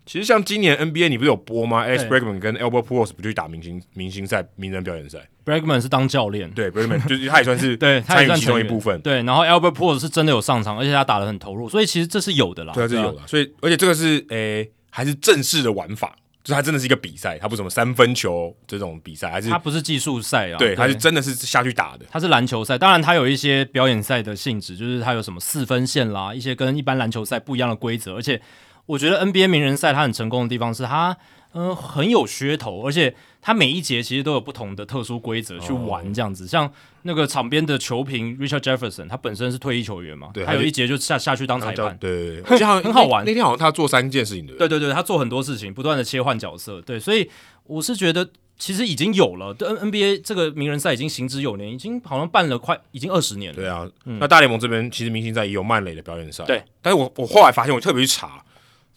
其实像今年 NBA 你不是有播吗？Alex Bregman 跟 Albert Pujols 不去打明星明星赛、名人表演赛？Bregman 是当教练，对 Bregman 就是他也算是 对参与其中一部分。对，然后 Albert Pujols 是真的有上场，而且他打的很投入，所以其实这是有的啦。对，是有的。所以而且这个是诶还是正式的玩法。就它真的是一个比赛，它不是什么三分球这种比赛，还是它不是技术赛啊？对，它是真的是下去打的。它是篮球赛，当然它有一些表演赛的性质，就是它有什么四分线啦，一些跟一般篮球赛不一样的规则。而且我觉得 NBA 名人赛它很成功的地方是它。嗯，很有噱头，而且它每一节其实都有不同的特殊规则去玩，这样子。像那个场边的球评 Richard Jefferson，他本身是退役球员嘛，对，他有一节就下下去当裁判，对，很 很好玩。那天好像他做三件事情，对，对对对，他做很多事情，不断的切换角色，对，所以我是觉得其实已经有了，N NBA 这个名人赛已经行之有年，已经好像办了快已经二十年了。对啊，那大联盟这边其实明星赛也有曼雷的表演赛，对，但是我我后来发现，我特别去查。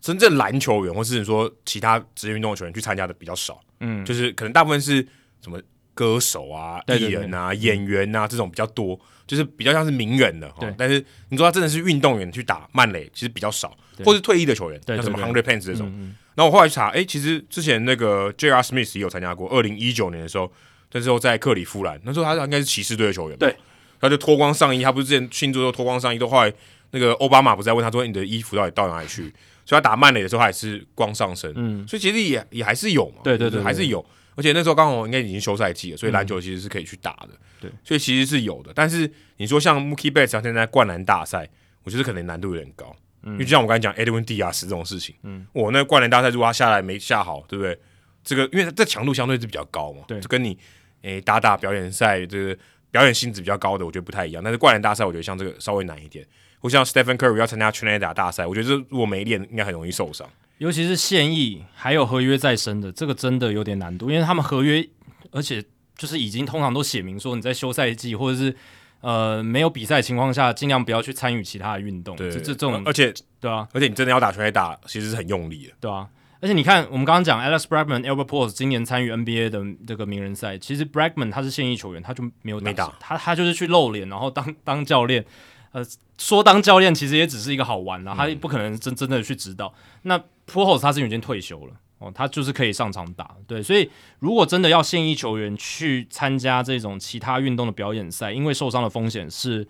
真正篮球员，或是说其他职业运动的球员去参加的比较少，嗯，就是可能大部分是什么歌手啊、艺人啊、演员啊这种比较多，就是比较像是名人的哈。但是你说他真的是运动员去打曼垒，其实比较少，或是退役的球员，像什么 Hundred Pants 这种。然后我后来查，哎，其实之前那个 J.R. Smith 也有参加过，二零一九年的时候，那时候在克里夫兰，那时候他应该是骑士队的球员，对，他就脱光上衣，他不是之前庆祝都脱光上衣，都后来那个奥巴马不是在问他说你的衣服到底到哪里去？所以他打慢垒的时候，还是光上升，嗯，所以其实也也还是有嘛，对对对，还是有。而且那时候刚好应该已经休赛季了，所以篮球其实是可以去打的，对。所以其实是有的。但是你说像 Mookie Betts 现在灌篮大赛，我觉得可能难度有点高，嗯因为就像我刚才讲 Edwin Diaz 这种事情，嗯，我那灌篮大赛如果他下来没下好，对不对？这个因为这强度相对是比较高嘛，对，就跟你诶打打表演赛这个表演性质比较高的，我觉得不太一样。但是灌篮大赛，我觉得像这个稍微难一点。不像 Stephen Curry 要参加全垒打大赛，我觉得如果没练，应该很容易受伤。尤其是现役还有合约在身的，这个真的有点难度，因为他们合约，而且就是已经通常都写明说你在休赛季或者是呃没有比赛情况下，尽量不要去参与其他的运动。对，这这种，而且对啊，而且你真的要打全垒打，其实是很用力的。对啊，而且你看，我们刚刚讲 Alex Bregman、Albert Pujols 今年参与 NBA 的这个名人赛，其实 Bregman 他是现役球员，他就没有打，他他就是去露脸，然后当当教练。呃，说当教练其实也只是一个好玩啦，他不可能真真的去指导。那 p r o 他是已经退休了哦，他就是可以上场打。对，所以如果真的要现役球员去参加这种其他运动的表演赛，因为受伤的风险是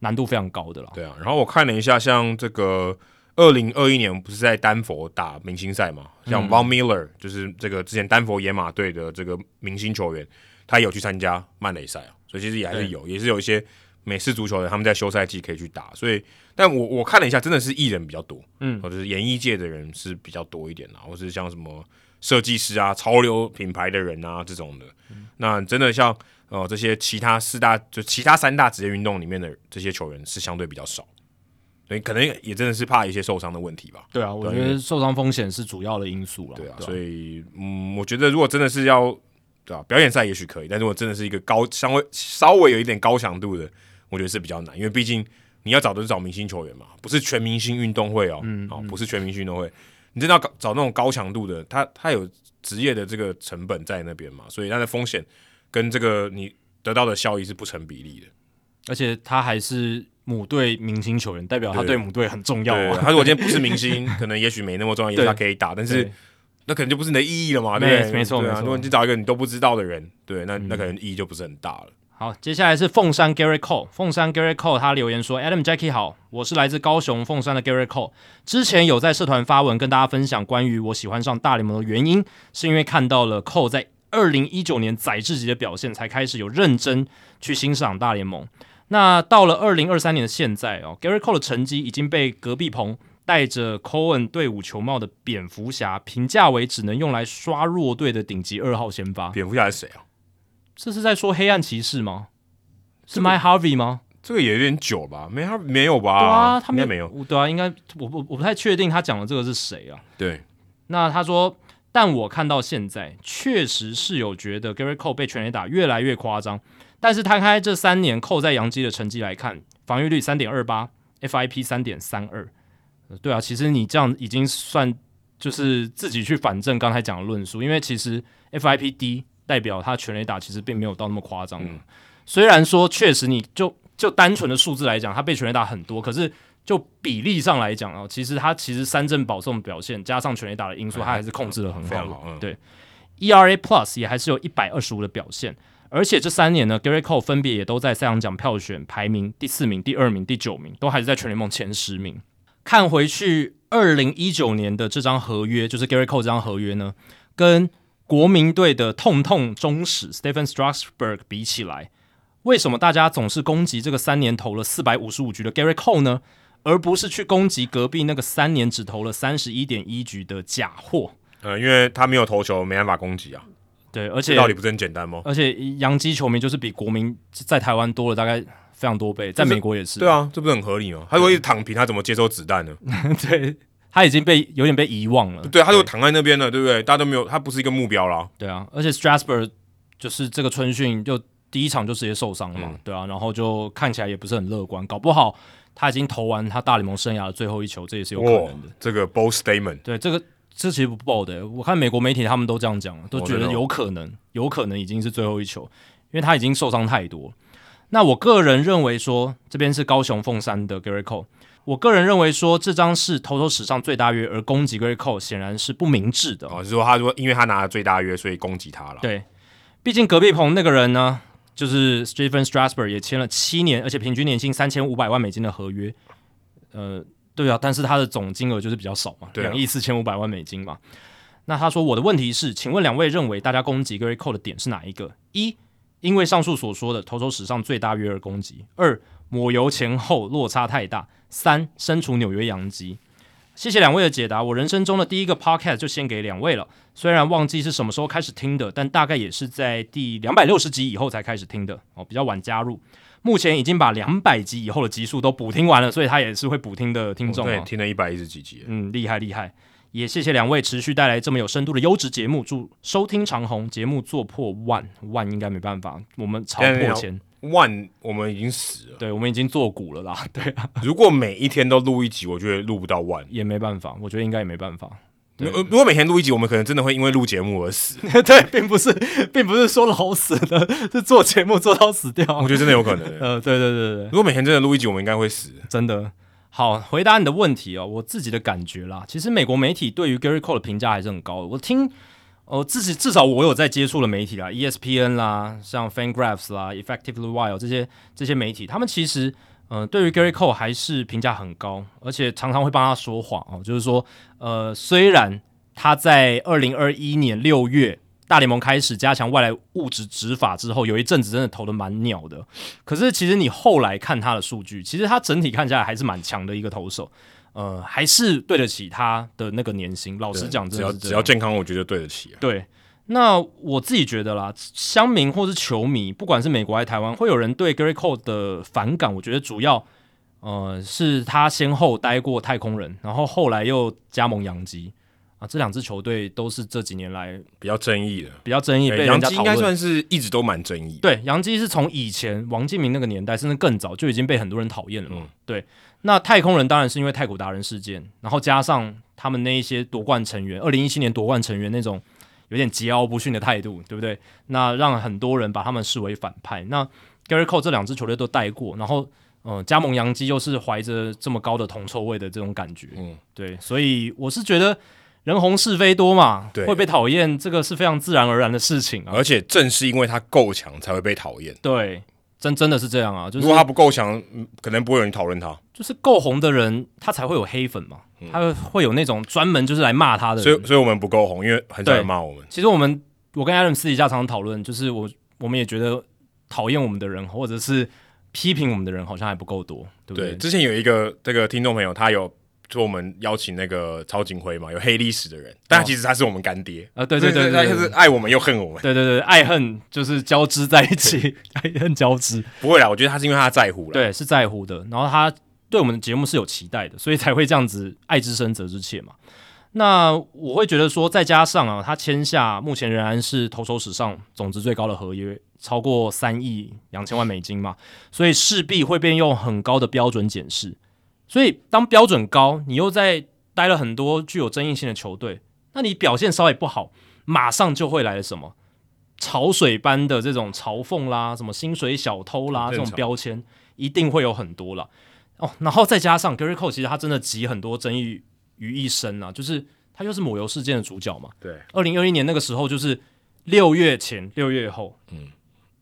难度非常高的啦。对啊，然后我看了一下，像这个二零二一年不是在丹佛打明星赛嘛？像 Von Miller 就是这个之前丹佛野马队的这个明星球员，他有去参加曼雷赛啊，所以其实也还是有，也是有一些。美式足球的他们在休赛季可以去打，所以，但我我看了一下，真的是艺人比较多，嗯，或者是演艺界的人是比较多一点啦，或是像什么设计师啊、潮流品牌的人啊这种的。那真的像呃这些其他四大就其他三大职业运动里面的这些球员是相对比较少，所以可能也真的是怕一些受伤的问题吧。对啊，我觉得受伤风险是主要的因素了。对啊，所以嗯，我觉得如果真的是要对啊，表演赛也许可以，但如果真的是一个高稍微稍微有一点高强度的。我觉得是比较难，因为毕竟你要找的是找明星球员嘛，不是全明星运动会哦，哦，不是全明星运动会，你真的要找那种高强度的，他他有职业的这个成本在那边嘛，所以他的风险跟这个你得到的效益是不成比例的，而且他还是母队明星球员，代表他对母队很重要啊。他如果今天不是明星，可能也许没那么重要，也许他可以打，但是那可能就不是你的意义了嘛，对不对？没错，没错。如果你找一个你都不知道的人，对，那那可能意义就不是很大了。好，接下来是凤山 Gary Cole，凤山 Gary Cole 他留言说：“Adam Jackie 好，我是来自高雄凤山的 Gary Cole，之前有在社团发文跟大家分享关于我喜欢上大联盟的原因，是因为看到了 Cole 在二零一九年载至级的表现，才开始有认真去欣赏大联盟。那到了二零二三年的现在哦，Gary Cole 的成绩已经被隔壁棚戴着 Cohen 队伍球帽的蝙蝠侠评价为只能用来刷弱队的顶级二号先发。蝙蝠侠是谁啊？这是在说黑暗骑士吗？”是 My Harvey 吗？这个也有点久吧，没他没有吧？对啊，他应该没有。对啊，应该我我我不太确定他讲的这个是谁啊？对。那他说，但我看到现在确实是有觉得 Gary Cole 被全垒打越来越夸张。但是摊开这三年扣在杨基的成绩来看，防御率三点二八，FIP 三点三二。对啊，其实你这样已经算就是自己去反证刚才讲的论述，因为其实 FIP 低代表他全垒打其实并没有到那么夸张。虽然说确实，你就就单纯的数字来讲，他被全垒打很多，可是就比例上来讲啊，其实他其实三振保送表现加上全垒打的因素，他还是控制的很好。对，ERA Plus 也还是有一百二十五的表现，而且这三年呢，Gary Cole 分别也都在赛扬奖票选排名第四名、第二名、第九名，都还是在全联盟前十名。看回去二零一九年的这张合约，就是 Gary Cole 这张合约呢，跟国民队的痛痛中史 Stephen Strasburg 比起来。为什么大家总是攻击这个三年投了四百五十五局的 Gary Cole 呢？而不是去攻击隔壁那个三年只投了三十一点一局的假货？呃，因为他没有投球，没办法攻击啊。对，而且道理不是很简单吗？而且洋基球迷就是比国民在台湾多了大概非常多倍，在美国也是。对啊，这不是很合理吗？他如果一直躺平，他怎么接收子弹呢？对他已经被有点被遗忘了。对，他就躺在那边了，对不对？大家都没有，他不是一个目标了。对啊，而且 Strasburg 就是这个春训就。第一场就直接受伤了嘛，对啊，然后就看起来也不是很乐观，搞不好他已经投完他大联盟生涯的最后一球，这也是有可能的。这个 bold statement，对，这个这其实不 bold，我看美国媒体他们都这样讲，都觉得有可能，有可能已经是最后一球，因为他已经受伤太多。那我个人认为说，这边是高雄凤山的 Gary Cole，我个人认为说，这张是投手史上最大约，而攻击 Gary Cole 显然是不明智的。哦，是说他说因为他拿了最大约，所以攻击他了。对，毕竟隔壁棚那个人呢？就是 Stephen Strasburg 也签了七年，而且平均年薪三千五百万美金的合约。呃，对啊，但是他的总金额就是比较少嘛，两亿四千五百万美金嘛。那他说我的问题是，请问两位认为大家攻击 Gary Cole 的点是哪一个？一，因为上述所说的投手史上最大约而攻击；二，抹油前后落差太大；三，身处纽约洋基。谢谢两位的解答。我人生中的第一个 podcast 就献给两位了。虽然忘记是什么时候开始听的，但大概也是在第两百六十集以后才开始听的哦，比较晚加入。目前已经把两百集以后的集数都补听完了，所以他也是会补听的听众。对，听了一百一十几集，嗯，厉害厉害。也谢谢两位持续带来这么有深度的优质节目，祝收听长虹，节目做破万万应该没办法，我们超破千。万，我们已经死了，对，我们已经做股了啦。对啊，如果每一天都录一集，我觉得录不到万，也没办法，我觉得应该也没办法。如如果每天录一集，我们可能真的会因为录节目而死。对，并不是，并不是说老死的，是做节目做到死掉。我觉得真的有可能。呃，对对对对，如果每天真的录一集，我们应该会死。真的。好，回答你的问题哦，我自己的感觉啦，其实美国媒体对于 Gary Cole 的评价还是很高的。我听。哦，至至少我有在接触的媒体啦，ESPN 啦，像 FanGraphs 啦，Effectively Wild 这些这些媒体，他们其实呃对于 Gary Cole 还是评价很高，而且常常会帮他说谎哦。就是说，呃，虽然他在二零二一年六月大联盟开始加强外来物质执法之后，有一阵子真的投的蛮鸟的，可是其实你后来看他的数据，其实他整体看起来还是蛮强的一个投手。呃，还是对得起他的那个年薪。老实讲，只要只要健康，我觉得对得起。对，那我自己觉得啦，乡民或是球迷，不管是美国还是台湾，会有人对 Gary Cole 的反感。我觉得主要呃是他先后待过太空人，然后后来又加盟洋基啊，这两支球队都是这几年来比较争议的，比较争议。被洋基应该算是一直都蛮争议。对，洋基是从以前王敬明那个年代，甚至更早就已经被很多人讨厌了。嗯，对。那太空人当然是因为太古达人事件，然后加上他们那一些夺冠成员，二零一七年夺冠成员那种有点桀骜不驯的态度，对不对？那让很多人把他们视为反派。那 Gary Cole 这两支球队都带过，然后呃，加盟洋基又是怀着这么高的铜臭味的这种感觉，嗯，对，所以我是觉得人红是非多嘛，对，会被讨厌，这个是非常自然而然的事情啊。而且正是因为他够强，才会被讨厌。对，真真的是这样啊。就是如果他不够强，可能不会有人讨论他。就是够红的人，他才会有黑粉嘛，他会有那种专门就是来骂他的。所以，所以我们不够红，因为很少人骂我们。其实我们，我跟 Adam 私底下常常讨论，就是我我们也觉得讨厌我们的人，或者是。批评我们的人好像还不够多，对不对？之前有一个这个听众朋友，他有说我们邀请那个曹景辉嘛，有黑历史的人，但其实他是我们干爹啊，对对对，他就是爱我们又恨我们，对对对，爱恨就是交织在一起，爱恨交织。不会啦，我觉得他是因为他在乎了，对，是在乎的。然后他对我们的节目是有期待的，所以才会这样子爱之深责之切嘛。那我会觉得说，再加上啊，他签下目前仍然是投手史上总值最高的合约。超过三亿两千万美金嘛，所以势必会被用很高的标准检视。所以当标准高，你又在待了很多具有争议性的球队，那你表现稍微不好，马上就会来了什么潮水般的这种嘲讽啦，什么薪水小偷啦，这种标签一定会有很多了。哦，然后再加上 Gary Cole，其实他真的集很多争议于一身啊，就是他又是抹油事件的主角嘛。对，二零二一年那个时候，就是六月前、六月后，嗯。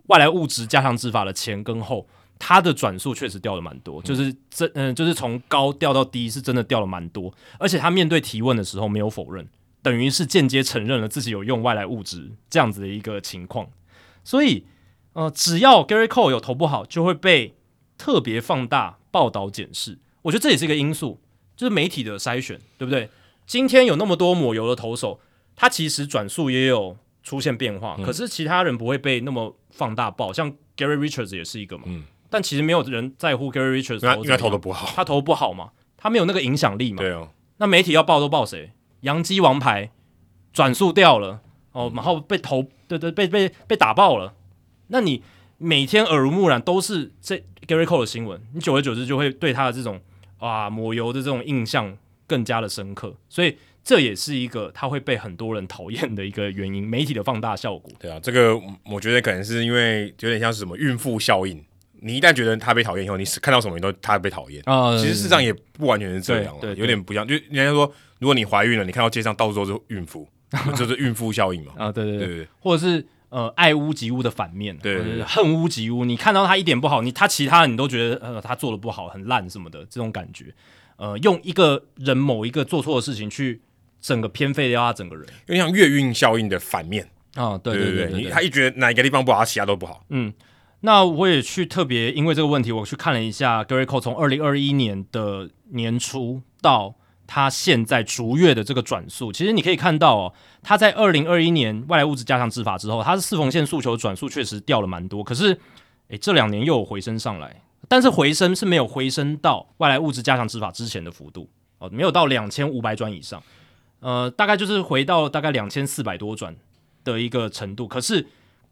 外来物质加强执法的前跟后，它的转速确实掉了蛮多，就是这嗯，就是从高掉到低，是真的掉了蛮多。而且他面对提问的时候没有否认，等于是间接承认了自己有用外来物质这样子的一个情况。所以，呃，只要 Gary Cole 有投不好，就会被特别放大报道检视。我觉得这也是一个因素，就是媒体的筛选，对不对？今天有那么多抹油的投手，他其实转速也有。出现变化，可是其他人不会被那么放大报，像 Gary Richards 也是一个嘛。嗯，但其实没有人在乎 Gary Richards，因为他投的不好，他投不好嘛，他没有那个影响力嘛。对哦，那媒体要报都报谁？洋基王牌转速掉了哦，然后被投，对对，被被被打爆了。那你每天耳濡目染都是这 Gary Cole 的新闻，你久而久之就会对他的这种啊抹油的这种印象更加的深刻，所以。这也是一个他会被很多人讨厌的一个原因，媒体的放大效果。对啊，这个我觉得可能是因为有点像是什么孕妇效应。你一旦觉得他被讨厌以后，你看到什么你都他被讨厌啊。其实事实上也不完全是这样，对，有点不一样。就人家说，如果你怀孕了，你看到街上到处都是孕妇，就是孕妇效应嘛。啊，对对对对，或者是呃爱屋及乌的反面，对，恨屋及乌。你看到他一点不好，你他其他的你都觉得呃他做的不好，很烂什么的这种感觉。呃，用一个人某一个做错的事情去。整个偏废掉他整个人，有点像月运效应的反面啊！对对对，他一觉得哪一个地方不好，他其他都不好。嗯，那我也去特别因为这个问题，我去看了一下 Gary Cole 从二零二一年的年初到他现在逐月的这个转速，其实你可以看到哦，他在二零二一年外来物质加强执法之后，他是四缝线诉求转速确实掉了蛮多，可是诶，这两年又有回升上来，但是回升是没有回升到外来物质加强执法之前的幅度哦，没有到两千五百转以上。呃，大概就是回到大概两千四百多转的一个程度，可是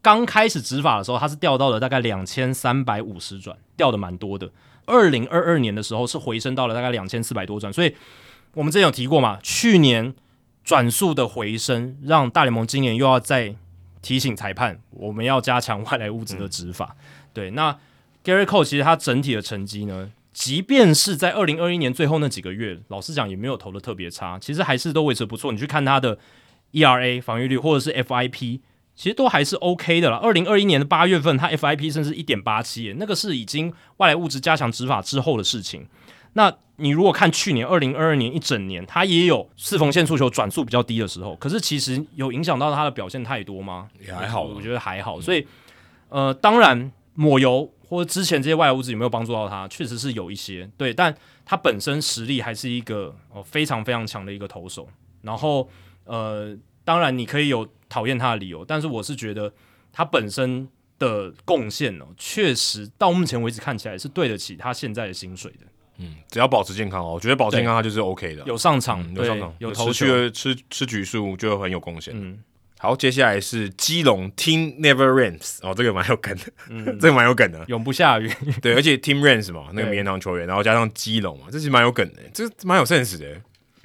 刚开始执法的时候，它是掉到了大概两千三百五十转，掉的蛮多的。二零二二年的时候是回升到了大概两千四百多转，所以我们之前有提过嘛，去年转速的回升，让大联盟今年又要再提醒裁判，我们要加强外来物质的执法。对，那 Gary Cole 其实他整体的成绩呢？即便是在二零二一年最后那几个月，老实讲也没有投的特别差，其实还是都维持不错。你去看他的 ERA 防御率或者是 FIP，其实都还是 OK 的了。二零二一年的八月份，他 FIP 甚至一点八七，那个是已经外来物质加强执法之后的事情。那你如果看去年二零二二年一整年，他也有四缝线诉求转速比较低的时候，可是其实有影响到他的表现太多吗？也还好，我觉得还好。所以，呃，当然抹油。或者之前这些外来物质有没有帮助到他？确实是有一些，对，但他本身实力还是一个哦非常非常强的一个投手。然后呃，当然你可以有讨厌他的理由，但是我是觉得他本身的贡献哦，确实到目前为止看起来是对得起他现在的薪水的。嗯，只要保持健康哦，我觉得保持健康他就是 OK 的，有上场，有上场，有投球，吃吃局数就很有贡献。嗯。好，接下来是基隆 Team Never Rains 哦，这个蛮有梗的，这个蛮有梗的，永不下雨。对，而且 Team Rains 嘛，那个名人堂球员，然后加上基隆嘛，这是蛮有梗的，这蛮有 sense 的。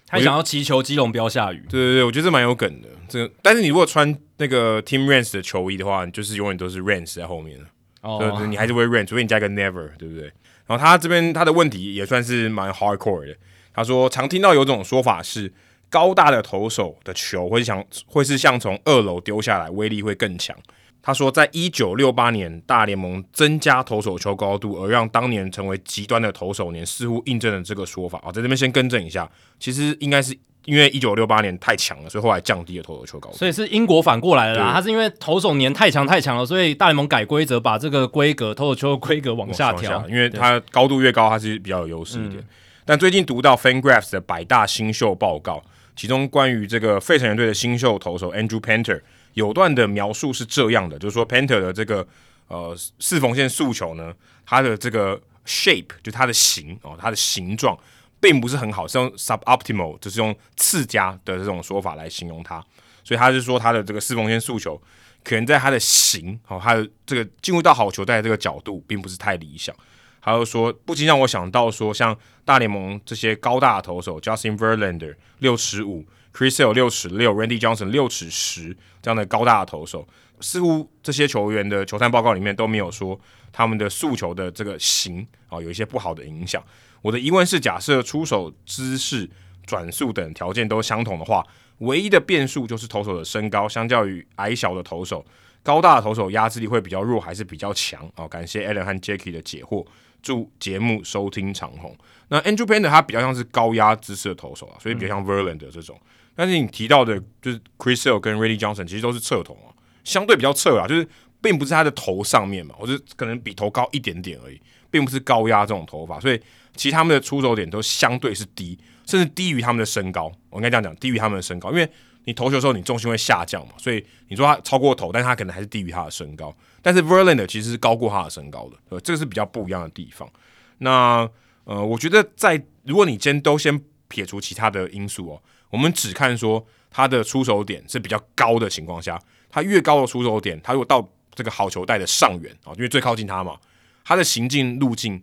他想要祈求基隆不要下雨。对对对，我觉得这蛮有梗的。这个，但是你如果穿那个 Team Rains 的球衣的话，你就是永远都是 Rains 在后面对，你还是会 Rance，除非你加一个 never，对不对？然后他这边他的问题也算是蛮 hardcore 的。他说常听到有种说法是，高大的投手的球会像会是像从二楼丢下来，威力会更强。他说，在一九六八年大联盟增加投手球高度，而让当年成为极端的投手年，似乎印证了这个说法啊。在这边先更正一下，其实应该是。因为一九六八年太强了，所以后来降低了投手球高度。所以是英国反过来了啦，他是因为投手年太强太强了，所以大联盟改规则，把这个规格投手球的规格往下调。因为它高度越高，它是比较有优势一点。但最近读到 FanGraphs 的百大新秀报告，其中关于这个费城人队的新秀投手 Andrew Painter 有段的描述是这样的，就是说 Painter 的这个呃四缝线诉求呢，它的这个 shape 就它的形哦，它的形状。并不是很好，是用 suboptimal，就是用次佳的这种说法来形容它。所以他是说他的这个四缝线诉求，可能在他的形哦，他的这个进入到好球带这个角度，并不是太理想。还有说，不禁让我想到说，像大联盟这些高大的投手，Justin Verlander 六尺五，Chris Sale 六尺六，Randy Johnson 六尺十这样的高大的投手，似乎这些球员的球探报告里面都没有说他们的速球的这个型啊有一些不好的影响。我的疑问是：假设出手姿势、转速等条件都相同的话，唯一的变数就是投手的身高，相较于矮小的投手，高大的投手压制力会比较弱还是比较强？哦，感谢 Alan 和 Jackie 的解惑，祝节目收听长虹。那 Andrew p a n d e r 他比较像是高压姿势的投手啊，所以比较像 Verlander 这种。但是你提到的，就是 Chris Sale 跟 Randy Johnson 其实都是侧投啊，相对比较侧啊，就是并不是他的头上面嘛，或者可能比头高一点点而已，并不是高压这种投法，所以。其实他们的出手点都相对是低，甚至低于他们的身高。我应该这样讲，低于他们的身高，因为你投球的时候你重心会下降嘛，所以你说他超过头，但是他可能还是低于他的身高。但是 Verlander 其实是高过他的身高的，呃，这个是比较不一样的地方。那呃，我觉得在如果你先都先撇除其他的因素哦，我们只看说他的出手点是比较高的情况下，他越高的出手点，他如果到这个好球带的上缘啊，因为最靠近他嘛，他的行进路径。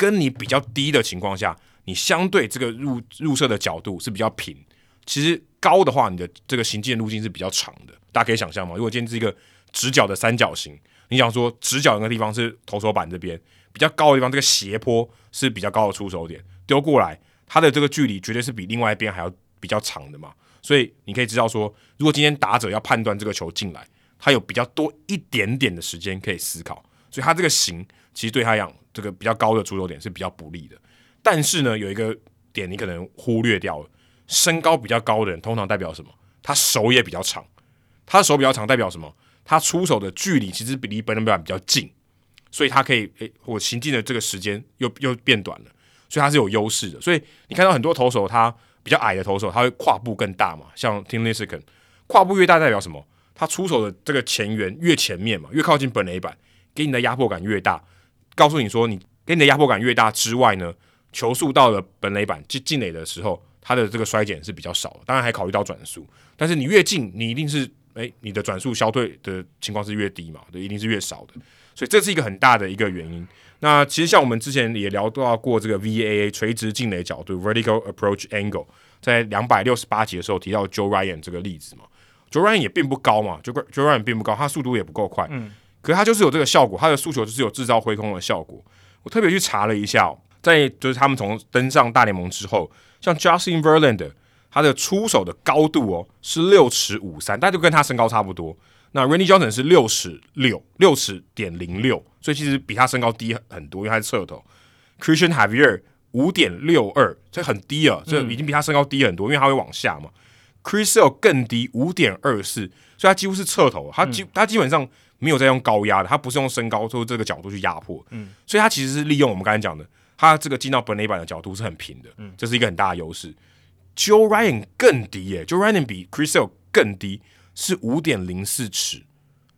跟你比较低的情况下，你相对这个入入射的角度是比较平。其实高的话，你的这个行进路径是比较长的。大家可以想象嘛，如果今天是一个直角的三角形，你想说直角那个地方是投手板这边比较高的地方，这个斜坡是比较高的出手点，丢过来它的这个距离绝对是比另外一边还要比较长的嘛。所以你可以知道说，如果今天打者要判断这个球进来，他有比较多一点点的时间可以思考，所以他这个形其实对他讲。这个比较高的出手点是比较不利的，但是呢，有一个点你可能忽略掉了，身高比较高的人通常代表什么？他手也比较长，他手比较长代表什么？他出手的距离其实比离本垒板比较近，所以他可以诶，我行进的这个时间又又变短了，所以他是有优势的。所以你看到很多投手，他比较矮的投手，他会跨步更大嘛？像 Tim l i s k e n 跨步越大代表什么？他出手的这个前缘越前面嘛，越靠近本垒板，给你的压迫感越大。告诉你说，你给你的压迫感越大之外呢，球速到了本垒板进进垒的时候，它的这个衰减是比较少的。当然还考虑到转速，但是你越近，你一定是诶，你的转速消退的情况是越低嘛，对，一定是越少的。所以这是一个很大的一个原因。那其实像我们之前也聊到过这个 VAA 垂直进垒角度 （Vertical Approach Angle），在两百六十八集的时候提到 Joe Ryan 这个例子嘛，Joe Ryan 也并不高嘛，Joe Joe Ryan 并不高，他速度也不够快，嗯。可是他就是有这个效果，他的诉求就是有制造挥空的效果。我特别去查了一下，在就是他们从登上大联盟之后，像 Justin Verlander，他的出手的高度哦是六尺五三，但就跟他身高差不多。那 Randy Johnson 是六尺六，六尺点零六，所以其实比他身高低很多，因为他是侧头。Christian Javier 五点六二，这很低啊，这已经比他身高低很多，因为他会往下嘛。Chris Sale 更低五点二四，所以他几乎是侧头，他基他基本上。没有在用高压的，他不是用身高或这个角度去压迫，嗯，所以他其实是利用我们刚才讲的，他这个进到本垒板的角度是很平的，嗯，这是一个很大的优势。Joe Ryan 更低耶，Joe Ryan 比 Chris Sale 更低，是五点零四尺，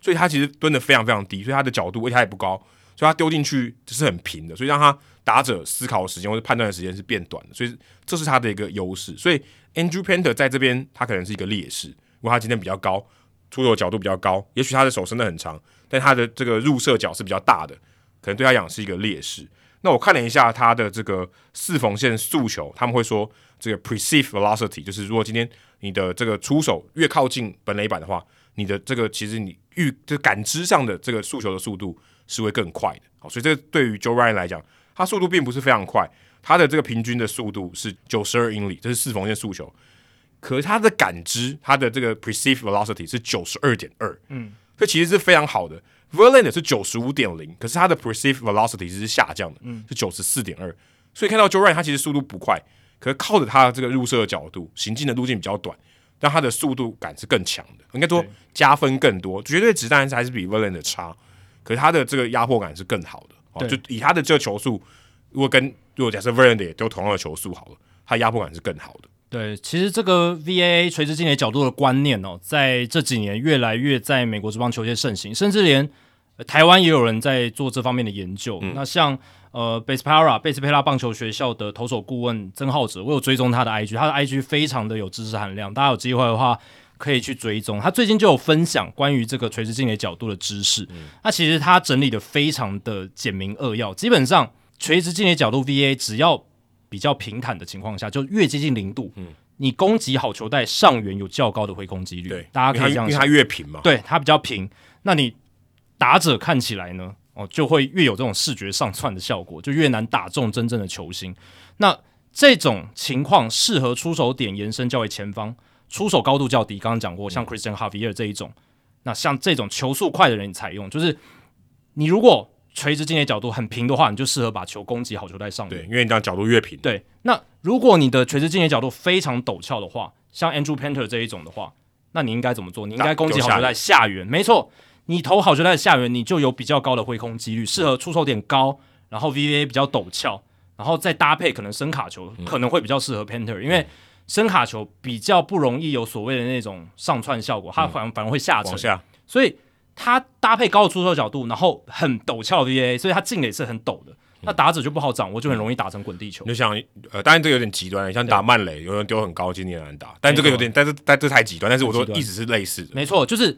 所以他其实蹲的非常非常低，所以他的角度而且他也不高，所以他丢进去只是很平的，所以让他打者思考的时间或者判断的时间是变短的，所以这是他的一个优势。所以 Andrew Painter 在这边他可能是一个劣势，如果他今天比较高。出手角度比较高，也许他的手伸得很长，但他的这个入射角是比较大的，可能对他讲是一个劣势。那我看了一下他的这个四缝线速球，他们会说这个 perceived velocity，就是如果今天你的这个出手越靠近本垒板的话，你的这个其实你预就感知上的这个速球的速度是会更快的。好，所以这对于 Joe Ryan 来讲，他速度并不是非常快，他的这个平均的速度是九十二英里，这是四缝线速球。可是他的感知，他的这个 perceived velocity 是九十二点二，嗯，这其实是非常好的。Verlander 是九十五点零，可是他的 perceived velocity 是下降的，嗯，是九十四点二。所以看到 Joe Ryan 他其实速度不快，可是靠着他的这个入射的角度，行进的路径比较短，但他的速度感是更强的，应该说加分更多。绝对值当然是还是比 Verlander 差，可是他的这个压迫感是更好的。哦，就以他的这个球速，如果跟如果假设 Verlander 也都同样的球速好了，他压迫感是更好的。对，其实这个 VAA 垂直进垒角度的观念哦，在这几年越来越在美国这帮球界盛行，甚至连台湾也有人在做这方面的研究。那像呃贝斯帕拉贝斯佩拉棒球学校的投手顾问曾浩哲，我有追踪他的 IG，他的 IG 非常的有知识含量，大家有机会的话可以去追踪。他最近就有分享关于这个垂直进垒角度的知识。那其实他整理的非常的简明扼要，基本上垂直进垒角度 VA 只要。比较平坦的情况下，就越接近零度，嗯，你攻击好球带上缘有较高的回空几率。对，大家可以这样因为它越平嘛，对，它比较平，那你打者看起来呢，哦，就会越有这种视觉上窜的效果，就越难打中真正的球星。那这种情况适合出手点延伸较为前方，出手高度较低。刚刚讲过，像 Christian Javier 这一种，那像这种球速快的人采用，就是你如果。垂直进阶角度很平的话，你就适合把球攻击好球带上面对，因为你这样角度越平。对，那如果你的垂直进阶角度非常陡峭的话，像 Andrew Painter 这一种的话，那你应该怎么做？你应该攻击好球带下缘。没错，你投好球带的下缘，你就有比较高的挥空几率，适合出手点高，然后 VVA 比较陡峭，然后再搭配可能深卡球，可能会比较适合 Painter，因为深卡球比较不容易有所谓的那种上窜效果，它反反而会下沉，所以。它搭配高的出手角度，然后很陡峭的 VA，所以它进垒是很陡的。那打者就不好掌握，就很容易打成滚地球。就像呃，当然这有点极端，像打慢垒，有人丢很高，今年难打。但这个有点，但是但这太极端。但是我说意思是类似的。没错，就是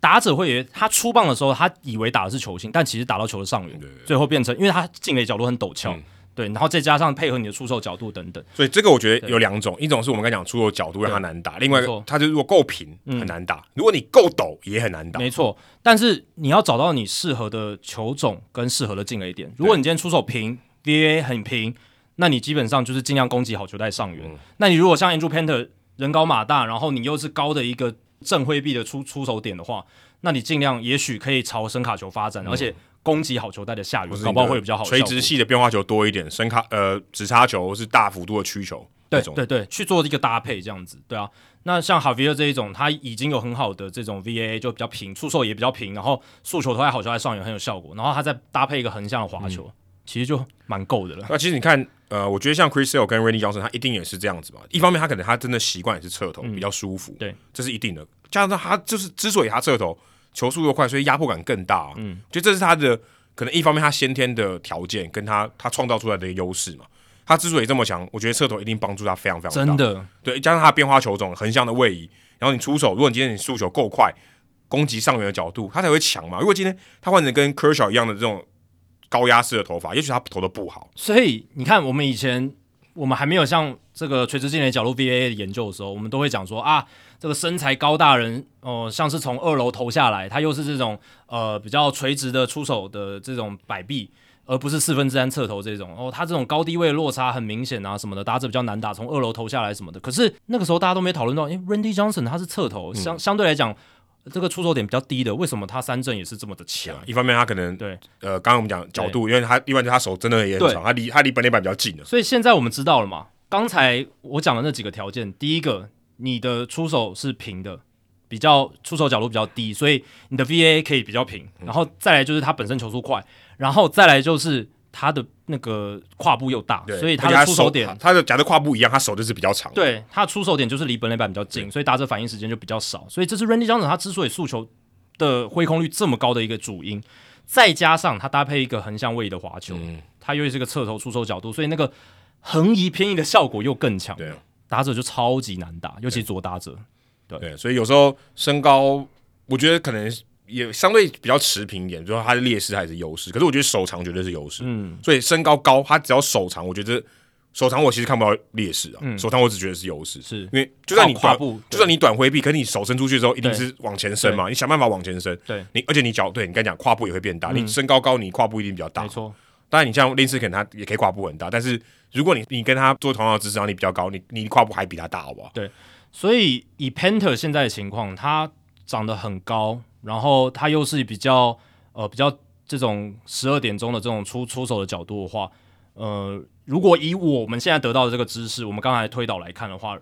打者会以为他出棒的时候，他以为打的是球星，但其实打到球的上缘，最后变成因为他进垒角度很陡峭。对，然后再加上配合你的出手角度等等，所以这个我觉得有两种，一种是我们刚讲出手角度让他难打，另外一个他就如果够平很难打，如果你够陡也很难打。没错，但是你要找到你适合的球种跟适合的进垒点。如果你今天出手平，VA 很平，那你基本上就是尽量攻击好球带上缘。那你如果像 Andrew Painter 人高马大，然后你又是高的一个正挥臂的出出手点的话，那你尽量也许可以朝声卡球发展，而且。攻击好球带的下缘，搞不好会比较好。垂直系的变化球多一点，深卡呃直插球是大幅度的曲球，对对对，去做一个搭配这样子，对啊。那像哈维尔这一种，他已经有很好的这种 VAA，就比较平，出手也比较平，然后速球投在好球带上也很有效果，然后他再搭配一个横向的滑球，其实就蛮够的了。那其实你看，呃，我觉得像 Chris Sale 跟 Randy Johnson，他一定也是这样子吧。一方面他可能他真的习惯也是侧投比较舒服，对，这是一定的。加上他就是之所以他侧头。球速又快，所以压迫感更大。嗯，就这是他的可能一方面，他先天的条件跟他他创造出来的优势嘛。他之所以这么强，我觉得侧头一定帮助他非常非常大。真的，对，加上他变化球种、横向的位移，然后你出手，如果你今天你速球够快，攻击上缘的角度，他才会强嘛。如果今天他换成跟 Kershaw 一样的这种高压式的头发，也许他投的不好。所以你看，我们以前我们还没有像这个垂直进垒角度 VA 的研究的时候，我们都会讲说啊。这个身材高大人哦，像是从二楼投下来，他又是这种呃比较垂直的出手的这种摆臂，而不是四分之三侧投这种哦，他这种高低位落差很明显啊什么的，打者比较难打，从二楼投下来什么的。可是那个时候大家都没讨论到，因为 Randy Johnson 他是侧投，相相对来讲这个出手点比较低的，为什么他三振也是这么的强？一方面他可能对呃，刚刚我们讲角度，因为他另外他手真的也很长，他离他离本垒板比较近的。所以现在我们知道了嘛，刚才我讲的那几个条件，第一个你的出手是平的。比较出手角度比较低，所以你的 VA 可以比较平，然后再来就是他本身球速快，然后再来就是它的那个胯部又大，所以他的出手点，它的假的胯部一样，他手就是比较长，对，他的出手点就是离本垒板比较近，所以打者反应时间就比较少，所以这是 Randy Johnson 他之所以诉求的挥空率这么高的一个主因，再加上他搭配一个横向位移的滑球，他又是个侧头出手角度，所以那个横移偏移的效果又更强，对，打者就超级难打，尤其左打者。对，所以有时候身高，我觉得可能也相对比较持平一点，就说他的劣势还是优势。可是我觉得手长绝对是优势。嗯，所以身高高，他只要手长，我觉得手长我其实看不到劣势啊，手长我只觉得是优势，是。因为就算你短跨步，就算你短挥臂，可是你手伸出去之后一定是往前伸嘛，你想办法往前伸，对。你而且你脚对你刚讲跨步也会变大，你身高高，你跨步一定比较大，没错，当然你像林斯肯他也可以跨步很大，但是如果你你跟他做同样的姿势，然后你比较高，你你跨步还比他大，好不好？对。所以以 Panther 现在的情况，他长得很高，然后他又是比较呃比较这种十二点钟的这种出出手的角度的话，呃，如果以我们现在得到的这个知识，我们刚才推导来看的话，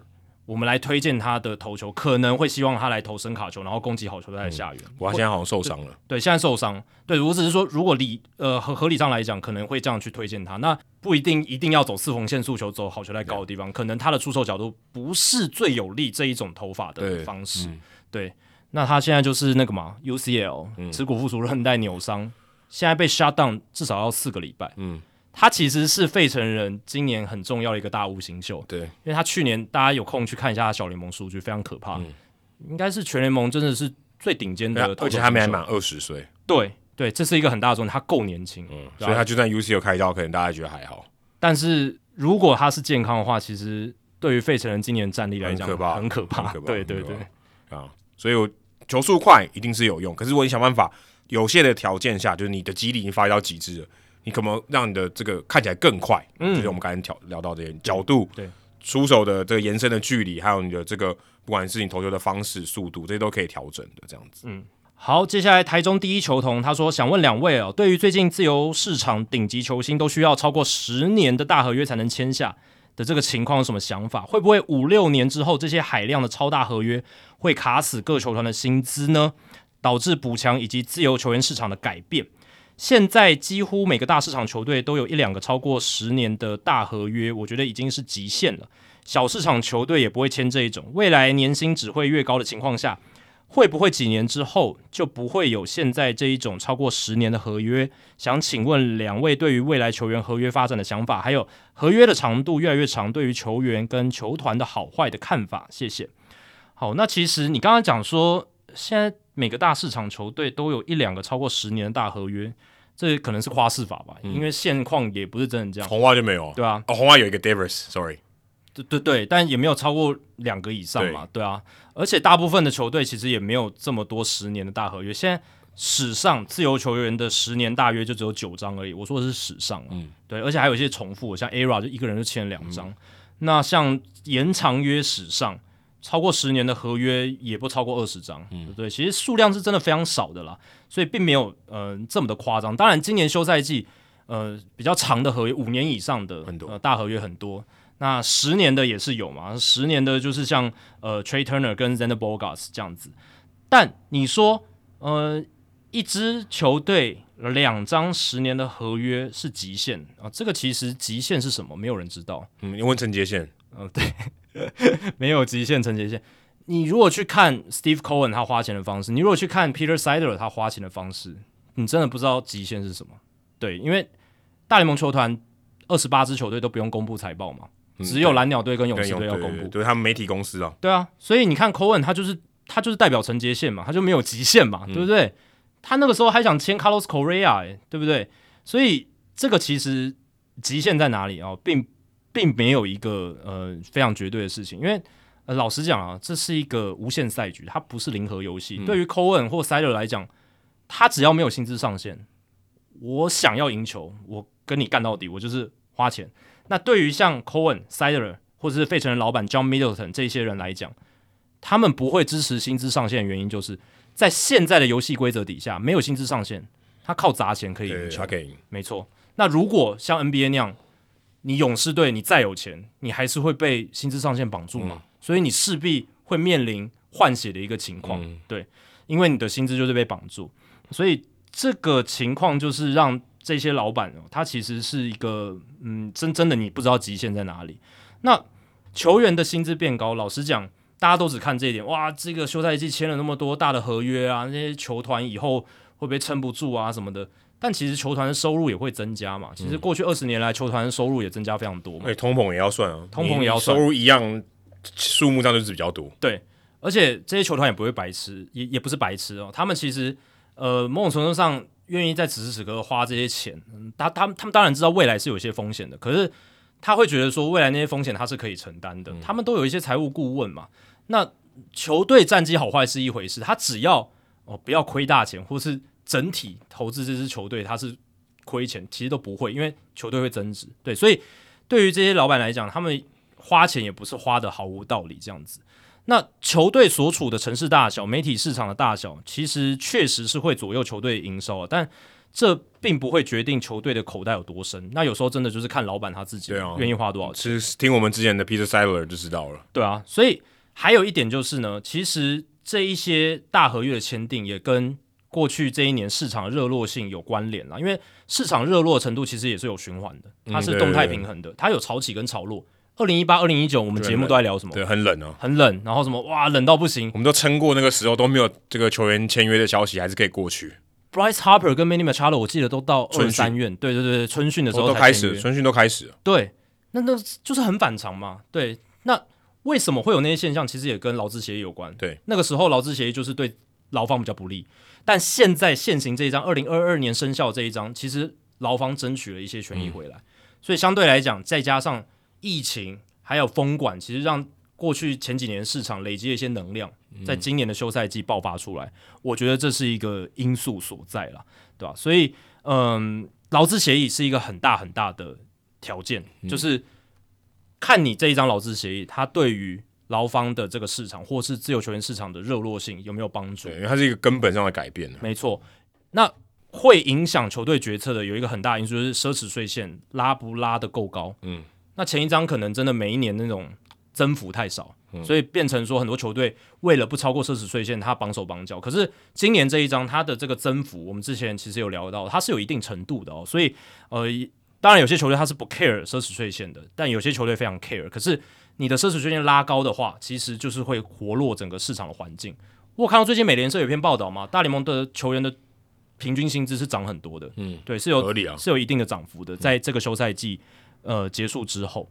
我们来推荐他的投球，可能会希望他来投深卡球，然后攻击好球在下缘。我他现在好像受伤了，对，现在受伤。对我只是说，如果理呃合合理上来讲，可能会这样去推荐他。那不一定一定要走四缝线速球，走好球在高的地方，可能他的出手角度不是最有利这一种投法的方式。嗯对，那他现在就是那个嘛，UCL 耻骨附属韧带扭伤，现在被 shut down 至少要四个礼拜。嗯，他其实是费城人今年很重要的一个大物新秀，对，因为他去年大家有空去看一下他小联盟数据，非常可怕，应该是全联盟真的是最顶尖的而且他们还满二十岁，对对，这是一个很大的重点，他够年轻，嗯，所以他就算 UCL 开刀，可能大家觉得还好，但是如果他是健康的话，其实对于费城人今年战力来讲很可怕很可怕。对对对，啊，所以我球速快一定是有用，可是如果你想办法有限的条件下，就是你的肌力已经发挥到极致了，你可能让你的这个看起来更快，嗯就是我们刚才聊聊到这些角度，对，出手的这个延伸的距离，还有你的这个不管是你投球的方式、速度，这些都可以调整的，这样子。嗯好，接下来台中第一球童他说想问两位哦，对于最近自由市场顶级球星都需要超过十年的大合约才能签下的这个情况有什么想法？会不会五六年之后这些海量的超大合约会卡死各球团的薪资呢？导致补强以及自由球员市场的改变。现在几乎每个大市场球队都有一两个超过十年的大合约，我觉得已经是极限了。小市场球队也不会签这一种，未来年薪只会越高的情况下，会不会几年之后就不会有现在这一种超过十年的合约？想请问两位对于未来球员合约发展的想法，还有合约的长度越来越长，对于球员跟球团的好坏的看法？谢谢。好，那其实你刚刚讲说，现在每个大市场球队都有一两个超过十年的大合约，这可能是夸饰法吧？因为现况也不是真的这样，红袜就没有，对啊，哦，红袜有一个 Davis，sorry，对对对，但也没有超过两个以上嘛，对啊，而且大部分的球队其实也没有这么多十年的大合约。现在史上自由球员的十年大约就只有九张而已，我说的是史上、啊，嗯对，而且还有一些重复，像 ERA 就一个人就签了两张。那像延长约史上超过十年的合约也不超过二十张，对不对？其实数量是真的非常少的啦，所以并没有呃这么的夸张。当然，今年休赛季呃比较长的合约，五年以上的很多呃大合约很多。那十年的也是有嘛，十年的就是像呃 Trey Turner 跟 Zander Bogarts 这样子。但你说呃一支球队两张十年的合约是极限啊？这个其实极限是什么？没有人知道。嗯，你问陈杰宪，嗯，对，没有极限陈杰宪。你如果去看 Steve Cohen 他花钱的方式，你如果去看 Peter Sider 他花钱的方式，你真的不知道极限是什么。对，因为大联盟球团二十八支球队都不用公布财报嘛，嗯只有蓝鸟队跟勇士队要公布。对对他们媒体公司啊，对啊，所以你看 Cohen 他就是他就是代表承接线嘛，他就没有极限嘛，对不对？他那个时候还想签 Carlos Correa，、欸、对不对？所以这个其实极限在哪里啊、并并没有一个呃非常绝对的事情，因为、呃、老实讲啊，这是一个无限赛局，它不是零和游戏。对于 Cohen 或 Sider 来讲，他只要没有薪资上限，我想要赢球，我跟你干到底，我就是花钱。那对于像 Cohen、Sider 或者是费城人老板 John Middleton 这些人来讲，他们不会支持薪资上限的原因，就是在现在的游戏规则底下，没有薪资上限，他靠砸钱可以赢球他。可以赢，没错。那如果像 NBA 那样，你勇士队你再有钱，你还是会被薪资上限绑住嘛？所以你势必会面临换血的一个情况，嗯对，因为你的薪资就是被绑住，所以这个情况就是让这些老板哦，他其实是一个嗯，真真的你不知道极限在哪里。那球员的薪资变高，老实讲，大家都只看这一点，哇，这个休赛季签了那么多大的合约啊，那些球团以后会不会撑不住啊什么的？但其实球团的收入也会增加嘛。其实过去二十年来，球团的收入也增加非常多嘛。哎，通膨也要算啊，通膨也要算收入一样，数目上就是比较多，对，而且这些球团也不会白吃，也也不是白痴哦。他们其实呃某种程度上愿意在此时此刻花这些钱，嗯，他他们他们当然知道未来是有一些风险的，可是他会觉得说未来那些风险他是可以承担的。他们都有一些财务顾问嘛，那球队战绩好坏是一回事，他只要哦不要亏大钱，或是整体投资这支球队他是亏钱，其实都不会，因为球队会增值。对，所以对于这些老板来讲，他们花钱也不是花的毫无道理这样子。那球队所处的城市大小、媒体市场的大小，其实确实是会左右球队营收啊，但这并不会决定球队的口袋有多深。那有时候真的就是看老板他自己愿意花多少钱。其实听我们之前的 Peter Siler 就知道了。对啊，所以还有一点就是呢，其实这一些大合约的签订也跟过去这一年市场热络性有关联啦。因为市场热络程度其实也是有循环的，它是动态平衡的，它有潮起跟潮落。二零一八、二零一九，我们节目都在聊什么？对，很冷哦，很冷。然后什么？哇，冷到不行。我们都撑过那个时候，都没有这个球员签约的消息，还是可以过去。Bryce Harper 跟 Manny Machado，我记得都到二三月。对对对，春训的时候都开始，春训都开始。对，那那就是很反常嘛。对，那为什么会有那些现象？其实也跟劳资协议有关。对，那个时候劳资协议就是对劳方比较不利，但现在现行这一张二零二二年生效这一张，其实劳方争取了一些权益回来，所以相对来讲，再加上疫情。还有封管，其实让过去前几年市场累积了一些能量，在今年的休赛季爆发出来，我觉得这是一个因素所在了，对吧？所以，嗯，劳资协议是一个很大很大的条件，就是看你这一张劳资协议，它对于劳方的这个市场或是自由球员市场的热络性有没有帮助？对，因为它是一个根本上的改变。没错，那会影响球队决策的有一个很大因素，就是奢侈税线拉不拉的够高？嗯。那前一张可能真的每一年那种增幅太少，所以变成说很多球队为了不超过奢侈税线，他绑手绑脚。可是今年这一张它的这个增幅，我们之前其实有聊到，它是有一定程度的哦。所以呃，当然有些球队它是不 care 奢侈税线的，但有些球队非常 care。可是你的奢侈税线拉高的话，其实就是会活络整个市场的环境。我看到最近美联社有篇报道嘛，大联盟的球员的平均薪资是涨很多的，嗯，对，是有合理啊，是有一定的涨幅的，在这个休赛季。呃，结束之后，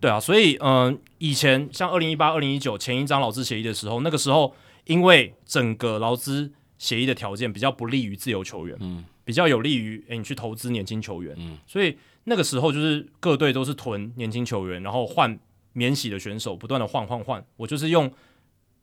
对啊，所以嗯，以前像二零一八、二零一九前一张劳资协议的时候，那个时候因为整个劳资协议的条件比较不利于自由球员，嗯，比较有利于诶你去投资年轻球员，嗯，所以那个时候就是各队都是囤年轻球员，然后换免洗的选手，不断的换换换，我就是用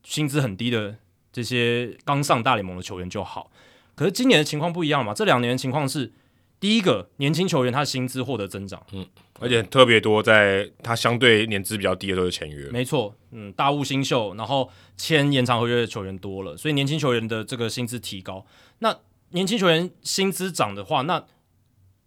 薪资很低的这些刚上大联盟的球员就好。可是今年的情况不一样嘛，这两年的情况是。第一个年轻球员，他的薪资获得增长，嗯，而且特别多，在他相对年资比较低的时候签约，没错，嗯，大物新秀，然后签延长合约的球员多了，所以年轻球员的这个薪资提高。那年轻球员薪资涨的话，那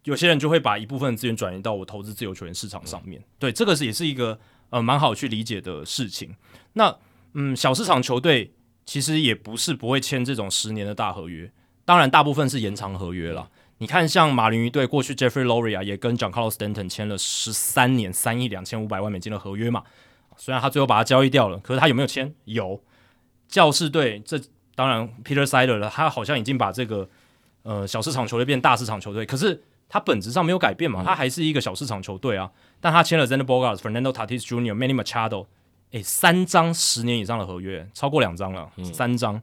有些人就会把一部分资源转移到我投资自由球员市场上面。对，这个是也是一个呃蛮好去理解的事情。那嗯，小市场球队其实也不是不会签这种十年的大合约，当然大部分是延长合约了。你看，像马林鱼队过去，Jeffrey Loria 也跟 John Carlos Stanton 签了十三年三亿两千五百万美金的合约嘛。虽然他最后把它交易掉了，可是他有没有签？有。教士队这当然 Peter Sider 了，他好像已经把这个呃小市场球队变大市场球队，可是他本质上没有改变嘛，他还是一个小市场球队啊。但他签了 Zander Bogarts、Fernando Tatis Jr.、Manny Machado，诶，三张十年以上的合约，超过两张了，三张。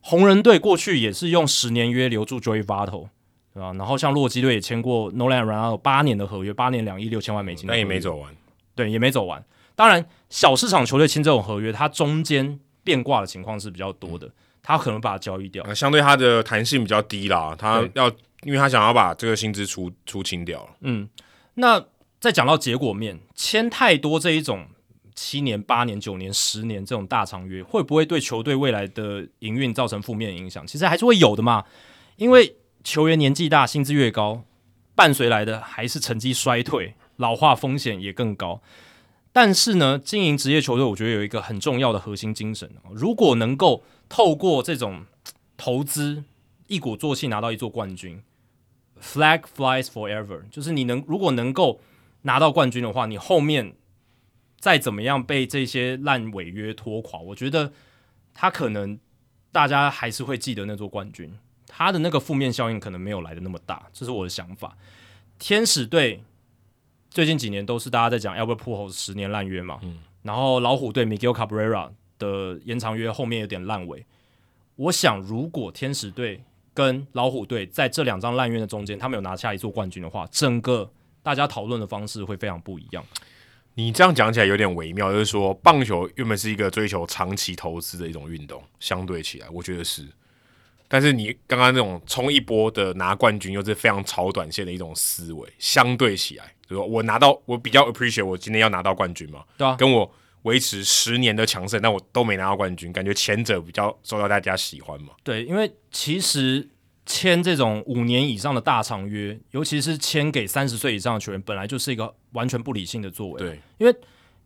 红人队过去也是用十年约留住 Joey Votto。对吧？然后像洛基队也签过 Nolan Ryan 八年的合约，八年两亿六千万美金，但也没走完。对，也没走完。当然，小市场球队签这种合约，它中间变卦的情况是比较多的，他可能把它交易掉。相对它的弹性比较低啦，他要因为他想要把这个薪资出出清掉了。嗯，那再讲到结果面，签太多这一种七年、八年、九年、十年这种大长约，会不会对球队未来的营运造成负面影响？其实还是会有的嘛，因为。球员年纪大，薪资越高，伴随来的还是成绩衰退、老化风险也更高。但是呢，经营职业球队，我觉得有一个很重要的核心精神如果能够透过这种投资一鼓作气拿到一座冠军，flag flies forever，就是你能如果能够拿到冠军的话，你后面再怎么样被这些烂违约拖垮，我觉得他可能大家还是会记得那座冠军。他的那个负面效应可能没有来的那么大，这是我的想法。天使队最近几年都是大家在讲 Albert Pujols 十年烂约嘛，嗯，然后老虎队 Miguel Cabrera 的延长约后面有点烂尾。我想，如果天使队跟老虎队在这两张烂约的中间，他们有拿下一座冠军的话，整个大家讨论的方式会非常不一样。你这样讲起来有点微妙，就是说棒球原本是一个追求长期投资的一种运动，相对起来，我觉得是。但是你刚刚那种冲一波的拿冠军，又是非常超短线的一种思维，相对起来，就说我拿到我比较 appreciate 我今天要拿到冠军嘛，对啊，跟我维持十年的强盛，但我都没拿到冠军，感觉前者比较受到大家喜欢嘛。对，因为其实签这种五年以上的大长约，尤其是签给三十岁以上的球员，本来就是一个完全不理性的作为。对，因为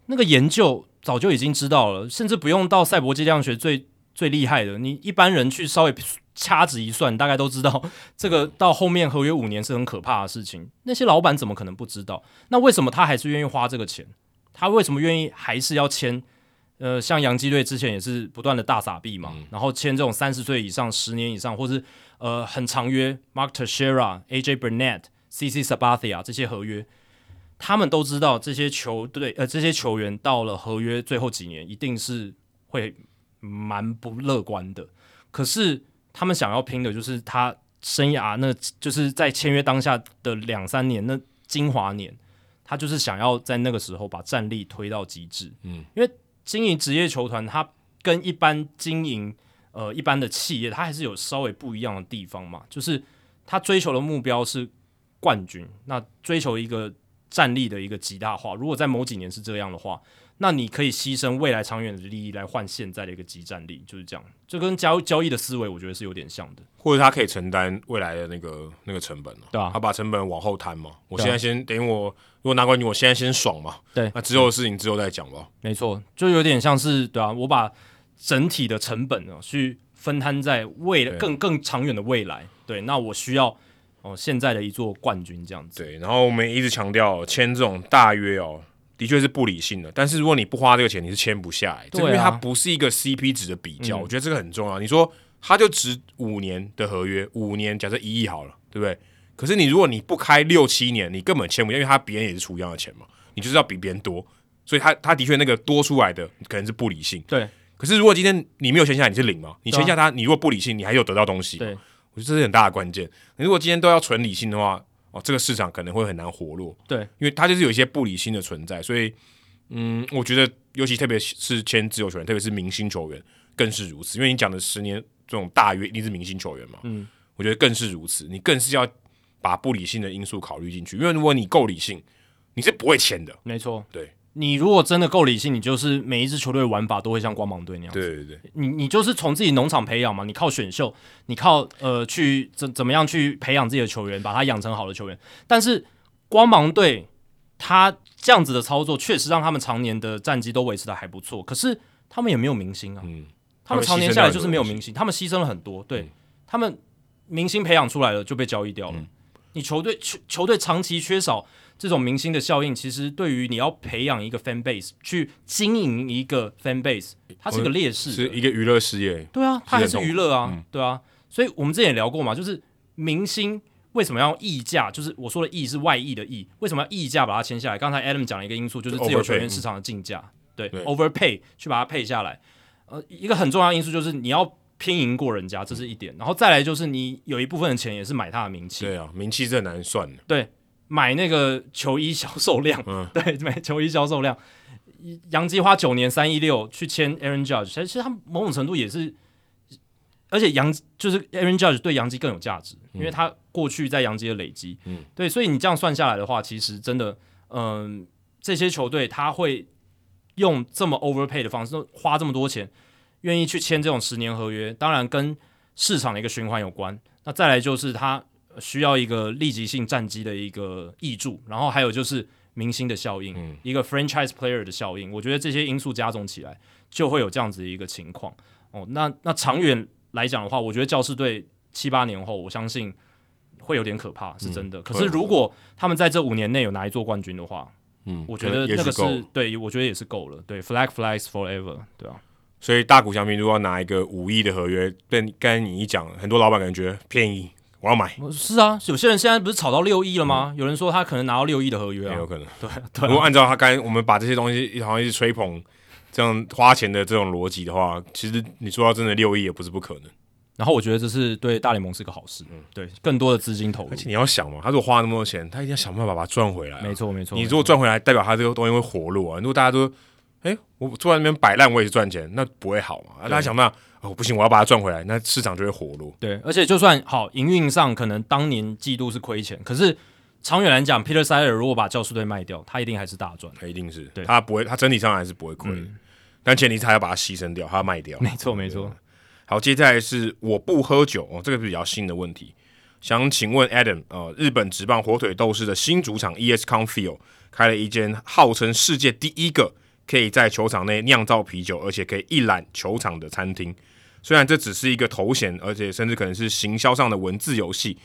那个研究早就已经知道了，甚至不用到赛博计量学最最厉害的，你一般人去稍微。掐指一算，大概都知道 这个到后面合约五年是很可怕的事情。那些老板怎么可能不知道？那为什么他还是愿意花这个钱？他为什么愿意还是要签？呃，像洋基队之前也是不断的大傻币嘛，然后签这种三十岁以上、十年以上，或是呃很长约，Mark Teixeira、AJ Burnett、CC Sabathia 这些合约，他们都知道这些球队呃这些球员到了合约最后几年一定是会蛮不乐观的。可是他们想要拼的就是他生涯，那就是在签约当下的两三年，那精华年，他就是想要在那个时候把战力推到极致。嗯，因为经营职业球团，它跟一般经营呃一般的企业，它还是有稍微不一样的地方嘛。就是他追求的目标是冠军，那追求一个战力的一个极大化。如果在某几年是这样的话。那你可以牺牲未来长远的利益来换现在的一个集战力，就是这样，就跟交交易的思维，我觉得是有点像的。或者他可以承担未来的那个那个成本对啊，他把成本往后摊嘛。我现在先等于我如果拿冠军，我现在先爽嘛。对，那之后的事情之后再讲吧。没错，就有点像是对啊，我把整体的成本啊去分摊在未更更长远的未来。对，那我需要哦现在的一座冠军这样子。对，然后我们一直强调签这种大约哦。的确是不理性的，但是如果你不花这个钱，你是签不下来，因为它不是一个 CP 值的比较。我觉得这个很重要。你说它就值五年的合约，五年假设一亿好了，对不对？可是你如果你不开六七年，你根本签不下，因为他别人也是出一样的钱嘛，你就是要比别人多，所以他他的确那个多出来的可能是不理性。对。可是如果今天你没有签下，你是零嘛？你签下他，你如果不理性，你还有得到东西。对。我觉得这是很大的关键。你如果今天都要纯理性的话，哦，这个市场可能会很难活络。对。因为它就是有一些不理性的存在，所以。嗯，我觉得尤其特别是签自由球员，特别是明星球员更是如此。因为你讲的十年这种大约一定是明星球员嘛，嗯，我觉得更是如此。你更是要把不理性的因素考虑进去，因为如果你够理性，你是不会签的。没错，对你如果真的够理性，你就是每一支球队的玩法都会像光芒队那样。对对对，你你就是从自己农场培养嘛，你靠选秀，你靠呃去怎怎么样去培养自己的球员，把他养成好的球员。但是光芒队。他这样子的操作确实让他们常年的战绩都维持的还不错，可是他们也没有明星啊。嗯，他们常年下来就是没有明星，他们牺牲了很多。对他们明星培养出来了就被交易掉了。你球队球球队长期缺少这种明星的效应，其实对于你要培养一个 fan base 去经营一个 fan base，它是一个劣势，是一个娱乐事业。对啊，它还是娱乐啊，对啊。所以我们之前也聊过嘛，就是明星。为什么要溢价？就是我说的溢是外溢的溢。为什么要溢价把它签下来？刚才 Adam 讲了一个因素，就是自由球员市场的竞价，对，overpay 去把它配下来。呃，一个很重要的因素就是你要拼赢过人家，这是一点。然后再来就是你有一部分的钱也是买他的名气。对啊，名气这难算的。对，买那个球衣销售量，嗯，对，买球衣销售量。杨基花九年三一六去签 Aaron Judge，其实他某种程度也是。而且杨就是 Aaron Judge 对杨基更有价值，因为他过去在杨基的累积，嗯，对，所以你这样算下来的话，其实真的，嗯，这些球队他会用这么 overpay 的方式，花这么多钱，愿意去签这种十年合约，当然跟市场的一个循环有关。那再来就是他需要一个立即性战机的一个益助，然后还有就是明星的效应，一个 franchise player 的效应。我觉得这些因素加总起来，就会有这样子的一个情况。哦，那那长远。来讲的话，我觉得教士队七八年后，我相信会有点可怕，是真的。可是如果他们在这五年内有拿一座冠军的话，嗯，我觉得那个是对，我觉得也是够了。对，flag flies forever，对啊。所以大股翔平如果要拿一个五亿的合约，被刚才你一讲，很多老板可能觉便宜，我要买。是啊，有些人现在不是炒到六亿了吗？有人说他可能拿到六亿的合约啊，有可能。对 对。如果按照他刚我们把这些东西好像一直吹捧。这样花钱的这种逻辑的话，其实你说到真的六亿也不是不可能。然后我觉得这是对大联盟是个好事，嗯，对，更多的资金投入。而且你要想嘛，他如果花那么多钱，他一定要想办法把它赚回来、啊。没错没错，你如果赚回来，代表他这个东西会活络啊。如果大家都，哎，我坐在那边摆烂，我也是赚钱，那不会好嘛？大家想办法，哦，不行，我要把它赚回来，那市场就会活络。对，而且就算好营运上可能当年季度是亏钱，可是长远来讲，Peter Seller 如果把教士队卖掉，他一定还是大赚。他一定是，对他不会，他整体上还是不会亏，但前提是他要把它牺牲掉，他要卖掉。没错没错。好，接下来是我不喝酒哦，这个是比较新的问题。想请问 Adam，呃，日本职棒火腿斗士的新主场 ES Con Field 开了一间号称世界第一个可以在球场内酿造啤酒，而且可以一览球场的餐厅。虽然这只是一个头衔，而且甚至可能是行销上的文字游戏，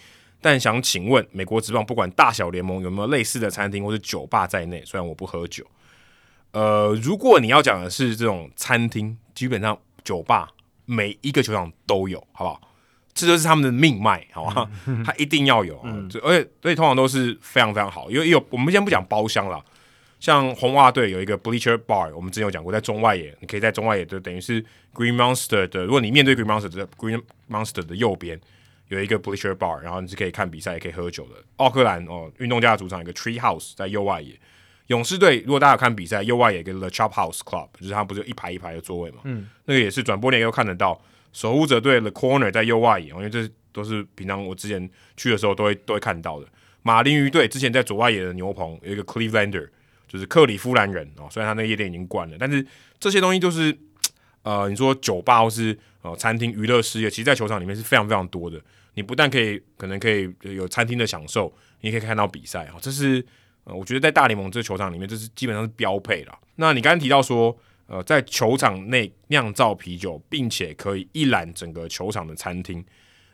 但想请问美国职棒不管大小联盟有没有类似的餐厅或者酒吧在内？虽然我不喝酒，呃，如果你要讲的是这种餐厅，基本上酒吧。每一个球场都有，好不好？这就是他们的命脉，好吧？他一定要有，而且所以通常都是非常非常好，因为有我们先不讲包厢了，像红袜队有一个 Bleacher Bar，我们之前有讲过，在中外野，你可以在中外野就等于是 Green Monster 的，如果你面对 Green Monster 的 Green Monster 的右边有一个 Bleacher Bar，然后你是可以看比赛，也可以喝酒的。奥克兰哦，运动家的主场有个 Tree House 在右外野。勇士队如果大家有看比赛，右外野跟 The Chop House Club，就是他不是一排一排的座位嘛？嗯，那个也是转播链又看得到。守护者队 The Corner 在右外野，因为这都是平常我之前去的时候都会都会看到的。马林鱼队之前在左外野的牛棚有一个 Clevelander，就是克里夫兰人哦。虽然他那个夜店已经关了，但是这些东西就是呃，你说酒吧或是呃餐厅娱乐事业，其实，在球场里面是非常非常多的。你不但可以可能可以有餐厅的享受，你也可以看到比赛啊，这是呃。我觉得在大联盟这个球场里面，这是基本上是标配了。那你刚刚提到说，呃，在球场内酿造啤酒，并且可以一览整个球场的餐厅，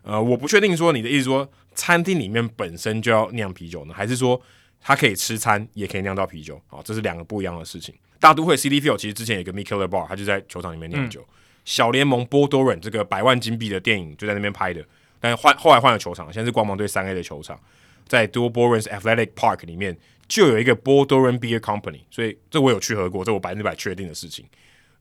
呃，我不确定说你的意思说餐厅里面本身就要酿啤酒呢，还是说它可以吃餐也可以酿造啤酒？哦，这是两个不一样的事情。大都会 CD Field 其实之前有一个 Mikkeller Bar，他就在球场里面酿酒。小联盟波多人这个百万金币的电影就在那边拍的，但换后来换了球场，现在是光芒队三 A 的球场，在 d u b o r a n s Athletic Park 里面。就有一个波多伦 Beer Company，所以这我有去喝过，这我百分之百确定的事情。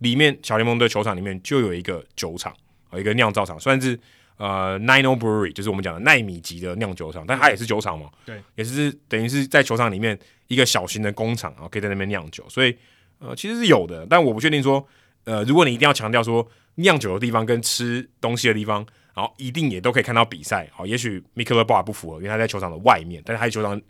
里面小联盟的球场里面就有一个酒厂，有一个酿造厂，算是呃 Nino Brewery，就是我们讲的奈米级的酿酒厂，但它也是酒厂嘛，对，也是等于是在球场里面一个小型的工厂啊，可以在那边酿酒，所以呃其实是有的，但我不确定说呃如果你一定要强调说酿酒的地方跟吃东西的地方，然后一定也都可以看到比赛，好，也许 Mikkeller Bar 不符合，因为他在球场的外面，但是他在球场。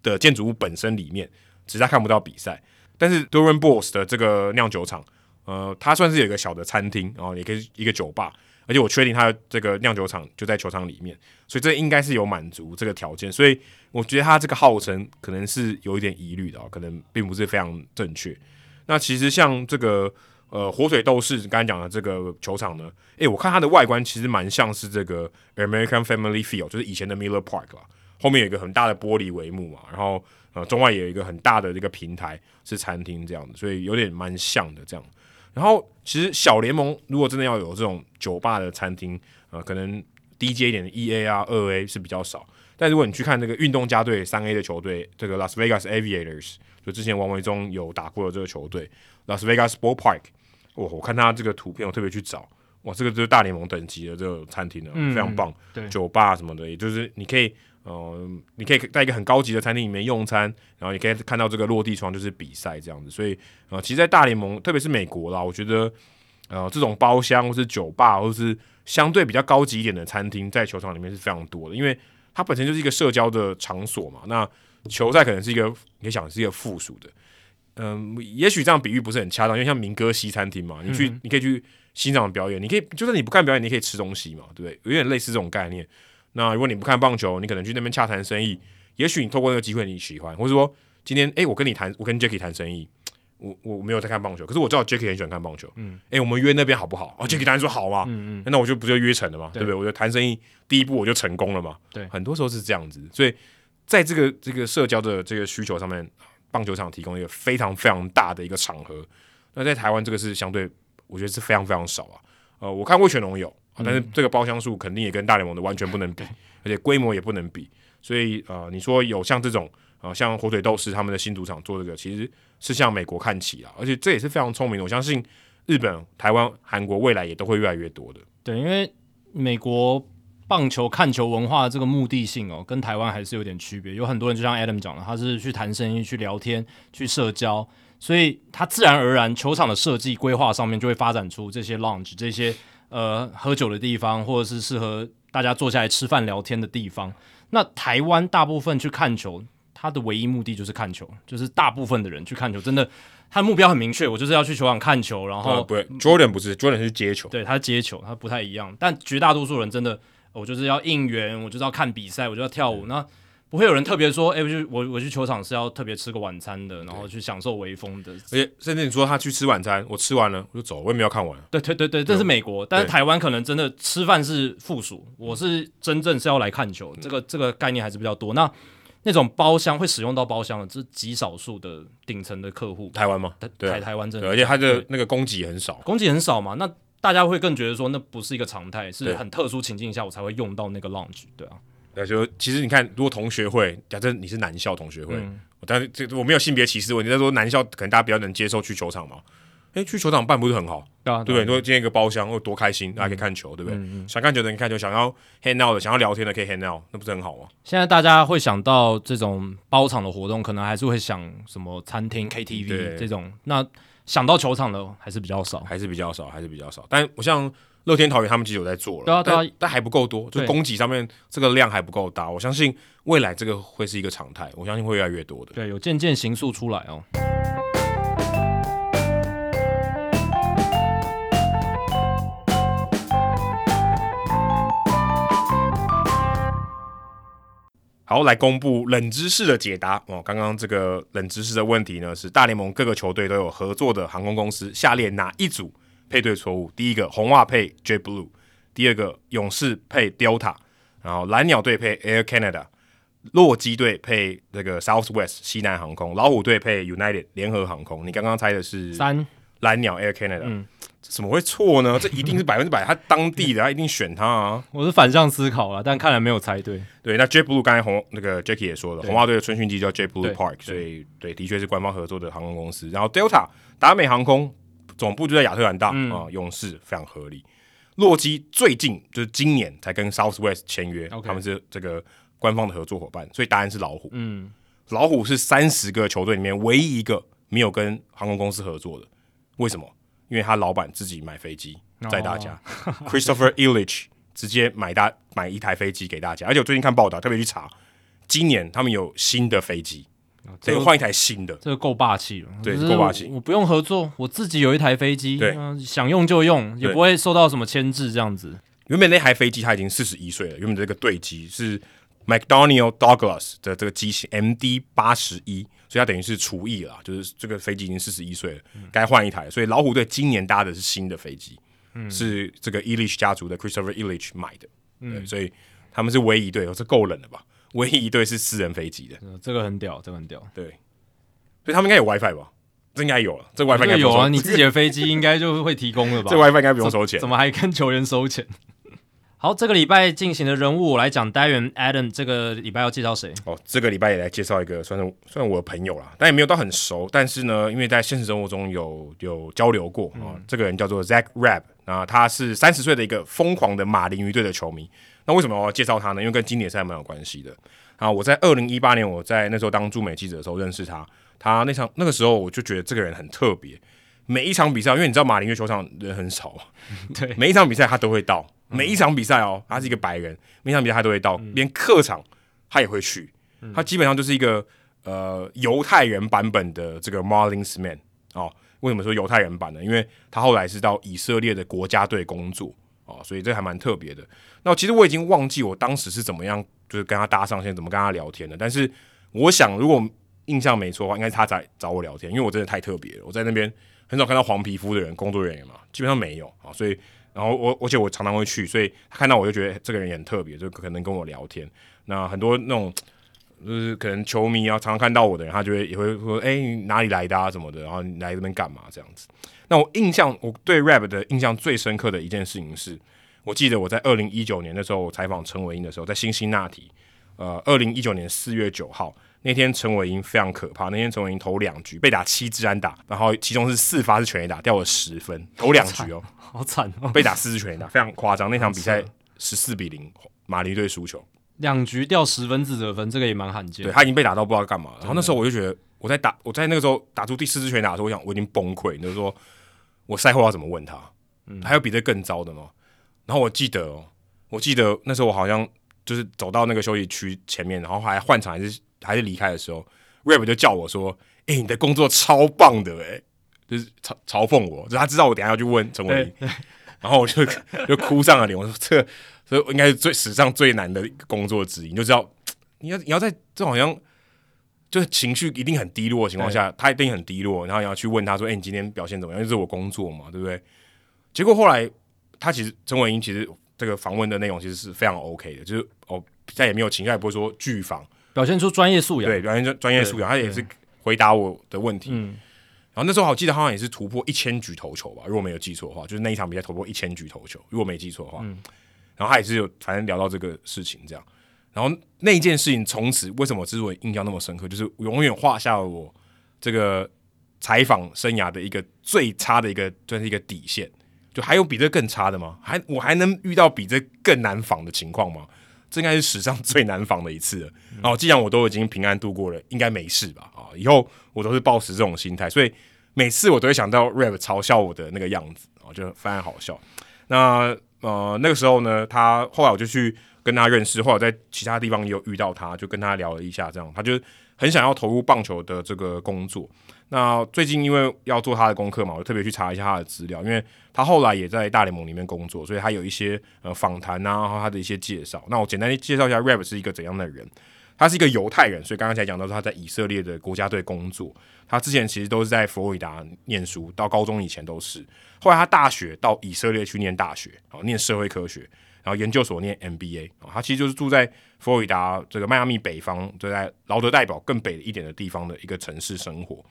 的建筑物本身里面，只是他看不到比赛。但是 Duran Boss 的这个酿酒厂，呃，它算是有一个小的餐厅，然后也可以一个酒吧，而且我确定它这个酿酒厂就在球场里面，所以这应该是有满足这个条件。所以我觉得它这个号称可能是有一点疑虑的，可能并不是非常正确。那其实像这个呃火腿斗士刚才讲的这个球场呢，诶，我看它的外观其实蛮像是这个 American Family Field，就是以前的 Miller Park 啦。后面有一个很大的玻璃帷幕嘛，然后呃中外也有一个很大的这个平台是餐厅这样的，所以有点蛮像的这样。然后其实小联盟如果真的要有这种酒吧的餐厅，呃可能低阶一点的 E A 啊二 A 是比较少，但如果你去看那个运动家队三 A 的球队，这个 Las Vegas Aviators，就之前王维忠有打过的这个球队 Las Vegas Ball Park，哇，我看他这个图片我特别去找，哇，这个就是大联盟等级的这个餐厅了，非常棒，对，酒吧什么的，也就是你可以。哦，你可以在一个很高级的餐厅里面用餐，然后你可以看到这个落地窗就是比赛这样子。所以，呃，其实，在大联盟，特别是美国啦，我觉得，呃，这种包厢或是酒吧，或是相对比较高级一点的餐厅，在球场里面是非常多的，因为它本身就是一个社交的场所嘛。那球赛可能是一个，你可以想是一个附属的。嗯，也许这样比喻不是很恰当，因为像民歌西餐厅嘛，你去，你可以去欣赏表演，你可以，就算你不看表演，你可以吃东西嘛，对不对？有点类似这种概念。那如果你不看棒球，你可能去那边洽谈生意，也许你透过那个机会你喜欢，或者说今天哎，我跟你谈，我跟 Jacky 谈生意，我我没有在看棒球，可是我知道 Jacky 很喜欢看棒球，嗯，哎，我们约那边好不好？哦，Jacky 当然说好嘛，嗯嗯，那我就不就约成了嘛，对不对？我就谈生意第一步我就成功了嘛，对，很多时候是这样子，所以在这个这个社交的这个需求上面，棒球场提供一个非常非常大的一个场合，那在台湾这个是相对我觉得是非常非常少啊，呃，我看过全龙有。但是这个包厢数肯定也跟大联盟的完全不能比，而且规模也不能比，所以呃，你说有像这种呃，像火腿斗士他们的新主场做这个，其实是向美国看齐啊，而且这也是非常聪明的。我相信日本、台湾、韩国未来也都会越来越多的。对，因为美国棒球看球文化的这个目的性哦，跟台湾还是有点区别。有很多人就像 Adam 讲的，他是去谈生意、去聊天、去社交，所以他自然而然球场的设计规划上面就会发展出这些 lounge 这些呃喝酒的地方，或者是适合大家坐下来吃饭聊天的地方。那台湾大部分去看球，他的唯一目的就是看球，就是大部分的人去看球，真的。他目标很明确，我就是要去球场看球，然后不，Jordan 不是，Jordan 是接球，对他接球，他不太一样。但绝大多数人真的，我就是要应援，我就是要看比赛，我就要跳舞。那不会有人特别说，哎，我就我我去球场是要特别吃个晚餐的，然后去享受微风的。而且甚至你说他去吃晚餐，我吃完了我就走，我也没有看完。对对对对，这是美国，但是台湾可能真的吃饭是附属，我是真正是要来看球，这个这个概念还是比较多。那那种包厢会使用到包厢的，这是极少数的顶层的客户。台湾吗？台台湾真的，而且它的那个供给很少，供给很少嘛。那大家会更觉得说，那不是一个常态，是很特殊情境下我才会用到那个 lounge，对啊。那就其实你看，如果同学会，假设你是男校同学会，但是这我没有性别歧视问题，在说男校可能大家比较能接受去球场嘛。哎，去球场办不是很好，对啊，对不对？说今天一个包厢，哦，多开心，大家可以看球，对不对？想看球的人看球，想要 hang out 的，想要聊天的可以 hang out，那不是很好吗？现在大家会想到这种包场的活动，可能还是会想什么餐厅、KTV 这种。那想到球场的还是比较少，还是比较少，还是比较少。但我像乐天桃园他们其实有在做了，对啊，对啊，但还不够多，就供给上面这个量还不够大。我相信未来这个会是一个常态，我相信会越来越多的。对，有渐渐形塑出来哦。好，来公布冷知识的解答哦。刚刚这个冷知识的问题呢，是大联盟各个球队都有合作的航空公司，下列哪一组配对错误？第一个，红袜配 Jet Blue；第二个，勇士配 Delta；然后蓝鸟队配 Air Canada；洛基队配这个 Southwest 西南航空；老虎队配 United 联合航空。你刚刚猜的是三蓝鸟 Air Canada。怎么会错呢？这一定是百分之百，他当地的，他一定选他啊！我是反向思考了，但看来没有猜对。对，那 Jet Blue 刚才红那个 Jackie 也说了，红袜队的春训机叫 Jet Blue Park，所以对，的确是官方合作的航空公司。然后 Delta 达美航空总部就在亚特兰大啊，勇士非常合理。洛基最近就是今年才跟 Southwest 签约，他们是这个官方的合作伙伴，所以答案是老虎。嗯，老虎是三十个球队里面唯一一个没有跟航空公司合作的，为什么？因为他老板自己买飞机载大家，Christopher Illich 直接买大买一台飞机给大家，而且我最近看报道，特别去查，今年他们有新的飞机，得换一台新的，这个够霸气了，对，够霸气。我不用合作，我自己有一台飞机，对，想用就用，也不会受到什么牵制，这样子。原本那台飞机它已经四十一岁了，原本这个对机是 McDonnell Douglas 的这个机型 MD 八十一。所以它等于是厨艺了，就是这个飞机已经四十一岁了，该换一台。所以老虎队今年搭的是新的飞机，是这个 Elish 家族的 Christopher Elish 买的。嗯，所以他们是唯一一队，这够冷了吧？唯一一对是私人飞机的，这个很屌，这个很屌。对，所以他们应该有 WiFi 吧？这应该有了，这 WiFi 应该有啊。你自己的飞机应该就会提供了吧？这 WiFi 应该不用收钱，怎么还跟球员收钱？好，这个礼拜进行的人物，我来讲。单元 Adam 这个礼拜要介绍谁？哦，这个礼拜也来介绍一个，算是算我的朋友啦，但也没有到很熟。但是呢，因为在现实生活中有有交流过啊，这个人叫做 Zach Rabb，那他是三十岁的一个疯狂的马林鱼队的球迷。那为什么我要介绍他呢？因为跟经典赛蛮有关系的。啊，我在二零一八年，我在那时候当驻美记者的时候认识他。他那场那个时候，我就觉得这个人很特别。每一场比赛，因为你知道马林月球场人很少，对，每一场比赛他都会到。每一场比赛哦，他是一个白人，每一场比赛他都会到，连客场他也会去。他基本上就是一个呃犹太人版本的这个 Marlins Man 哦。为什么说犹太人版呢？因为他后来是到以色列的国家队工作哦，所以这还蛮特别的。那其实我已经忘记我当时是怎么样，就是跟他搭上线，怎么跟他聊天的。但是我想，如果印象没错的话，应该是他在找我聊天，因为我真的太特别了。我在那边很少看到黄皮肤的人，工作人员嘛，基本上没有啊，所以。然后我，而且我常常会去，所以他看到我就觉得这个人也很特别，就可能跟我聊天。那很多那种就是可能球迷啊，常常看到我的人，他就会也会说：“哎，哪里来的啊什么的？”然后你来这边干嘛？这样子。那我印象，我对 Rap 的印象最深刻的一件事情是，我记得我在二零一九年的时候采访陈伟英的时候，在辛辛那提，呃，二零一九年四月九号。那天陈伟英非常可怕。那天陈伟英投两局被打七支安打，然后其中是四发是全垒打，掉了十分。投两局哦，好惨哦，被打四支全垒打，非常夸张。那场比赛十四比零，马林队输球，两局掉十分自责分，这个也蛮罕见。对他已经被打到不知道干嘛了。然后那时候我就觉得，我在打，我在那个时候打出第四支拳打的时候，我想我已经崩溃。就是说我赛后要怎么问他？还有比这更糟的吗？然后我记得，哦，我记得那时候我好像就是走到那个休息区前面，然后还换场还是还是离开的时候，Rap 就叫我说：“哎，你的工作超棒的，哎，就是嘲嘲讽我，就他知道我等下要去问陈伟霆，然后我就就哭上了脸。我说这。”所以应该是最史上最难的工作之一，你就知道你要你要在这好像就是情绪一定很低落的情况下，他一定很低落，然后你要去问他说：“哎，你今天表现怎么样？”因为是我工作嘛，对不对？结果后来他其实陈伟英其实这个访问的内容其实是非常 OK 的，就是哦再也没有情绪，也不会说拒访，表现出专业素养，对，表现出专业素养，他也是回答我的问题。嗯，然后那时候我记得好像也是突破一千局投球吧，如果没有记错的话，就是那一场比赛突破一千局投球，如果没记错的话。然后他也是有，反正聊到这个事情这样，然后那件事情从此为什么之所以印象那么深刻，就是永远画下了我这个采访生涯的一个最差的一个，算是一个底线。就还有比这更差的吗？还我还能遇到比这更难访的情况吗？这应该是史上最难访的一次了。然后既然我都已经平安度过了，应该没事吧？啊，以后我都是保持这种心态，所以每次我都会想到 Rap 嘲笑我的那个样子，啊，就非常好笑。那。呃，那个时候呢，他后来我就去跟他认识，或者在其他地方也有遇到他，就跟他聊了一下，这样他就很想要投入棒球的这个工作。那最近因为要做他的功课嘛，我特别去查一下他的资料，因为他后来也在大联盟里面工作，所以他有一些呃访谈啊，然后他的一些介绍。那我简单介绍一下 Rap 是一个怎样的人。他是一个犹太人，所以刚刚才讲到说他在以色列的国家队工作。他之前其实都是在佛罗里达念书，到高中以前都是。后来他大学到以色列去念大学，啊，念社会科学，然后研究所念 MBA。啊，他其实就是住在佛罗里达这个迈阿密北方，就在劳德代表更北一点的地方的一个城市生活。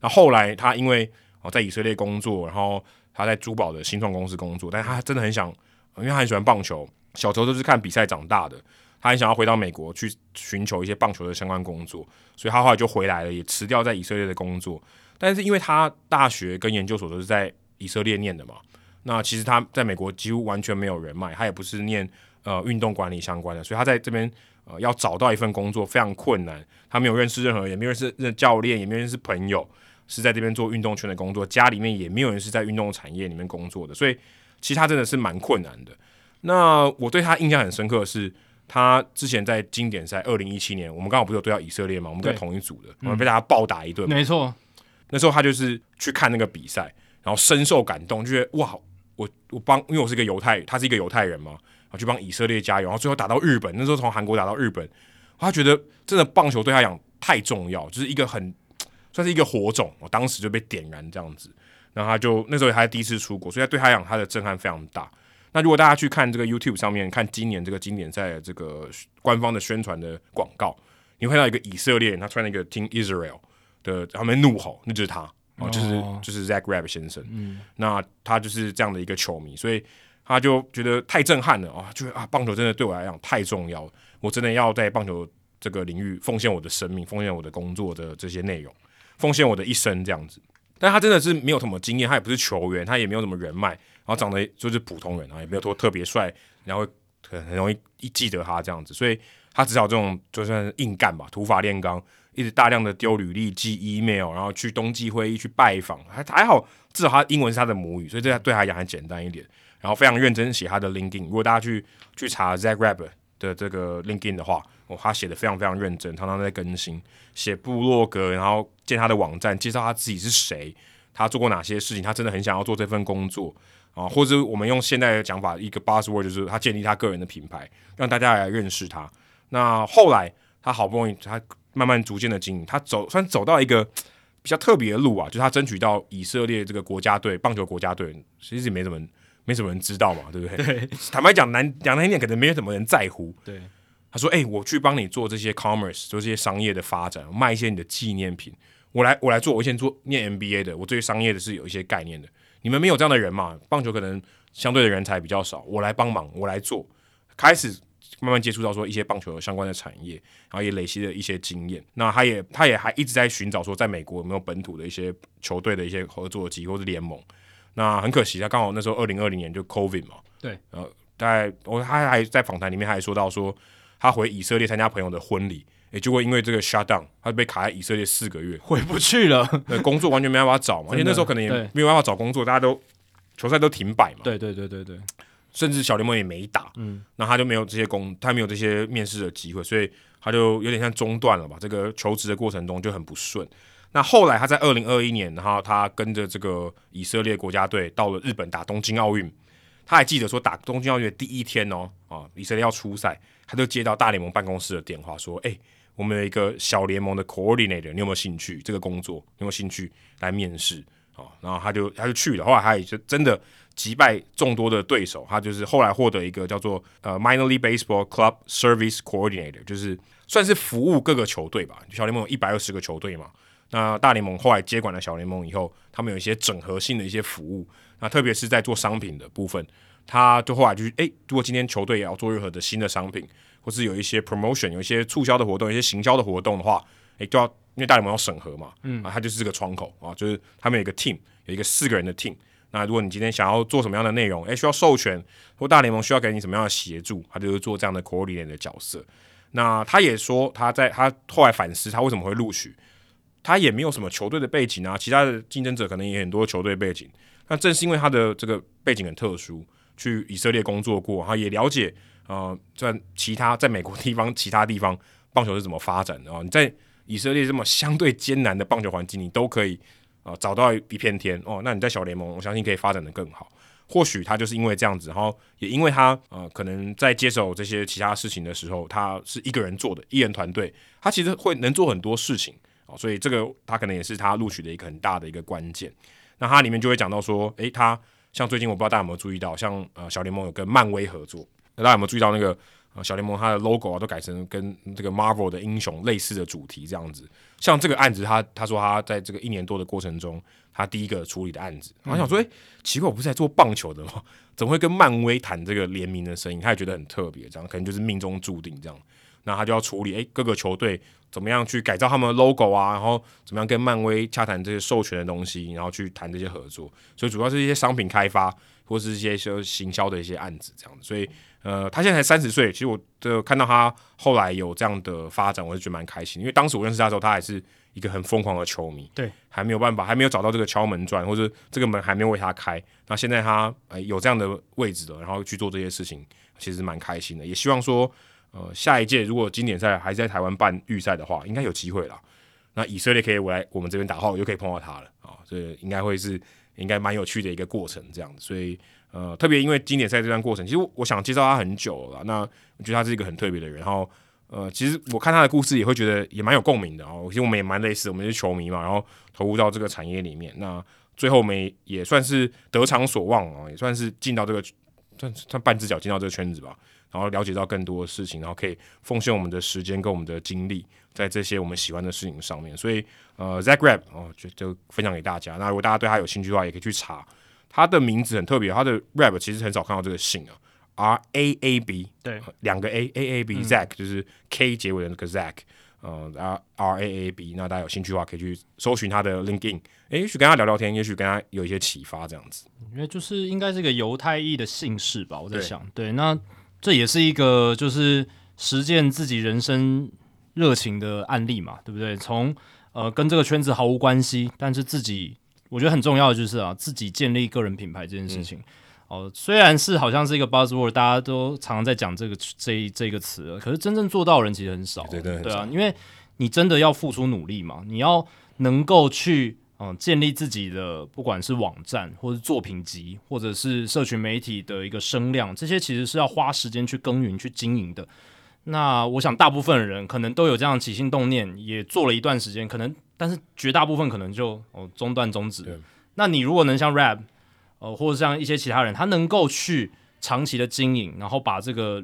那后来他因为哦在以色列工作，然后他在珠宝的新创公司工作，但他真的很想，因为他很喜欢棒球，小时候都是看比赛长大的。他很想要回到美国去寻求一些棒球的相关工作，所以他后来就回来了，也辞掉在以色列的工作。但是因为他大学跟研究所都是在以色列念的嘛，那其实他在美国几乎完全没有人脉，他也不是念呃运动管理相关的，所以他在这边呃要找到一份工作非常困难。他没有认识任何人，也没有认识任教练，也没有认识朋友，是在这边做运动圈的工作，家里面也没有人是在运动产业里面工作的，所以其实他真的是蛮困难的。那我对他印象很深刻的是。他之前在经典赛二零一七年，我们刚好不是有对到以色列嘛？我们在同一组的，我们被大家暴打一顿。没错，那时候他就是去看那个比赛，然后深受感动，就觉得哇，我我帮，因为我是一个犹太，他是一个犹太人嘛，然后去帮以色列加油，然后最后打到日本，那时候从韩国打到日本，他觉得真的棒球对他讲太重要，就是一个很算是一个火种，我当时就被点燃这样子，然后他就那时候他第一次出国，所以他对他讲他的震撼非常大。那如果大家去看这个 YouTube 上面看今年这个经典赛这个官方的宣传的广告，你会看到一个以色列人，他穿了一个 Team Israel 的，他们怒吼，那就是他哦，就是就是 Zach Rab 先生。嗯，那他就是这样的一个球迷，所以他就觉得太震撼了啊，就啊，棒球真的对我来讲太重要，我真的要在棒球这个领域奉献我的生命，奉献我的工作的这些内容，奉献我的一生这样子。但他真的是没有什么经验，他也不是球员，他也没有什么人脉。然后长得就是普通人啊，也没有说特别帅，然后很很容易一记得他这样子，所以他只好这种就算硬干吧，土法炼钢，一直大量的丢履历、寄 email，然后去冬季会议去拜访，还还好，至少他英文是他的母语，所以这对他讲还简单一点。然后非常认真写他的 LinkedIn，如果大家去去查 Zach Rab 的这个 LinkedIn 的话，哦，他写的非常非常认真，常常在更新，写部落格，然后建他的网站，介绍他自己是谁，他做过哪些事情，他真的很想要做这份工作。啊，或者我们用现在的讲法，一个 buzzword 就是他建立他个人的品牌，让大家来认识他。那后来他好不容易，他慢慢逐渐的经营，他走算走到一个比较特别的路啊，就是他争取到以色列这个国家队棒球国家队，其实也没什么没什么人知道嘛，对不对？对，坦白讲，难讲难听点，可能没有什么人在乎。对，他说：“哎，我去帮你做这些 commerce，做这些商业的发展，卖一些你的纪念品。我来，我来做。我以前做念 MBA 的，我对商业的是有一些概念的。”你们没有这样的人嘛？棒球可能相对的人才比较少，我来帮忙，我来做，开始慢慢接触到说一些棒球相关的产业，然后也累积了一些经验。那他也他也还一直在寻找说，在美国有没有本土的一些球队的一些合作机或是联盟。那很可惜，他刚好那时候二零二零年就 COVID 嘛，对，然后大概我他还在访谈里面还说到说，他回以色列参加朋友的婚礼，也就会因为这个 shut down，他被卡在以色列四个月，回不去了，对，工作完全没办法找嘛，而且那时候可能也没有办法找工作，大家都球赛都停摆嘛，对对对对对，甚至小联盟也没打，嗯，那他就没有这些工，他没有这些面试的机会，所以他就有点像中断了吧，这个求职的过程中就很不顺。那后来他在二零二一年，然后他跟着这个以色列国家队到了日本打东京奥运。他还记得说打东京奥运的第一天哦，啊，以色列要出赛，他就接到大联盟办公室的电话说：“哎，我们有一个小联盟的 coordinator，你有没有兴趣这个工作？有没有兴趣来面试？”啊，然后他就他就去了。后来他也就真的击败众多的对手，他就是后来获得一个叫做呃 minor league baseball club service coordinator，就是算是服务各个球队吧。小联盟有一百二十个球队嘛。那大联盟后来接管了小联盟以后，他们有一些整合性的一些服务，那特别是在做商品的部分，他就后来就是，诶，如果今天球队也要做任何的新的商品，或是有一些 promotion，有一些促销的活动，一些行销的活动的话，诶，就要因为大联盟要审核嘛，嗯，啊，他就是这个窗口啊，就是他们有一个 team，有一个四个人的 team，那如果你今天想要做什么样的内容，诶，需要授权，或大联盟需要给你什么样的协助，他就是做这样的 coordinator 的角色。那他也说，他在他后来反思，他为什么会录取。他也没有什么球队的背景啊，其他的竞争者可能也很多球队背景。那正是因为他的这个背景很特殊，去以色列工作过，然后也了解呃，在其他在美国地方其他地方棒球是怎么发展的啊。你在以色列这么相对艰难的棒球环境，你都可以啊找到一片天哦。那你在小联盟，我相信可以发展的更好。或许他就是因为这样子，然后也因为他呃，可能在接手这些其他事情的时候，他是一个人做的，一人团队，他其实会能做很多事情啊。所以这个他可能也是他录取的一个很大的一个关键。那他里面就会讲到说，诶，他像最近我不知道大家有没有注意到，像呃小联盟有跟漫威合作，那大家有没有注意到那个呃小联盟它的 logo 啊都改成跟这个 Marvel 的英雄类似的主题这样子。像这个案子，他他说他在这个一年多的过程中，他第一个处理的案子，我想说，诶，奇怪，我不是在做棒球的吗？怎么会跟漫威谈这个联名的生意？他也觉得很特别，这样可能就是命中注定这样。那他就要处理，诶，各个球队。怎么样去改造他们的 logo 啊？然后怎么样跟漫威洽谈这些授权的东西，然后去谈这些合作。所以主要是一些商品开发，或是一些说行销的一些案子这样子。所以呃，他现在才三十岁，其实我就看到他后来有这样的发展，我就觉得蛮开心。因为当时我认识他的时候，他还是一个很疯狂的球迷，对，还没有办法，还没有找到这个敲门砖，或者这个门还没有为他开。那现在他呃有这样的位置了，然后去做这些事情，其实蛮开心的。也希望说。呃，下一届如果经典赛还在台湾办预赛的话，应该有机会了。那以色列可以来我们这边打后，又可以碰到他了啊，这应该会是应该蛮有趣的一个过程，这样子。所以呃，特别因为经典赛这段过程，其实我想介绍他很久了。那我觉得他是一个很特别的人。然后呃，其实我看他的故事也会觉得也蛮有共鸣的哦。其实我们也蛮类似，我们是球迷嘛，然后投入到这个产业里面。那最后我们也算是得偿所望啊，也算是进到这个算算半只脚进到这个圈子吧。然后了解到更多的事情，然后可以奉献我们的时间跟我们的精力在这些我们喜欢的事情上面。所以，呃，Zach Rap 哦，就就分享给大家。那如果大家对他有兴趣的话，也可以去查。他的名字很特别，他的 Rap 其实很少看到这个姓啊，R A A B，对，两个 A A A B，Zach 就是 K 结尾的那个 Zach，呃，R R A A B。那大家有兴趣的话，可以去搜寻他的 LinkedIn，诶，也许跟他聊聊天，也许跟他有一些启发这样子。因为就是应该是一个犹太裔的姓氏吧，我在想，对，那。这也是一个就是实践自己人生热情的案例嘛，对不对？从呃跟这个圈子毫无关系，但是自己我觉得很重要的就是啊，自己建立个人品牌这件事情。哦，虽然是好像是一个 buzzword，大家都常常在讲这个这这个词，可是真正做到的人其实很少。对对对啊，因为你真的要付出努力嘛，你要能够去。嗯，建立自己的不管是网站，或者作品集，或者是社群媒体的一个声量，这些其实是要花时间去耕耘、去经营的。那我想，大部分人可能都有这样起心动念，也做了一段时间，可能，但是绝大部分可能就哦中断终止。那你如果能像 Rap，呃，或者像一些其他人，他能够去长期的经营，然后把这个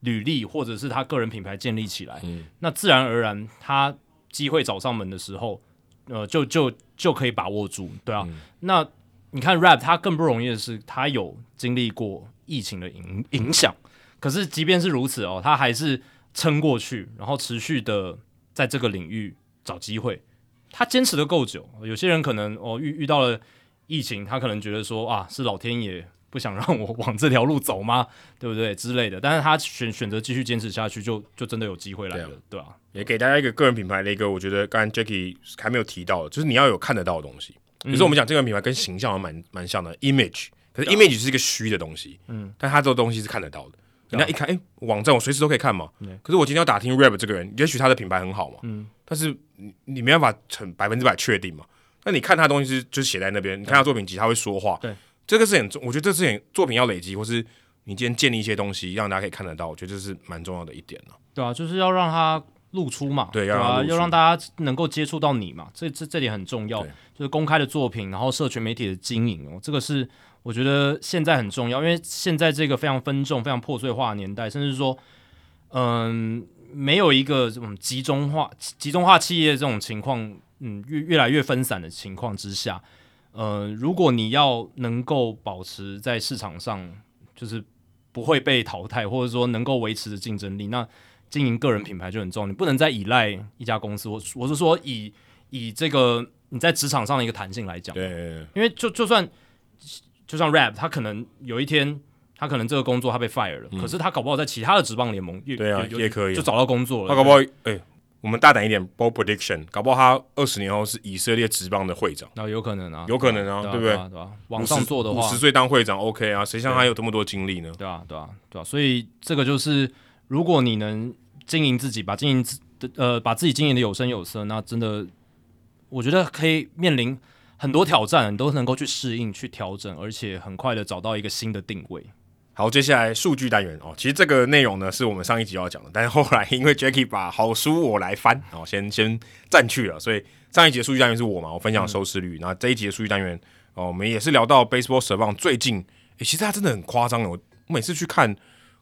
履历或者是他个人品牌建立起来，那自然而然，他机会找上门的时候。呃，就就就可以把握住，对啊。那你看，rap 他更不容易的是，他有经历过疫情的影影响，可是即便是如此哦，他还是撑过去，然后持续的在这个领域找机会。他坚持的够久，有些人可能哦遇遇到了疫情，他可能觉得说啊，是老天爷不想让我往这条路走吗？对不对之类的？但是他选选择继续坚持下去，就就真的有机会来了，对吧？也给大家一个个人品牌的一个，我觉得刚才 Jacky 还没有提到，就是你要有看得到的东西。比如说我们讲这个品牌跟形象蛮蛮像的，image，可是 image 是一个虚的东西，嗯，但它这个东西是看得到的。人家一看，哎，网站我随时都可以看嘛。可是我今天要打听 Rap 这个人，也许他的品牌很好嘛，嗯，但是你你没办法成百分之百确定嘛。那你看他东西是就是写在那边，你看他作品集他会说话，对。这个是很重，我觉得这是很作品要累积，或是你今天建立一些东西，让大家可以看得到，我觉得这是蛮重要的一点了。对啊，就是要让他露出嘛，对啊，要让大家能够接触到你嘛，这这这点很重要。就是公开的作品，然后社群媒体的经营哦，这个是我觉得现在很重要，因为现在这个非常分众、非常破碎化的年代，甚至说，嗯，没有一个这种集中化、集中化企业这种情况，嗯，越越来越分散的情况之下。呃，如果你要能够保持在市场上，就是不会被淘汰，或者说能够维持的竞争力，那经营个人品牌就很重要。你不能再依赖一家公司，我我是说以以这个你在职场上的一个弹性来讲，对，因为就就算就像 Rap，他可能有一天他可能这个工作他被 fire 了，可是他搞不好在其他的职棒联盟，对啊，也可以就找到工作了，他搞不好哎。我们大胆一点，ball prediction，搞不好他二十年后是以色列职棒的会长，那有可能啊，有可能啊，对不对？对吧？往上做的话，五十岁当会长，OK 啊，谁像他有这么多精力呢？对啊，对啊，对啊，所以这个就是，如果你能经营自己，把经营的呃，把自己经营的有声有色，那真的，我觉得可以面临很多挑战，你都能够去适应、去调整，而且很快的找到一个新的定位。好，接下来数据单元哦，其实这个内容呢是我们上一集要讲的，但是后来因为 Jackie 把好书我来翻，哦，先先占去了，所以上一集的数据单元是我嘛，我分享收视率，然后这一集的数据单元哦，我们也是聊到 Baseball 蛇棒最近，诶，其实它真的很夸张的，我每次去看，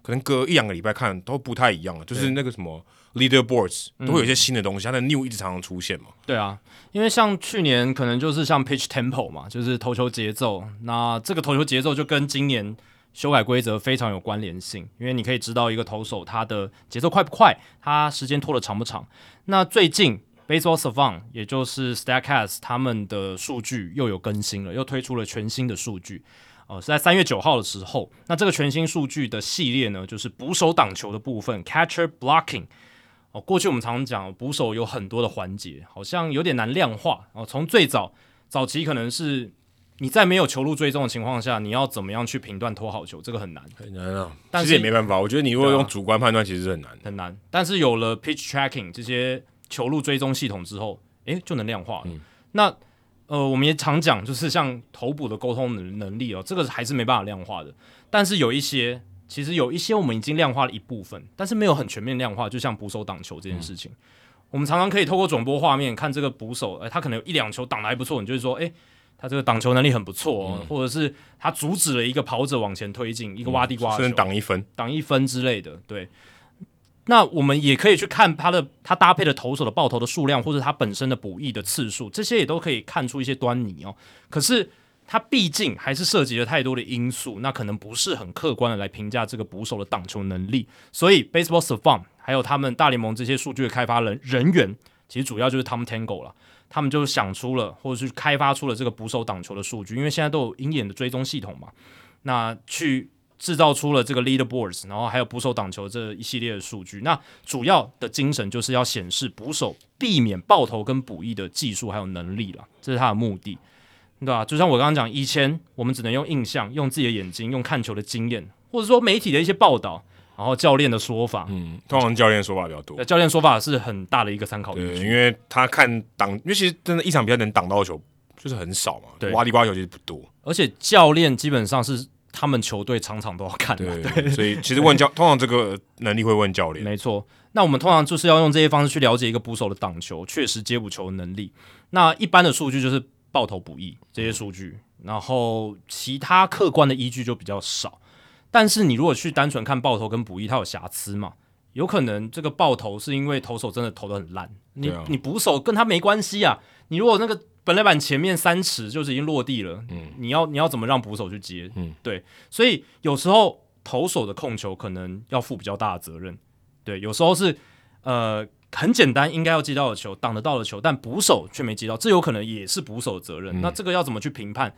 可能隔一两个礼拜看都不太一样了，就是那个什么 Leaderboards 都会有一些新的东西，它的 New 一直常常出现嘛。对啊，因为像去年可能就是像 Pitch Tempo 嘛，就是投球节奏，那这个投球节奏就跟今年。修改规则非常有关联性，因为你可以知道一个投手他的节奏快不快，他时间拖得长不长。那最近 Baseball Savant 也就是 Statcast 他们的数据又有更新了，又推出了全新的数据。哦，是在三月九号的时候。那这个全新数据的系列呢，就是捕手挡球的部分 （Catcher Blocking）。哦，过去我们常常讲捕手有很多的环节，好像有点难量化。哦，从最早早期可能是。你在没有球路追踪的情况下，你要怎么样去评断拖好球？这个很难，很难啊。其实也没办法，我觉得你如果用主观判断，其实是很难，很难。但是有了 pitch tracking 这些球路追踪系统之后，诶，就能量化了。那呃，我们也常讲，就是像头部的沟通能能力哦，这个还是没办法量化的。但是有一些，其实有一些我们已经量化了一部分，但是没有很全面量化。就像捕手挡球这件事情，我们常常可以透过转播画面看这个捕手，诶，他可能有一两球挡的还不错，你就是说，诶。他这个挡球能力很不错哦，或者是他阻止了一个跑者往前推进，一个挖地瓜球，挡一分，挡一分之类的。对，那我们也可以去看他的他搭配的投手的爆头的数量，或者他本身的补益的次数，这些也都可以看出一些端倪哦。可是他毕竟还是涉及了太多的因素，那可能不是很客观的来评价这个捕手的挡球能力。所以，Baseball Savant 还有他们大联盟这些数据的开发人人员，其实主要就是 Tom Tango 了。他们就想出了，或者是开发出了这个捕手挡球的数据，因为现在都有鹰眼的追踪系统嘛，那去制造出了这个 leaderboards，然后还有捕手挡球这一系列的数据。那主要的精神就是要显示捕手避免爆头跟补翼的技术还有能力了，这是他的目的，对吧？就像我刚刚讲，以前我们只能用印象、用自己的眼睛、用看球的经验，或者说媒体的一些报道。然后教练的说法，嗯，通常教练说法比较多。教练说法是很大的一个参考依据，因为他看挡，因为其实真的一场比赛能挡到球就是很少嘛，对，挖地瓜球其实不多。而且教练基本上是他们球队场场都要看的，对，所以其实问教，通常这个能力会问教练。没错，那我们通常就是要用这些方式去了解一个捕手的挡球、确实接捕球的能力。那一般的数据就是爆头补益这些数据，然后其他客观的依据就比较少。但是你如果去单纯看爆头跟补一，它有瑕疵嘛？有可能这个爆头是因为投手真的投的很烂，你你补手跟他没关系啊。你如果那个本垒板前面三尺就是已经落地了，嗯，你要你要怎么让捕手去接？嗯，对，所以有时候投手的控球可能要负比较大的责任。对，有时候是呃很简单应该要接到的球，挡得到的球，但捕手却没接到，这有可能也是捕手的责任。那这个要怎么去评判？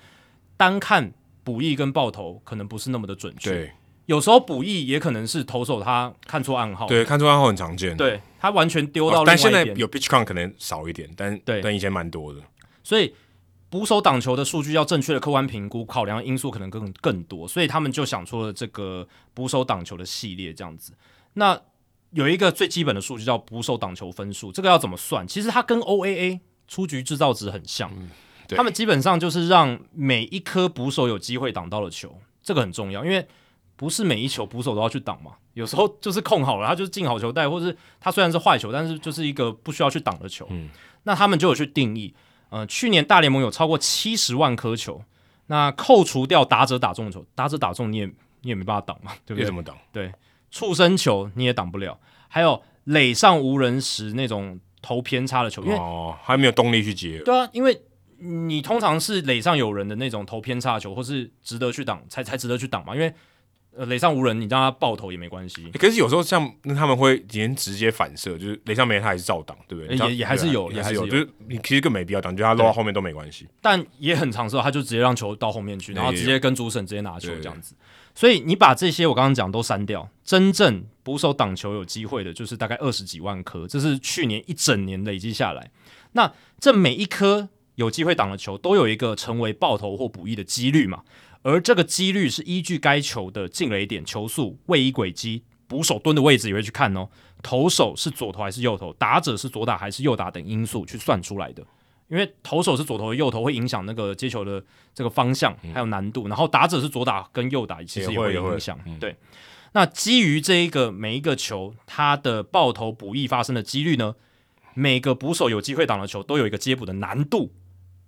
单看。补翼跟爆头可能不是那么的准确。对有时候补翼也可能是投手他看错暗号，对，看出暗号很常见。对他完全丢到哦但现在有 pitch count 可能少一点，但对但以前蛮多的。所以捕手挡球的数据要正确的客观评估，考量因素可能更更多，所以他们就想出了这个捕手挡球的系列这样子。那有一个最基本的数据叫捕手挡球分数，这个要怎么算？其实它跟 OAA 出局制造值很像，对他们基本上就是让每一颗捕手有机会挡到了球，这个很重要，因为不是每一球捕手都要去挡嘛，有时候就是控好了，他就是进好球带，或者是他虽然是坏球，但是就是一个不需要去挡的球。嗯那他们就有去定义，呃，去年大联盟有超过七十万颗球，那扣除掉打者打中的球，打者打中你也你也没办法挡嘛，对不对要怎？么挡？对触身球你也挡不了，还有垒上无人时那种投偏差的球，因为、哦，还没有动力去接。对啊，因为你通常是垒上有人的那种投偏差球，或是值得去挡才才值得去挡嘛，因为呃垒上无人，你让他爆头也没关系，欸可是有时候像那他们会连直接反射，就是垒上没人他还是照挡，对不对？也也还是有对啊也是有，也还是有就是你其实更没必要挡，就他落到后面都没关系。但也很长时候他就直接让球到后面去，然后直接跟主审直接拿球这样子。所以你把这些我刚刚讲都删掉，真正捕手挡球有机会的，就是大概二十几万颗，这是去年一整年累积下来。那这每一颗有机会挡的球，都有一个成为爆头或补翼的几率嘛？而这个几率是依据该球的进垒点、球速、位移轨迹、捕手蹲的位置也会去看哦，投手是左投还是右投，打者是左打还是右打等因素去算出来的。因为投手是左投和右投，会影响那个接球的这个方向还有难度，然后打者是左打跟右打，其实也会有影响。对，那基于这一个每一个球它的爆头补翼发生的几率呢，每个捕手有机会挡的球都有一个接捕的难度，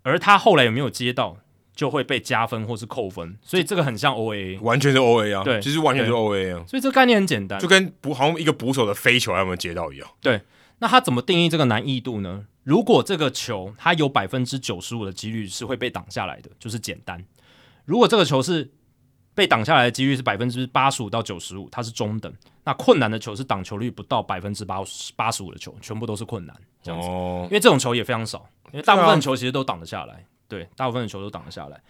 而他后来有没有接到，就会被加分或是扣分，所以这个很像 OAA，完全是 O A 啊，对其实完全是 O A 啊，所以这个概念很简单就。跟捕好像一个捕手的飞球还有没有接到一样。对那他怎么定义这个难易度呢？如果这个球它有百分之九十五的几率是会被挡下来的，就是简单；如果这个球是被挡下来的几率是百分之八十五到九十五，它是中等。那困难的球是挡球率不到百分之八八十五的球，全部都是困难这样子。哦因，为这种球也非常少，因为大部分球其实都挡得下来，对，大部分的球都挡得下来。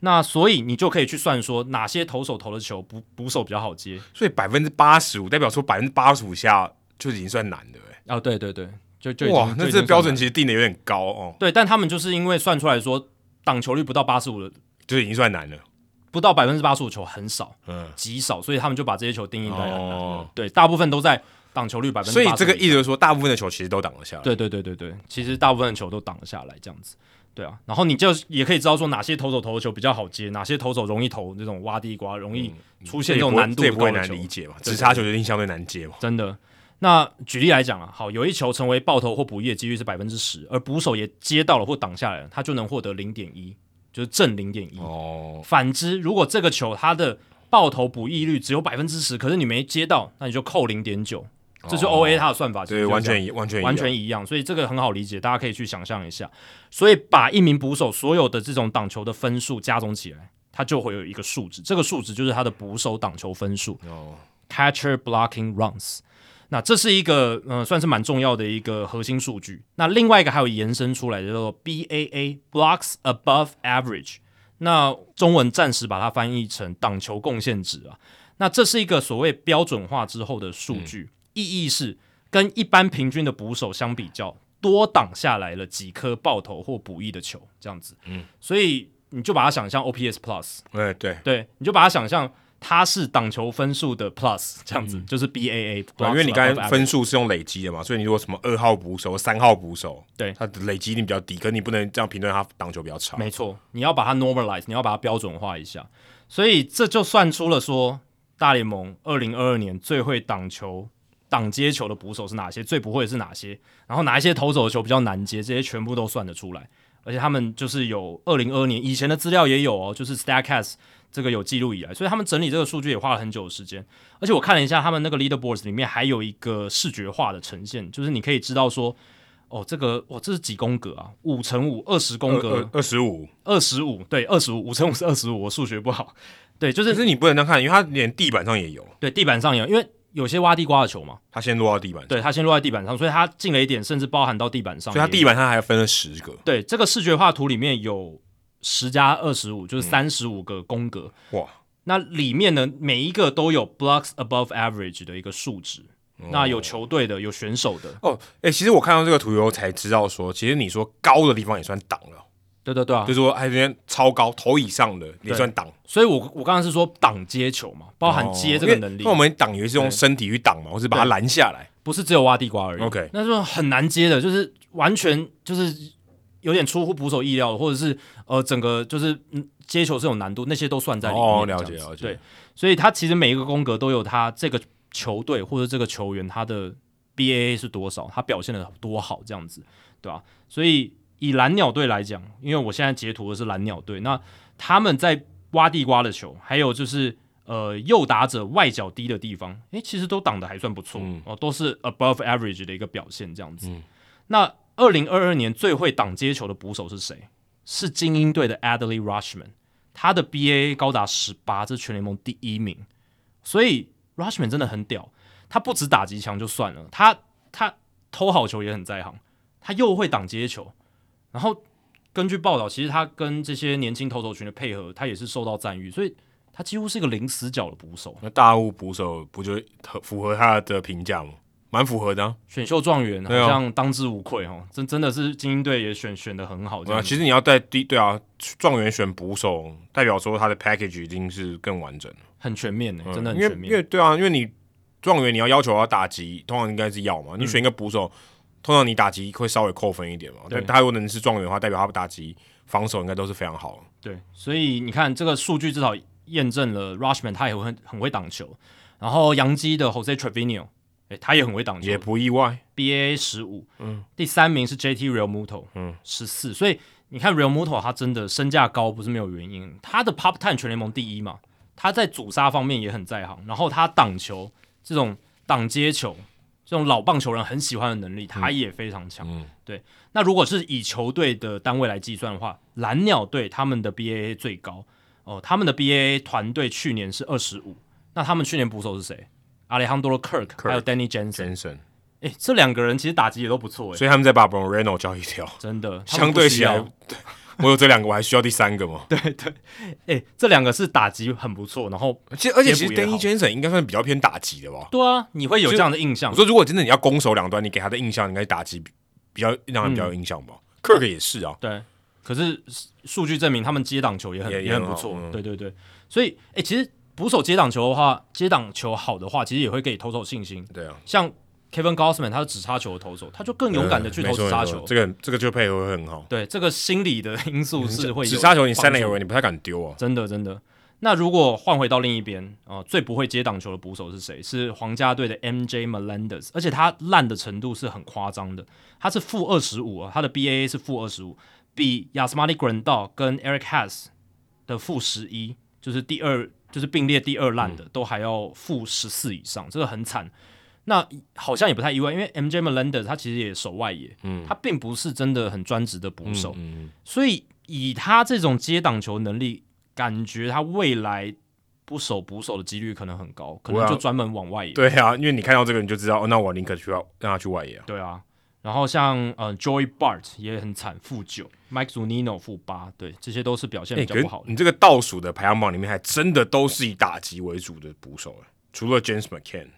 那所以你就可以去算说哪些投手投的球捕捕手比较好接所以百分之八十五代表说百分之八十五下就已经算难的哎。哦，对对对，就就哇，那这标准其实定的有点高哦，对，但他们就是因为算出来说挡球率不到八十五的，就已经算难了。不到百分之八十五球很少，嗯，极少，所以他们就把这些球定义在很难的哦对，大部分都在挡球率百分之所以这个意思就是说，大部分的球其实都挡了下来。对对对对对，其实大部分的球都挡了下来，这样子。对啊，然后你就也可以知道说哪些投手投的球比较好接，哪些投手容易投这种挖地瓜，容易出现这种难度这也不会。难理解嘛，对直插球就一定相对难接嘛。真的。那举例来讲啊，好，有一球成为爆头或补翼的几率是百分之十，而捕手也接到了或挡下来了，他就能获得零点一，就是正零点一。哦，反之，如果这个球它的爆头补益率只有百分之十，可是你没接到，那你就扣零点九，这就 O A 它的算法，哦对，完全一完全完全一样，所以这个很好理解，大家可以去想象一下。所以把一名捕手所有的这种挡球的分数加总起来，它就会有一个数值，这个数值就是它的捕手挡球分数哦，（catcher blocking runs）。那这是一个呃，算是蛮重要的一个核心数据。那另外一个还有延伸出来的叫做 BAA blocks above average。那中文暂时把它翻译成挡球贡献值啊。那这是一个所谓标准化之后的数据，意义是跟一般平均的捕手相比较，多挡下来了几颗爆头或补翼的球，这样子。嗯，所以你就把它想象 OPS Plus，哎对，对，你就把它想象它是挡球分数的 Plus，这样子、就是 BAA。对因为你刚才分数是用累积的嘛，所以你如果什么二号捕手、三号捕手，对它的累积一定比较低，可是你不能这样评论他挡球比较差。没错，你要把它 normalize，你要把它标准化一下，所以这就算出了说大联盟二零二二年最会挡球、挡接球的捕手是哪些，最不会是哪些，然后哪一些投手的球比较难接，这些全部都算得出来。而且他们就是有二零二二年以前的资料也有哦，就是 Statcast 这个有记录以来，所以他们整理这个数据也花了很久的时间。而且我看了一下他们那个 leaderboards 里面还有一个视觉化的呈现，就是你可以知道说，哦，这个哦这是几宫格啊？五乘五，二十宫格，二二十五，二十五，对，二十五，五乘五是二十五，我数学不好。对，就是可是你不能这样看，因为它连地板上也有，对地板上有，因为有些挖地瓜的球嘛，它先落到地板上，对，它先落在地板上，所以它进了一点，甚至包含到地板上。所以它地板上还分了十个。对这个视觉化图里面有十加二十五，就是三十五个宫格。哇！那里面呢，每一个都有 blocks above average 的一个数值。那有球队的，有选手的。哦，哎，其实我看到这个图以后才知道，说其实你说高的地方也算挡了。对对对啊，就是说还有边超高头以上的也算挡。所以我我刚刚是说挡接球嘛，包含接这个能力。那我们挡也是用身体去挡嘛，或是把它拦下来，不是只有挖地瓜而已。OK，那说很难接的，就是完全就是有点出乎捕手意料，或者是呃整个就是嗯接球是有难度，那些都算在里面。哦，了解了解。对，所以他其实每一个宫格都有他这个。球队或者这个球员他的 BAA 是多少？他表现的多好，这样子，对吧？所以以蓝鸟队来讲，因为我现在截图的是蓝鸟队，那他们在挖地瓜的球，还有就是呃右打者外角低的地方，诶，其实都挡的还算不错哦，都是 above average 的一个表现，这样子。那二零二二年最会挡接球的捕手是谁？是精英队的 Adley Rushman，他的 BA 高达十八，这是全联盟第一名，所以。Rushman 真的很屌，他不止打击强就算了，他他偷好球也很在行，他又会挡接球，然后根据报道，其实他跟这些年轻投手群的配合，他也是受到赞誉，所以他几乎是一个零死角的捕手。那大物捕手不就符合他的评价吗？蛮符合的，选秀状元好像当之无愧哦，真真的是精英队也选选的很好。啊，其实你要在第对啊，状元选捕手，代表说他的 package 已经是更完整了。很全面的，真的很全面。因为对啊，因为你状元你要要求要打击，通常应该是要嘛。你选一个捕手，通常你打击会稍微扣分一点嘛。对，他如果能是状元的话，代表他打击、防守应该都是非常好。对，所以你看这个数据至少验证了 Rushman 他也会很会挡球。然后杨基的 Jose Trevino，哎，他也很会挡球，也不意外。BA 十五，嗯，第三名是 JT Realmuto，嗯，十四。所以你看 Realmuto 他真的身价高，不是没有原因。他的 Pop Ten 全联盟第一嘛。他在主杀方面也很在行，然后他挡球这种挡接球，这种老棒球人很喜欢的能力，他也非常强。对，那如果是以球队的单位来计算的话，蓝鸟队他们的 BAA 最高哦，他们的 BAA 团队去年是二十五，那他们去年捕手是谁？Alejandro Kirk，还有 Danny Jensen。哎，这两个人其实打击也都不错，哎，所以他们在把 Breno 交一条，真的相对起来。我有这两个，我还需要第三个吗？对对，哎，这两个是打击很不错，然后其实而且其实 Danny Jensen 应该算比较偏打击的吧？对啊，你会有这样的印象。我说如果真的你要攻守两端，你给他的印象应该打击比较让人比较有印象吧？Kirk 也是啊，对。可是数据证明他们接挡球也很也很不错，对对对。所以哎，其实捕手接挡球的话，接挡球好的话，其实也会给投手信心。对啊，像。Kevin Gausman 他是只插球的投手，他就更勇敢的去投只插球。这个这个就配合会很好。对，这个心理的因素是会只插球，你三垒有人，你不太敢丢啊。真的真的。那如果换回到另一边啊，最不会接挡球的捕手是谁？是皇家队的 MJ Melendez，而且他烂的程度是很夸张的，他是负二十五啊，他的 BAA 是负二十五，比 Yasmani Grandal 跟 Eric Hass 的负十一，就是第二就是并列第二烂的，都还要负十四以上，这个很惨。那好像也不太意外，因为 M J Melendez 他其实也守外野，嗯，他并不是真的很专职的捕手，嗯，所以以他这种接挡球能力，感觉他未来不守捕手的几率可能很高，可能就专门往外野。对啊，因为你看到这个你就知道，那我宁可去要让他去外野。对啊，然后像呃 Joy Bart 也很惨，负九，Mike Zunino 负八，对，这些都是表现比较不好。你这个倒数的排行榜里面，还真的都是以打击为主的捕手，除了 James McCann。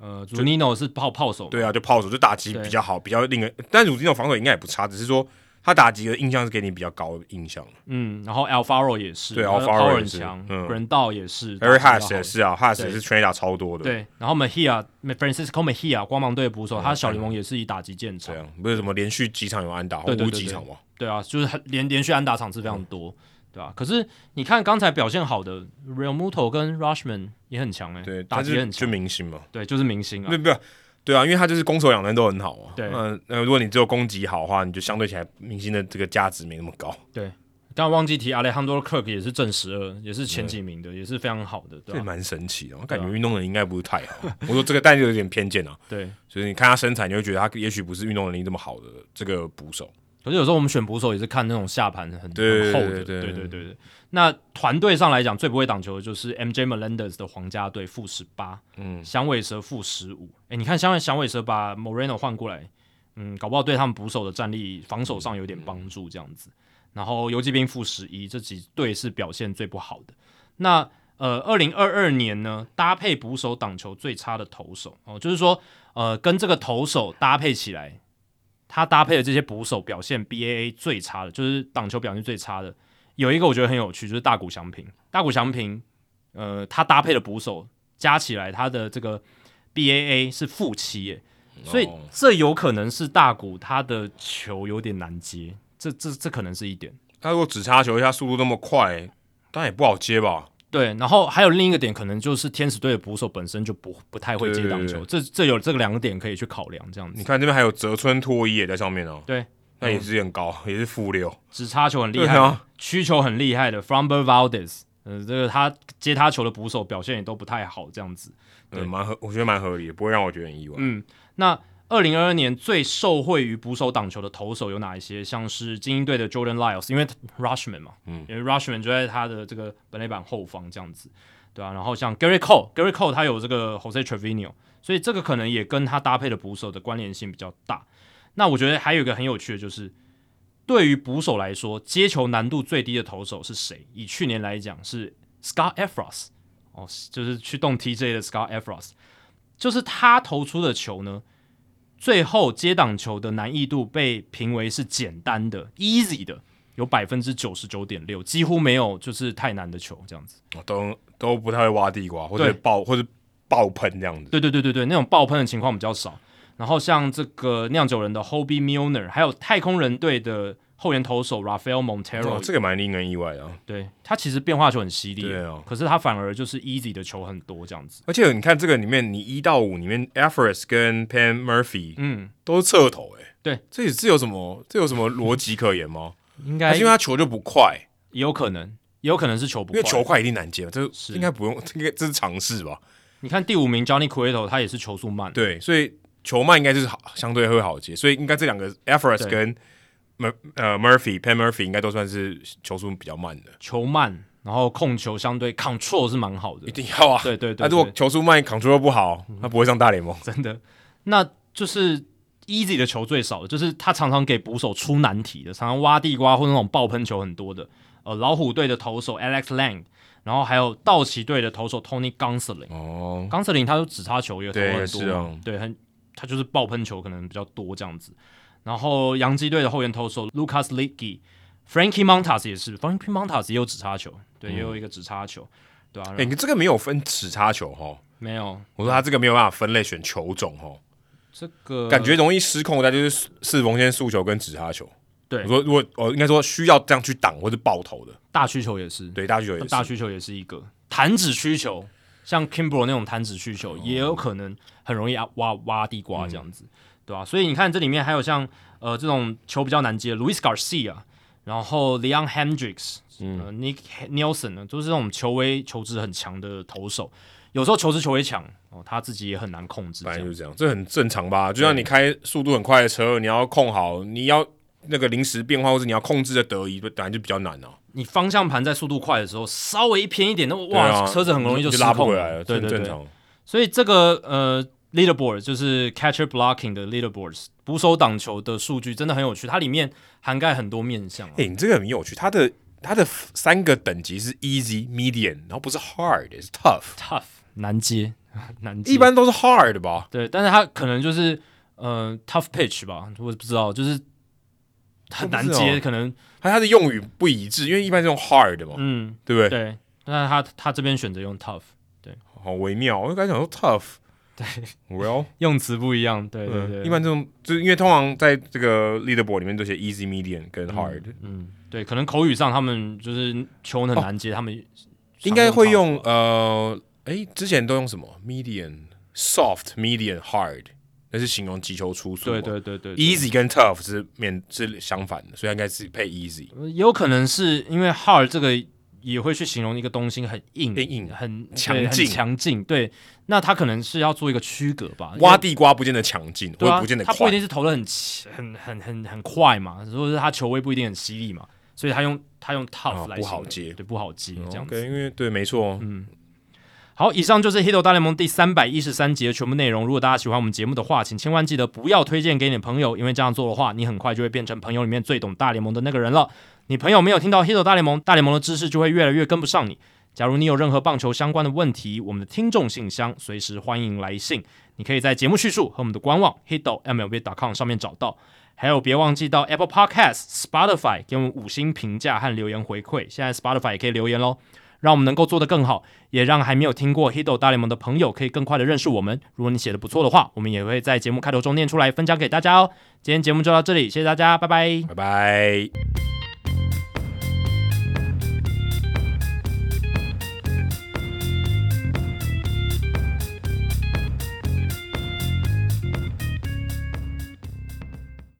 呃，，Zunino 是炮炮手，对啊，就炮手，就打击比较好，比较令人。但 Zunino 防守应该也不差，只是说他打击的印象是给你比较高的印象。嗯，然后 Alfaro 也是，对，Alfaro 很强，嗯 r a n d a l 也是，Eric Hass 也是啊，Hass 也是全垒打超多的。对，然后 Mahia，Francisco Mahia，光芒队的捕手，他小联盟也是以打击见长，不是什么连续几场有安打，无几场吗？对啊，就是连连续安打场次非常多。对吧？可是你看刚才表现好的 Real Muto 跟 Rushman 也很强哎，对，打击很强，就明星嘛，对，就是明星啊。不不，对啊，因为他就是攻守两端都很好啊。对，嗯，那如果你只有攻击好的话，你就相对起来明星的这个价值没那么高。对，刚刚忘记提 Alejandro Kirk 也是正十二，也是前几名的，也是非常好的，对，蛮神奇的。我感觉运动人应该不是太好。我说这个，但是有点偏见啊。对，所以你看他身材，你会觉得他也许不是运动能力这么好的这个捕手。可是有时候我们选捕手也是看那种下盘很很厚的，对对对对。那团队上来讲，最不会挡球的就是 M J Melendez 的皇家队负十八，嗯，响尾蛇负十五。哎，你看香香尾蛇把 Moreno 换过来，嗯，搞不好对他们捕手的战力、防守上有点帮助这样子。然后游击兵负十一，这几队是表现最不好的。那呃，二零二二年呢，搭配捕手挡球最差的投手哦，就是说呃，跟这个投手搭配起来，他搭配的这些捕手表现 BAA 最差的，就是挡球表现最差的。有一个我觉得很有趣，就是大谷翔平。大谷翔平，呃，他搭配的捕手加起来，他的这个 BAA 是负七耶，所以这有可能是大谷他的球有点难接，这这这可能是一点。他如果只插球，一下速度那么快，但也不好接吧。对，然后还有另一个点，可能就是天使队的捕手本身就不不太会接挡球，这这有这个两个点可以去考量，这样子。你看这边还有泽村拓一也在上面哦，对，那也是很高，也是负六，只插球很厉害，曲球很厉害的 Fromber Valdez，呃，这个他接他球的捕手表现也都不太好，这样子，对，蛮合，我觉得蛮合理，不会让我觉得很意外。嗯，那。二零二二年最受惠于捕手挡球的投手有哪一些？像是精英队的 Jordan Lyles，因为 Rushman 嘛，嗯，因为 Rushman 就在他的这个本垒板后方这样子，对啊，然后像 Gary Cole，Gary Cole 他有这个 Jose Trevino，所以这个可能也跟他搭配的捕手的关联性比较大。那我觉得还有一个很有趣的就是，对于捕手来说，接球难度最低的投手是谁？以去年来讲是 Scott Efros，哦，就是去动 TJ 的 Scott Efros，就是他投出的球呢。最后接挡球的难易度被评为是简单的 easy 的，有百分之九十九点六，几乎没有就是太难的球这样子，都都不太会挖地瓜或者爆或者爆喷这样子。对对对对对，那种爆喷的情况比较少。然后像这个酿酒人的 Hobie Milner，还有太空人队的。后援投手 Rafael Montero，这个蛮令人意外的。对他其实变化球很犀利，可是他反而就是 easy 的球很多这样子。而且你看这个里面，你一到五里面 e f o r s 跟 Pan Murphy，嗯，都是侧投，哎，对，这也是有什么？这有什么逻辑可言吗？应该因为他球就不快，也有可能，也有可能是球不快，因为球快一定难接，这应该不用，应该这是常识吧？你看第五名 Johnny Cueto，他也是球速慢，对，所以球慢应该就是好，相对会好接，所以应该这两个 e f f o r s 跟 Mur 呃 Murphy Pan Murphy 应该都算是球速比较慢的，球慢，然后控球相对 control 是蛮好的，一定要啊，对对对。那如果球速慢，control 不好，他不会上大联盟，真的。那就是 easy 的球最少的，就是他常常给捕手出难题的，常常挖地瓜或者那种爆喷球很多的。呃，老虎队的投手 Alex Lang，然后还有道奇队的投手 Tony Gonsolin。哦，Gonsolin 他就只差球也投很多，对，很他就是爆喷球可能比较多这样子。然后洋基队的后援投手 Lucas l i g y Frankie Montas 也是，Frankie Montas 也有直插球，对，也有一个直插球，对吧？哎，你这个没有分直插球哈？没有，我说他这个没有办法分类选球种哈。这个感觉容易失控，那就是四缝线速球跟直插球。对，我说如果我应该说需要这样去挡或者爆头的大需求也是，对，大需求也是，大需求也是一个弹指需求，像 Kimball 那种弹指需求也有可能很容易啊挖挖地瓜这样子。对吧？所以你看这里面还有像呃这种球比较难接，Luis Garcia，然后 Leon Hendricks，嗯，Nick Nelson 呢，都是这种球威球质很强的投手。有时候球质球威强哦，他自己也很难控制。反正就是这样，这很正常吧？就像你开速度很快的车，你要控好，你要那个临时变化，或者你要控制的得宜，当然就比较难哦。你方向盘在速度快的时候，稍微偏一点，那哇，车子很容易就拉不回来了。对对对，所以这个呃。Leaderboard 就是 catcher blocking 的 leaderboards，捕手挡球的数据真的很有趣，它里面涵盖很多面向。哎，你这个很有趣，它的它的三个等级是 easy、medium，然后不是 hard，是 tough。tough 难接，难接。一般都是 hard 吧？对，但是它可能就是呃 tough pitch 吧，我不知道，就是很难接，可能它它的用语不一致，因为一般是用 hard 嘛，嗯，对不对？对，但是他他这边选择用 tough，对，好微妙。我刚才讲说 tough。对，Well，用词不一样，对对对。一般这种就是因为通常在这个 leaderboard 里面都写 easy、medium 跟 hard。嗯，对，可能口语上他们就是球很难接，他们应该会用呃，哎，之前都用什么 medium、soft、medium、hard，那是形容击球出速。对对对对，easy 跟 tough 是面是相反的，所以应该是配 easy。有可能是因为 hard 这个。也会去形容一个东西很硬、硬、很强劲、强劲。对，那他可能是要做一个区隔吧。挖地瓜不见得强劲，对啊，不见得他不一定是投的很很很很很快嘛，或者是他球威不一定很犀利嘛，所以他用他用 tough 来不好接，对，不好接这样子。因为对，没错，嗯。好，以上就是《h i t 大联盟》第三百一十三集的全部内容。如果大家喜欢我们节目的话，请千万记得不要推荐给你的朋友，因为这样做的话，你很快就会变成朋友里面最懂大联盟的那个人了。你朋友没有听到《h i t 大联盟》，大联盟的知识就会越来越跟不上你。假如你有任何棒球相关的问题，我们的听众信箱随时欢迎来信。你可以在节目叙述和我们的官网 hitmlb.com 上面找到。还有，别忘记到 Apple Podcast、Spotify 给我们五星评价和留言回馈。现在 Spotify 也可以留言喽。让我们能够做得更好，也让还没有听过《Hido 大联盟》的朋友可以更快的认识我们。如果你写的不错的话，我们也会在节目开头中念出来分享给大家哦。今天节目就到这里，谢谢大家，拜拜，拜拜。